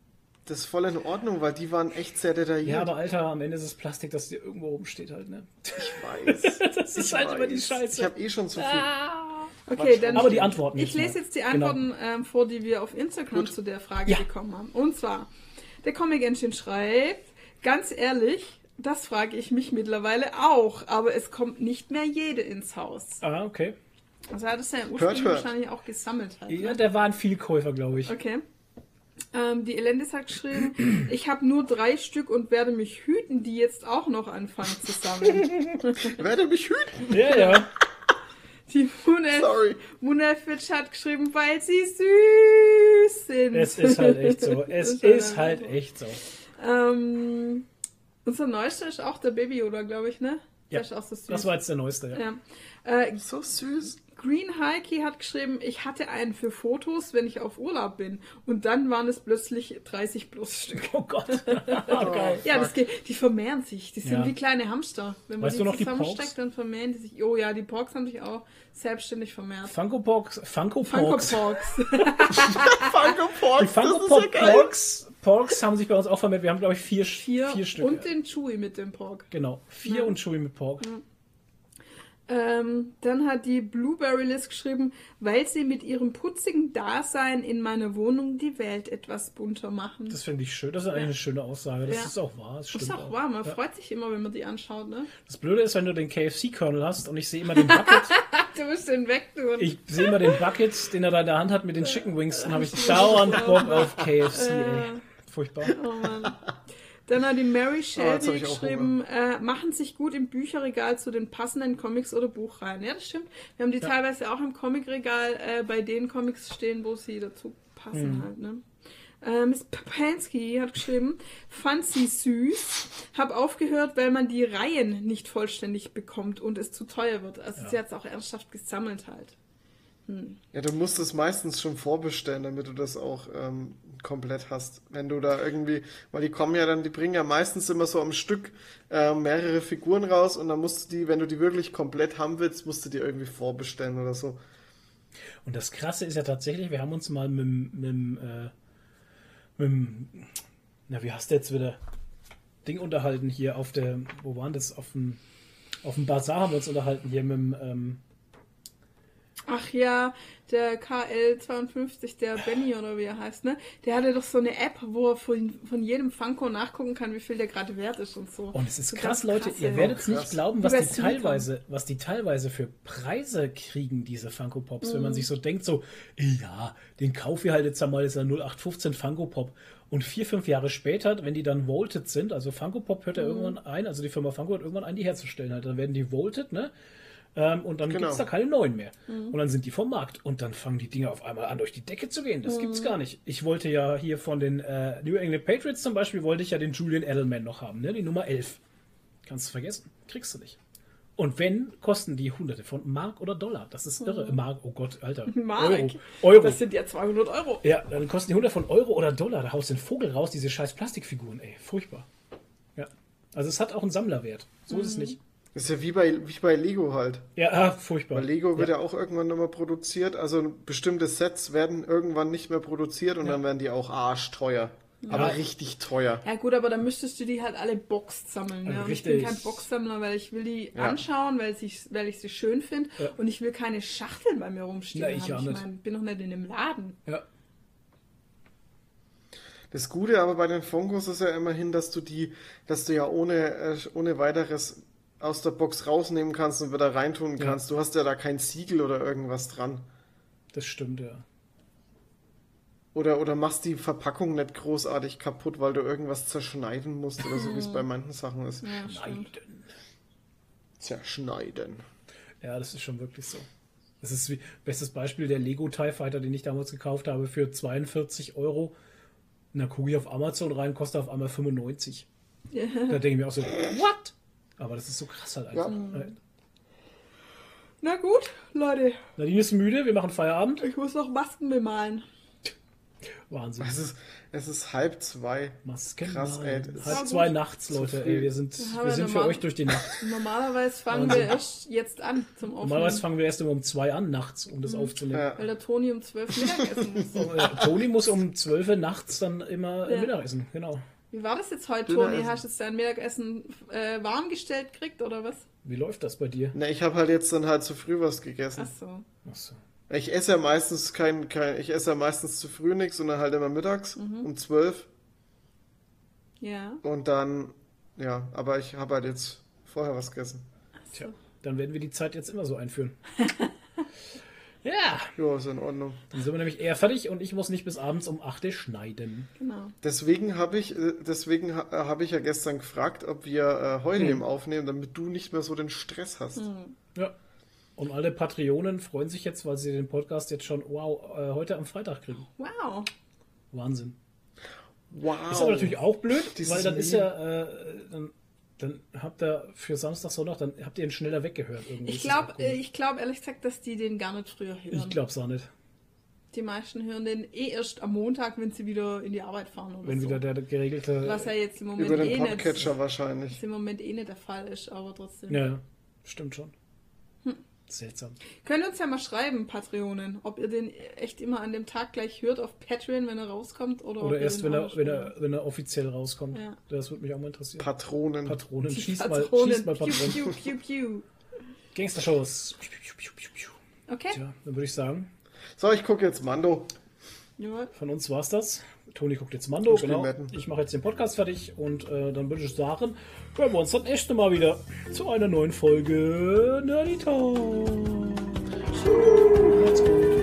Speaker 2: Das ist voll in Ordnung, weil die waren echt sehr detailliert.
Speaker 1: Ja, aber Alter, am Ende ist es Plastik, das dir irgendwo oben steht halt, ne?
Speaker 2: ich weiß.
Speaker 1: Das ist
Speaker 2: Ich
Speaker 1: halt immer die
Speaker 2: weiß.
Speaker 1: Scheiße.
Speaker 2: Ich habe eh schon zu viel.
Speaker 3: Okay, dann.
Speaker 1: Aber die Antworten
Speaker 3: Ich lese jetzt die
Speaker 1: Genau.
Speaker 3: Antworten ähm, vor, die wir auf Instagram
Speaker 2: Gut.
Speaker 3: zu der Frage
Speaker 1: Ja.
Speaker 3: bekommen haben. Und zwar, der Comic Engine schreibt, ganz ehrlich, das frage ich mich mittlerweile auch, aber es kommt nicht mehr jede ins Haus.
Speaker 1: Ah, okay.
Speaker 3: Also hat es ja ursprünglich
Speaker 2: hört.
Speaker 3: wahrscheinlich auch gesammelt. Halt,
Speaker 1: Ja,
Speaker 3: ne?
Speaker 1: der war ein Vielkäufer, glaube ich.
Speaker 3: Okay. Ähm, die Elendis hat geschrieben, ich habe nur drei Stück und werde mich hüten, die jetzt auch noch anfangen zu sammeln.
Speaker 2: Werde mich hüten.
Speaker 1: Ja, ja.
Speaker 3: Die Munel,
Speaker 2: Sorry.
Speaker 3: Munel Fitch hat geschrieben, weil sie süß sind.
Speaker 1: Es ist halt echt so. Es
Speaker 3: Das
Speaker 1: ist halt
Speaker 3: so.
Speaker 1: echt so.
Speaker 3: Ähm, unser neuester ist auch der Baby, oder glaube ich, ne?
Speaker 1: Ja,
Speaker 3: Der ist auch so süß.
Speaker 1: Das war jetzt der neueste, ja.
Speaker 3: ja. Äh,
Speaker 2: So süß.
Speaker 3: Green Heike hat geschrieben, ich hatte einen für Fotos, wenn ich auf Urlaub bin. Und dann waren es plötzlich 30 plus Stück.
Speaker 1: Oh Gott. Geil.
Speaker 3: Ja, das geht, die vermehren sich. Die sind
Speaker 1: Ja.
Speaker 3: wie kleine Hamster. Wenn man
Speaker 1: Weißt
Speaker 3: die
Speaker 1: noch die
Speaker 3: zusammensteckt,
Speaker 1: Porks?
Speaker 3: dann vermehren die sich. Oh ja, die Porks haben sich auch selbstständig vermehrt.
Speaker 1: Funko Pogs, Funko
Speaker 3: Funko
Speaker 1: Pogs.
Speaker 3: Porks.
Speaker 2: Funko Porks,
Speaker 1: Die Funko
Speaker 2: das ist ja.
Speaker 1: Porks, Porks haben sich bei uns auch vermehrt. Wir haben, glaube ich, vier,
Speaker 3: Vier,
Speaker 1: vier Stück.
Speaker 3: und den Chewy mit dem Pork.
Speaker 1: genau. Vier
Speaker 3: Ja.
Speaker 1: und Chewy mit Pork.
Speaker 3: Ähm, dann hat die Blueberry Liz geschrieben, weil sie mit ihrem putzigen Dasein in meiner Wohnung die Welt etwas bunter machen.
Speaker 1: Das finde ich schön. Das ist eigentlich eine schöne Aussage. Das
Speaker 3: Ja.
Speaker 1: ist auch wahr. Das,
Speaker 3: Das ist auch wahr, man
Speaker 1: Ja.
Speaker 3: freut sich immer, wenn man die anschaut, ne?
Speaker 1: Das Blöde ist, wenn du den KFC-Kernel hast und ich sehe immer den Bucket.
Speaker 3: Du musst den wegtun.
Speaker 1: ich sehe immer den Bucket, den er da in der Hand hat mit den Chicken Wings. Dann habe ich dauernd Bock auf KFC, ey. Furchtbar.
Speaker 3: Oh Mann. Dann hat die Mary
Speaker 2: Oh,
Speaker 3: Shelby geschrieben, äh, machen sich gut im Bücherregal zu den passenden Comics oder Buchreihen. Ja, das stimmt. Wir haben die teilweise auch im Comicregal äh, bei den Comics stehen, wo sie dazu passen
Speaker 1: Mhm.
Speaker 3: halt. Ne? Äh, Miss Papansky hat geschrieben, fand sie süß, hab aufgehört, weil man die Reihen nicht vollständig bekommt und es zu teuer wird. Also sie hat es auch ernsthaft gesammelt halt.
Speaker 2: Ja, du musst es meistens schon vorbestellen, damit du das auch ähm, komplett hast. Wenn du da irgendwie, weil die kommen ja dann, die bringen ja meistens immer so am Stück äh, mehrere Figuren raus und dann musst du die, wenn du die wirklich komplett haben willst, musst du die irgendwie vorbestellen oder so.
Speaker 1: Und das Krasse ist ja tatsächlich, wir haben uns mal mit, dem- äh, mit na, wie heißt der jetzt wieder? Ding unterhalten hier auf der, wo waren das? Auf dem, auf dem Bazar haben wir uns unterhalten hier mit dem, ähm,
Speaker 3: Ach ja, der KL52, der Benny oder wie er heißt, ne? Der hatte doch so eine App, wo er von, von jedem Funko nachgucken kann, wie viel der gerade wert ist und so.
Speaker 1: Und es ist
Speaker 3: So
Speaker 1: krass, Leute,
Speaker 3: krasse-
Speaker 1: ihr werdet es nicht
Speaker 2: krass.
Speaker 1: glauben, was die teilweise, was die teilweise für Preise kriegen, diese Funko Pops, wenn man sich so denkt, so, ja, den kaufe ich halt jetzt einmal, ist ja 0815 Funko Pop. Und vier, fünf Jahre später, wenn die dann volted sind, also Funko Pop hört ja irgendwann ein, also die Firma Funko hört irgendwann ein, die herzustellen halt, dann werden die volted, ne? Ähm, und dann
Speaker 2: Genau.
Speaker 1: gibt's da keine neuen mehr. Und dann sind die vom Markt. Und dann fangen die Dinger auf einmal an, durch die Decke zu gehen. Das gibt's gar nicht. Ich wollte ja hier von den äh, New England Patriots zum Beispiel, wollte ich ja den Julian Edelman noch haben, ne? Die Nummer 11. Kannst du vergessen. Kriegst du nicht. Und wenn, kosten die hunderte von Mark oder Dollar. Das ist irre. Mark, oh Gott, Alter.
Speaker 3: Mark.
Speaker 1: Euro. Euro.
Speaker 3: Das sind ja 200 Euro.
Speaker 1: Ja, dann kosten die hundert von Euro oder Dollar. Da haust du den Vogel raus, diese scheiß Plastikfiguren, ey. Furchtbar. Ja. Also es hat auch einen Sammlerwert. So ist es nicht.
Speaker 2: Das ist ja wie bei, wie bei Lego halt.
Speaker 1: Ja, ah, furchtbar.
Speaker 2: Bei Lego wird
Speaker 1: ja.
Speaker 2: ja auch irgendwann nochmal produziert. Also bestimmte Sets werden irgendwann nicht mehr produziert und dann werden die auch arschteuer. Aber richtig teuer.
Speaker 3: Ja gut, aber dann müsstest du die halt alle boxt sammeln.
Speaker 1: Also
Speaker 3: Ja? Und ich bin kein Boxsammler, weil ich will die
Speaker 2: Ja.
Speaker 3: anschauen, weil ich, weil ich sie schön finde.
Speaker 1: Ja.
Speaker 3: Und ich will keine Schachteln bei mir rumstehen
Speaker 1: Na, ich
Speaker 3: haben.
Speaker 1: auch
Speaker 3: Ich
Speaker 1: nicht.
Speaker 3: mein, bin doch nicht in einem Laden.
Speaker 1: Ja.
Speaker 2: Das Gute aber bei den Funkos ist ja immerhin, dass du die, dass du ja ohne, äh, ohne weiteres aus der Box rausnehmen kannst und wieder reintun
Speaker 1: Ja.
Speaker 2: kannst. Du hast ja da kein Siegel oder irgendwas dran.
Speaker 1: Das stimmt, ja.
Speaker 2: Oder, oder machst die Verpackung nicht großartig kaputt, weil du irgendwas zerschneiden musst oder so, wie es bei manchen Sachen ist.
Speaker 3: Ja.
Speaker 2: Zerschneiden.
Speaker 1: Ja, das ist schon wirklich so. Das ist wie bestes Beispiel der Lego TIE Fighter, den ich damals gekauft habe für 42 Euro. Na, gucke ich auf Amazon rein, kostet auf einmal 95. Da denke ich mir auch so, what? Aber das ist so krass halt einfach. Ja.
Speaker 3: Na gut, Leute,
Speaker 1: Nadine ist müde, wir machen Feierabend.
Speaker 3: ich muss noch Masken bemalen.
Speaker 1: Wahnsinn.
Speaker 2: Es ist, es ist halb zwei.
Speaker 1: Masken
Speaker 2: Krass, ey,
Speaker 1: Halb zwei nachts, Leute. Ey, wir sind, wir
Speaker 3: wir
Speaker 1: sind für
Speaker 3: normal-
Speaker 1: euch durch die Nacht.
Speaker 3: Normalerweise fangen wir erst jetzt an zum Aufnehmen.
Speaker 1: Normalerweise fangen wir erst immer um zwei an nachts, um das aufzunehmen.
Speaker 2: Ja.
Speaker 3: weil der Toni um 12 Mittagessen muss.
Speaker 1: Toni muss um 12 Uhr nachts dann immer
Speaker 3: Ja.
Speaker 1: Mittagessen, genau.
Speaker 3: Wie war das jetzt heute,
Speaker 2: Dünner
Speaker 3: Toni?
Speaker 2: Essen.
Speaker 3: Hast du jetzt dein Mittagessen äh, warm gestellt gekriegt oder was?
Speaker 1: Wie läuft das bei dir?
Speaker 2: Na, ich habe halt jetzt dann halt zu früh was gegessen.
Speaker 3: Ach so.
Speaker 1: Achso.
Speaker 2: Ich esse ja meistens kein, kein ich esse ja meistens zu früh nichts, sondern halt immer mittags um zwölf.
Speaker 3: Ja.
Speaker 2: Und dann, ja, aber ich habe halt jetzt vorher was gegessen.
Speaker 1: Tja, dann werden wir die Zeit jetzt immer so einführen. ja,
Speaker 2: Ja, ist in Ordnung.
Speaker 1: dann sind wir nämlich eher fertig und ich muss nicht bis abends um 8 Uhr schneiden.
Speaker 3: Genau.
Speaker 2: Deswegen habe ich, äh, deswegen äh, habe ich ja gestern gefragt, ob wir äh, heute eben aufnehmen, damit du nicht mehr so den Stress hast.
Speaker 1: Ja. Und alle Patreonen freuen sich jetzt, weil sie den Podcast jetzt schon, wow, heute am Freitag kriegen.
Speaker 3: Wow.
Speaker 1: Wahnsinn.
Speaker 2: Wow.
Speaker 1: Ist aber natürlich auch blöd,
Speaker 2: Dieses
Speaker 1: weil dann ist ja, äh, dann, dann habt ihr für Samstag, Sonntag, dann habt ihr ihn schneller weggehört. Irgendwie
Speaker 3: Ich glaube ich glaub ehrlich gesagt, dass die den gar nicht früher hören.
Speaker 1: ich glaub's auch nicht.
Speaker 3: Die meisten hören den eh erst am Montag, wenn sie wieder in die Arbeit fahren oder
Speaker 1: Wenn
Speaker 3: so.
Speaker 1: wieder der geregelte.
Speaker 3: Was ja jetzt im Moment
Speaker 2: Über
Speaker 3: eh
Speaker 2: den
Speaker 3: nicht,
Speaker 2: Podcatcher wahrscheinlich.
Speaker 3: was im Moment eh nicht der Fall ist, aber trotzdem.
Speaker 1: Ja, stimmt schon. Seltsam.
Speaker 3: Könnt uns ja mal schreiben, Patreonen, ob ihr den echt immer an dem Tag gleich hört auf Patreon, wenn er rauskommt, oder,
Speaker 1: Oder
Speaker 3: ihr
Speaker 1: erst, wenn er, wenn, er, wenn er offiziell rauskommt.
Speaker 3: Ja.
Speaker 1: Das würde mich auch mal interessieren.
Speaker 2: Patronen.
Speaker 1: Patronen.
Speaker 3: Die
Speaker 1: Schieß mal,
Speaker 3: Patronen.
Speaker 1: schieß mal Patronen.
Speaker 3: piu, piu, piu.
Speaker 1: Gangster-Shows. Piu, piu.
Speaker 3: Okay.
Speaker 1: Tja, dann würde ich sagen,
Speaker 2: So, ich gucke jetzt Mando.
Speaker 3: Ja.
Speaker 1: von uns war's das. Toni guckt jetzt Mando,
Speaker 2: Ich
Speaker 1: genau. Ich mache jetzt den Podcast fertig und äh, dann würde ich sagen, hören wir uns das nächste Mal wieder zu einer neuen Folge Nerdy Talk. Macht's gut.